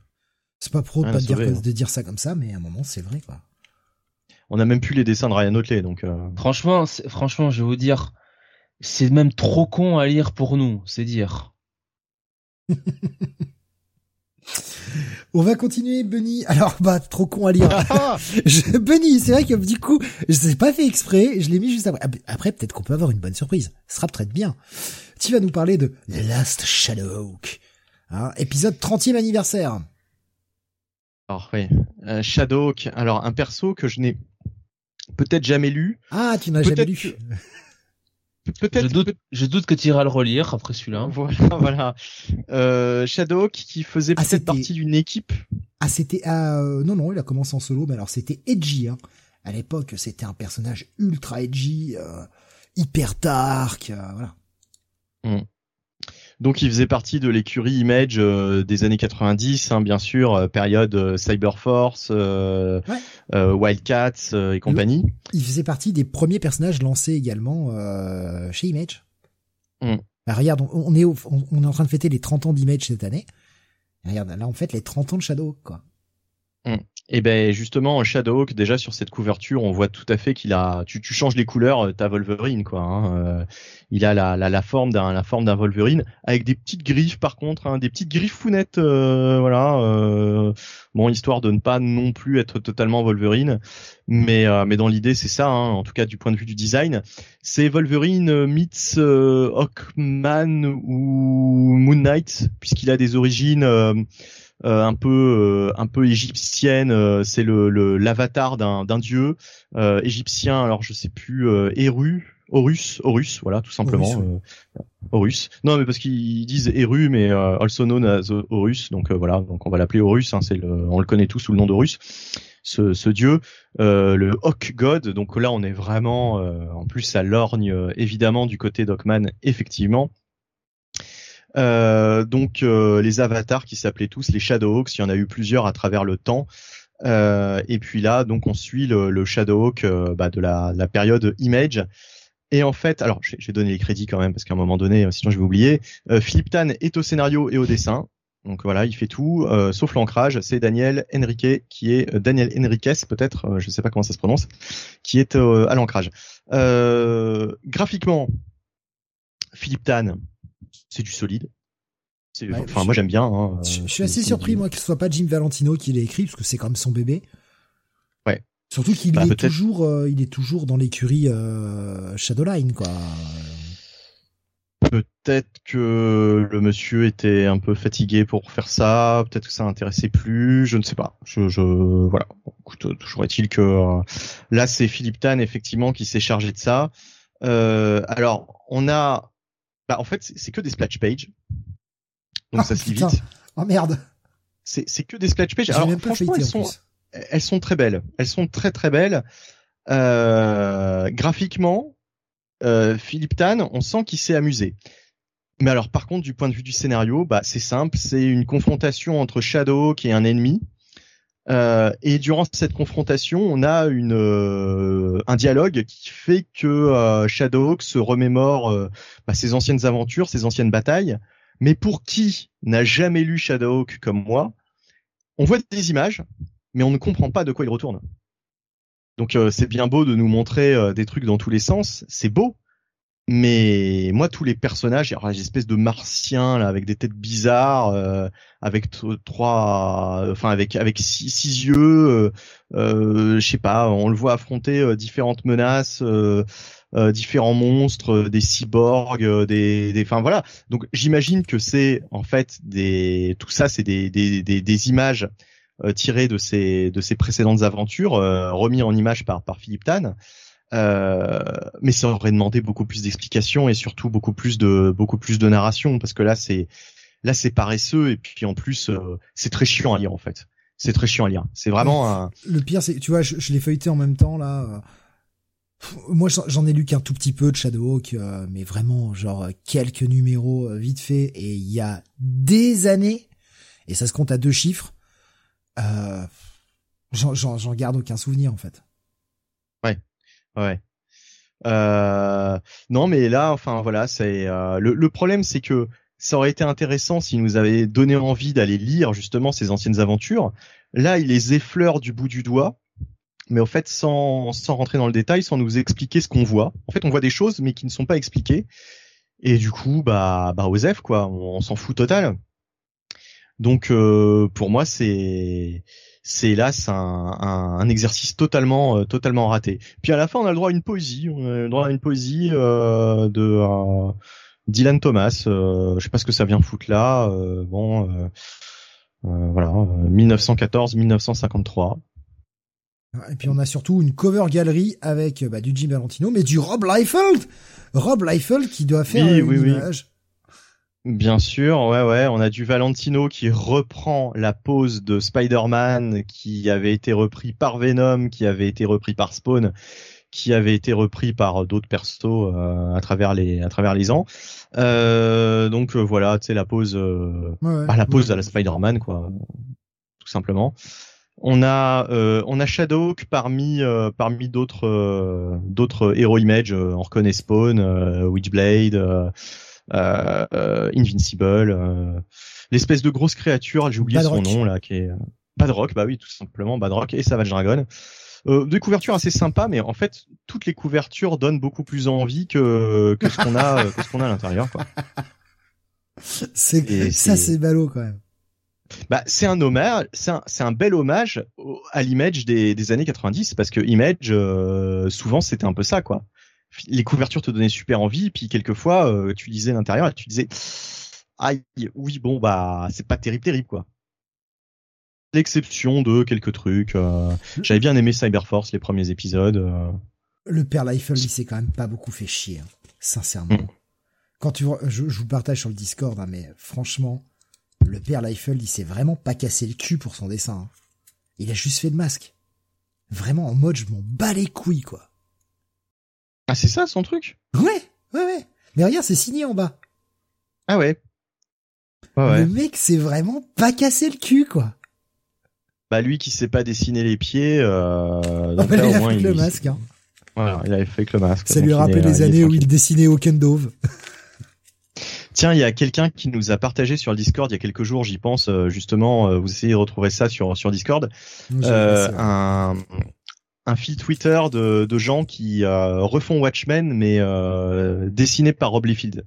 Speaker 1: C'est pas pro de
Speaker 3: Rien
Speaker 1: pas te dire,
Speaker 3: hein.
Speaker 1: de dire ça comme ça, mais à un moment, c'est vrai, quoi.
Speaker 3: on a même plus les dessins de Ryan Otley, donc. euh,
Speaker 2: Franchement, c'est- franchement, je vais vous dire, c'est même trop con à lire pour nous, c'est dire.
Speaker 1: On va continuer, Bunny. Alors, bah, trop con à lire. Je- Bunny, c'est vrai que du coup, je l'ai pas fait exprès, je l'ai mis juste après. Ah, Après, peut-être qu'on peut avoir une bonne surprise. Ce sera peut-être bien. Tu vas nous parler de The Last Shadowhawk. Hein, épisode 30e anniversaire.
Speaker 3: Alors oui, euh, Shadowhawk. Alors un perso que je n'ai peut-être jamais lu,
Speaker 1: Ah, tu n'as jamais lu.
Speaker 3: que- Pe-
Speaker 2: Je
Speaker 3: peut-être.
Speaker 2: doute,
Speaker 3: peut-
Speaker 2: je doute que tu iras le relire après celui-là.
Speaker 3: Voilà, voilà. Euh, Shadowhawk qui faisait
Speaker 1: Ah,
Speaker 3: peut-être partie d'une équipe.
Speaker 1: Ah, c'était, ah, euh, non, non, il a commencé en solo, mais alors c'était edgy, hein. À l'époque, c'était un personnage ultra edgy, euh, hyper dark, euh, voilà.
Speaker 3: Donc il faisait partie de l'écurie Image euh, des années 90, hein, bien sûr, euh, période euh, Cyberforce, euh,
Speaker 1: Ouais.
Speaker 3: euh, Wildcats euh, et compagnie.
Speaker 1: Il faisait partie des premiers personnages lancés également euh, chez Image.
Speaker 3: Mm.
Speaker 1: Bah, regarde, on, on est au- on, on est en train de fêter les 30 ans d'Image cette année. Regarde, là, on fête les 30 ans de Shadow, quoi.
Speaker 3: Et ben justement Shadowhawk déjà sur cette couverture on voit tout à fait qu'il a tu, tu changes les couleurs euh, t'as Wolverine quoi hein, euh, il a la, la, la forme d'un la forme d'un Wolverine avec des petites griffes par contre hein, des petites griffes founettes euh, voilà euh, bon histoire de ne pas non plus être totalement Wolverine mais euh, mais dans l'idée c'est ça hein, en tout cas du point de vue du design c'est Wolverine euh, meets Hawkman ou Moon Knight puisqu'il a des origines un peu euh, un peu égyptienne. euh, c'est le l'avatar d'un d'un dieu euh, égyptien. Alors je sais plus euh, Eru. Horus, Horus, voilà, tout simplement.
Speaker 1: Horus,
Speaker 3: euh, Horus. Non, mais parce qu'ils disent Eru, mais euh, also known as Horus. Donc euh, voilà, donc on va l'appeler Horus. Hein, c'est le, on le connaît tous sous le nom d'Horus. Ce, ce dieu, euh, le Hawk God. Donc là, on est vraiment, euh, en plus, ça lorgne euh, évidemment du côté d'Hawkman, effectivement. Euh, donc euh, les avatars qui s'appelaient tous les Shadowhawks, il y en a eu plusieurs à travers le temps. Euh, et puis là, donc on suit le, le Shadowhawk euh, bah, de la, la période Image. Et en fait, alors j'ai j'ai donné les crédits quand même parce qu'à un moment donné, euh, sinon je vais oublier. Philippe Tan est au scénario et au dessin. Donc voilà, il fait tout, euh, sauf l'ancrage. C'est Daniel Henrique qui est Daniel Henriquez peut-être, je sais pas comment ça se prononce, qui est à l'ancrage. Graphiquement, Philippe Tan, c'est du solide.
Speaker 1: Ouais,
Speaker 3: enfin,
Speaker 1: je-
Speaker 3: moi j'aime bien. hein,
Speaker 1: Je,
Speaker 3: euh,
Speaker 1: je suis assez surpris, moi, que ce soit pas Jim Valentino qui l'ait écrit, parce que c'est quand même son bébé.
Speaker 3: Ouais.
Speaker 1: Surtout qu'il
Speaker 3: Bah,
Speaker 1: est toujours, euh, il est toujours dans l'écurie euh, Shadowline, quoi.
Speaker 3: Peut-être que le monsieur était un peu fatigué pour faire ça, peut-être que ça intéressait plus, je ne sais pas. Je, je voilà. Écoute, toujours est-il que euh, là c'est Philippe Tan effectivement qui s'est chargé de ça. Alors on a, bah en fait c'est que des splash pages, donc
Speaker 1: Ah,
Speaker 3: ça se lit vite.
Speaker 1: Oh merde.
Speaker 3: C'est c'est que des splash pages. Alors franchement elles sont
Speaker 1: plus.
Speaker 3: elles sont très belles. Elles sont très très belles. Euh, graphiquement, euh, Philippe Tan, on sent qu'il s'est amusé. Mais alors, par contre, du point de vue du scénario, bah, c'est simple, c'est une confrontation entre Shadowhawk et un ennemi. Euh, et durant cette confrontation, on a une euh, un dialogue qui fait que euh, Shadowhawk se remémore euh, bah, ses anciennes aventures, ses anciennes batailles. Mais pour qui n'a jamais lu Shadowhawk comme moi, on voit des images, mais on ne comprend pas de quoi il retourne. Donc euh, c'est bien beau de nous montrer des trucs dans tous les sens, c'est beau, mais moi tous les personnages, alors les espèces de martiens là avec des têtes bizarres, euh, avec trois, enfin avec avec six, six yeux, euh, euh, je sais pas, on le voit affronter euh, différentes menaces. euh, euh, différents monstres, des cyborgs, des, des, enfin voilà. Donc j'imagine que c'est en fait des, tout ça, c'est des, des, des, des images euh, tirées de ces, de ces précédentes aventures, euh, remis en images par, par Philippe Tan. Euh, mais ça aurait demandé beaucoup plus d'explications et surtout beaucoup plus de, beaucoup plus de narration parce que là c'est, là c'est paresseux et puis en plus euh, c'est très chiant à lire en fait. C'est très chiant à lire. C'est vraiment un,
Speaker 1: Le pire, c'est, tu vois, je, je l'ai feuilleté en même temps, là. euh, Moi, j'en- ai lu qu'un tout petit peu de Shadowhawk, euh, mais vraiment, genre, euh, quelques numéros euh, vite fait, et il y a des années, et ça se compte à deux chiffres, euh, j'en garde aucun souvenir en fait.
Speaker 3: Ouais, ouais. Euh, non, mais là, enfin voilà, c'est euh, le, le, problème, c'est que ça aurait été intéressant s'il nous avait donné envie d'aller lire justement ses anciennes aventures. Là, il les effleure du bout du doigt, mais au fait, sans, sans rentrer dans le détail, sans nous expliquer ce qu'on voit. En fait, on voit des choses, mais qui ne sont pas expliquées. Et du coup, bah, bah, Osef, quoi, on, s'en fout total. Donc, euh, pour moi, c'est c'est hélas un, un, un, exercice totalement euh, totalement raté. Puis à la fin, on a le droit à une poésie, on a le droit à une poésie euh, de euh, Dylan Thomas. je sais pas ce que ça vient foutre là. bon, voilà, 1914-1953.
Speaker 1: Et puis on a surtout une cover galerie avec bah, du Jim Valentino, mais du Rob Liefeld. Rob Liefeld qui doit faire une image.
Speaker 3: Bien sûr, ouais, ouais, on a du Valentino qui reprend la pose de Spider-Man qui avait été repris par Venom, qui avait été repris par Spawn, qui avait été repris par d'autres persos euh, à travers les à travers les ans. Euh, donc euh, voilà, tu sais la pose, bah, la pose à la Spider-Man quoi, tout simplement. On a on a Shadowhawk parmi parmi d'autres d'autres héros image. on reconnaît Spawn, Witchblade. Euh, euh, Invincible, euh, l'espèce de grosse créature, j'ai oublié son nom là, qui est Badrock, bah oui, tout simplement Badrock et Savage Dragon. Euh, des couvertures assez sympas, mais en fait, toutes les couvertures donnent beaucoup plus envie que, que ce qu'on a, que ce qu'on a à l'intérieur, quoi.
Speaker 1: C'est, ça, c'est ballot, quand même.
Speaker 3: Bah, c'est un hommage, c'est un, c'est un bel hommage à l'image des, des années 90, parce que Image, souvent, c'était un peu ça, quoi les couvertures te donnaient super envie, puis quelquefois euh, tu lisais l'intérieur et tu disais aïe, oui bon bah c'est pas terrible terrible quoi. L'exception de quelques trucs. Euh, j'avais bien aimé Cyberforce les premiers épisodes. Euh.
Speaker 1: Le père Liefeld il s'est quand même pas beaucoup fait chier, hein, sincèrement. Mm. Quand tu je, je, vous partage sur le Discord, hein, mais franchement, le père Liefeld il s'est vraiment pas cassé le cul pour son dessin. Hein. Il a juste fait le masque. Vraiment en mode je m'en bats les couilles quoi.
Speaker 3: Ah, c'est ça son truc?
Speaker 1: Ouais, ouais, ouais. Mais regarde, c'est signé en bas.
Speaker 3: Ah ouais.
Speaker 1: ouais, Le mec, c'est vraiment pas cassé le cul, quoi.
Speaker 3: Bah lui qui sait pas dessiner les pieds, euh,
Speaker 1: donc il a fait le masque. Hein.
Speaker 3: Voilà, il avait fait que le masque.
Speaker 1: Ça lui rappelle les années où il dessinait au Dove.
Speaker 3: Tiens, il y a quelqu'un qui nous a partagé sur le Discord il y a quelques jours, j'y pense euh, justement. Euh, vous essayez de retrouver ça sur sur Discord. Euh, un, un fil Twitter de, de gens qui euh, refont Watchmen mais euh, dessiné par Rob Liefeld.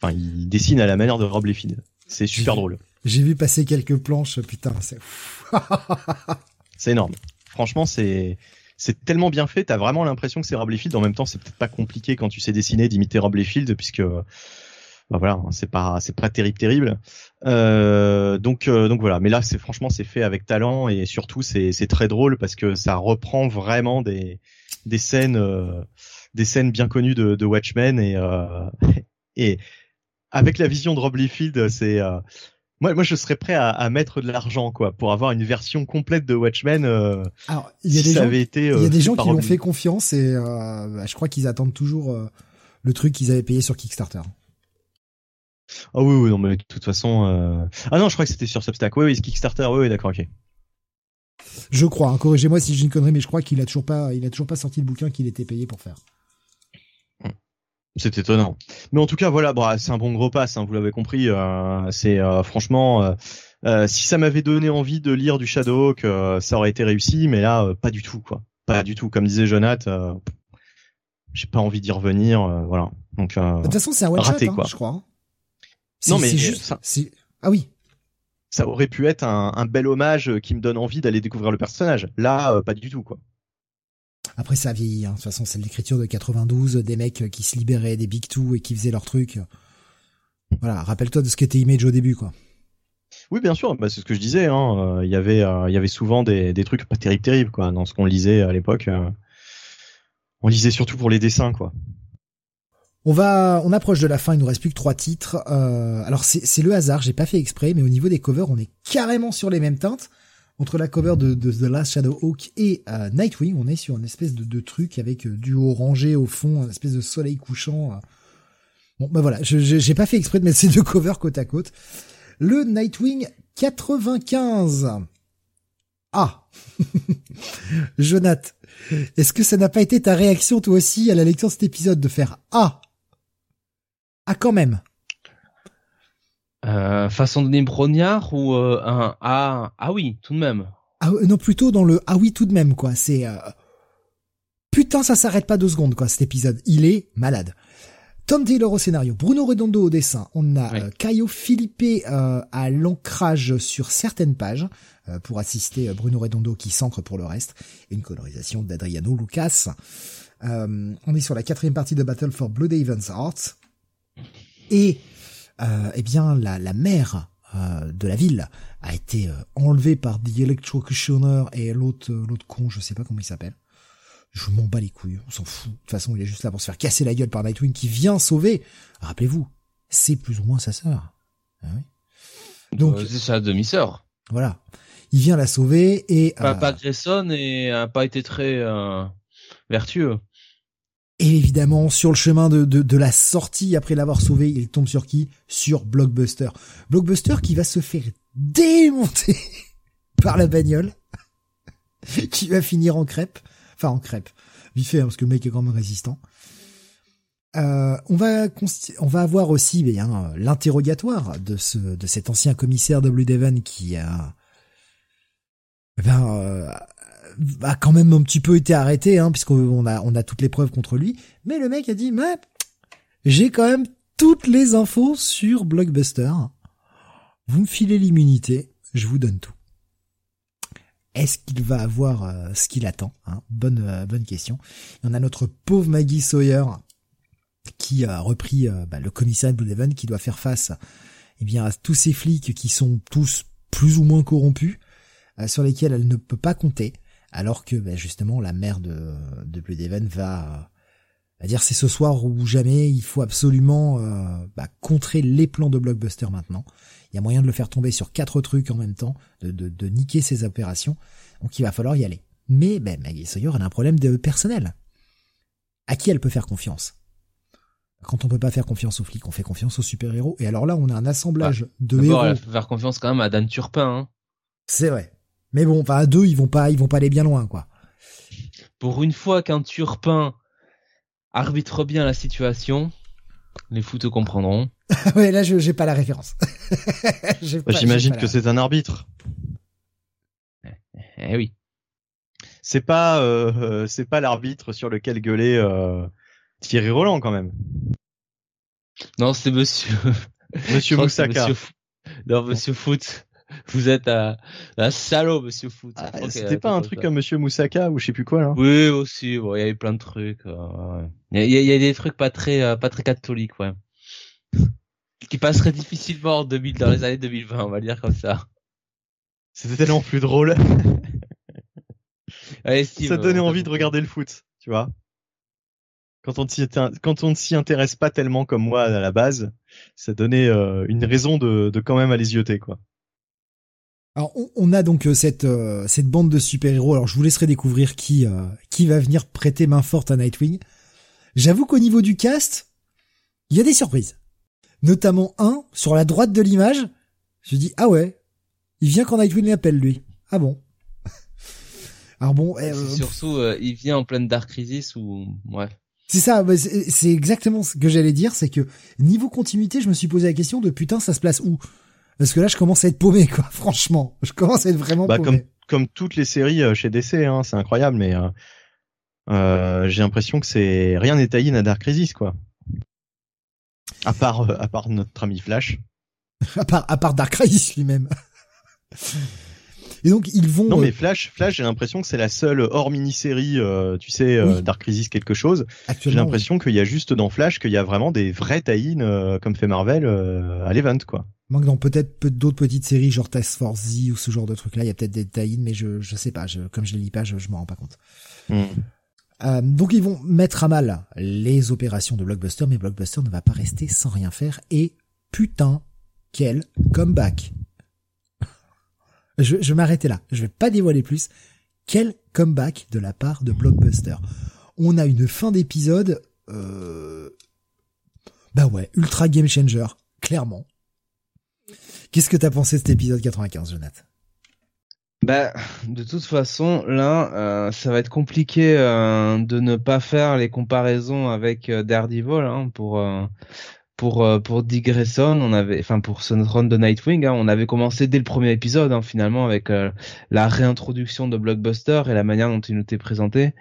Speaker 3: Enfin, ils dessinent à la manière de Rob Liefeld. C'est super drôle.
Speaker 1: J'ai vu passer quelques planches, putain, c'est
Speaker 3: C'est énorme. Franchement, c'est c'est tellement bien fait, t'as vraiment l'impression que c'est Rob Liefeld. En même temps, c'est peut-être pas compliqué quand tu sais dessiner d'imiter Rob Liefeld puisque bah voilà, hein, c'est pas c'est pas terrible terrible. Euh, donc euh, donc voilà, mais là c'est franchement c'est fait avec talent et surtout c'est c'est très drôle parce que ça reprend vraiment des des scènes euh, des scènes bien connues de, de Watchmen et et avec la vision de Rob Liefeld, c'est moi, moi, je serais prêt à, à mettre de l'argent, quoi, pour avoir une version complète de Watchmen.
Speaker 1: Alors, il y a des gens, été, y a des gens qui l'ont fait confiance et bah, je crois qu'ils attendent toujours le truc qu'ils avaient payé sur Kickstarter.
Speaker 3: Ah oui, oui, non, mais de toute façon. Euh... Ah non, je crois que c'était sur Substack. Oui, oui, Kickstarter. Oui, oui d'accord, ok.
Speaker 1: Je crois. Hein, Corrigez-moi si j'ai une connerie, mais je crois qu'il a toujours pas, il a toujours pas sorti le bouquin qu'il était payé pour faire.
Speaker 3: Hmm. C'est étonnant. Mais en tout cas, voilà, bah, c'est un bon gros pass. Hein, vous l'avez compris. Euh, c'est euh, franchement, si ça m'avait donné envie de lire du Shadowhawk, ça aurait été réussi. Mais là, pas du tout, quoi. Pas du tout. Comme disait Jonathan, j'ai pas envie d'y revenir. voilà. Donc. de
Speaker 1: toute façon, c'est un one shot, hein, je crois.
Speaker 3: Non, mais juste. Ça,
Speaker 1: ah oui.
Speaker 3: Ça aurait pu être un, un, bel hommage qui me donne envie d'aller découvrir le personnage. Là, euh, pas du tout, quoi.
Speaker 1: Après, ça vieillit. Hein. De toute façon, c'est l'écriture de 92, des mecs qui se libéraient des Big Two et qui faisaient leur truc. Voilà, rappelle-toi de ce qu'était Image au début, quoi.
Speaker 3: Oui, bien sûr. Bah, c'est ce que je disais. Hein. Il y avait, euh, il y avait souvent des, des trucs pas terribles, terribles, quoi, dans ce qu'on lisait à l'époque. Euh. On lisait surtout pour les dessins, quoi.
Speaker 1: On va, on approche de la fin. Il nous reste plus que trois titres. Euh, alors c'est le hasard. J'ai pas fait exprès, mais au niveau des covers, on est carrément sur les mêmes teintes. Entre la cover de, The Last Shadow Hawk et euh, Nightwing, on est sur une espèce de, truc avec euh, du orangé au fond, une espèce de soleil couchant. Bon, bah voilà, j'ai pas fait exprès de mettre ces deux covers côte à côte. Le Nightwing 95. Ah Jonath, est-ce que ça n'a pas été ta réaction toi aussi à la lecture de cet épisode de faire Ah Ah quand même
Speaker 2: euh, Façon de brognard ou euh, un Ah Ah oui, tout de même.
Speaker 1: Ah non, plutôt dans le Ah oui, tout de même, quoi. C'est... Euh... Putain, ça s'arrête pas deux secondes, quoi, cet épisode. Il est malade. Tom Taylor au scénario, Bruno Redondo au dessin, on a euh, Caio Felipe euh, à l'ancrage sur certaines pages euh, pour assister Bruno Redondo qui s'ancre pour le reste, une colorisation d'Adriano Lucas. on est sur la quatrième partie de Battle for Bloodhaven's Heart, et eh bien la, la mère de la ville a été enlevée par The Electrocutioner et l'autre l'autre con, je sais pas comment il s'appelle je m'en bats les couilles, on s'en fout. De toute façon, il est juste là pour se faire casser la gueule par Nightwing qui vient sauver. Rappelez-vous, c'est plus ou moins sa sœur. Ah
Speaker 2: oui. Donc c'est sa demi-sœur.
Speaker 1: Voilà. Il vient la sauver et
Speaker 2: Papa euh, Grayson et a pas été très euh, vertueux.
Speaker 1: Et évidemment, sur le chemin de, de, de la sortie, après l'avoir sauvé, il tombe sur qui? Sur Blockbuster. Blockbuster qui va se faire démonter par la bagnole, qui va finir en crêpe enfin en crêpe, vite fait hein, parce que le mec est quand même résistant. Euh, on va on va avoir aussi bien l'interrogatoire de ce de cet ancien commissaire Blue Devon qui a ben, euh, a quand même un petit peu été arrêté hein, puisqu'on a on a toutes les preuves contre lui, mais le mec a dit mais j'ai quand même toutes les infos sur Blockbuster. Vous me filez l'immunité, je vous donne tout. Est-ce qu'il va avoir euh, ce qu'il attend hein? Bonne euh, bonne question. on a notre pauvre Maggie Sawyer qui a repris euh, bah, le commissariat de Blue qui doit faire face eh bien à tous ces flics qui sont tous plus ou moins corrompus sur lesquels elle ne peut pas compter alors que bah, justement la mère de de Blue va va dire c'est ce soir ou jamais il faut absolument bah, contrer les plans de Blockbuster maintenant il y a moyen de le faire tomber sur quatre trucs en même temps, de, de, de niquer ses opérations. Donc il va falloir y aller. Mais ben, Maggie Sawyer, elle a un problème de personnel. À qui elle peut faire confiance? Quand on peut pas faire confiance aux flics, on fait confiance aux super-héros. Et alors là, on a un assemblage bah, de héros. Elle
Speaker 2: peut faire confiance quand même à Dan Turpin. Hein.
Speaker 1: C'est vrai. Mais bon, enfin, à deux, ils vont pas, ils vont pas aller bien loin, quoi.
Speaker 2: Pour une fois qu'un Turpin arbitre bien la situation, les fous te comprendront.
Speaker 1: ouais, là, je j'ai pas la référence.
Speaker 3: J'imagine que c'est un arbitre.
Speaker 2: Eh, eh oui.
Speaker 3: C'est pas, euh, euh, c'est pas l'arbitre sur lequel gueulait euh, Thierry Roland quand même.
Speaker 2: Non, c'est Monsieur.
Speaker 3: Monsieur Moussaka.
Speaker 2: Non, Monsieur Foot. Vous êtes un, salaud, Monsieur Foot.
Speaker 3: Ah, c'était pas un truc comme Monsieur Moussaka ou je sais plus quoi là.
Speaker 2: Oui, aussi. Bon, il y avait plein de trucs. Il y, y, a des trucs pas très, pas très catholiques, ouais qui passerait difficilement en 2000, dans les années 2020, on va dire comme ça.
Speaker 3: C'était tellement plus drôle. ça donnait envie de regarder le foot, tu vois. Quand on, quand on ne s'y intéresse pas tellement comme moi à la base, ça donnait euh, une raison de, de quand même aller zioter, quoi.
Speaker 1: Alors on, a donc euh, cette euh, cette bande de super-héros. Alors je vous laisserai découvrir qui qui va venir prêter main forte à Nightwing. J'avoue qu'au niveau du cast, il y a des surprises notamment un sur la droite de l'image. Je dis ah ouais, il vient quand Nightwing l'appelle lui. Ah bon? Alors bon,
Speaker 2: euh, surtout euh, il vient en pleine Dark Crisis ou ouais.
Speaker 1: C'est ça, c'est exactement ce que j'allais dire, c'est que niveau continuité, je me suis posé la question de putain, ça se place où? Parce que là, je commence à être paumé, quoi. Franchement, je commence à être vraiment bah,
Speaker 3: paumé. Comme, comme toutes les séries euh, chez DC, hein, c'est incroyable, mais euh, j'ai l'impression que c'est rien n'est taillé à Dark Crisis, quoi. À part, euh, à part notre ami Flash.
Speaker 1: à part, à part Dark Crisis lui-même. Et donc ils vont.
Speaker 3: Non mais euh, Flash, Flash, j'ai l'impression que c'est la seule hors mini-série, euh, tu sais, Dark Crisis quelque chose. J'ai l'impression qu'il y a juste dans Flash qu'il y a vraiment des vrais tie comme fait Marvel à l'event quoi.
Speaker 1: Manque dans peut-être d'autres petites séries genre Task Force Z ou ce genre de trucs là, il y a peut-être des tie mais je je sais pas, je, comme je les lis pas, je, je m'en rends pas compte. Hmm. Euh, donc ils vont mettre à mal les opérations de Blockbuster, mais Blockbuster ne va pas rester sans rien faire. Et putain, quel comeback Je, je m'arrêter là. Je vais pas dévoiler plus. Quel comeback de la part de Blockbuster. On a une fin d'épisode. Euh... Bah ouais, ultra game changer, clairement. Qu'est-ce que t'as pensé de cet épisode 95, Jonathan?
Speaker 2: Bah, de toute façon, là, euh, ça va être compliqué euh, de ne pas faire les comparaisons avec euh, Daredevil hein, pour pour pour Grayson. On avait, enfin pour ce run de Nightwing, hein, on avait commencé dès le premier épisode hein, finalement avec la réintroduction de Blockbuster et la manière dont il nous était présenté.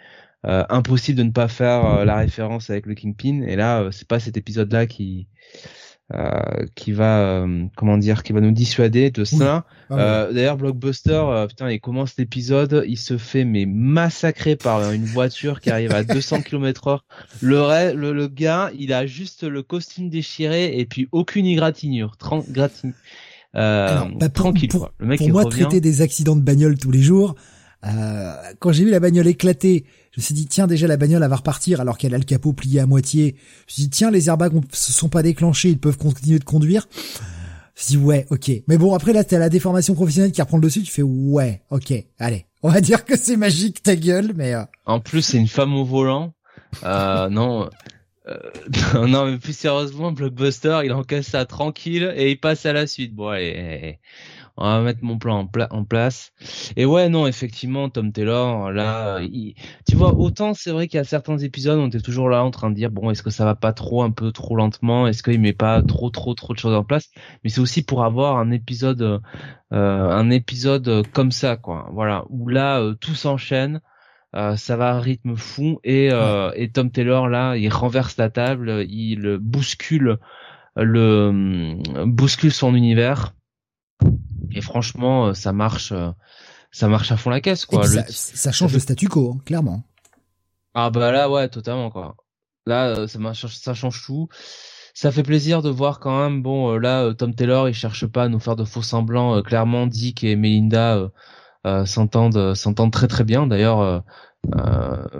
Speaker 2: impossible de ne pas faire la référence avec le Kingpin. Et là, c'est pas cet épisode-là qui euh, qui va euh, comment dire qui va nous dissuader de ça. Ah euh, D'ailleurs Blockbuster putain il commence l'épisode il se fait mais massacrer par une voiture qui arrive à 200 km/h. Le, le le gars il a juste le costume déchiré et puis aucune égratignure. Euh, bah, tranquille
Speaker 1: pour,
Speaker 2: Le mec
Speaker 1: pour moi traiter des accidents de bagnole tous les jours. Euh, quand j'ai vu la bagnole éclater, je me suis dit tiens déjà la bagnole elle va repartir alors qu'elle a le capot plié à moitié. Je me suis dit tiens les airbags se sont pas déclenchés, ils peuvent continuer de conduire. Je me suis dit ouais ok. Mais bon après là t'as la déformation professionnelle qui reprend le dessus, tu fais ouais ok allez on va dire que c'est magique ta gueule mais. Euh...
Speaker 2: En plus c'est une femme au volant. Euh, non. Euh, non mais plus sérieusement Blockbuster il encaisse ça tranquille et il passe à la suite. Bon allez, on va mettre mon plan en, place. Et ouais, non, effectivement, Tom Taylor, là, tu vois, autant c'est vrai qu'il y a certains épisodes, on était toujours là en train de dire, bon, est-ce que ça va pas trop, un peu trop lentement, est-ce qu'il met pas trop, trop, trop de choses en place? Mais c'est aussi pour avoir un épisode, euh, un épisode comme ça, quoi. Voilà, où là, euh, tout s'enchaîne. Euh, ça va à un rythme fou et, et Tom Taylor là il renverse la table il bouscule le bouscule son univers et franchement, euh, ça marche, euh, ça marche à fond la caisse, quoi.
Speaker 1: ça, change le statu quo, hein, clairement.
Speaker 2: Ah bah là, ouais, totalement, quoi. Là, euh, ça, ça change tout. Ça fait plaisir de voir quand même. Bon, là, Tom Taylor, il cherche pas à nous faire de faux semblants. clairement, Dick et Melinda s'entendent, s'entendent très très bien. D'ailleurs,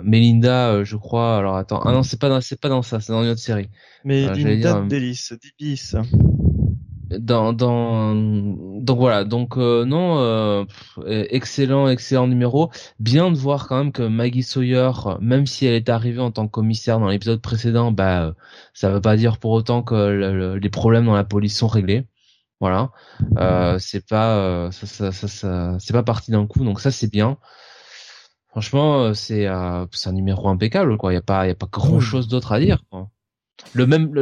Speaker 2: Melinda, je crois. Alors attends, ah non, c'est pas dans, c'est pas dans ça, c'est dans une autre série.
Speaker 3: Melinda euh, Délice, Dibis
Speaker 2: dans, dans donc voilà. Donc euh, non euh, excellent excellent numéro. Bien de voir quand même que Maggie Sawyer même si elle est arrivée en tant que commissaire dans l'épisode précédent bah ça veut pas dire pour autant que les problèmes dans la police sont réglés. Voilà. Euh, c'est pas ça, ça, ça, ça c'est pas parti d'un coup donc ça c'est bien. Franchement c'est c'est un numéro impeccable quoi. Il y a pas il y a pas grand chose d'autre à dire quoi le même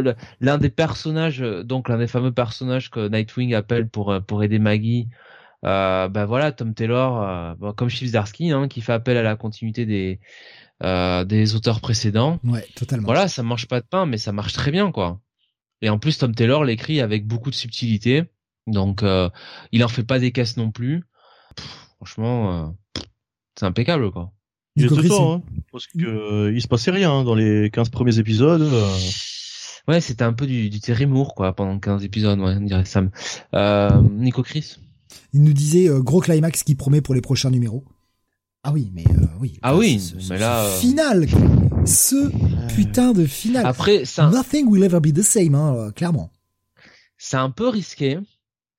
Speaker 2: l'un des personnages euh, donc l'un des fameux personnages que Nightwing appelle pour euh, pour aider Maggie euh, ben voilà Tom Taylor euh, comme Chief hein, qui fait appel à la continuité des euh, des auteurs précédents.
Speaker 1: Ouais totalement.
Speaker 2: Voilà ça marche pas de pain mais ça marche très bien quoi. Et en plus Tom Taylor l'écrit avec beaucoup de subtilité. Donc il en fait pas des caisses non plus. Franchement c'est impeccable quoi
Speaker 3: il était temps, hein, parce que euh, il se passait rien hein, dans les 15 premiers épisodes. Euh.
Speaker 2: Ouais, c'était un peu du, du Terry Moore, quoi, pendant 15 épisodes, ouais, on dirait Sam. Euh, Nico Chris?
Speaker 1: Il nous disait euh, gros climax qui promet pour les prochains numéros. Ah oui, mais oui.
Speaker 2: Ah oui, mais là.
Speaker 1: Final, ce putain de final.
Speaker 2: Après,
Speaker 1: ça. Nothing will ever be the same, hein, clairement.
Speaker 2: C'est un peu risqué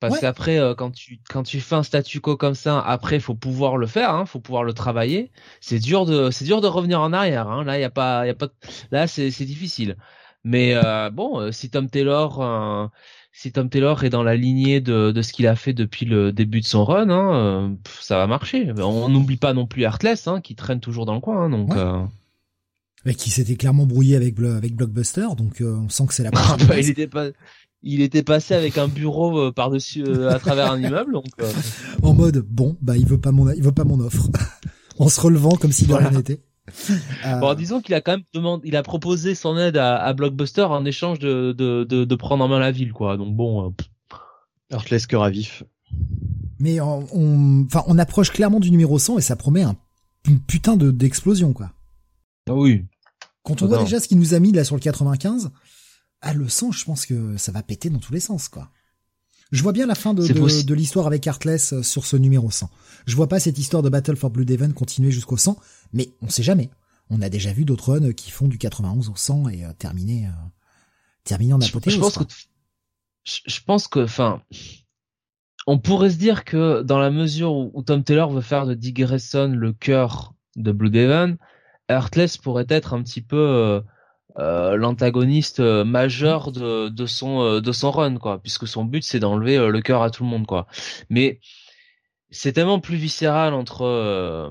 Speaker 2: parce qu'après, euh, quand tu quand tu fais un statu quo comme ça, après faut pouvoir le faire, hein, faut pouvoir le travailler. C'est dur de c'est dur de revenir en arrière. Hein. Là, il y a pas y a pas là c'est c'est difficile. Mais euh, bon, euh, si Tom Taylor si Tom Taylor est dans la lignée de, de ce qu'il a fait depuis le début de son run, hein, ça va marcher. On n'oublie pas non plus Heartless, hein, qui traîne toujours dans le coin, hein, donc.
Speaker 1: Mais qui s'était clairement brouillé avec avec Blockbuster, donc on sent que c'est la.
Speaker 2: Ah bah, il était pas il était passé avec un bureau euh, par-dessus euh, à travers un immeuble donc euh.
Speaker 1: en mode bon bah il veut pas mon il veut pas mon offre. En se relevant comme si de rien n'était.
Speaker 2: Bon disons qu'il a quand même demandé il a proposé son aide à, Blockbuster en échange de, de, de, prendre en main la ville quoi. Donc bon
Speaker 3: Heartless cœur à vif
Speaker 1: mais on enfin on, approche clairement du numéro 100 et ça promet un une putain de d'explosion quoi.
Speaker 2: Ah oui.
Speaker 1: Quand on voit déjà ce qu'il nous a mis là sur le 95 ah le son, je pense que ça va péter dans tous les sens, quoi. Je vois bien la fin de, de, l'histoire avec Heartless euh, sur ce numéro 100. Je vois pas cette histoire de Battle for Blue Devon continuer jusqu'au 100, mais on sait jamais. On a déjà vu d'autres runs qui font du 91 au 100 et euh, terminer, euh, terminer en apothéose.
Speaker 2: Je, pense que, je pense que, enfin, on pourrait se dire que dans la mesure où, Tom Taylor veut faire de Dick Grayson le cœur de Blue Devon, Heartless pourrait être un petit peu euh, l'antagoniste euh, majeur de, de son euh, de son run quoi puisque son but c'est d'enlever le cœur à tout le monde quoi mais c'est tellement plus viscéral entre euh,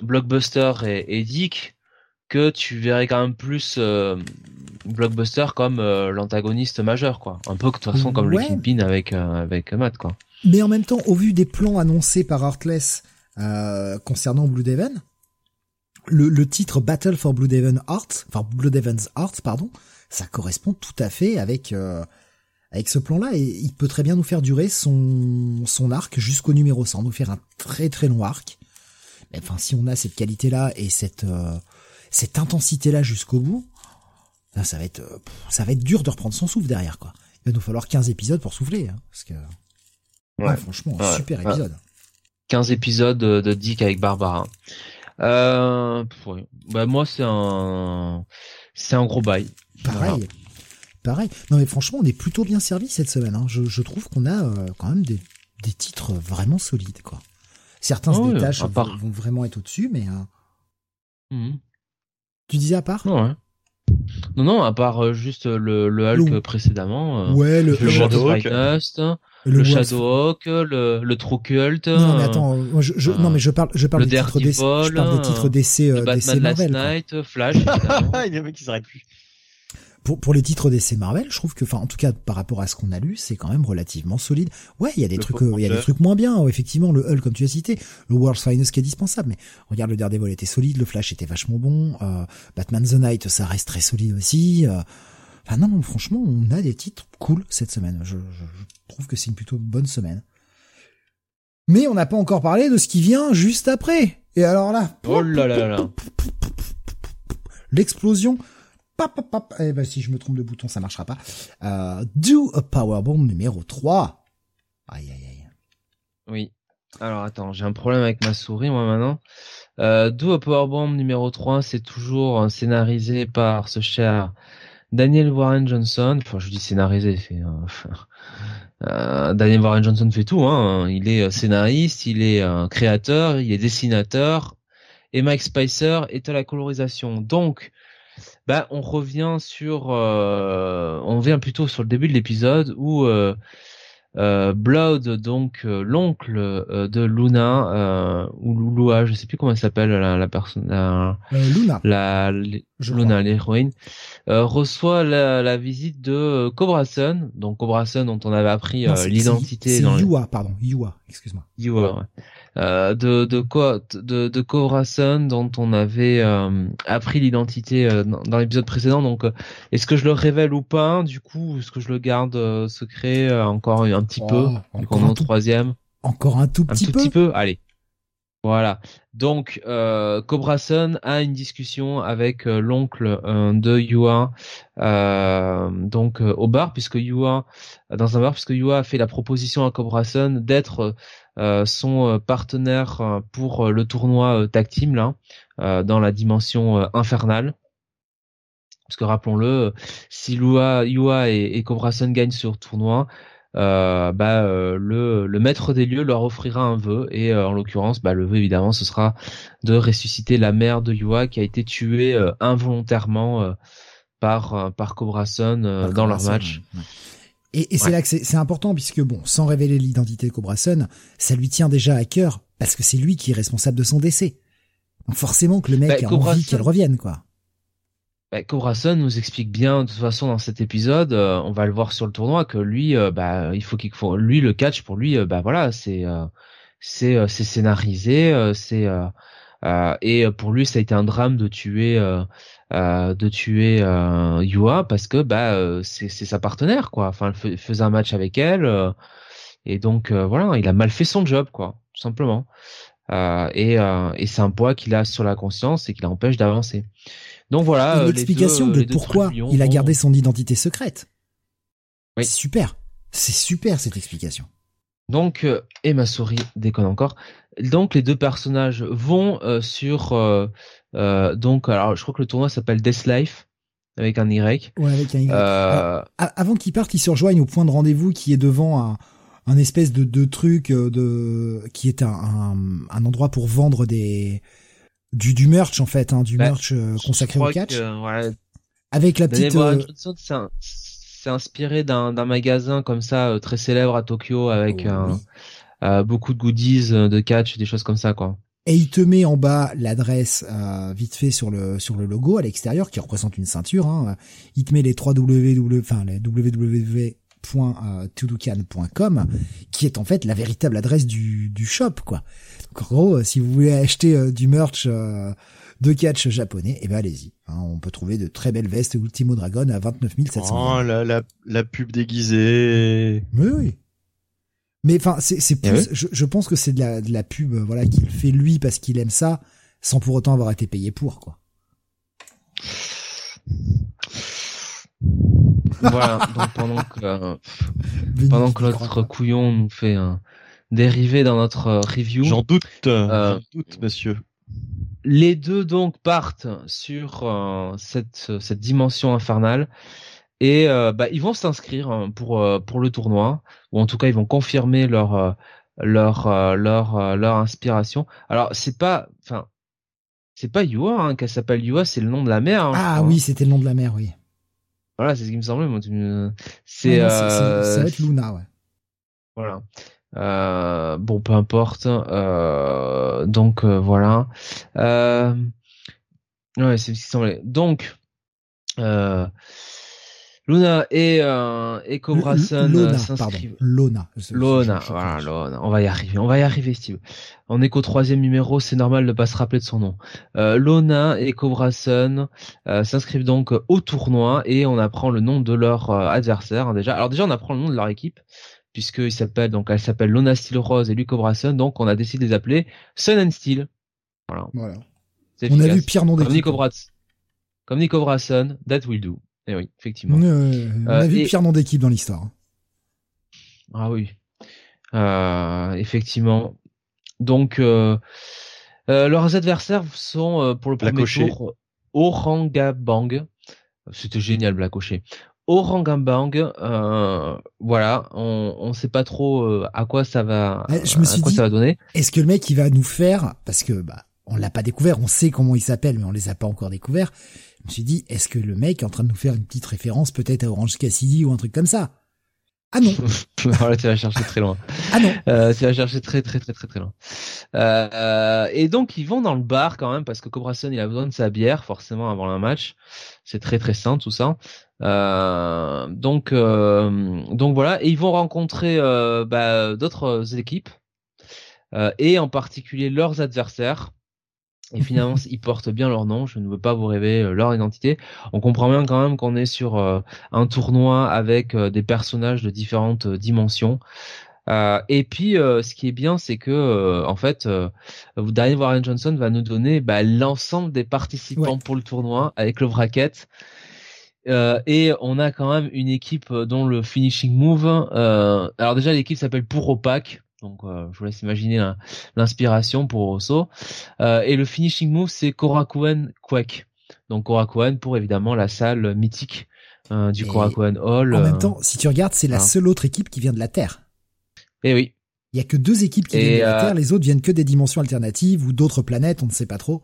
Speaker 2: Blockbuster et, et, Dick que tu verrais quand même plus euh, Blockbuster comme euh, l'antagoniste majeur, quoi. Un peu de toute façon comme le Kingpin avec avec Matt, quoi.
Speaker 1: Mais en même temps, au vu des plans annoncés par Heartless concernant Blue Devon, le, le, titre Battle for Blue Devon Heart, enfin Blue Devon's Heart, pardon, ça correspond tout à fait avec avec ce plan-là, et il peut très bien nous faire durer son, son arc jusqu'au numéro 100, nous faire un très très long arc. Mais enfin, si on a cette qualité-là et cette, euh, cette intensité-là jusqu'au bout, ça va être, euh, ça va être dur de reprendre son souffle derrière, quoi. Il va nous falloir 15 épisodes pour souffler, hein, parce que, ouais. franchement, super épisode.
Speaker 2: 15 épisodes de Dick avec Barbara. Euh, bah moi c'est un, c'est un gros bail.
Speaker 1: Pareil pareil. Non mais franchement, on est plutôt bien servi cette semaine. Hein. Je, trouve qu'on a euh, quand même des, titres vraiment solides, quoi. Certains se ah détachent, vont, vraiment être au-dessus, mais. Euh, mhm. Tu disais à part?
Speaker 2: Non, non, à part euh, juste le, le Hulk précédemment.
Speaker 1: ouais, le,
Speaker 2: le Shadowhawk, le, Shadowhawk, le, le True Cult.
Speaker 1: Non, mais attends, je, non, mais je parle, je parle des titres d'essai, je parle des titres d'essai,
Speaker 2: Batman
Speaker 1: Marvel.
Speaker 2: Last Night, Flash.
Speaker 3: Il y a un mec qui s'arrête plus
Speaker 1: pour, pour les titres d'essai Marvel, je trouve que, enfin, en tout cas, par rapport à ce qu'on a lu, c'est quand même relativement solide. Ouais, il y a des trucs, il y a des trucs moins bien. effectivement, le Hull, comme tu as cité, le World's Finest qui est dispensable. Mais regarde, le Daredevil était solide, le Flash était vachement bon, euh, Batman the Night, ça reste très solide aussi. Enfin non, franchement, on a des titres cool cette semaine. Je, je, trouve que c'est une plutôt bonne semaine. Mais on n'a pas encore parlé de ce qui vient juste après. Et alors là,
Speaker 2: oh là là là,
Speaker 1: l'explosion eh ben, si je me trompe de bouton, ça marchera pas. Euh, do a Powerbomb numéro 3. Aïe, aïe, aïe.
Speaker 2: Oui. Alors, attends, j'ai un problème avec ma souris, moi, maintenant. Euh, do a Powerbomb numéro 3, c'est toujours scénarisé par ce cher Daniel Warren Johnson. Enfin, je dis scénarisé, c'est... Euh, Daniel Warren Johnson fait tout. Hein. Il est scénariste, il est créateur, il est dessinateur, et Mike Spicer est à la colorisation. Donc, bah on revient sur, euh, on revient plutôt sur le début de l'épisode où euh, euh, Blood, donc l'oncle de Luna ou Lulua, je sais plus comment elle s'appelle la, la personne, la,
Speaker 1: Luna,
Speaker 2: la, Luna l'héroïne, reçoit la, la, visite de Cobra Sun, donc Cobra Sun dont on avait appris l'identité.
Speaker 1: C'est Yua, pardon, Yua, excuse-moi.
Speaker 2: Yua, ouais. Euh, de de quoi de de Corazon dont on avait euh, appris l'identité euh, dans, l'épisode précédent. Donc est-ce que je le révèle ou pas du coup est-ce que je le garde secret encore un petit peu encore un troisième?
Speaker 1: encore un tout petit
Speaker 2: un tout petit peu allez. Voilà. Donc, euh, Cobra a une discussion avec l'oncle de Yua, euh, donc au bar, puisque Yua, dans un bar, puisque Yua a fait la proposition à Cobra d'être euh, son euh, partenaire euh, pour le tournoi tag team là, dans la dimension infernale. Parce que rappelons-le, si Lua, Yua et, et Cobra Sun gagnent sur le tournoi, euh, bah, le, le, maître des lieux leur offrira un vœu et en l'occurrence bah, le vœu évidemment ce sera de ressusciter la mère de Yua qui a été tuée involontairement par par Cobra Sun dans leur match.
Speaker 1: Et, et c'est là que c'est important puisque bon, sans révéler l'identité de Cobra Sun, ça lui tient déjà à cœur parce que c'est lui qui est responsable de son décès. Donc forcément que le mec bah, a envie qu'elle revienne, quoi.
Speaker 2: Bah, Cobra Sun nous explique bien de toute façon dans cet épisode, euh, on va le voir sur le tournoi que lui, euh, bah il faut qu'il faut lui le catch pour lui, euh, bah voilà c'est c'est c'est scénarisé, c'est et pour lui ça a été un drame de tuer euh, de tuer euh, Yua parce que bah euh, c'est sa partenaire quoi. Enfin, il faisait un match avec elle euh, et donc voilà, il a mal fait son job quoi, tout simplement. et et c'est un poids qu'il a sur la conscience et qui l'empêche d'avancer. Donc voilà.
Speaker 1: L'explication de pourquoi il a gardé son identité secrète. Oui. C'est super. C'est super cette explication.
Speaker 2: Donc, et ma souris déconne encore. Donc les deux personnages vont sur euh, donc, alors, je crois que le tournoi s'appelle Death Life avec un
Speaker 1: Y. Ouais, avec un Y. Euh... avant qu'ils partent, ils se rejoignent au point de rendez-vous qui est devant un, un espèce de, de truc euh, de qui est un, un, endroit pour vendre des du, du merch en fait, hein, du bah, merch euh, consacré au catch.
Speaker 2: Que,
Speaker 1: Avec la petite.
Speaker 2: c'est inspiré d'un magasin comme ça très célèbre à Tokyo avec oh, un beaucoup de goodies de catch, des choses comme ça quoi.
Speaker 1: Et il te met en bas l'adresse vite fait sur le sur le logo à l'extérieur qui représente une ceinture. Hein. Il te met les 3 www, enfin les www .toudoucan.com qui est en fait la véritable adresse du, du shop quoi. Donc en gros, si vous voulez acheter euh, du merch euh, de catch japonais, eh ben allez-y. Hein. on peut trouver de très belles vestes Ultimo Dragon à 29 700.
Speaker 3: Oh la, la, la pub déguisée.
Speaker 1: Mais oui. Mais enfin, c'est eh plus. je, je, pense que c'est de la de la pub, euh, voilà, qu'il fait lui parce qu'il aime ça, sans pour autant avoir été payé pour quoi.
Speaker 2: voilà, donc pendant que, euh, pendant que notre couillon nous fait un dérivé dans notre euh, review.
Speaker 3: J'en doute, euh, doute, monsieur.
Speaker 2: Les deux donc partent sur cette, cette dimension infernale et bah, ils vont s'inscrire hein, pour pour le tournoi ou en tout cas ils vont confirmer leur leur leur leur inspiration. Alors c'est pas enfin c'est pas Yua hein, qu'elle s'appelle Yua, c'est le nom de la mer. Hein,
Speaker 1: ah oui, c'était le nom de la mer, oui.
Speaker 2: Voilà, c'est ce qui me semblait. Moi,
Speaker 1: c'est, euh... ça va être Luna, ouais.
Speaker 2: Voilà. Euh, bon, peu importe. Euh, donc euh, voilà. Euh, ouais, c'est ce qui semblait. Donc, euh, Luna et, euh, et Cobra Sun euh, s'inscrivent.
Speaker 1: Lona.
Speaker 2: Lona, voilà, Lona. On va y arriver, on va y arriver, Steve. On est qu'au troisième numéro, c'est normal de pas se rappeler de son nom. Euh, Lona et Cobra Sun euh, s'inscrivent donc au tournoi et on apprend le nom de leur euh, adversaire hein, déjà. Alors déjà, on apprend le nom de leur équipe puisqu'ils s'appellent donc elle s'appelle Lona Steel Rose et lui Cobra Sun, donc on a décidé de les appeler Sun and Steel.
Speaker 1: Voilà. voilà. On a vu pire nom d'équipe.
Speaker 2: Comme Nico Comme Nico Sun, that will do. Eh oui, effectivement.
Speaker 1: Euh, on a vu pire nom d'équipe dans l'histoire.
Speaker 2: Ah oui. Euh, effectivement. Donc, euh, euh leurs adversaires sont euh, pour le premier tour Orangabang. C'était génial, Blacoché. Orangabang, euh, voilà, on ne sait pas trop à quoi ça va,
Speaker 1: eh, je me suis
Speaker 2: quoi
Speaker 1: dit,
Speaker 2: ça va donner.
Speaker 1: Est-ce que le mec il va nous faire, parce que bah on l'a pas découvert, on sait comment il s'appelle, mais on les a pas encore découverts. Je me suis dit, est-ce que le mec est en train de nous faire une petite référence peut-être à Orange Cassidy ou un truc comme ça? Ah non
Speaker 2: Voilà, tu vas chercher très loin.
Speaker 1: Ah non
Speaker 2: euh, Tu vas chercher très très très très très loin. Euh, et donc ils vont dans le bar quand même parce que Cobra Sun il a besoin de sa bière forcément avant un match. C'est très très sain tout ça. Euh, donc donc voilà et ils vont rencontrer bah, d'autres équipes et en particulier leurs adversaires et finalement, ils portent bien leur nom. Je ne veux pas vous révéler euh, leur identité. On comprend bien quand même qu'on est sur euh, un tournoi avec euh, des personnages de différentes dimensions. et puis, ce qui est bien, c'est que en fait, Daniel Warren Johnson va nous donner bah, l'ensemble des participants pour le tournoi avec le bracket. et on a quand même une équipe dont le finishing move. alors déjà, l'équipe s'appelle Puropak. Donc, euh, je vous laisse imaginer l'inspiration pour Oso. Euh, et le finishing move, c'est Korakuen Quake. Donc, Korakuen pour évidemment la salle mythique euh, du Korakuen Hall.
Speaker 1: En même temps, si tu regardes, c'est la seule autre équipe qui vient de la Terre.
Speaker 2: Eh oui.
Speaker 1: Il y a que deux équipes qui viennent de la Terre, les autres viennent que des dimensions alternatives ou d'autres planètes, on ne sait pas trop.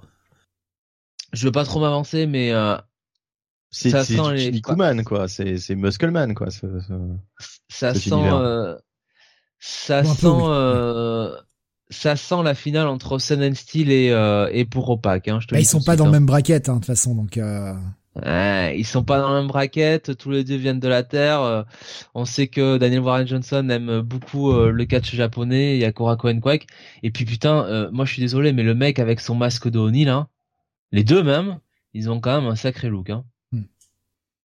Speaker 2: Je veux pas trop m'avancer, mais
Speaker 3: c'est ça sent les quoi. C'est c'est Muscleman, quoi.
Speaker 2: ça sent ça sent euh, ça sent la finale entre Sun and Steel et euh, et pour Opac hein, je te
Speaker 1: bah, ils sont pas dans le même bracket hein, de toute façon donc euh...
Speaker 2: ils sont pas dans le même bracket, tous les deux viennent de la Terre. Euh, on sait que Daniel Warren Johnson aime beaucoup euh, le catch japonais, il y a Korakuen Quake. Et puis putain, moi je suis désolé, mais le mec avec son masque de O'Neill, hein, les deux même, ils ont quand même un sacré look. Hein. Hmm.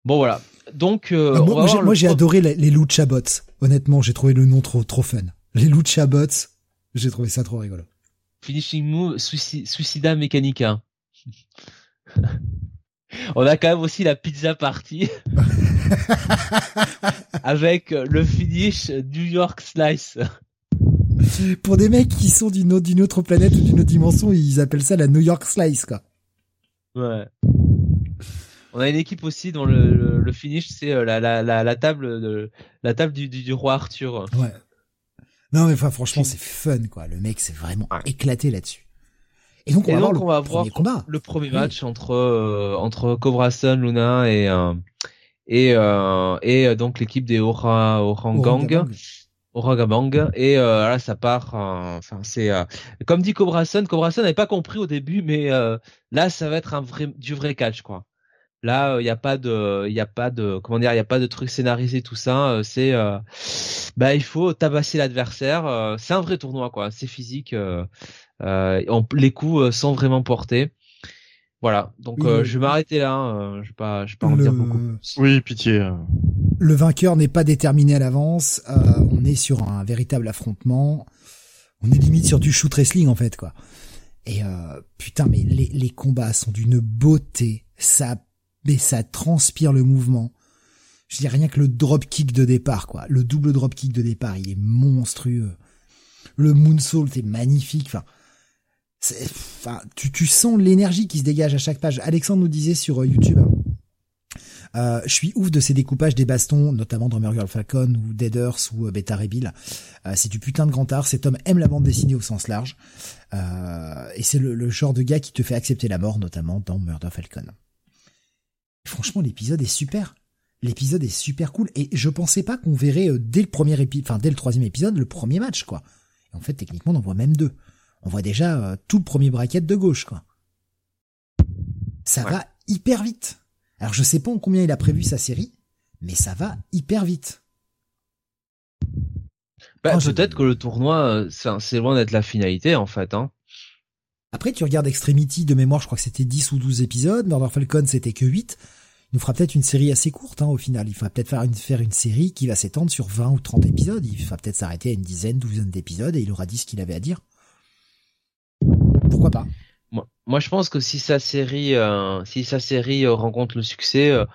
Speaker 2: Bon voilà, donc, euh,
Speaker 1: bah, moi, j'ai adoré les, les Lucha Bots. Honnêtement, j'ai trouvé le nom trop trop fun. Les Lucha Bots, j'ai trouvé ça trop rigolo.
Speaker 2: Finishing move Suicida Mechanica. On a quand même aussi la pizza party avec le finish New York Slice.
Speaker 1: Pour des mecs qui sont d'une autre, autre planète ou d'une autre dimension, ils appellent ça la New York Slice, quoi.
Speaker 2: Ouais. On a une équipe aussi dont le, le, finish c'est euh, la, la, la, la, table de la table du, du, roi Arthur.
Speaker 1: Ouais. Non mais enfin franchement c'est fun quoi. Le mec s'est vraiment éclaté là-dessus.
Speaker 2: Et donc on va, donc, voir, le, combat. le premier match entre euh, entre Cobra Sun, Luna et euh, et euh, et donc l'équipe des Ora Orangang. Oragabang et euh, là ça part enfin c'est comme dit Cobrason Cobrason n'avait pas compris au début mais là ça va être un vrai du vrai catch quoi là il n'y a pas de il y a pas de comment dire il y a pas de truc scénarisé tout ça c'est bah il faut tabasser l'adversaire c'est un vrai tournoi quoi c'est physique les coups sont vraiment portés voilà, donc je vais m'arrêter là. je vais pas, je vais pas en dire beaucoup.
Speaker 3: Oui, pitié.
Speaker 1: Le vainqueur n'est pas déterminé à l'avance. Euh, on est sur un véritable affrontement. On est limite sur du shoot wrestling en fait quoi. Et euh, putain, mais les, les combats sont d'une beauté. Ça, mais ça transpire le mouvement. Je dis rien que le drop kick de départ quoi. Le double drop kick de départ, il est monstrueux. Le moonsault est magnifique. Enfin, enfin, tu, sens l'énergie qui se dégage à chaque page. Alexandre nous disait sur euh, YouTube euh, je suis ouf de ces découpages des bastons, notamment dans Girl Falcon ou Deaders ou euh, Beta Rebill. Euh, c'est du putain de grand art. Cet homme aime la bande dessinée au sens large. et c'est le, genre de gars qui te fait accepter la mort, notamment dans Murder Falcon. Franchement, l'épisode est super. L'épisode est super cool. Et je pensais pas qu'on verrait dès le premier épisode, enfin dès le troisième épisode, le premier match, quoi. en fait, techniquement, on en voit même deux. On voit déjà tout le premier bracket de gauche, quoi. Ça va hyper vite. Alors je sais pas en combien il a prévu sa série, mais ça va hyper vite.
Speaker 2: Bah, peut-être que le tournoi, euh, c'est loin d'être la finalité en fait. Hein.
Speaker 1: Après, tu regardes Extremity de mémoire, je crois que c'était 10 ou 12 épisodes. Murder Falcon, c'était que 8. Il nous fera peut-être une série assez courte hein, au final. Il faudra peut-être faire une, faire une série qui va s'étendre sur 20 ou 30 épisodes. Il va peut-être s'arrêter à une dizaine, douzaine d'épisodes et il aura dit ce qu'il avait à dire. Pourquoi pas?
Speaker 2: Moi, je pense que si sa série, euh, si sa série euh, rencontre le succès, euh,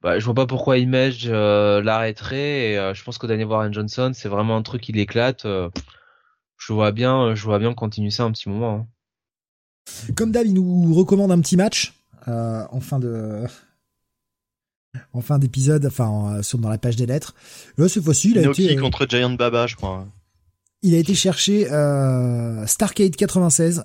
Speaker 2: bah, je vois pas pourquoi Image l'arrêterait. Et je pense que Daniel Warren Johnson, c'est vraiment un truc qui l'éclate. je vois bien, je vois bien continuer ça un petit moment.
Speaker 1: Hein. Comme d'hab, il nous recommande un petit match en fin de, en fin d'épisode, enfin sur dans la page des lettres. Là, cette fois-ci, il a été
Speaker 3: contre Giant Baba, je crois.
Speaker 1: Il a été chercher Starcade 96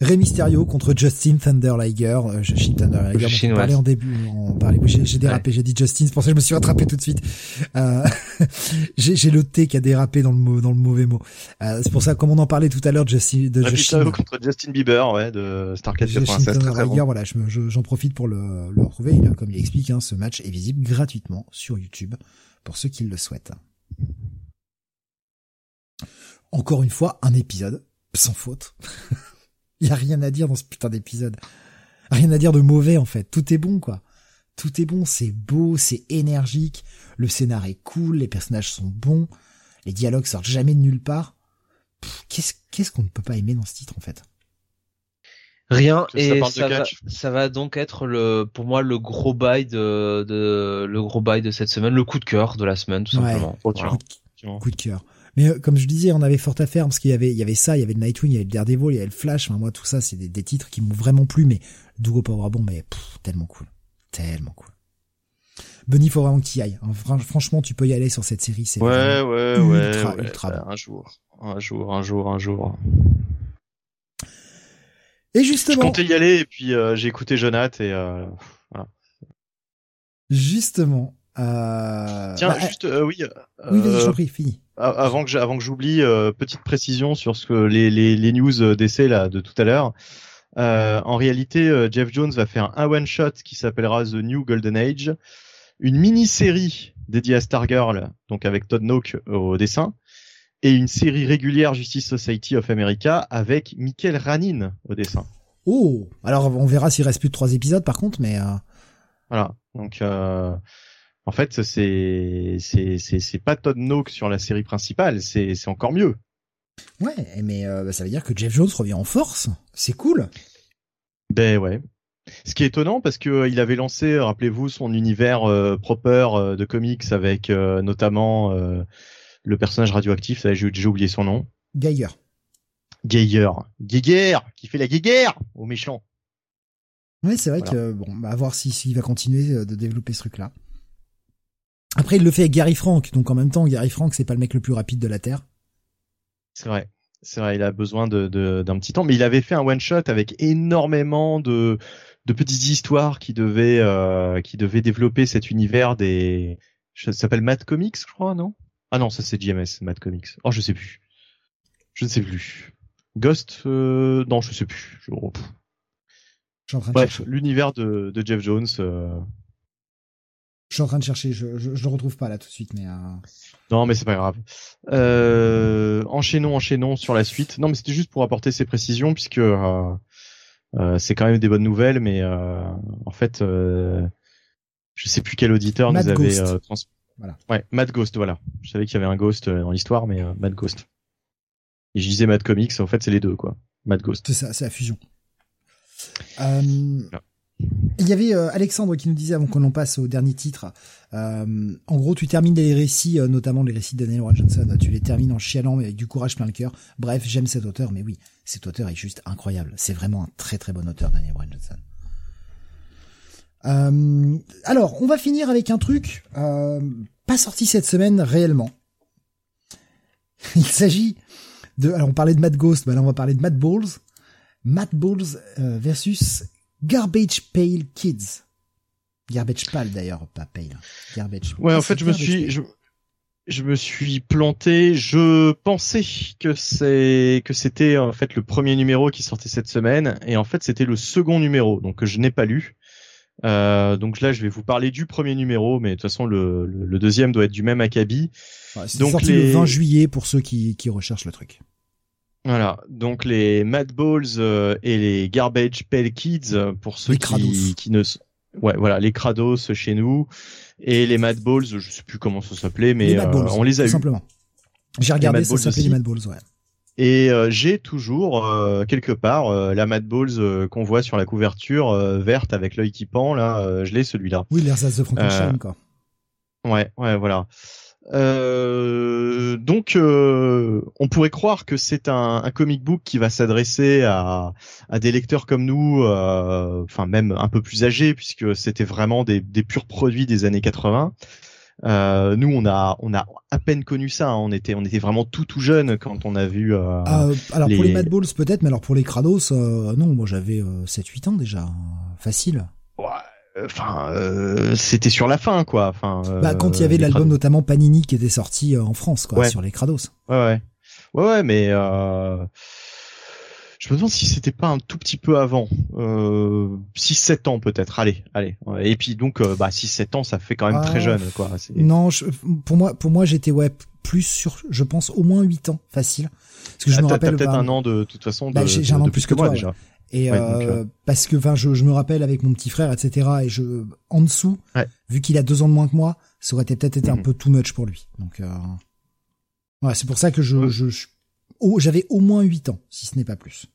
Speaker 1: Rey Mysterio contre Justin Thunder Liger. Euh, Justin Thunder Liger, on parlait en début, on parlait, j'ai dérapé, j'ai dit Justin, c'est pour ça que je me suis rattrapé tout de suite. Euh, j'ai le T qui a dérapé dans le dans le mauvais mot. Euh, c'est pour ça, comme on en parlait tout à l'heure, Justin,
Speaker 3: de Justin contre Justin Bieber, ouais, de Starcade 96, très,
Speaker 1: bon. voilà, j'en profite pour le, le retrouver. Il, comme il explique, hein, ce match est visible gratuitement sur YouTube pour ceux qui le souhaitent. Encore une fois, un épisode sans faute. Il y a rien à dire dans ce putain d'épisode. Rien à dire de mauvais en fait. Tout est bon quoi. Tout est bon, c'est beau, c'est énergique, le scénar est cool, les personnages sont bons, les dialogues sortent jamais de nulle part. Qu'est-ce qu'est-ce qu'on ne peut pas aimer dans ce titre en fait?
Speaker 2: Rien et ça, va, ça va, donc être le pour moi le gros bail de, de le gros bail de cette semaine, le coup de cœur de la semaine tout simplement.
Speaker 1: coup, coup de cœur. Mais euh, comme je disais, on avait fort à faire parce qu'il y avait, il y avait ça, il y avait le Nightwing, il y avait le Daredevil, il y avait le Flash. Enfin, moi, tout ça, c'est des, titres qui m'ont vraiment plu. Mais Dougo Powerbomb, mais tellement cool, tellement cool. Bunny, faut vraiment que tu y ailles. Franchement, tu peux y aller sur cette série. C'est
Speaker 3: ouais, ouais, ultra, ouais, ultra Un jour, un jour, un jour, un jour.
Speaker 1: Et justement.
Speaker 3: Je comptais y aller et puis euh, j'ai écouté Jonath et euh, voilà.
Speaker 1: Justement. Euh...
Speaker 3: Tiens, bah, juste, euh, oui.
Speaker 1: oui, vas-y, j'en prie, fini
Speaker 3: avant que avant que j'oublie, euh, petite précision sur ce que les, les, les news euh, d'essai là de tout à l'heure. Euh, en réalité, euh, Jeff Jones va faire un one shot qui s'appellera The New Golden Age, une mini-série dédiée à Stargirl, donc avec Todd Nook au dessin, et une série régulière Justice Society of America avec Michael Ranin au dessin.
Speaker 1: Oh, alors on verra s'il reste plus de trois épisodes par contre, mais
Speaker 3: voilà. Donc en fait, c'est c'est c'est pas Todd Nook sur la série principale, c'est c'est encore mieux.
Speaker 1: Ouais, mais euh, bah, ça veut dire que Jeff Jones revient en force. C'est cool.
Speaker 3: Ben ouais. Ce qui est étonnant parce que euh, il avait lancé, rappelez-vous, son univers euh, proper de comics avec notamment le personnage radioactif, j'ai déjà oublié son nom.
Speaker 1: Geiger.
Speaker 3: Geiger. Geiger qui fait la guéguerre aux méchants.
Speaker 1: Ouais, c'est vrai que bon, bah, à voir s'il si, va continuer de développer ce truc-là. Après, il le fait avec Gary Frank, donc en même temps, Gary Frank, c'est pas le mec le plus rapide de la Terre.
Speaker 3: C'est vrai. C'est vrai, il a besoin de, d'un petit temps, mais il avait fait un one shot avec énormément de, de petites histoires qui devaient, euh, qui devaient développer cet univers des, ça s'appelle Mad Comics, je crois, non? Ah non, ça c'est JMS, Mad Comics. Oh, je sais plus. Je ne sais plus. Ghost, euh... non, je sais plus. Je...
Speaker 1: Je suis en train de
Speaker 3: Bref, l'univers de, de Jeff Jones. euh,
Speaker 1: Je suis en train de chercher. Je, je, je le retrouve pas là tout de suite, mais euh...
Speaker 3: Non, mais c'est pas grave. Euh, enchaînons, enchaînons sur la suite. Non, mais c'était juste pour apporter ces précisions puisque euh, euh, c'est quand même des bonnes nouvelles, mais euh, en fait, euh, je sais plus quel auditeur
Speaker 1: Mad
Speaker 3: nous avait
Speaker 1: Ghost.
Speaker 3: euh, trans.
Speaker 1: Voilà.
Speaker 3: Ouais, Mad Ghost, voilà. Je savais qu'il y avait un Ghost dans l'histoire, mais euh, Mad Ghost. Et je disais Mad Comics, en fait, c'est les deux, quoi. Mad Ghost.
Speaker 1: c'est ça, c'est la fusion. Euh, Il y avait euh, Alexandre qui nous disait avant qu'on en passe au dernier titre. euh, en gros, tu termines les récits, euh, notamment les récits de Daniel Warren Johnson. Tu les termines en chialant, mais avec du courage plein le cœur. Bref, j'aime cet auteur, mais oui, cet auteur est juste incroyable. C'est vraiment un très très bon auteur, Daniel Warren Johnson. Alors, on va finir avec un truc pas sorti cette semaine réellement. Il s'agit de. Alors, on parlait de Mad Ghost, bah là on va parler de Mad Balls. Mad Balls versus Garbage Pail Kids. Garbage Pal d'ailleurs, pas Pail. Garbage.
Speaker 3: Ouais, en fait, je me suis, je, je me suis planté. Je pensais que c'est que c'était en fait le premier numéro qui sortait cette semaine, et en fait c'était le second numéro, donc que je n'ai pas lu. Euh, donc là, je vais vous parler du premier numéro, mais de toute façon, le, le, le deuxième doit être du même acabit.
Speaker 1: Ouais, c'est
Speaker 3: donc
Speaker 1: sorti
Speaker 3: les-
Speaker 1: le 20 juillet pour ceux qui, qui recherchent le truc.
Speaker 3: Voilà, donc les Mad Balls euh, et les Garbage Pail Kids euh, pour ceux qui,
Speaker 1: Krados.
Speaker 3: qui ne, ouais, voilà, les Krados chez nous et les Mad Balls, je sais plus comment ça s'appelait, mais
Speaker 1: les
Speaker 3: euh,
Speaker 1: Balls,
Speaker 3: on les a
Speaker 1: tout
Speaker 3: eu.
Speaker 1: simplement. J'ai regardé, ça s'appelait les
Speaker 3: aussi.
Speaker 1: Mad Balls, ouais.
Speaker 3: Et euh, j'ai toujours euh, quelque part la Mad Balls euh, qu'on voit sur la couverture verte avec l'œil qui pend là, je l'ai celui-là.
Speaker 1: Oui, l'Ersatz de Frankenstein, quoi.
Speaker 3: Ouais, ouais, voilà. Euh, donc, euh, on pourrait croire que c'est un, un comic book qui va s'adresser à, à des lecteurs comme nous, euh, enfin même un peu plus âgés, puisque c'était vraiment des, des purs produits des années 80. Euh, nous, on a, on a à peine connu ça. hein. On était, on était vraiment tout tout jeune quand on a vu. euh,
Speaker 1: Ah, euh, alors pour
Speaker 3: les-
Speaker 1: les Mad Balls peut-être, mais alors pour les Krados, euh, non, moi j'avais euh, 7-8 ans déjà. euh, Facile.
Speaker 3: ouais, Enfin, euh, c'était sur la fin, quoi. Enfin,
Speaker 1: Bah, quand il y avait
Speaker 3: euh,
Speaker 1: l'album notamment Panini qui était sorti euh, en France, quoi,
Speaker 3: Ouais.
Speaker 1: sur les Krados.
Speaker 3: Ouais, ouais. Ouais, ouais, mais euh... je me demande si c'était pas un tout petit peu avant. Euh... 6-7 ans peut-être. Allez, allez. Et puis donc, euh, bah 6-7 ans, ça fait quand même
Speaker 1: Ah,
Speaker 3: très jeune, quoi.
Speaker 1: Non, je- pour moi, pour moi, j'étais ouais plus sur, je pense au moins 8 ans, facile. Parce que je
Speaker 3: Ah,
Speaker 1: me rappelle.
Speaker 3: T'as peut-être
Speaker 1: bah,
Speaker 3: un an de, toute façon. De,
Speaker 1: Bah, j'ai-
Speaker 3: de-
Speaker 1: un an
Speaker 3: de
Speaker 1: plus que
Speaker 3: moi
Speaker 1: toi,
Speaker 3: déjà.
Speaker 1: Et
Speaker 3: Ouais,
Speaker 1: euh,
Speaker 3: donc, euh,
Speaker 1: parce que, enfin, je, je me rappelle avec mon petit frère, etc. Et je, en dessous,
Speaker 3: Ouais.
Speaker 1: vu qu'il a deux ans de moins que moi, ça aurait peut-être été un
Speaker 3: Mhm.
Speaker 1: peu too much pour lui. Donc, euh, ouais, c'est pour ça que je,
Speaker 3: Ouais.
Speaker 1: je, je- oh, j'avais au moins 8 ans, si ce n'est pas plus.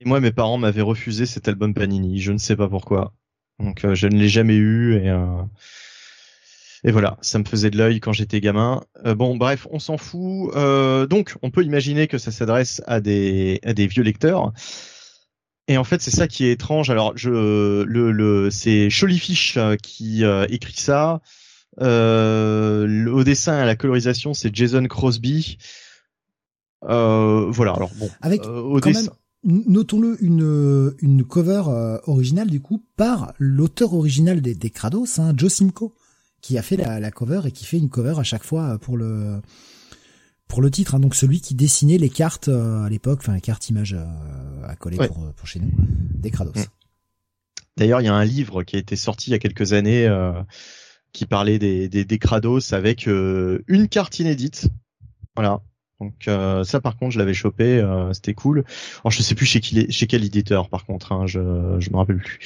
Speaker 3: Et moi, mes parents m'avaient refusé cet album Panini. Je ne sais pas pourquoi. Donc, euh, je ne l'ai jamais eu et. Euh... Et voilà, ça me faisait de l'œil quand j'étais gamin. Euh, bon, bref, on s'en fout. Donc, on peut imaginer que ça s'adresse à des à des vieux lecteurs. Et en fait, c'est ça qui est étrange. Alors, je le le c'est Fish qui euh, écrit ça. Euh, au dessin et à la colorisation, c'est Jason Crosby. Euh, voilà. Alors bon,
Speaker 1: Avec
Speaker 3: euh, au
Speaker 1: quand
Speaker 3: dessin.
Speaker 1: même, notons-le, une, une cover euh, originale du coup par l'auteur original des, des Krados, hein, Joe Simcoe, qui a fait la, la cover et qui fait une cover à chaque fois euh, pour le pour le titre. hein. donc celui qui dessinait les cartes euh, à l'époque, enfin les cartes images euh, à coller
Speaker 3: Ouais.
Speaker 1: pour, pour chez nous, des Krados.
Speaker 3: Mm. D'ailleurs, il y a un livre qui a été sorti il y a quelques années euh, qui parlait des, des, des Krados avec euh, une carte inédite. Voilà. Donc euh, ça, par contre, je l'avais chopé, euh, c'était cool. Alors je sais plus chez, qui, chez quel éditeur, par contre, hein, je je me rappelle plus.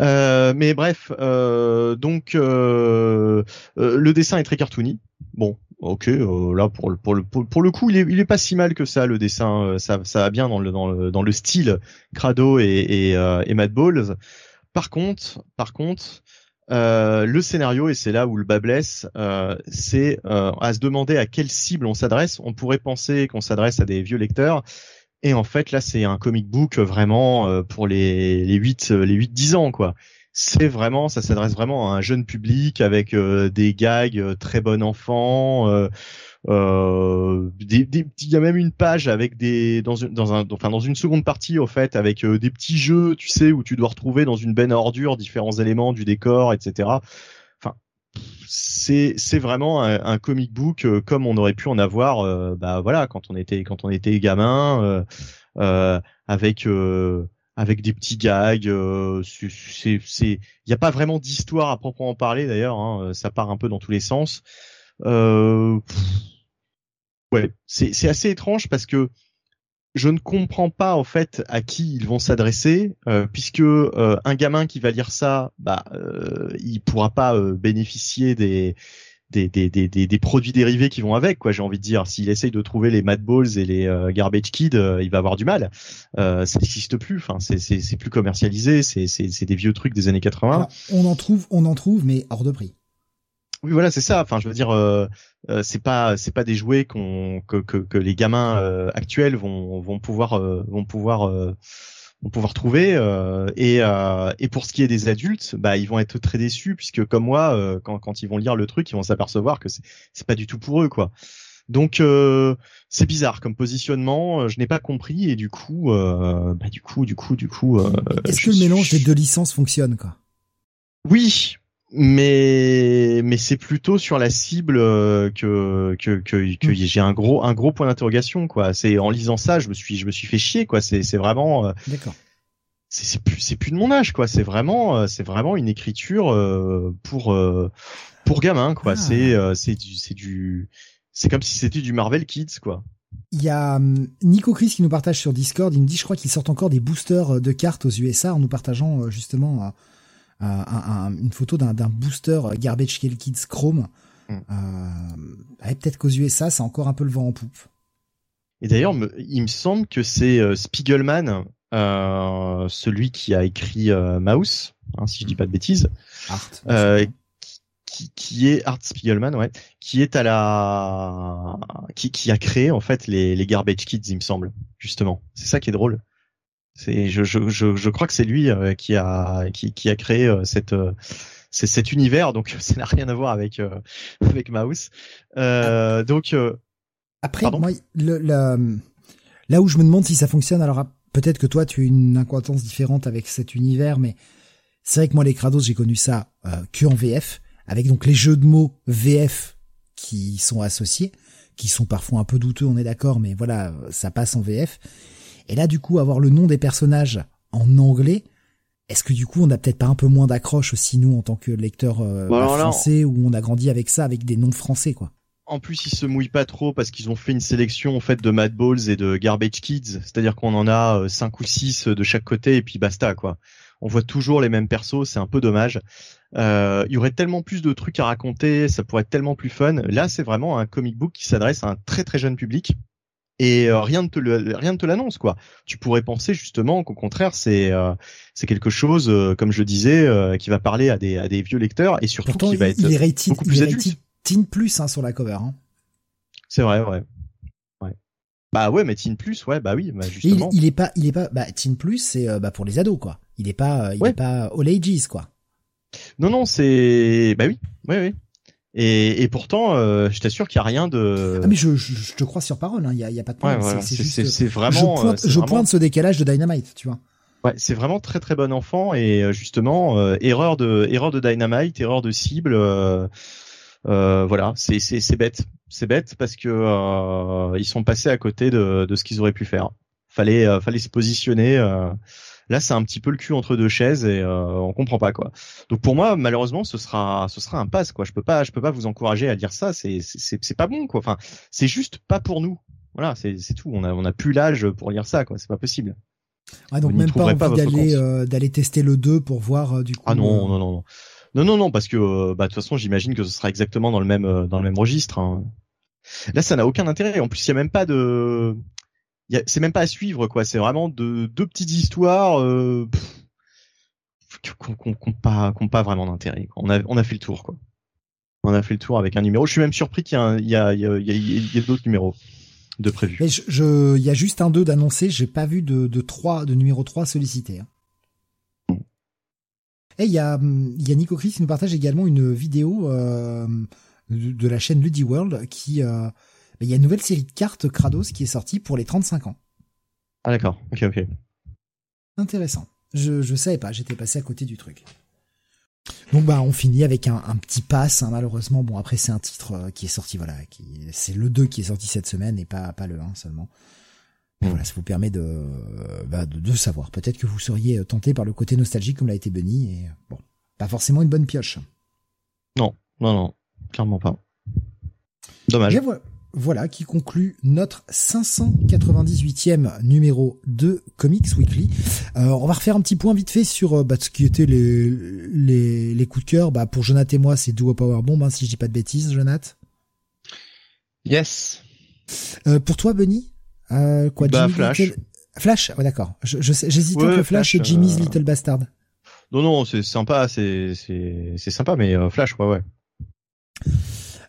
Speaker 3: Euh, mais bref, euh, donc euh, euh, le dessin est très cartoony. Bon, ok, euh, là pour le pour le pour, le coup, il est il est pas si mal que ça le dessin, euh, ça ça va bien dans le dans le dans le style Crado et et, euh, et Mad Balls. Par contre, par contre, euh, le scénario et c'est là où le bas blesse, euh, c'est euh, à se demander à quelle cible on s'adresse. On pourrait penser qu'on s'adresse à des vieux lecteurs. Et en fait, là, c'est un comic book vraiment pour les les 8 les 8 10 ans quoi. C'est vraiment ça s'adresse vraiment à un jeune public avec euh, des gags euh, très bon enfant euh, euh, des, il y a même une page avec des dans une dans un enfin dans une seconde partie au fait avec euh, des petits jeux tu sais où tu dois retrouver dans une benne à ordures différents éléments du décor etc enfin c'est c'est vraiment un, comic book comme on aurait pu en avoir bah voilà quand on était quand on était gamin avec avec des petits gags. Euh, c'est, il n'y a pas vraiment d'histoire à proprement parler d'ailleurs. Hein, ça part un peu dans tous les sens. Euh, ouais, c'est, c'est assez étrange parce que je ne comprends pas en fait à qui ils vont s'adresser, euh, puisque euh, un gamin qui va lire ça, bah, euh, il pourra pas euh, bénéficier des des, des, des, des, produits dérivés qui vont avec, quoi. J'ai envie de dire, s'il essaye de trouver les Mad Balls et les euh, Garbage Kids, euh, il va avoir du mal. Euh, ça n'existe plus. Enfin, c'est, c'est, c'est plus commercialisé. C'est, c'est, c'est des vieux trucs des années 80.
Speaker 1: on en trouve, on en trouve, mais hors de prix.
Speaker 3: Oui, voilà, c'est ça. Enfin, je veux dire, euh, c'est pas, c'est pas des jouets qu'on, que, que, que les gamins actuels vont, vont pouvoir, vont pouvoir vont pouvoir trouver. Euh, et, euh, et pour ce qui est des adultes, bah ils vont être très déçus puisque comme moi, euh, quand, quand ils vont lire le truc, ils vont s'apercevoir que c'est c'est pas du tout pour eux quoi. Donc c'est bizarre comme positionnement, je n'ai pas compris et du coup, bah du coup, du coup, du coup.
Speaker 1: Est-ce que le mélange des deux licences fonctionne quoi?
Speaker 3: Oui, mais mais c'est plutôt sur la cible euh, que que que, que mm. j'ai un gros un gros point d'interrogation quoi. C'est en lisant ça, je me suis je me suis fait chier quoi. C'est c'est vraiment euh,
Speaker 1: D'accord.
Speaker 3: C'est c'est plus c'est plus de mon âge quoi. C'est vraiment euh, c'est vraiment une écriture pour pour gamin quoi. Ah. C'est c'est du c'est du c'est comme si c'était du Marvel Kids quoi.
Speaker 1: Il y a hum, Nico Chris qui nous partage sur Discord. Il me dit, je crois qu'ils sortent encore des boosters de cartes aux USA en nous partageant justement une photo d'un booster Garbage Kill Kids Chrome. Mm. Euh, peut-être qu'aux USA, c'est encore un peu le vent en poupe.
Speaker 3: Et d'ailleurs, il me semble que c'est euh, Spiegelman, euh, celui qui a écrit euh, Mouse, hein, si je dis pas de bêtises,
Speaker 1: Art,
Speaker 3: euh, qui, qui, est Art Spiegelman, ouais, qui est à la, qui, qui a créé en fait les, les Garbage Kids, il me semble, justement. C'est ça qui est drôle. C'est, je, je, je, je, crois que c'est lui euh, qui a qui, qui a créé euh, cette euh, c'est cet univers, donc ça n'a rien à voir avec avec Mouse. Euh, donc
Speaker 1: après, moi, le, là où je me demande si ça fonctionne, alors peut-être que toi tu as une incohérence différente avec cet univers, mais c'est vrai que moi les Kratos j'ai connu ça euh, que en VF, avec donc les jeux de mots VF qui sont associés, qui sont parfois un peu douteux, on est d'accord, mais voilà, ça passe en VF. Et là, du coup, avoir le nom des personnages en anglais, est-ce que du coup, on a peut-être pas un peu moins d'accroche aussi nous en tant que lecteur euh, bah, français où on a grandi avec ça, avec des noms français, quoi?
Speaker 3: En plus, ils se mouillent pas trop parce qu'ils ont fait une sélection en fait de Mad Balls et de Garbage Kids, c'est-à-dire qu'on en a euh, cinq ou six de chaque côté et puis basta quoi. On voit toujours les mêmes persos, c'est un peu dommage. Euh, il y aurait tellement plus de trucs à raconter, ça pourrait être tellement plus fun. Là, c'est vraiment un comic book qui s'adresse à un très très jeune public et euh, rien ne te le, rien ne te l'annonce quoi. Tu pourrais penser justement qu'au contraire c'est euh, c'est quelque chose euh, comme je disais qui va parler à des à des vieux lecteurs et surtout qui va être beaucoup plus adulte.
Speaker 1: Teen plus hein, sur la cover. Hein.
Speaker 3: C'est vrai ouais. ouais. Bah ouais mais Teen plus ouais bah oui bah justement.
Speaker 1: Il, il, est pas il est pas bah Teen plus c'est bah pour les ados quoi. Il est pas il est pas all ages quoi.
Speaker 3: Non non c'est bah oui oui oui. Et, et pourtant, euh, je t'assure qu'il y a rien de.
Speaker 1: Ah mais je, je, te crois sur parole, il hein, y, a, y a pas de problème.
Speaker 3: c'est c'est vraiment.
Speaker 1: Je pointe, je pointe ce décalage de Dynamite, tu vois.
Speaker 3: Ouais, c'est vraiment très très bon enfant et euh, justement euh, erreur de erreur de Dynamite, erreur de cible. Euh, voilà, c'est c'est c'est bête, c'est bête parce que ils sont passés à côté de de ce qu'ils auraient pu faire. Fallait fallait se positionner. Là, c'est un petit peu le cul entre deux chaises et euh, on comprend pas quoi. Donc pour moi, malheureusement, ce sera ce sera un pass quoi. Je peux pas je peux pas vous encourager à dire ça. C'est c'est c'est pas bon quoi. Enfin, c'est juste pas pour nous. Voilà, c'est c'est tout. On a on a plus l'âge pour lire ça quoi. C'est pas possible.
Speaker 1: Ah donc même pas envie d'aller euh, d'aller tester le 2 pour voir euh, du coup.
Speaker 3: Ah non non non non. Non non non parce que bah de toute façon j'imagine que ce sera exactement dans le même dans le même registre. Hein. Là ça n'a aucun intérêt. En plus il y a même pas de c'est même pas à suivre quoi. C'est vraiment de deux petites histoires euh, qui n'ont pas, pas vraiment d'intérêt. On a, on a fait le tour quoi. On a fait le tour avec un numéro. Je suis même surpris qu'il y a, il y a, il y a, a, d'autres numéros de prévus.
Speaker 1: Mais je, il y a juste un 2 d'annoncé. J'ai pas vu de, de 3, de numéro 3 sollicité. Hein. Et il y a, y a Nico Chris qui nous partage également une vidéo euh, de, la chaîne Ludy World qui euh, il y a une nouvelle série de cartes Kratos qui est sortie pour les 35 ans.
Speaker 3: Ah d'accord, ok ok.
Speaker 1: Intéressant. Je je savais pas, j'étais passé à côté du truc. Donc bah on finit avec un, un petit pass hein, malheureusement bon après c'est un titre euh, qui est sorti voilà qui c'est le 2 qui est sorti cette semaine et pas pas le 1 seulement. Mais voilà, ça vous permet de, bah, de, de savoir. Peut-être que vous seriez tenté par le côté nostalgique comme l'a été Benny et bon, pas forcément une bonne pioche.
Speaker 3: Non, non, non, clairement pas. Dommage.
Speaker 1: Voilà, voilà qui conclut notre 598e numéro de Comics Weekly. Euh, on va refaire un petit point vite fait sur euh, bah, ce qui était les, les, les coups de cœur. Bah, pour Jonathan et moi, c'est Duo Power Bomb, hein, si je dis pas de bêtises, Jonathan.
Speaker 2: Yes.
Speaker 1: Euh, pour toi, Benny euh, quoi,
Speaker 3: Bah,
Speaker 1: Jimmy
Speaker 3: Flash.
Speaker 1: Little- Flash, ouais, d'accord. Je, je j'hésitais
Speaker 3: Ouais,
Speaker 1: entre Flash, et
Speaker 3: Flash,
Speaker 1: Jimmy's
Speaker 3: euh,
Speaker 1: Little Bastard.
Speaker 3: Non, non, c'est sympa, c'est c'est c'est sympa, mais euh, Flash, ouais, ouais.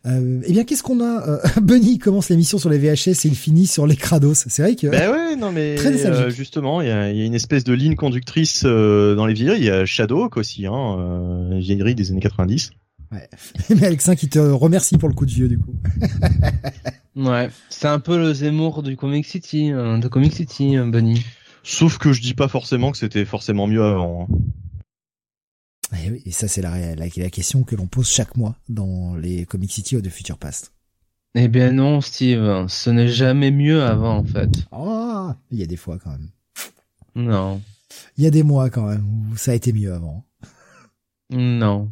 Speaker 1: Euh, eh bien, qu'est-ce qu'on a euh, Benny commence l'émission sur les VHS et il finit sur les Krados. C'est vrai que
Speaker 3: Ben ouais, non mais
Speaker 1: Très nostalgique.
Speaker 3: euh, justement, il y a, il y a une espèce de ligne conductrice euh, dans les vieilleries. Il y a Shadowhawk aussi, hein, euh, vieillerie des années 90.
Speaker 1: mais Alexin qui te remercie pour le coup de vieux du coup.
Speaker 2: Ouais. C'est un peu le Zemmour du Comic City, euh, de Comic City, euh, Bunny.
Speaker 3: Sauf que je dis pas forcément que c'était forcément mieux avant. hein.
Speaker 1: Et, oui, et ça c'est la, la, la question que l'on pose chaque mois dans les Comic City ou de Future Past.
Speaker 2: Eh bien non, Steve, ce n'est jamais mieux avant, en fait.
Speaker 1: Oh, il y a des fois quand même.
Speaker 2: Non.
Speaker 1: Il y a des mois quand même où ça a été mieux avant.
Speaker 2: Non.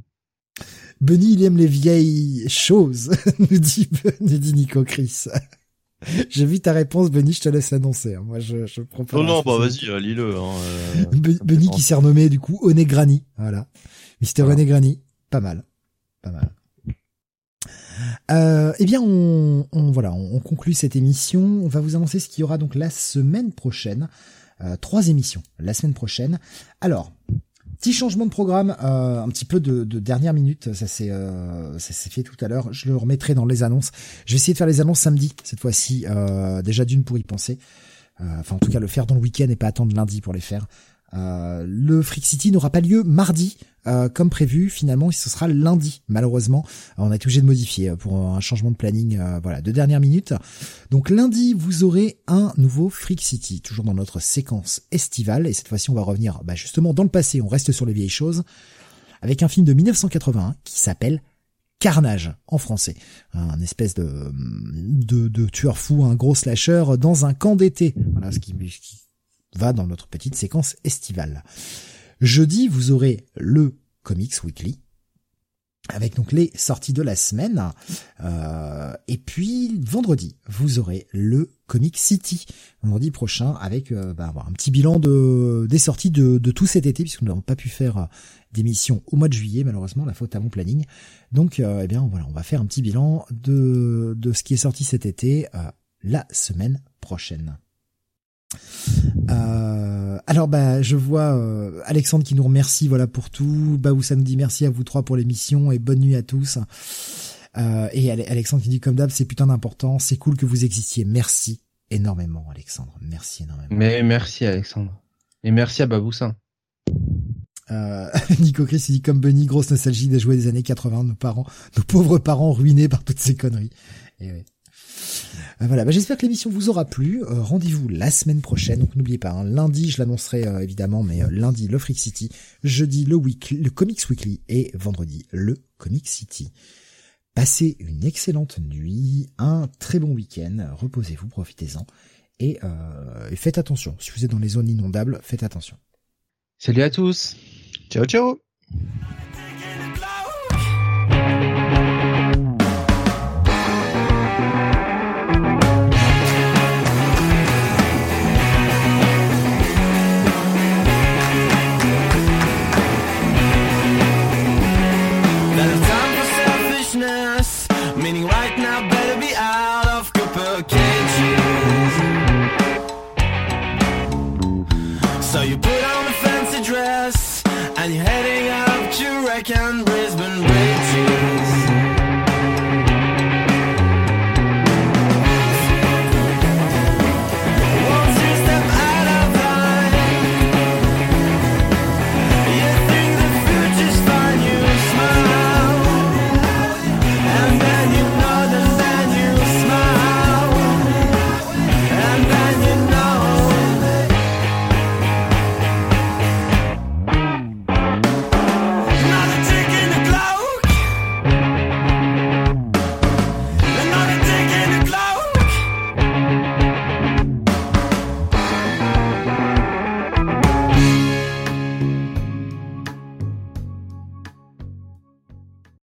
Speaker 1: Benny, il aime les vieilles choses, nous dit, nous dit Nico Chris. J'ai vu ta réponse, Benny, je te laisse l'annoncer. hein. Moi, je, je prends pas
Speaker 3: Non, non, bah vas-y, euh, lis-le. Hein, euh,
Speaker 1: Be- Benny qui s'est renommé du coup Onegrani, voilà. Mister
Speaker 3: Voilà.
Speaker 1: Onegrani, pas mal, pas mal. Euh, eh bien, on, on- voilà, on, on conclut cette émission. On va vous annoncer ce qu'il y aura donc la semaine prochaine. Euh, trois émissions la semaine prochaine. Alors, petit changement de programme, euh, un petit peu de, de dernière minute. Ça s'est euh, ça s'est fait tout à l'heure. Je le remettrai dans les annonces. Je vais essayer de faire les annonces samedi cette fois-ci. Euh, déjà d'une pour y penser. Enfin, en tout cas, le faire dans le week-end et pas attendre lundi pour les faire. Euh, le Freak City n'aura pas lieu mardi euh, comme prévu. Finalement, ce sera lundi. Malheureusement, on a été obligé de modifier euh, pour un changement de planning. euh, voilà, de dernière minute. Donc lundi, vous aurez un nouveau Freak City, toujours dans notre séquence estivale. Et cette fois-ci, on va revenir bah, justement dans le passé. On reste sur les vieilles choses avec un film de 1981 qui s'appelle Carnage en français, un espèce de, de, de tueur fou, un gros slasher dans un camp d'été. Voilà ce qui, qui va dans notre petite séquence estivale. Jeudi, vous aurez le Comics Weekly avec donc les sorties de la semaine. Euh, et puis vendredi, vous aurez le Comic City vendredi prochain avec euh, bah, un petit bilan de des sorties de, de tout cet été puisque nous n'avons pas pu faire euh, d'émission au mois de juillet malheureusement la faute à mon planning. Donc euh, eh bien voilà, on va faire un petit bilan de de ce qui est sorti cet été euh, la semaine prochaine. Euh, alors bah je vois euh, Alexandre qui nous remercie voilà pour tout. Baoussa nous dit merci à vous trois pour l'émission et bonne nuit à tous. Euh, et Ale- Alexandre qui dit comme d'hab c'est putain d'important, c'est cool que vous existiez. Merci énormément Alexandre, merci énormément.
Speaker 2: Mais merci, Alexandre. Et merci à Baboussa.
Speaker 1: Euh, Nico Chris il dit comme Bunny, grosse nostalgie des jouets des années 80, nos parents, nos pauvres parents ruinés par toutes ces conneries. Et ouais. Euh, voilà, bah, j'espère que l'émission vous aura plu. Euh, Rendez-vous la semaine prochaine. Donc n'oubliez pas, hein, lundi je l'annoncerai euh, évidemment, mais euh, lundi le Freak City, jeudi le weekly, le Comics Weekly et vendredi le Comic City. Passez une excellente nuit, un très bon week-end, reposez-vous, profitez-en et, euh, et faites attention. Si vous êtes dans les zones inondables, faites attention.
Speaker 2: Salut à tous.
Speaker 3: Ciao, ciao.